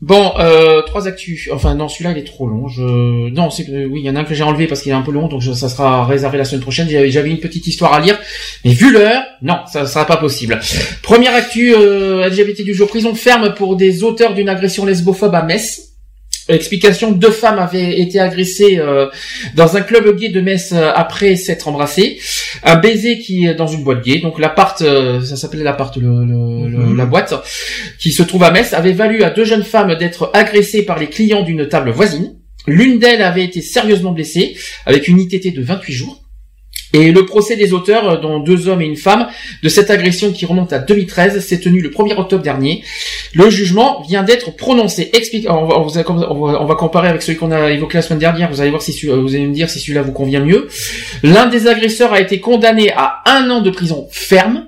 Bon, euh, trois actus. Enfin, non, celui-là, il est trop long. Je, non, c'est que, oui, il y en a un que j'ai enlevé parce qu'il est un peu long, donc je- ça sera réservé la semaine prochaine. J'avais, j'avais une petite histoire à lire, mais vu l'heure, non, ça sera pas possible. Première actu euh, LGBT du jour. Prison ferme pour des auteurs d'une agression lesbophobe à Metz. Explication, deux femmes avaient été agressées euh, dans un club gay de Metz euh, après s'être embrassées. Un baiser qui est dans une boîte gay. Donc l'appart, euh, ça s'appelait l'appart, le, le- le- la boîte, qui se trouve à Metz, avait valu à deux jeunes femmes d'être agressées par les clients d'une table voisine. L'une d'elles avait été sérieusement blessée, avec une ITT de 28 jours. Et le procès des auteurs, euh, dont deux hommes et une femme, de cette agression qui remonte à 2013, s'est tenu le 1er octobre dernier. Le jugement vient d'être prononcé. On va, on va- comparer avec celui qu'on a évoqué la semaine dernière. Vous allez voir si celui- vous allez me dire si celui-là vous convient mieux. L'un des agresseurs a été condamné à un an de prison ferme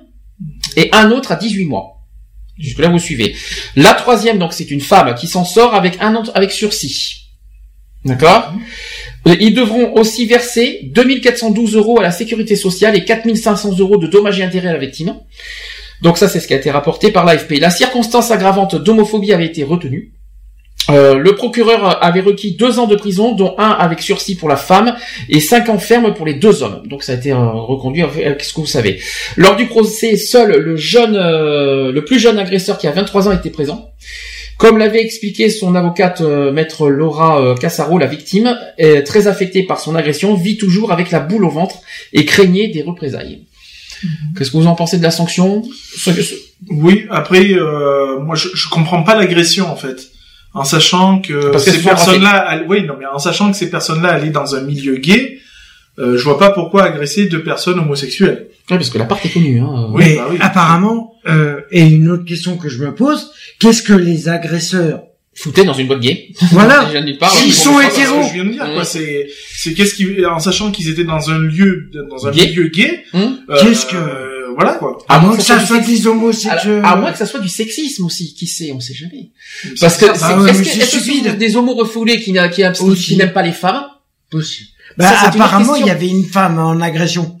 et un autre à 18 mois. Jusque là vous suivez. La troisième donc c'est une femme qui s'en sort avec un an avec sursis. D'accord? Ils devront aussi verser 2412 euros à la sécurité sociale et 4500 euros de dommages et intérêts à la victime. Donc ça, c'est ce qui a été rapporté par l'AFP. La circonstance aggravante d'homophobie avait été retenue. Euh, le procureur avait requis deux ans de prison, dont un avec sursis pour la femme et cinq ans ferme pour les deux hommes. Donc ça a été euh, reconduit. euh, Qu'est-ce que vous savez? Lors du procès, seul le jeune, euh, le plus jeune agresseur qui a 23 ans était présent. Comme l'avait expliqué son avocate euh, maître Laura euh, Cassaro, la victime, est très affectée par son agression, vit toujours avec la boule au ventre et craignait des représailles. Qu'est-ce que vous en pensez de la sanction? Oui, après, euh, moi, je, je comprends pas l'agression, en fait. En sachant que Parce ces personnes-là, oui, non, mais en sachant que ces personnes-là allaient dans un milieu gay, euh, je vois pas pourquoi agresser deux personnes homosexuelles. Ouais, parce que la part est connue. Hein. Oui, Mais bah oui. apparemment, euh, et une autre question que je me pose, qu'est-ce que les agresseurs Foutez dans une boîte gay. Voilà. Parle. Ils sont c'est pas ce hétéros. que Je viens de dire, Mmh. quoi. C'est, c'est qu'est-ce qui, en sachant qu'ils étaient dans un lieu, dans un Gay. milieu gay, Mmh. euh, Qu'est-ce que- euh, voilà, quoi. À moins que ça soit des homosexuels. À, à moins que ça soit du sexisme aussi, qui sait, on sait jamais. Parce que bah ouais, est-ce mais que, des homos refoulés qui, qui n'aiment pas les femmes? Possible. Ça, Bah, apparemment, il y avait une femme en agression.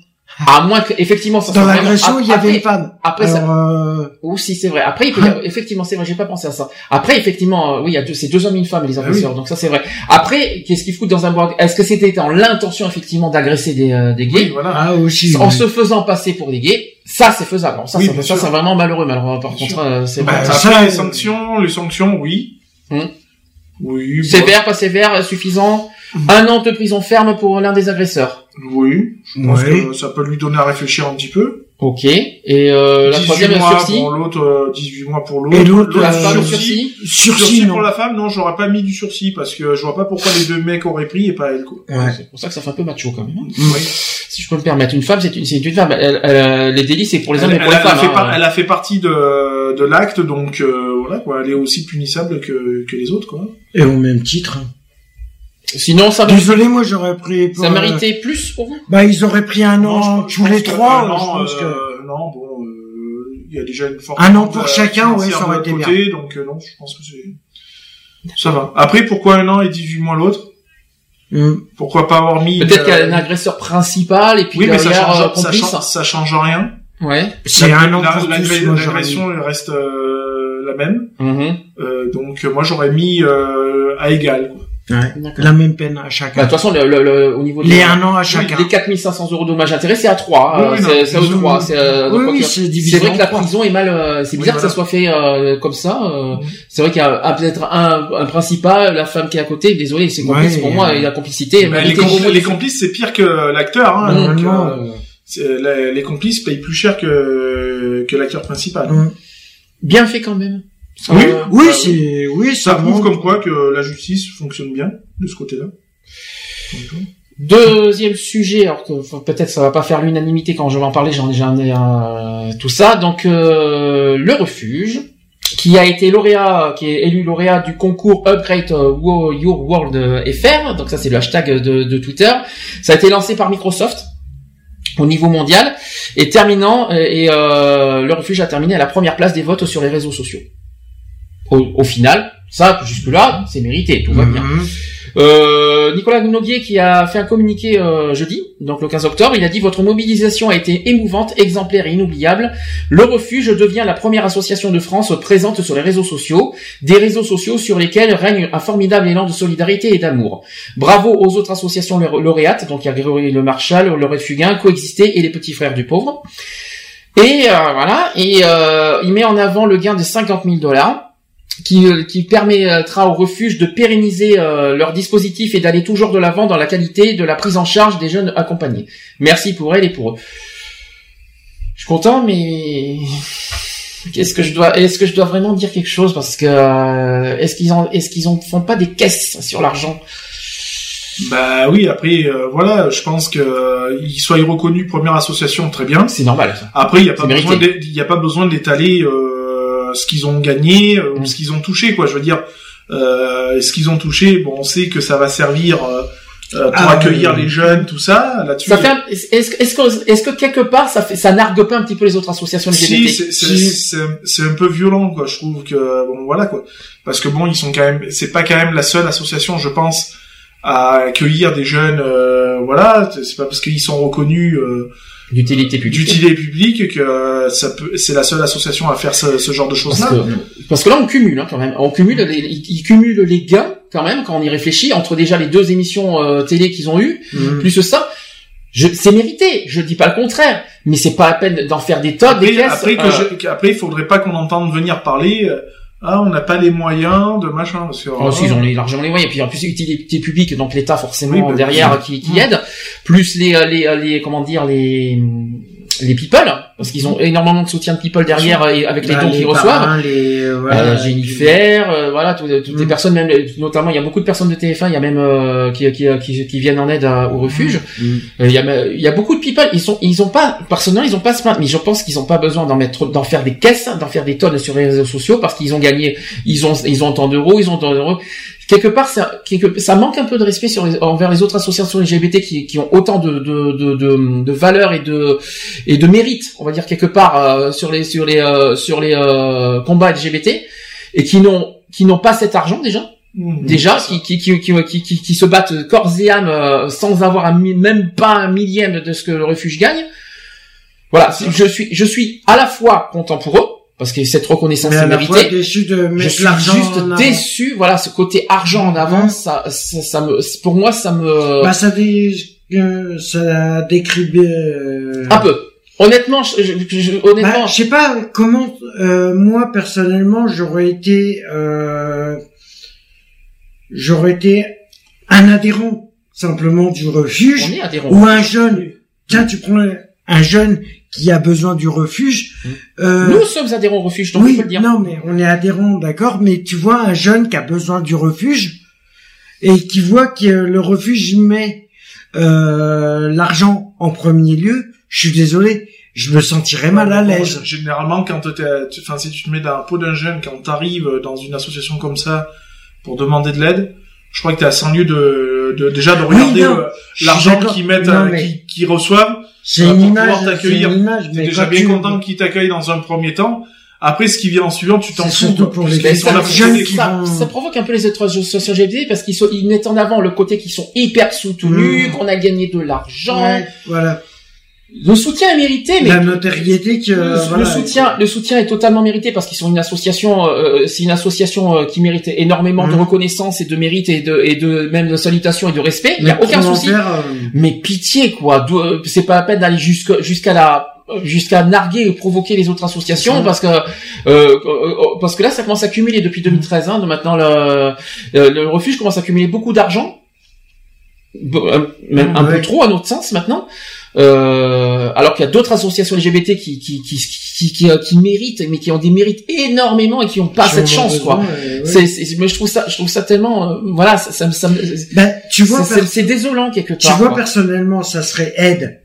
À moins que, effectivement, ça Dans l'agression, il y avait une femme. Après, ça, Alors, euh, aussi c'est vrai. Après, il peut y avoir- effectivement, c'est vrai, j'ai pas pensé à ça. Après, effectivement, euh, oui, il y a deux, c'est deux hommes et une femme, les Ah agresseurs, donc ça c'est vrai. Après, qu'est-ce qu'ils foutent dans un bois? Est-ce que c'était en l'intention, effectivement, d'agresser des, euh, des gays? Oui, voilà. ah, aussi. en oui. se faisant passer pour des gays Ça, c'est faisable. Alors, ça, ça, ça, c'est vraiment malheureux, malheureux. Par Bien contre, euh, c'est Bah, ça, les euh, sanctions, les sanctions, oui. Hum. Oui. bon. Sévère, pas sévère, euh, Un an de prison ferme pour l'un des agresseurs. Oui. Je pense Ouais. que ça peut lui donner à réfléchir un petit peu. Ok. Et euh, la 18 troisième, mois sursis. pour l'autre, euh, 18 mois pour l'autre. Et l'autre, La euh, femme, sursis. sursis. Sursis, pour la femme, non, j'aurais pas mis du sursis parce que je vois pas pourquoi les deux mecs auraient pris et pas elle, quoi. Ouais. C'est pour ça que ça fait un peu macho quand même. hein. Oui. Si je peux me permettre, une femme, c'est une, c'est une femme. Elle- elle- les délits, c'est pour les hommes Elle, et pour elle les a femmes. fait hein. par- elle a fait partie de, de l'acte, donc euh, voilà, quoi. Elle est aussi punissable que, que les autres, quoi. Et au même titre. Sinon, ça, Désolé, moi j'aurais pris. ça méritait plus pour vous Bah, ils auraient pris un Non, an tous les que trois. que. euh, non, bon, euh, il y a déjà une forte Un an pour euh, chacun, ouais, ça aurait été côté, donc euh, non, je pense que c'est ça va. Après, pourquoi un an et 18 mois l'autre? Hum. Pourquoi pas avoir mis Peut-être euh, qu'il y a un agresseur principal et puis Oui, mais ça euh, change, ça, complice. change, ça change rien. Ouais. C'est un an pour L'agression reste euh, la même. Mhm. Euh, donc euh, moi j'aurais mis euh, à égal. quoi. Ouais. La même peine à Bah, chacun. de toute façon, le, le, le- au niveau les des, un an à oui, chacun. les 4500 euros dommages intérêts, c'est à 3. Oui, oui, non, c'est c'est à ils ont- 3. C'est, euh, Oui, oui, vrai que la prison est mal. euh, c'est Oui, bizarre que ça soit fait euh, comme ça. euh. C'est vrai qu'il y a peut-être un, un principal, la femme qui est à côté. Désolé, c'est complice Ouais, pour moi. euh, Et la complicité. Mais les, au les complices c'est pire que l'acteur. Hein, donc, euh, c'est- les, les complices payent plus cher que que l'acteur principal. Hum. Bien fait quand même. Oui, Euh, Oui, c'est, oui, Ça ça prouve comme quoi que la justice fonctionne bien de ce côté-là. Deuxième sujet, alors que enfin, peut-être ça va pas faire l'unanimité quand je vais en parler, j'en j'en ai euh, tout ça. Donc euh, le refuge, qui a été lauréat, qui est élu lauréat du concours Upgrade euh, Your World euh, FR. Donc ça c'est le hashtag de, de Twitter. Ça a été lancé par Microsoft au niveau mondial et terminant euh, et euh, le refuge a terminé à la première place des votes sur les réseaux sociaux. Au, au final, ça jusque là c'est mérité, tout va bien. Mhm. Euh, Nicolas Noguier qui a fait un communiqué euh, jeudi, donc le 15 octobre, il a dit votre mobilisation a été émouvante, exemplaire et inoubliable. Le refuge devient la première association de France présente sur les réseaux sociaux, des réseaux sociaux sur lesquels règne un formidable élan de solidarité et d'amour. Bravo aux autres associations lauréates, donc il y a Grégory Le Marchal, le Fugain, Coexister et les Petits Frères du Pauvre. Et euh, voilà, et euh, il met en avant le gain de 50 000 dollars qui, euh, qui permettra au refuge de pérenniser euh, leur dispositif et d'aller toujours de l'avant dans la qualité de la prise en charge des jeunes accompagnés. Merci pour elle et pour eux. Je suis content, mais qu'est-ce que je dois Est-ce que je dois vraiment dire quelque chose? Parce que euh, est-ce qu'ils en est-ce qu'ils en font pas des caisses sur l'argent? Bah oui, après euh, voilà, je pense que euh, ils soient reconnus première association très bien. C'est normal. Ça. Après, il y a pas besoin il y a pas besoin d'étaler euh, ce qu'ils ont gagné euh, ou ce qu'ils ont touché quoi. Je veux dire, euh, ce qu'ils ont touché, bon, on sait que ça va servir euh, euh, pour Ah, accueillir oui. les jeunes, tout ça. Là-dessus, est-ce que est-ce que est-ce que quelque part ça fait ça nargue pas un petit peu les autres associations Si, LGBT? c'est- c'est un peu violent, quoi. Je trouve que bon, voilà, quoi. Parce que bon, ils sont quand même, c'est pas quand même la seule association, je pense, à accueillir des jeunes. euh, voilà, c'est pas parce qu'ils sont reconnus euh, d'utilité publique. d'utilité publique que ça peut, c'est la seule association à faire ce, ce genre de Parce choses-là. que, parce que là, on cumule hein, quand même. On cumule les, ils, cumulent les gains quand même quand on y réfléchit entre déjà les deux émissions euh, télé qu'ils ont eues, Mhm. plus ça. Je, c'est mérité. Je dis pas le contraire, mais c'est pas la peine d'en faire des tonnes, des Après, caisses. après, que euh, je- qu'après, il faudrait pas qu'on entende venir parler. euh, ah, on n'a pas les moyens de machin. Que, Oh, si, ils ont largement les moyens. Et puis en plus, utilité publique, donc l'État forcément Oui, bah, derrière oui. qui, qui Mm. aide, plus les, euh, les, euh, les, comment dire, les, les people, parce qu'ils ont énormément de soutien de people derrière et avec les Bah, dons qu'ils parrains, reçoivent. les, euh, Euh, voilà, Jennifer, euh, voilà, tout- toutes les Mm. personnes, même notamment, il y a beaucoup de personnes de TF1, il y a même euh, qui, qui, qui, qui viennent en aide à- au refuge. Mm. Euh, Il y a, il y a beaucoup de people, ils sont, ils ont pas, personnellement, ils ont pas ce mais je pense qu'ils ont pas besoin d'en mettre, d'en faire des caisses, d'en faire des tonnes sur les réseaux sociaux parce qu'ils ont gagné, ils ont, ils ont tant d'euros, ils ont tant d'euros. Quelque part, ça, quelque, ça manque un peu de respect sur les- envers les autres associations LGBT qui, qui ont autant de, de, de, de, de valeur et de, et de mérite, on va dire quelque part euh, sur les, sur les, euh, sur les euh, combats LGBT et qui n'ont, qui n'ont pas cet argent déjà Mhm. déjà qui qui, qui, qui, qui, se battent corps et âme euh, sans avoir un, même pas un millième de ce que le refuge gagne. Voilà, je suis je suis à la fois content pour eux parce que cette reconnaissance est méritée. déçu de Je mettre suis l'argent juste en déçu, voilà, ce côté argent en avant, ça, ça, ça me, pour moi, ça me, Bah, ça dé... euh, ça décrit euh... un peu. Honnêtement, je, je- je- honnêtement, Bah, je sais pas comment euh, moi personnellement j'aurais été euh, j'aurais été un adhérent simplement du refuge on est adhérent. ou un jeune tiens tu prends un jeune qui a besoin du refuge euh, Nous sommes adhérents au refuge, donc on oui peut le dire. non mais on est adhérent d'accord mais tu vois un jeune qui a besoin du refuge et qui voit que le refuge met euh, l'argent en premier lieu je suis désolé je me sentirais mal à l'aise Généralement, quand t'es, tu- enfin, si tu te mets dans la peau d'un jeune, quand t'arrives dans une association comme ça pour demander de l'aide, je crois que t'es à 100 lieu de, de déjà de regarder euh, l'argent qu'ils mettent, euh, mais- qu'ils qu'ils reçoivent. C'est euh, une pour image, pouvoir c'est t'accueillir. une image, mais déjà bien tu- content qu'ils t'accueillent dans un premier temps. Après, ce qui vient en suivant, tu t'en fous. quoi, pour les sont ça, ça, vont- ça provoque un peu les autres associations LGBT parce qu'ils sont, ils mettent en avant le côté qu'ils sont hyper soutenus, Mm. qu'on a gagné de l'argent. Ouais, voilà. Le soutien est mérité, mais La notoriété que le, voilà, le soutien, le soutien est totalement mérité parce qu'ils sont une association, euh, c'est une association euh, qui mérite énormément de Mhm. reconnaissance et de mérite et de, et de même de salutation et de respect. Il y a aucun souci. euh, Mais pitié quoi, euh, c'est pas la peine d'aller jusqu'à jusqu'à la jusqu'à narguer et provoquer les autres associations parce que euh, parce que là ça commence à cumuler depuis 2013 hein, de maintenant le le refuge commence à cumuler beaucoup d'argent même un Ouais. peu trop à notre sens maintenant Euh, alors qu'il y a d'autres associations LGBT qui qui, qui qui, qui, qui méritent, mais qui ont des mérites énormément et qui n'ont pas cette chance, besoin, quoi. ouais. C'est, c'est, mais je trouve ça, je trouve ça tellement, euh, voilà, ça, ça, me- ça, me- Ben, tu vois, c'est, désolant quelque tu part. vois quoi. personnellement, ça serait Aide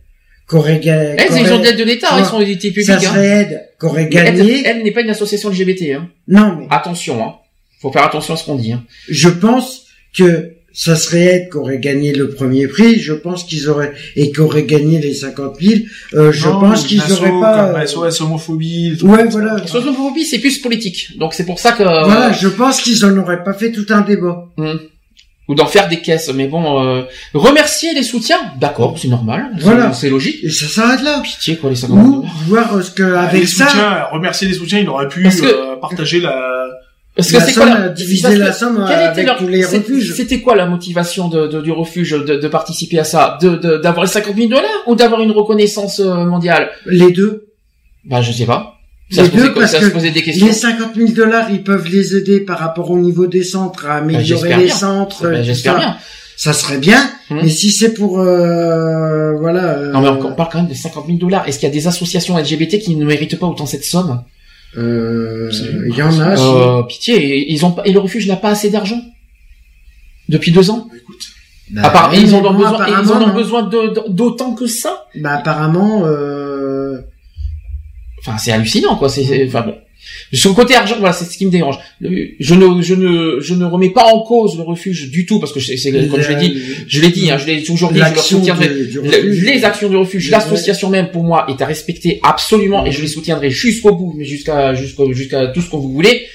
qu'aurait gagné. Elles, ils ont de l'aide de l'État, Ouais. ils sont édités publics. Ça hein. serait Aide elle, gagné. elle n'est pas une association LGBT. Hein. Non, mais Attention, hein. Faut faire attention à ce qu'on dit. Hein. je pense que ça serait qu'aurait gagné le premier prix. Je pense qu'ils auraient et qu'aurait gagné les 50 000. Euh, je Non, pense qu'ils auraient pas. comme euh, SOS homophobie. Ouais, voilà. Sociophobie, c'est plus politique. Donc c'est pour ça que. Voilà, je pense qu'ils en auraient pas fait tout un débat. Hmm. Ou d'en faire des caisses. Mais bon, euh, remercier les soutiens, d'accord, c'est normal. Voilà. C'est logique. Et ça s'arrête là. Pitié quoi, les 50 Ou dollars. voir euh, ce que Ah, avec les ça, soutiens, remercier les soutiens, il aurait pu que- euh, partager la. Parce que c'est quoi la... euh, diviser parce que la somme, quel euh, était avec leur- tous les c'est- refuges. C'était quoi la motivation de, de- du refuge de, de participer à ça? De, de- D'avoir les 50 000 dollars ou d'avoir une reconnaissance euh, mondiale? Les deux. Bah je sais pas. Ça, Les se, deux, parce ça se que posait des questions. Les 50 000 dollars, ils peuvent les aider par rapport au niveau des centres, à améliorer j'espère les bien. centres. Bah, J'espère ça. bien. Ça serait bien, Hmm. mais si c'est pour, euh, voilà. euh, Non mais on, on parle quand même de 50 000 dollars. Est-ce qu'il y a des associations LGBT qui ne méritent pas autant cette somme? Euh, il y en a. euh, Pitié, ils ont pas, et le refuge n'a pas assez d'argent depuis deux ans. Bah, À part- ils ont besoin, ils ont non. besoin d'autant que ça. Bah apparemment, euh, Enfin, c'est hallucinant, quoi. C'est- enfin bon. Le côté argent, voilà, c'est ce qui me dérange. Je ne, je ne, je ne remets pas en cause le refuge du tout, parce que c'est, comme je l'ai dit, je l'ai dit, hein, je l'ai toujours dit, je leur soutiendrai. du- du Le- refuge. les actions du refuge, l'association même, pour moi, est à respecter absolument, et je les soutiendrai jusqu'au bout, mais jusqu'à, jusqu'au, jusqu'à tout ce qu'on vous voulez.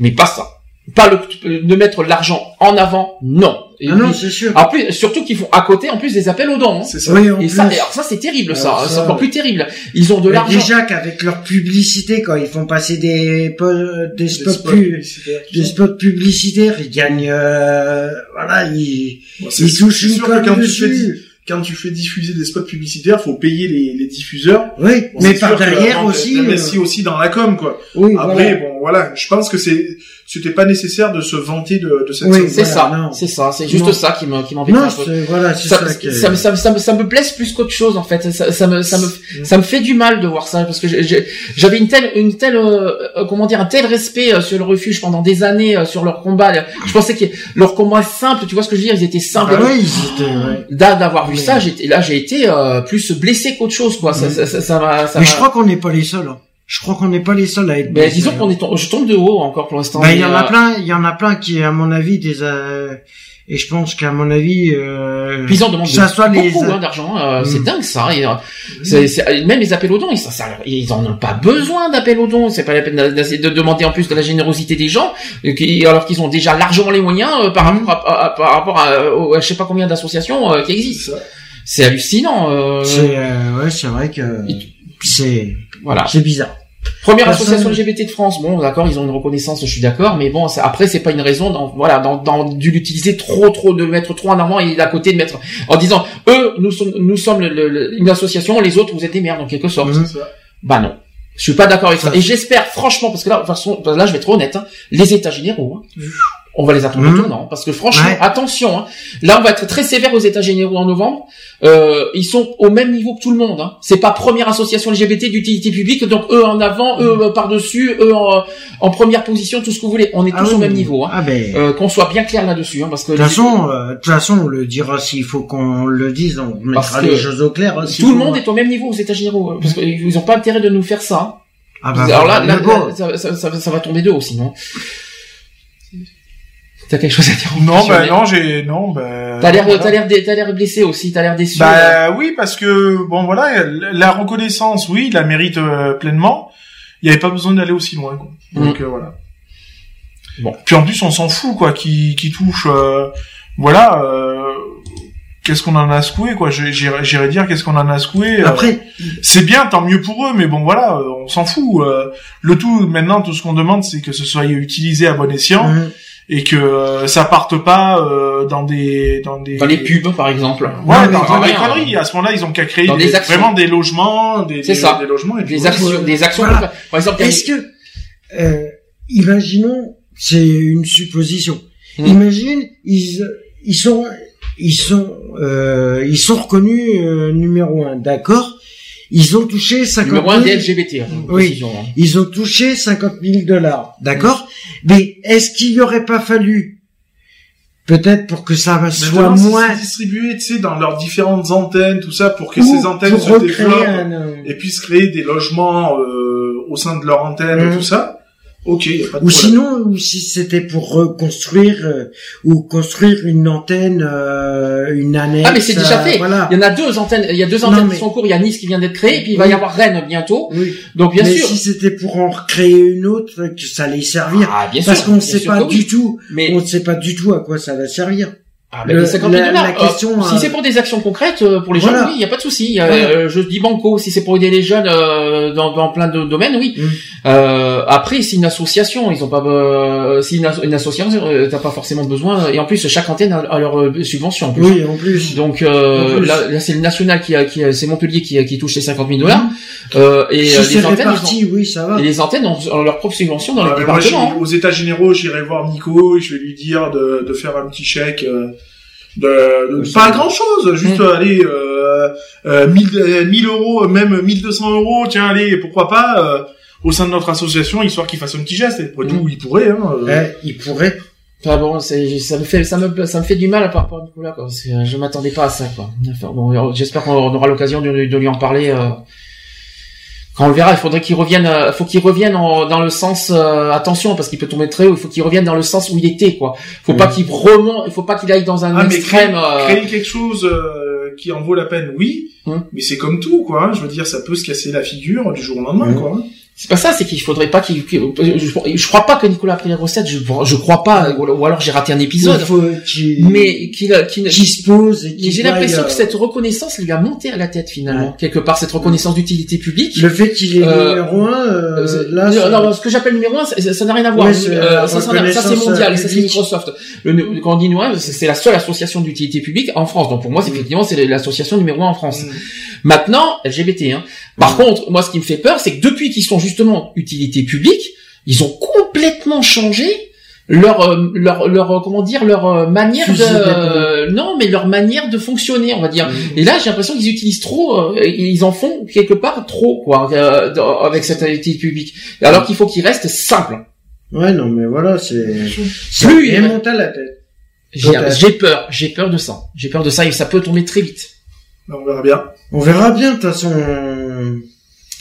Mais pas ça. Pas le, de mettre l'argent en avant, non. Et Ah non, puis- c'est sûr. en plus, surtout qu'ils font à côté, en plus, des appels aux dons. hein. C'est ça. Oui, en Et plus. ça, alors ça, c'est terrible, ça. Alors C'est ça, encore plus terrible. Ils ont de Mais l'argent. déjà qu'avec leur publicité, quand ils font passer des, des spots, spots pu- publicitaires, tout des spots publicitaires, ils gagnent, euh, voilà, ils, Bon, c'est- ils touchent c'est une que dessus. quand tu fais diffuser des spots publicitaires, faut payer les, les diffuseurs. Oui, Bon, mais c'est par que, derrière bon, aussi. t'investis euh, aussi dans la com, quoi. oui, Après, voilà. bon, voilà, je pense que c'est, c'était pas nécessaire de se vanter de, de cette Oui. C'est Voilà, ça, c'est ça, c'est juste Non. ça qui me, qui m'embête voilà, Ça, ça, ça, me- ça, me- ça me, ça me blesse plus qu'autre chose en fait. Ça, ça me, ça me, Mm. ça me fait du mal de voir ça parce que j'avais une telle, une telle, euh, euh, comment dire, un tel respect euh, sur le refuge pendant des années euh, sur leur combat. Je pensais que leur combat simple. Tu vois ce que je veux dire? Ils étaient simples. Ah ouais, ils étaient, ouais. D'a- D'avoir vu Ouais. ça, j'étais là, j'ai été euh, plus blessé qu'autre chose quoi. Ça, Mm. ça, ça, ça m'a, ça Mais m'a- je crois qu'on n'est pas les seuls. hein. Je crois qu'on n'est pas les seuls à être. Mais disons qu'on est, je tombe de haut encore pour l'instant. Bah, il y en a euh, plein, il y en a plein qui, à mon avis, des, euh, et je pense qu'à mon avis, euh, ils en demandent que ça soit les, beaucoup hein, d'argent, euh, Mm. c'est dingue ça. Et, euh, c'est- c'est- même les appels aux dons, ils, ça- ils en ont pas besoin d'appels aux dons. C'est pas la peine d'essayer de demander en plus de la générosité des gens, euh, qui- alors qu'ils ont déjà largement les moyens euh, par Mm. rapport à, à- par rapport à, à je sais pas combien d'associations euh, qui existent. C'est hallucinant. euh, c'est, euh, ouais, c'est vrai que, c'est, voilà. c'est bizarre. Première Personne- association LGBT de France. Bon, d'accord, ils ont une reconnaissance, je suis d'accord, mais bon, après, c'est pas une raison, dans, voilà, dans, dans, de l'utiliser trop, trop, de le mettre trop en avant et d'à côté de mettre, en disant, eux, nous sommes, nous sommes le- le- une association, les autres, vous êtes des merdes, en quelque sorte. Bah non. Je suis pas d'accord avec ça. Ça, Et j'espère, franchement, parce que là, de toute façon, là, je vais être honnête, hein, les états généraux, hein, on va les attendre Mhm. au tournant, parce que franchement, Ouais. attention, hein, là, on va être très sévère aux états généraux en novembre. Euh, ils sont au même niveau que tout le monde. Hein. C'est pas première association LGBT d'utilité publique, donc eux en avant, eux euh, par dessus, eux en, en première position, tout ce que vous voulez. On est Ah tous oui, au même niveau. Hein. Ah ben, Euh, qu'on soit bien clair là-dessus, hein, parce que de toute façon, euh, de toute façon, on le dira s'il faut qu'on le dise, on mettra les choses au clair. hein, s'il tout le monde est au même niveau aux états généraux, hein, parce qu'ils ont pas intérêt de nous faire ça. hein. Ah bah, Alors là, là, ça, ça, ça, ça va tomber de haut sinon. T'as quelque chose à dire Non, bah non, j'ai, non, bah. T'as l'air, t'as l'air, t'as l'air blessé aussi, t'as l'air déçu. euh. Bah oui, parce que bon voilà, la reconnaissance, oui, il la mérite euh, pleinement. Il n'y avait pas besoin d'aller aussi loin, quoi. Donc euh, voilà. Bon. Puis en plus, on s'en fout, quoi, qui qui touche, euh, voilà. euh, Qu'est-ce qu'on en a secoué, quoi J'irais dire qu'est-ce qu'on en a secoué. euh, Après, c'est bien, tant mieux pour eux, mais bon voilà, euh, on s'en fout. euh, le tout maintenant, tout ce qu'on demande, c'est que ce soit utilisé à bon escient hum, et que euh, ça parte pas euh, dans des dans des Dans les pubs, par exemple. Ouais, Non, dans, dans des rien. conneries. À ce moment-là, ils ont qu'à créer des- des actions. vraiment des logements, des, C'est des, ça. des logements et Des actions, des actions. Voilà. Par exemple, est-ce que, euh, imaginons, c'est une supposition. Hmm. Imagine, ils, ils sont, ils sont, euh, ils sont reconnus euh, numéro un, d'accord. Ils ont touché 50 000. Numéro un des LGBT. hein, Oui, précision, hein. ils ont touché 50 000 dollars, d'accord. Mais est-ce qu'il n'y aurait pas fallu, peut-être pour que ça soit moins distribué, tu sais, dans leurs différentes antennes, tout ça, pour que Ou ces antennes se développent un, euh, et puissent créer des logements euh, au sein de leur antenne, Mhm. tout ça. Ok, y a pas de Ou problème. sinon, ou si c'était pour reconstruire euh, ou construire une antenne, euh, une annexe. Ah mais c'est déjà euh, fait. Voilà. Il y en a deux antennes. Il y a deux Non, antennes mais- qui sont en cours. Il y a Nice qui vient d'être créé, et puis il va Oui. y avoir Rennes bientôt. Oui. Donc bien mais sûr. si c'était pour en recréer une autre, que ça allait servir. Ah bien Parce sûr. qu'on ne sait pas oui. du tout. Mais On ne sait pas du tout à quoi ça va servir. Ah, ben, Le- les 50 000 la- la euh, question, si euh, c'est pour des actions concrètes, euh, pour les Voilà. jeunes, oui, il n'y a pas de souci. Euh, Voilà. euh, je dis banco. Si c'est pour aider les jeunes euh, dans, dans plein de domaines, oui. Mm. Euh, après, c'est une association. Ils ont pas. Euh, c'est une, asso- une association. euh, T'as pas forcément besoin. Et en plus, chaque antenne a, a leur euh, subvention. En plus. Oui, en plus. Donc euh, En plus. là, là, c'est le national qui a, qui a- c'est Montpellier qui, a- qui touche les 50 000 dollars. Euh, et si euh, c'est les antennes, réparti, ont- oui, ça va. et les antennes ont, ont leur propre subvention dans mais moi, départements. j'irai- aux états généraux, j'irai voir Nico, et je vais lui dire de, de faire un petit chèque euh, de, de- pas grand chose, juste Mm. aller euh, euh, 1000, euh, 1000 euros, même 1200 euros, tiens allez, pourquoi pas euh, au sein de notre association, histoire qu'il fasse un petit geste. Après tout, il pourrait. Hein, euh. Eh, bon, ça me fait, ça me, ça me fait du mal par rapport à Nicolas, quoi, parce que je m'attendais pas à ça, quoi. Enfin, bon, j'espère qu'on aura l'occasion de, de lui en parler, euh, quand on le verra. Il faudrait qu'il revienne, euh, faut qu'il revienne en- dans le sens, euh, attention, parce qu'il peut tomber très haut, il faut qu'il revienne dans le sens où il était, quoi. Faut pas qu'il remonte, il faut pas qu'il aille dans un Ah, mais extrême, créer, créer quelque chose qui en vaut la peine, oui, Hum. mais c'est comme tout, quoi. hein. Je veux dire, ça peut se casser la figure du jour au lendemain, Hum. quoi. C'est pas ça, c'est qu'il faudrait pas qu'il, je, je crois pas que Nicolas a pris les recettes, je, je crois pas, ou, alors j'ai raté un épisode. Il faut Mais qu'il, qu'il, qu'il se pose j'ai l'impression euh, que cette reconnaissance lui a monté à la tête finalement. Quelque part, cette reconnaissance d'utilité publique. Le fait qu'il est Euh, numéro un, euh, Euh, là, non, non, ce que j'appelle numéro un, ça n'a rien à voir. Ouais, Euh, ça, c'est mondial, euh, ça c'est. Microsoft. Le, quand on dit numéro un, c'est c'est la seule association d'utilité publique en France. Donc pour moi, c'est Mm. effectivement, c'est l'association numéro un en France. Mm. Maintenant, LGBT. Hein. Par Mm. contre, moi, ce qui me fait peur, c'est que depuis qu'ils sont justement utilité publique, ils ont complètement changé leur euh, leur leur euh, comment dire leur euh, manière de euh, non mais leur manière de fonctionner on va dire Mm. et là j'ai l'impression qu'ils utilisent trop euh, ils en font quelque part trop quoi euh, avec cette utilité publique alors qu'il faut qu'ils restent simples Ouais, non, mais voilà, c'est, Plus monté à la tête. j'ai peur j'ai peur de ça j'ai peur de ça et ça peut tomber très vite Ben, on verra bien. On verra bien, de toute façon.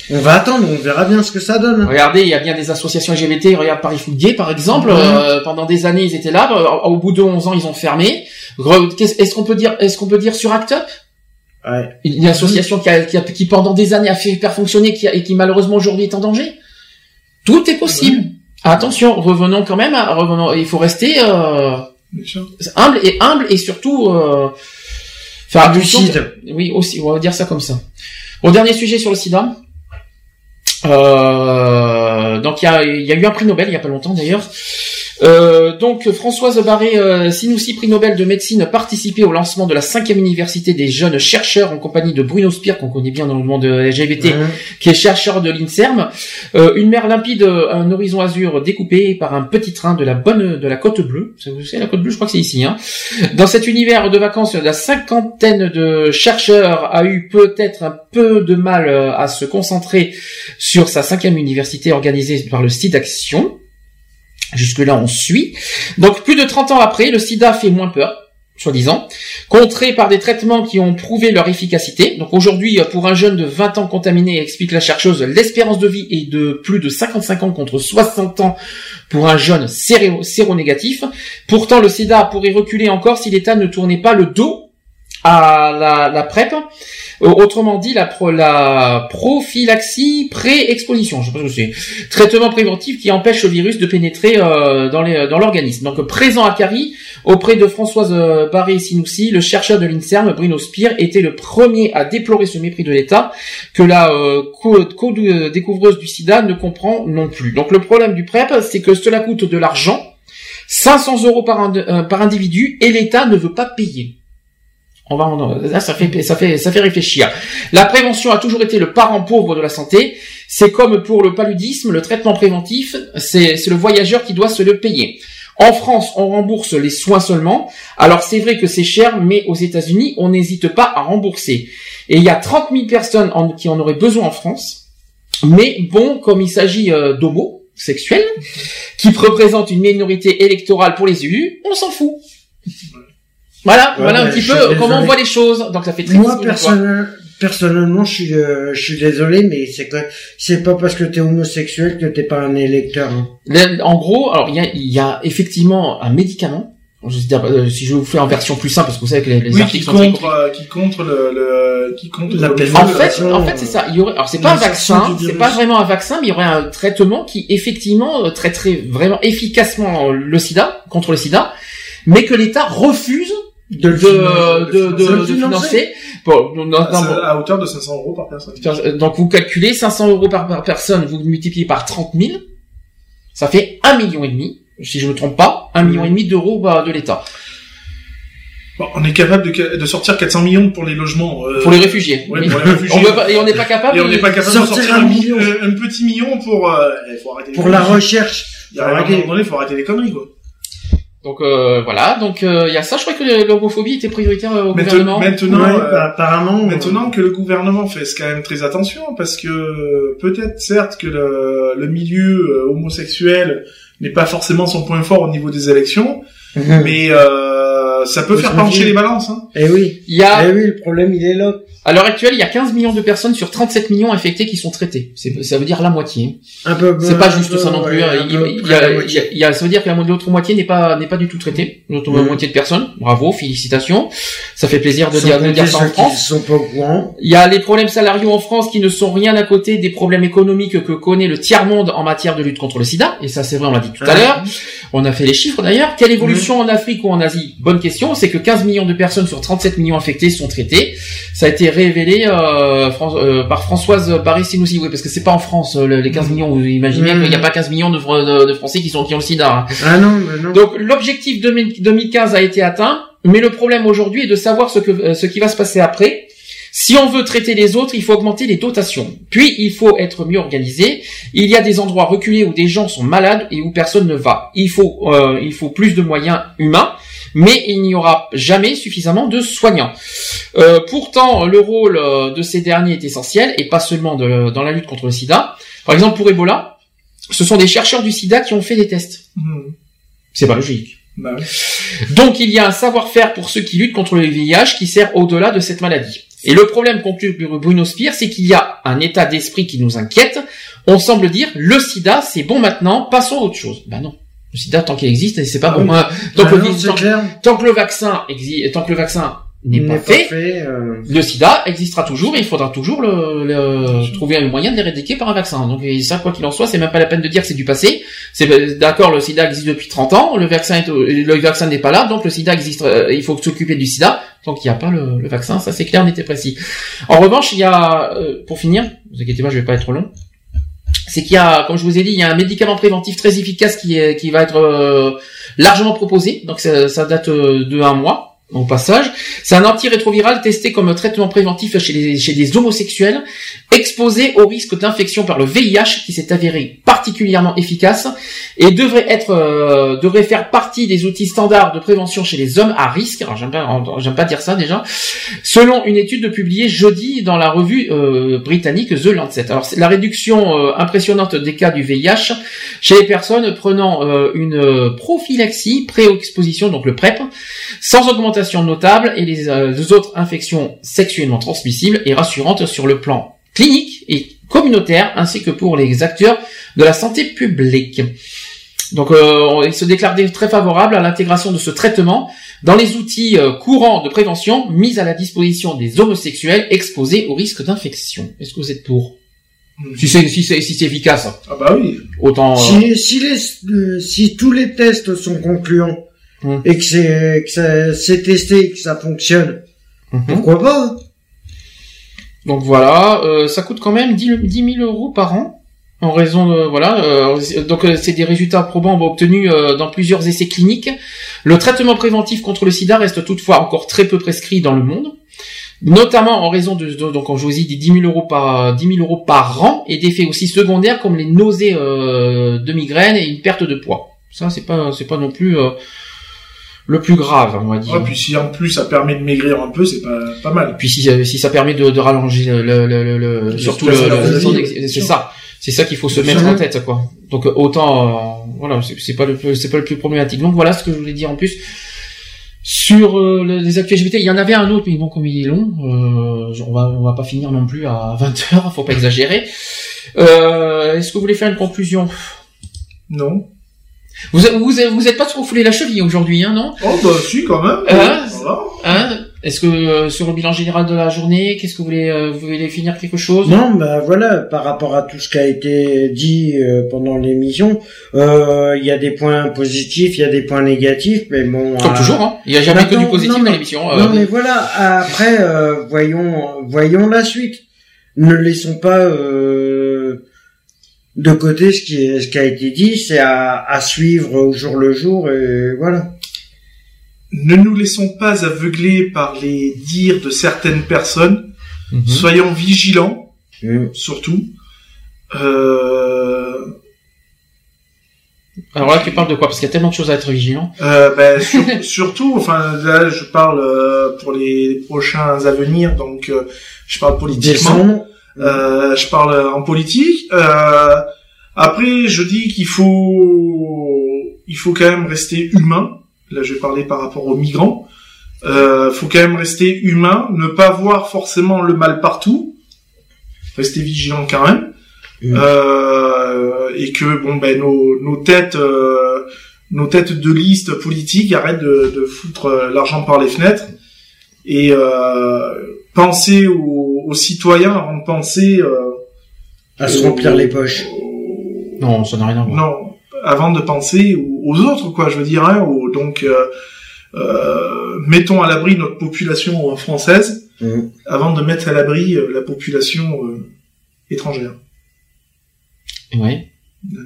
On va attendre, on verra bien ce que ça donne. Regardez, il y a bien des associations LGBT. Regarde Paris Foot Gay, par exemple. Ouais. euh, pendant des années, ils étaient là. Euh, Au bout de 11 ans, ils ont fermé. Est-ce qu'on peut dire, est-ce qu'on peut dire sur Act Up? Ouais. une une association qui, a, qui, a- qui pendant des années a fait hyper fonctionner, qui a- et qui malheureusement aujourd'hui est en danger? Tout est possible. Attention, revenons quand même. À, revenons. Il faut rester euh, humble et humble et surtout euh, faire attention. Lucide. Oui, aussi, on va dire ça comme ça. Au dernier sujet sur le sida. Euh, donc il y a, y a eu un prix Nobel il y a pas longtemps d'ailleurs. Euh, donc Françoise Barré euh, Sinoussi, prix Nobel de médecine, participé au lancement de la cinquième université des jeunes chercheurs en compagnie de Bruno Spire, qu'on connaît bien dans le monde LGBT, Ouais. qui est chercheur de l'INSERM. Euh, une mer limpide, un horizon azur découpé par un petit train de la bonne de la côte bleue. Vous savez, la côte bleue, je crois que c'est ici. Hein. Dans cet univers de vacances, la cinquantaine de chercheurs a eu peut-être un peu de mal euh, à se concentrer sur sa cinquième université organisée par le site Action. Jusque-là, on suit. Donc, plus de 30 ans après, le sida fait moins peur, soi-disant, contré par des traitements qui ont prouvé leur efficacité. Donc, aujourd'hui, pour un jeune de 20 ans contaminé, explique la chercheuse, l'espérance de vie est de plus de 55 ans contre 60 ans pour un jeune séro- séronégatif. Pourtant, le sida pourrait reculer encore si l'État ne tournait pas le dos à la, la PrEP. Euh, Autrement dit, la, pro- la prophylaxie pré-exposition. Je sais pas ce que c'est. Traitement préventif qui empêche le virus de pénétrer euh, dans les- dans l'organisme. Donc, présent à Cari, auprès de Françoise euh, Barré-Sinoussi, le chercheur de l'INSERM, Bruno Spire, était le premier à déplorer ce mépris de l'État que la euh, co- co- euh, découvreuse du sida ne comprend non plus. Donc, le problème du PrEP, c'est que cela coûte de l'argent, 500 euros par, par individu, et l'État ne veut pas payer. On va en- là, ça fait ça fait ça fait réfléchir. La prévention a toujours été le parent pauvre de la santé. C'est comme pour le paludisme, le traitement préventif, c'est le voyageur qui doit se le payer. En France, on rembourse les soins seulement. Alors c'est vrai que c'est cher, mais aux États-Unis, on n'hésite pas à rembourser. Et il y a 30 000 personnes qui en auraient besoin en France. Mais bon, comme il s'agit euh, d'homosexuels, qui représentent une minorité électorale pour les élus, on s'en fout. Voilà, Ouais, voilà un petit peu comment on voit les choses. Donc ça fait très Moi, personnel- personnellement, je suis, euh, je suis désolé, mais c'est que c'est pas parce que t'es homosexuel que t'es pas un électeur. hein. Le- En gros, alors il y a, il y a effectivement un médicament. Je veux dire, euh, si je vous fais en version plus simple, parce que vous savez que les, les Oui, qui articles sont très contre, euh, qui contre le, le, qui contre La. En fait, en fait, c'est ça. Il y aurait, alors c'est pas un vaccin, c'est pas vraiment un vaccin, mais il y aurait un traitement qui effectivement euh, traiterait vraiment efficacement le SIDA contre le SIDA, mais que l'État refuse De, de de, de, financer. non, non, à, non, bon. à hauteur de 500 euros par personne. Donc vous calculez 500 euros par, personne, vous multipliez par 30 000, ça fait un million et demi, si je me trompe pas, un million et demi d'euros bah, de l'État Bon, on est capable de, de sortir 400 millions pour les logements. euh, pour les réfugiés. Ouais, Oui. pour les réfugiés. On veut pas- et on n'est pas capable. Et on n'est pas capable de Sortir un million. un petit million pour. Euh, il faut arrêter. les Pour la conneries. recherche. Il y a un moment donné, il faut arrêter les conneries quoi. Donc euh, voilà, donc euh, il y a ça. Je crois que l'homophobie était prioritaire euh, au gouvernement. maintenant, Ouais, euh, bah, apparemment. Maintenant que le gouvernement fait quand même très attention, parce que euh, peut-être certes que le, le milieu euh, homosexuel n'est pas forcément son point fort au niveau des élections, Mhm. mais euh, ça peut faire pencher les balances. Hein. Eh oui. Il y a, Eh oui, le problème, il est là. À l'heure actuelle, il y a 15 millions de personnes sur 37 millions infectées qui sont traitées. Ça veut dire la moitié. Un peu. C'est pas juste peu, ça non plus. ouais, Il, il y a, il y a- ça veut dire que l'autre moitié n'est pas n'est pas du tout traitée. L'autre Mhm. moitié de personnes. Bravo, félicitations. Ça fait plaisir de dire, de dire ça en France. sont pas. Il y a les problèmes salariaux en France qui ne sont rien à côté des problèmes économiques que connaît le tiers-monde en matière de lutte contre le sida. Et ça, c'est vrai, on l'a dit tout à l'heure. On a fait les chiffres d'ailleurs. Quelle évolution en Afrique ou en Asie? Bonne question. C'est que 15 millions de personnes sur 37 millions infectées sont traitées. Ça a été révélé euh, euh, par Françoise Barré-Sinoussi. Oui, parce que c'est pas en France euh, le- les 15 millions. Vous imaginez Mhm. qu'il n'y a pas 15 millions de, de- de Français qui sont qui ont le sida. hein. Ah non, mais non. Donc l'objectif 2000 2015 a été atteint, mais le problème aujourd'hui est de savoir ce que euh, ce qui va se passer après. Si on veut traiter les autres, il faut augmenter les dotations. Puis il faut être mieux organisé. Il y a des endroits reculés où des gens sont malades et où personne ne va. Il faut euh, il faut plus de moyens humains, mais il n'y aura jamais suffisamment de soignants. Euh, pourtant, le rôle euh, de ces derniers est essentiel et pas seulement de- dans la lutte contre le SIDA. Par exemple, pour Ebola, ce sont des chercheurs du SIDA qui ont fait des tests. Mhm. C'est pas logique. Bah oui. Donc il y a un savoir-faire pour ceux qui luttent contre le VIH qui sert au-delà de cette maladie. Et le problème, conclut Bruno Spire, c'est qu'il y a un état d'esprit qui nous inquiète. On semble dire, le sida, c'est bon maintenant, passons à autre chose. Ben non. Le sida, tant qu'il existe, c'est pas Ah bon. oui. Hein, tant, que, non, c'est tant- clair. tant que le vaccin exi- tant que le vaccin n'est pas fait, euh, le sida existera toujours et il faudra toujours le, le- trouver un moyen de l'éradiquer par un vaccin. Donc et ça, quoi qu'il en soit, c'est même pas la peine de dire que c'est du passé. C'est d'accord, le sida existe depuis 30 ans, le vaccin est, le vaccin n'est pas là, donc le sida existe. euh, il faut s'occuper du sida tant qu'il n'y a pas le, le vaccin. Ça c'est clair, net et précis. En revanche, il y a, euh, pour finir, ne vous inquiétez pas, je vais pas être trop long. C'est qu'il y a, comme je vous ai dit, il y a un médicament préventif très efficace qui est, qui va être euh, largement proposé. Donc ça, ça date euh, de un mois au passage. C'est un antirétroviral testé comme traitement préventif chez les, chez homosexuels exposés au risque d'infection par le VIH qui s'est avéré particulièrement efficace et devrait être euh, devrait faire partie des outils standards de prévention chez les hommes à risque. J'aime pas dire ça déjà. Selon une étude publiée jeudi dans la revue euh, britannique The Lancet. Alors la réduction euh, impressionnante des cas du VIH chez les personnes prenant une prophylaxie pré-exposition donc le PrEP sans augmentation notable et les, euh, les autres infections sexuellement transmissibles et rassurantes sur le plan clinique et communautaire ainsi que pour les acteurs de la santé publique. Donc euh, il se déclare très favorable à l'intégration de ce traitement dans les outils euh, courants de prévention mis à la disposition des homosexuels exposés au risque d'infection. Est-ce que vous êtes pour? Si c'est si c'est si c'est efficace. Ah bah oui. Autant. euh, Si, si, les, euh, si tous les tests sont concluants Hum. et que c'est que ça- c'est testé que ça fonctionne, Mhm. pourquoi pas hein? Donc voilà, euh, ça coûte quand même 10, 10 000 euros par an. En raison de voilà, euh, donc euh, c'est des résultats probants obtenus euh, dans plusieurs essais cliniques. Le traitement préventif contre le SIDA reste toutefois encore très peu prescrit dans le monde, notamment en raison de, de- donc comme je vous ai dit 10 000 euros par 10 000 euros par an et d'effets aussi secondaires comme les nausées euh, de migraine et une perte de poids. Ça, c'est pas, c'est pas non plus euh, le plus grave, on va dire. Ouais, puis si en plus ça permet de maigrir un peu, c'est pas, pas mal. Puis si, euh, si ça permet de, de rallonger le, le, le, le- surtout le, le- c'est ça, c'est ça qu'il faut se Bien mettre sûr. en tête, quoi. Donc autant, euh, voilà, c'est pas le, plus- c'est pas le plus problématique. Donc voilà ce que je voulais dire en plus sur euh, le- les actus LGBT. Il y en avait un autre, mais bon, comme il est long, euh, on va, on va pas finir non plus à 20 heures, faut pas exagérer. Euh, Est-ce que vous voulez faire une conclusion? Non. Vous, vous, vous êtes pas trop foulé la cheville aujourd'hui, hein, non? Oh bah si quand même. Hein Voilà. Hein? Est-ce que euh, sur le bilan général de la journée, qu'est-ce que vous voulez, euh, vous voulez finir quelque chose? Non, bah voilà, par rapport à tout ce qui a été dit euh, pendant l'émission, euh, il y a des points positifs, il y a des points négatifs, mais bon. Comme euh, toujours, hein. Il y a jamais que du positif non, dans l'émission. euh. Non, mais voilà. Après, euh, voyons, voyons la suite. Ne laissons pas euh, de côté ce qui est, ce qui a été dit. C'est à, à suivre au jour le jour et voilà. Ne nous laissons pas aveugler par les dires de certaines personnes. Mhm. Soyons vigilants, Mm. surtout. Euh, Alors là, tu parles de quoi? Parce qu'il y a tellement de choses à être vigilant. Euh, ben, sur- surtout, enfin là, je parle euh, pour les prochains à venir, donc euh, je parle politiquement. Euh, je parle en politique. Euh, après, je dis qu'il faut, il faut quand même rester humain. Là, je vais parler par rapport aux migrants. Euh, faut quand même rester humain, ne pas voir forcément le mal partout, rester vigilant quand même. Mm. Euh, et que bon ben nos, nos têtes euh, nos têtes de liste politiques arrêtent de, de foutre euh, l'argent par les fenêtres et euh, penser aux, aux citoyens avant de penser euh, À se aux- remplir les poches. aux- Non, ça n'a rien à voir. non avant de penser aux, aux autres quoi je veux dire hein, aux- donc euh, euh, mettons à l'abri notre population française Mm. avant de mettre à l'abri la population euh, étrangère Oui.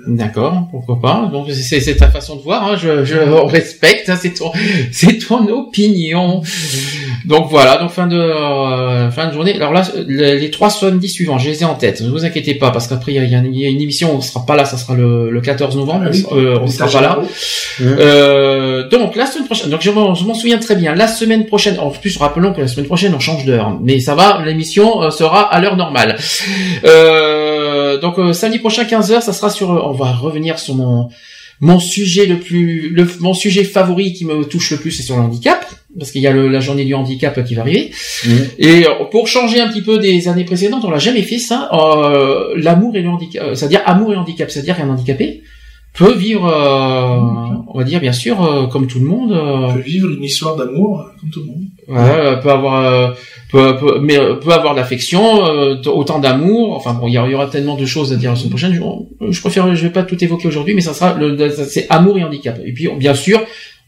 D'accord, pourquoi pas. Donc c'est c'est ta façon de voir. Hein. Je, je respecte. Hein. C'est ton, c'est ton opinion. Donc voilà. Donc fin de euh, fin de journée. Alors là, les, les trois samedis suivants, je les ai en tête. Ne vous inquiétez pas parce qu'après il y a, il y a une- émission. où On sera pas là. Ça sera le, le 14 novembre. Ah oui. on, euh, on sera pas là. Euh, donc la semaine prochaine, donc je m'en je m'en souviens très bien. La semaine prochaine, en plus rappelons que la semaine prochaine on change d'heure, mais ça va, l'émission euh, sera à l'heure normale. Euh, donc euh, samedi prochain 15h, ça sera sur. On va revenir sur mon mon sujet le plus, le, mon sujet favori qui me touche le plus, c'est sur le handicap, parce qu'il y a le- la journée du handicap qui va arriver. Et euh, pour changer un petit peu des années précédentes, on l'a jamais fait ça. euh, L'amour et le handicap, euh, c'est-à-dire amour et handicap, c'est-à-dire qu'un handicapé peut vivre, euh, on va dire bien sûr, euh, comme tout le monde. euh, peut vivre une histoire d'amour euh, comme tout le monde. Ouais, euh, peut avoir, euh, peut, peut- mais euh, peut avoir euh, t- autant d'amour. Enfin bon, il y, aura- tellement de choses à dire la semaine prochaine. Je, je préfère, je vais pas tout évoquer aujourd'hui, mais ça sera c'est amour et handicap. Et puis bien sûr,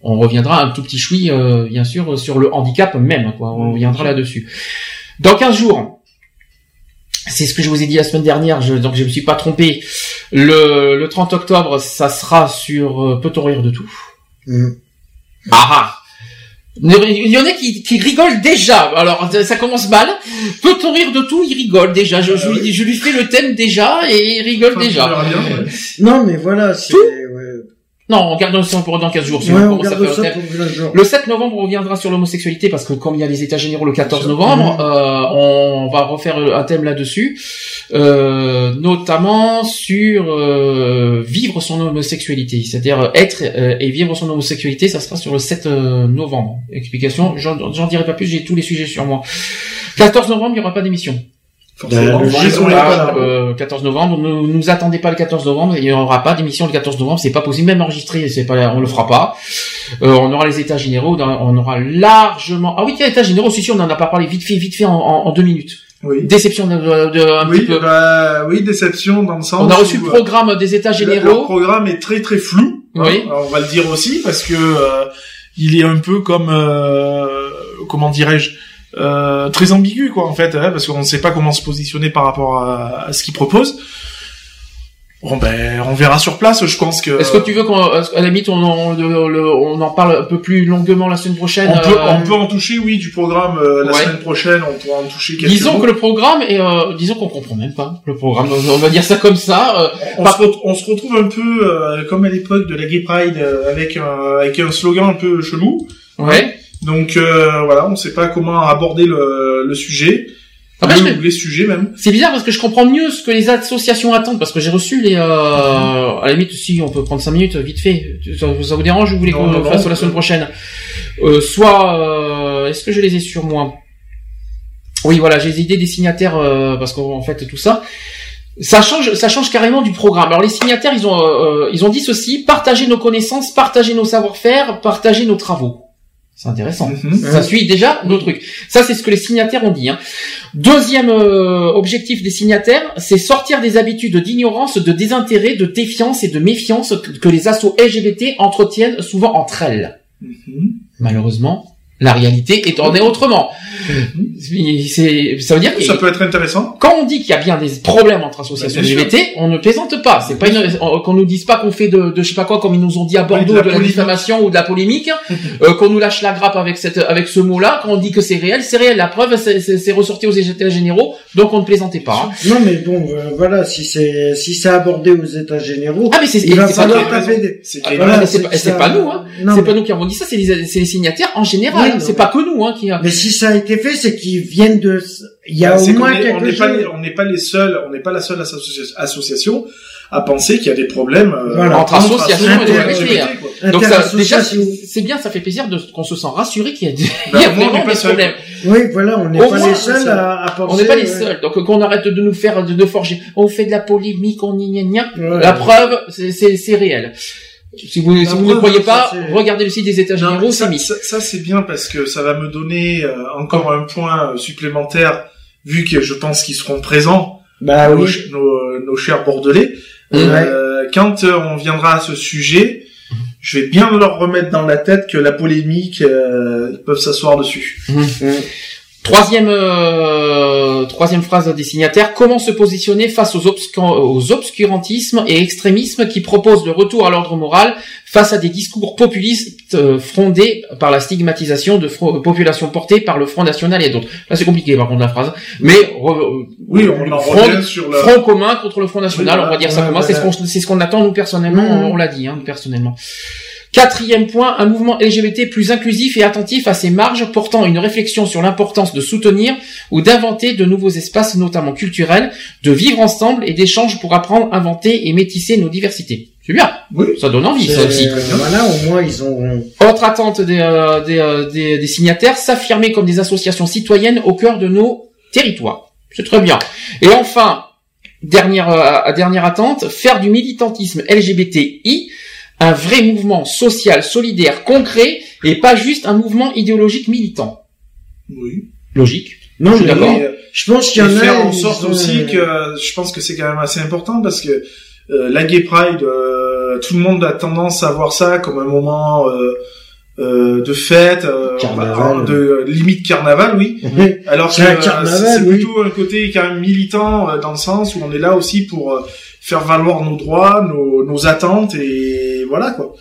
on reviendra un tout petit choui, euh, bien sûr, sur le handicap même. Quoi, on reviendra là-dessus. Dans 15 jours. C'est ce que je vous ai dit la semaine dernière, je, donc je me suis pas trompé. Le, le 30 octobre, ça sera sur euh, Peut-on rire de tout Mm. ah ah il y en a qui, qui rigolent déjà. Alors ça commence mal. Peut-on rire de tout Il rigole déjà. Je, je, lui, je lui fais le thème déjà et il rigole Enfin, déjà. verras bien, ouais. Non, mais voilà, c'est. Non, on garde ça pour dans 15 jours. si Ouais, on on commence à garde faire ça le thème. pour 15 jours. Le 7 novembre, on reviendra sur l'homosexualité parce que comme il y a les états généraux le 14 novembre, Mhm. euh, on va refaire un thème là-dessus, euh, notamment sur euh, vivre son homosexualité, c'est-à-dire être euh, et vivre son homosexualité, ça sera sur le 7 euh, novembre. Explication, j'en j'en dirai pas plus, j'ai tous les sujets sur moi. 14 novembre, il n'y aura pas d'émission. Forcément, le raison raison est est pas pas là. Euh, 14 novembre, ne nous attendez pas le 14 novembre, il n'y aura pas d'émission le 14 novembre, c'est pas possible, même enregistré, c'est pas, on le fera pas. Euh, on aura les états généraux, on aura largement. Ah oui, il y a les états généraux, si si, on en a pas parlé vite fait, vite fait en, en, en deux minutes. Oui. Déception de, de- de- un Oui, petit peu. bah, oui, déception dans le sens. on a reçu où, le euh, programme des états le- Le généraux. programme est très très flou. hein. Oui. On va le dire aussi parce que euh, il est un peu comme euh, comment dirais-je euh, très ambigu quoi en fait hein, parce qu'on ne sait pas comment se positionner par rapport à, à ce qu'il propose. Bon ben, on verra sur place. Je pense que. Est-ce que tu veux qu'à la limite on en, on en parle un peu plus longuement la semaine prochaine On peut, euh, on peut en toucher, oui, du programme euh, la Ouais. semaine prochaine. On pourra en toucher quelques Disons mots. que le programme est, euh, disons qu'on comprend même pas le programme. On va dire ça comme ça. euh, on, par- se on se retrouve un peu euh, comme à l'époque de la Gay Pride avec un, avec un slogan un peu chelou. Ouais. Donc euh, voilà, on sait pas comment aborder le, le sujet. Après, Le- je les sujets même. C'est bizarre parce que je comprends mieux ce que les associations attendent parce que j'ai reçu les. Euh, à la limite, si on peut prendre cinq minutes, vite fait. Ça, ça vous dérange ou vous voulez qu'on le fasse la semaine prochaine? Euh, Soit, euh, est-ce que je les ai sur moi? Oui, voilà, j'ai les idées des signataires euh, parce qu'en fait tout ça. Ça change, ça change carrément du programme. Alors les signataires, ils ont, euh, ils ont dit ceci partager nos connaissances, partager nos savoir-faire, partager nos travaux. C'est intéressant. Mhm. Ça suit déjà nos trucs. Ça, c'est ce que les signataires ont dit. Hein. Deuxième euh, objectif des signataires, c'est sortir des habitudes d'ignorance, de désintérêt, de défiance et de méfiance que, les assos LGBT entretiennent souvent entre elles. Mhm. Malheureusement, la réalité est en est autrement. Ça veut dire que Ça peut être intéressant. quand on dit qu'il y a bien des problèmes entre associations Bah, LGBT, on ne plaisante pas. C'est pas une, on- qu'on nous dise pas qu'on fait de, de je sais pas quoi, comme ils nous ont dit à Bordeaux, de la de la polémique. diffamation ou de la polémique, euh, qu'on nous lâche la grappe avec cette, avec ce mot-là. Quand on dit que c'est réel, c'est réel. La preuve, c'est, ressorti aux états généraux, donc on ne plaisantait pas. hein. Non, mais bon, euh, voilà, si c'est si c'est abordé aux États généraux, Ah mais c'est, il va falloir taper. C'est Ah, pas, nous, hein. C'est pas nous qui avons dit ça, c'est les, c'est les signataires en général. Oui, non, c'est mais- pas que nous, hein, qui. Mais si ça a été fait, c'est qu'ils viennent de. Il y a Bah, au moins est- on quelque n'est pas, les- on n'est pas les seuls, on n'est pas la seule associa- association à penser qu'il y a des problèmes euh, Voilà. Entre associations et LGBT, quoi. Donc ça, déjà, c'est bien, ça fait plaisir de qu'on se sent rassuré qu'il y a, des- il y a vraiment des seul. problèmes. Oui, voilà, on n'est pas les seuls à, à penser. On n'est pas les ouais. seuls. Donc qu'on arrête de nous faire de, de forger. On fait de la polémique, on y gna gna. Ouais. La preuve, c'est réel. Si vous, si vous ne croyez pas, regardez le site des États généraux, ça, c'est mis. ça, ça, c'est bien parce que ça va me donner euh, encore un point euh, supplémentaire vu que je pense qu'ils seront présents Bah nos, oui. ch- nos, nos chers bordelais. Euh, quand euh, on viendra à ce sujet, je vais bien leur remettre dans la tête que la polémique, euh, ils peuvent s'asseoir dessus. Troisième, euh, troisième phrase des signataires. Comment se positionner face aux, obscu- aux obscurantismes et extrémismes qui proposent le retour à l'ordre moral face à des discours populistes euh, frondés par la stigmatisation de fro- populations portées par le Front National et d'autres. Là, c'est compliqué par contre la phrase. Mais re- Oui, on en front, sur front commun contre le Front National, Oui, on va dire ça ouais, comme ça. C'est ce qu'on ce attend nous personnellement. On, on l'a dit, hein, personnellement. Quatrième point, un mouvement LGBT plus inclusif et attentif à ses marges, portant une réflexion sur l'importance de soutenir ou d'inventer de nouveaux espaces, notamment culturels, de vivre ensemble et d'échanges pour apprendre, inventer et métisser nos diversités. C'est bien. Oui. Ça donne envie, ça aussi. Voilà, au moins ils ont. Autre attente des, euh, des, euh, des, des signataires, s'affirmer comme des associations citoyennes au cœur de nos territoires. C'est très bien. Et enfin, dernière, euh, dernière attente, faire du militantisme LGBTI un vrai mouvement social, solidaire, concret, et pas juste un mouvement idéologique militant. Oui. Logique. Non, Je suis d'accord. Et, euh, je pense qu'il y en a. faire en sorte ont- aussi que je pense que c'est quand même assez important parce que euh, la Gay Pride, euh, tout le monde a tendance à voir ça comme un moment euh, euh, de fête, euh, Carnaval. de limite carnaval, oui. Oui. Alors que C'est euh, oui. plutôt un côté quand même militant euh, dans le sens où on est là aussi pour euh, faire valoir nos droits, nos, nos attentes et voilà quoi.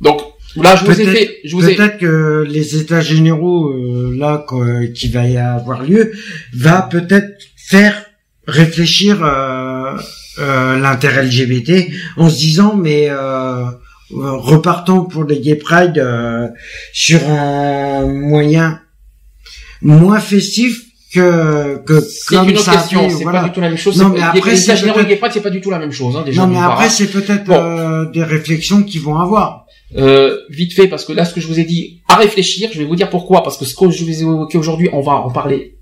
Donc, là, je vous ai Peut-être- fait, je vous ai, Peut-être que les états généraux euh, là qu- qui va y avoir lieu va peut-être faire réfléchir euh, euh, l'intérêt LGBT en se disant mais euh, euh, repartons pour les gay pride euh, sur un moyen moins festif que que c'est une autre question, c'est voilà. pas du tout la même chose. Non, mais après, c'est c'est pas du tout la même chose, hein, déjà. non mais après hein. c'est peut-être Bon. euh, des réflexions qu'ils vont avoir Euh, vite fait, parce que là, ce que je vous ai dit, à réfléchir, je vais vous dire pourquoi, parce que ce que je vous ai évoqué aujourd'hui, on va en parler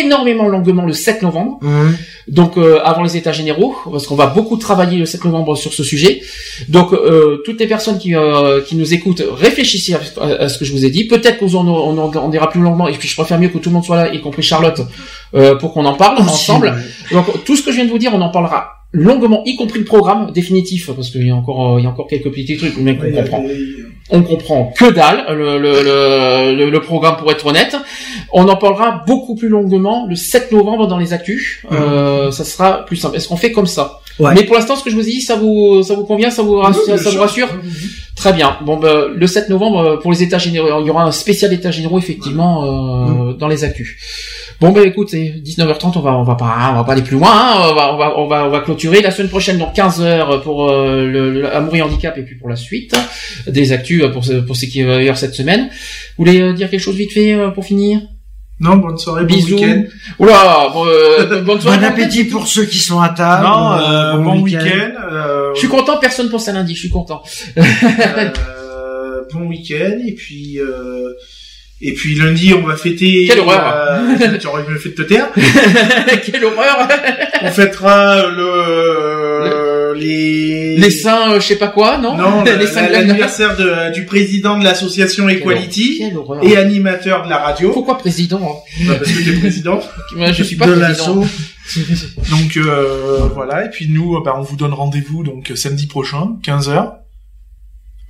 énormément longuement le 7 novembre, Hein. donc euh, avant les états généraux, parce qu'on va beaucoup travailler le 7 novembre sur ce sujet. Donc euh, toutes les personnes qui, euh, qui nous écoutent, réfléchissez à, à- à ce que je vous ai dit. Peut-être qu'on en, on on dira plus longuement, et puis je préfère mieux que tout le monde soit là, y compris Charlotte, euh, pour qu'on en parle ensemble. Donc tout ce que je viens de vous dire, on en parlera longuement, y compris le programme définitif, parce qu'il y a encore, euh, il y a encore quelques petits trucs, mais qu'on comprend on comprend que dalle le, le, le, programme pour être honnête. On en parlera beaucoup plus longuement le 7 novembre dans les actus. Euh, ça sera plus simple. Est-ce qu'on fait comme ça Mais pour l'instant, ce que je vous ai dit, ça vous, ça vous convient, ça vous rassure, ça vous rassure Très bien. Bon, ben, le 7 novembre, pour les états généraux, il y aura un spécial état généraux effectivement euh, dans les actus. Bon, ben écoute, c'est 19h30, on va, on va pas, on va pas aller plus loin. Hein, on, va, on va, on va, on va clôturer la semaine prochaine, donc 15 h pour euh, le, le Amour et handicap et puis pour la suite des actus euh, pour ce, pour ce qui va y avoir cette semaine. Vous voulez euh, dire quelque chose vite fait euh, pour finir? Non, bonne soirée, Bisous. bon week-end. Oula, bon, euh, bonne soirée. Bon appétit pour ceux qui sont à table. Non, euh, bon week-end. week-end. euh, Je suis content, personne pense à lundi, je suis content. euh, bon week-end et puis euh, et puis lundi on va fêter. Quelle horreur. euh, tu aurais mieux fait de te taire. Quelle horreur On fêtera le, les Les seins, euh, je sais pas quoi, non non le- la- l'anniversaire de- du président de l'association Equality Quelle horreur. et animateur de la radio. Pourquoi président hein Bah, parce que t'es président. Moi, Je suis pas de président. Donc euh, voilà et puis nous bah, on vous donne rendez-vous donc samedi prochain 15h.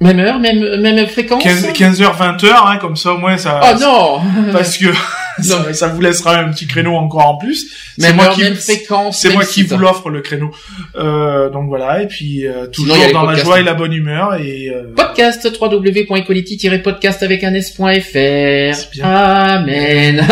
Même heure, même, même fréquence 15, 15h 20h hein, comme ça au moins ça Oh non parce que ça, ça vous laissera un petit créneau encore en plus. C'est Même moi heure, qui même fréquence, c'est moi qui vous l'offre le créneau. Euh, donc voilà et puis euh, toujours dans la joie et la bonne humeur et euh, Podcast www.equality-podcast avec un s.fr. Amen.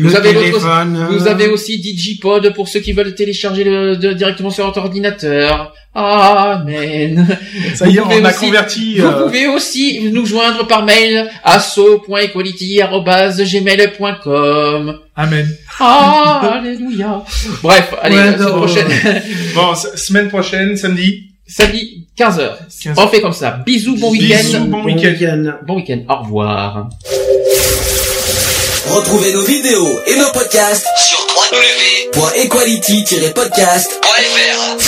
vous avez téléphone, vous avez aussi Digipod pour ceux qui veulent télécharger le, de- directement sur votre ordinateur. Amen. Ça y est, Vous pouvez on a aussi- converti, Vous euh, pouvez aussi nous joindre par mail asso.equality@gmail.com. Amen. Alléluia. Bref, allez, Ouais, la semaine prochaine. Bon, semaine prochaine, samedi. Samedi, 15h. 15. On fait comme ça. Bisous, bon week-end. Bisous, bon week-end. Bon week-end. Au revoir. Retrouvez nos vidéos et nos podcasts sur www.equality-podcast.fr.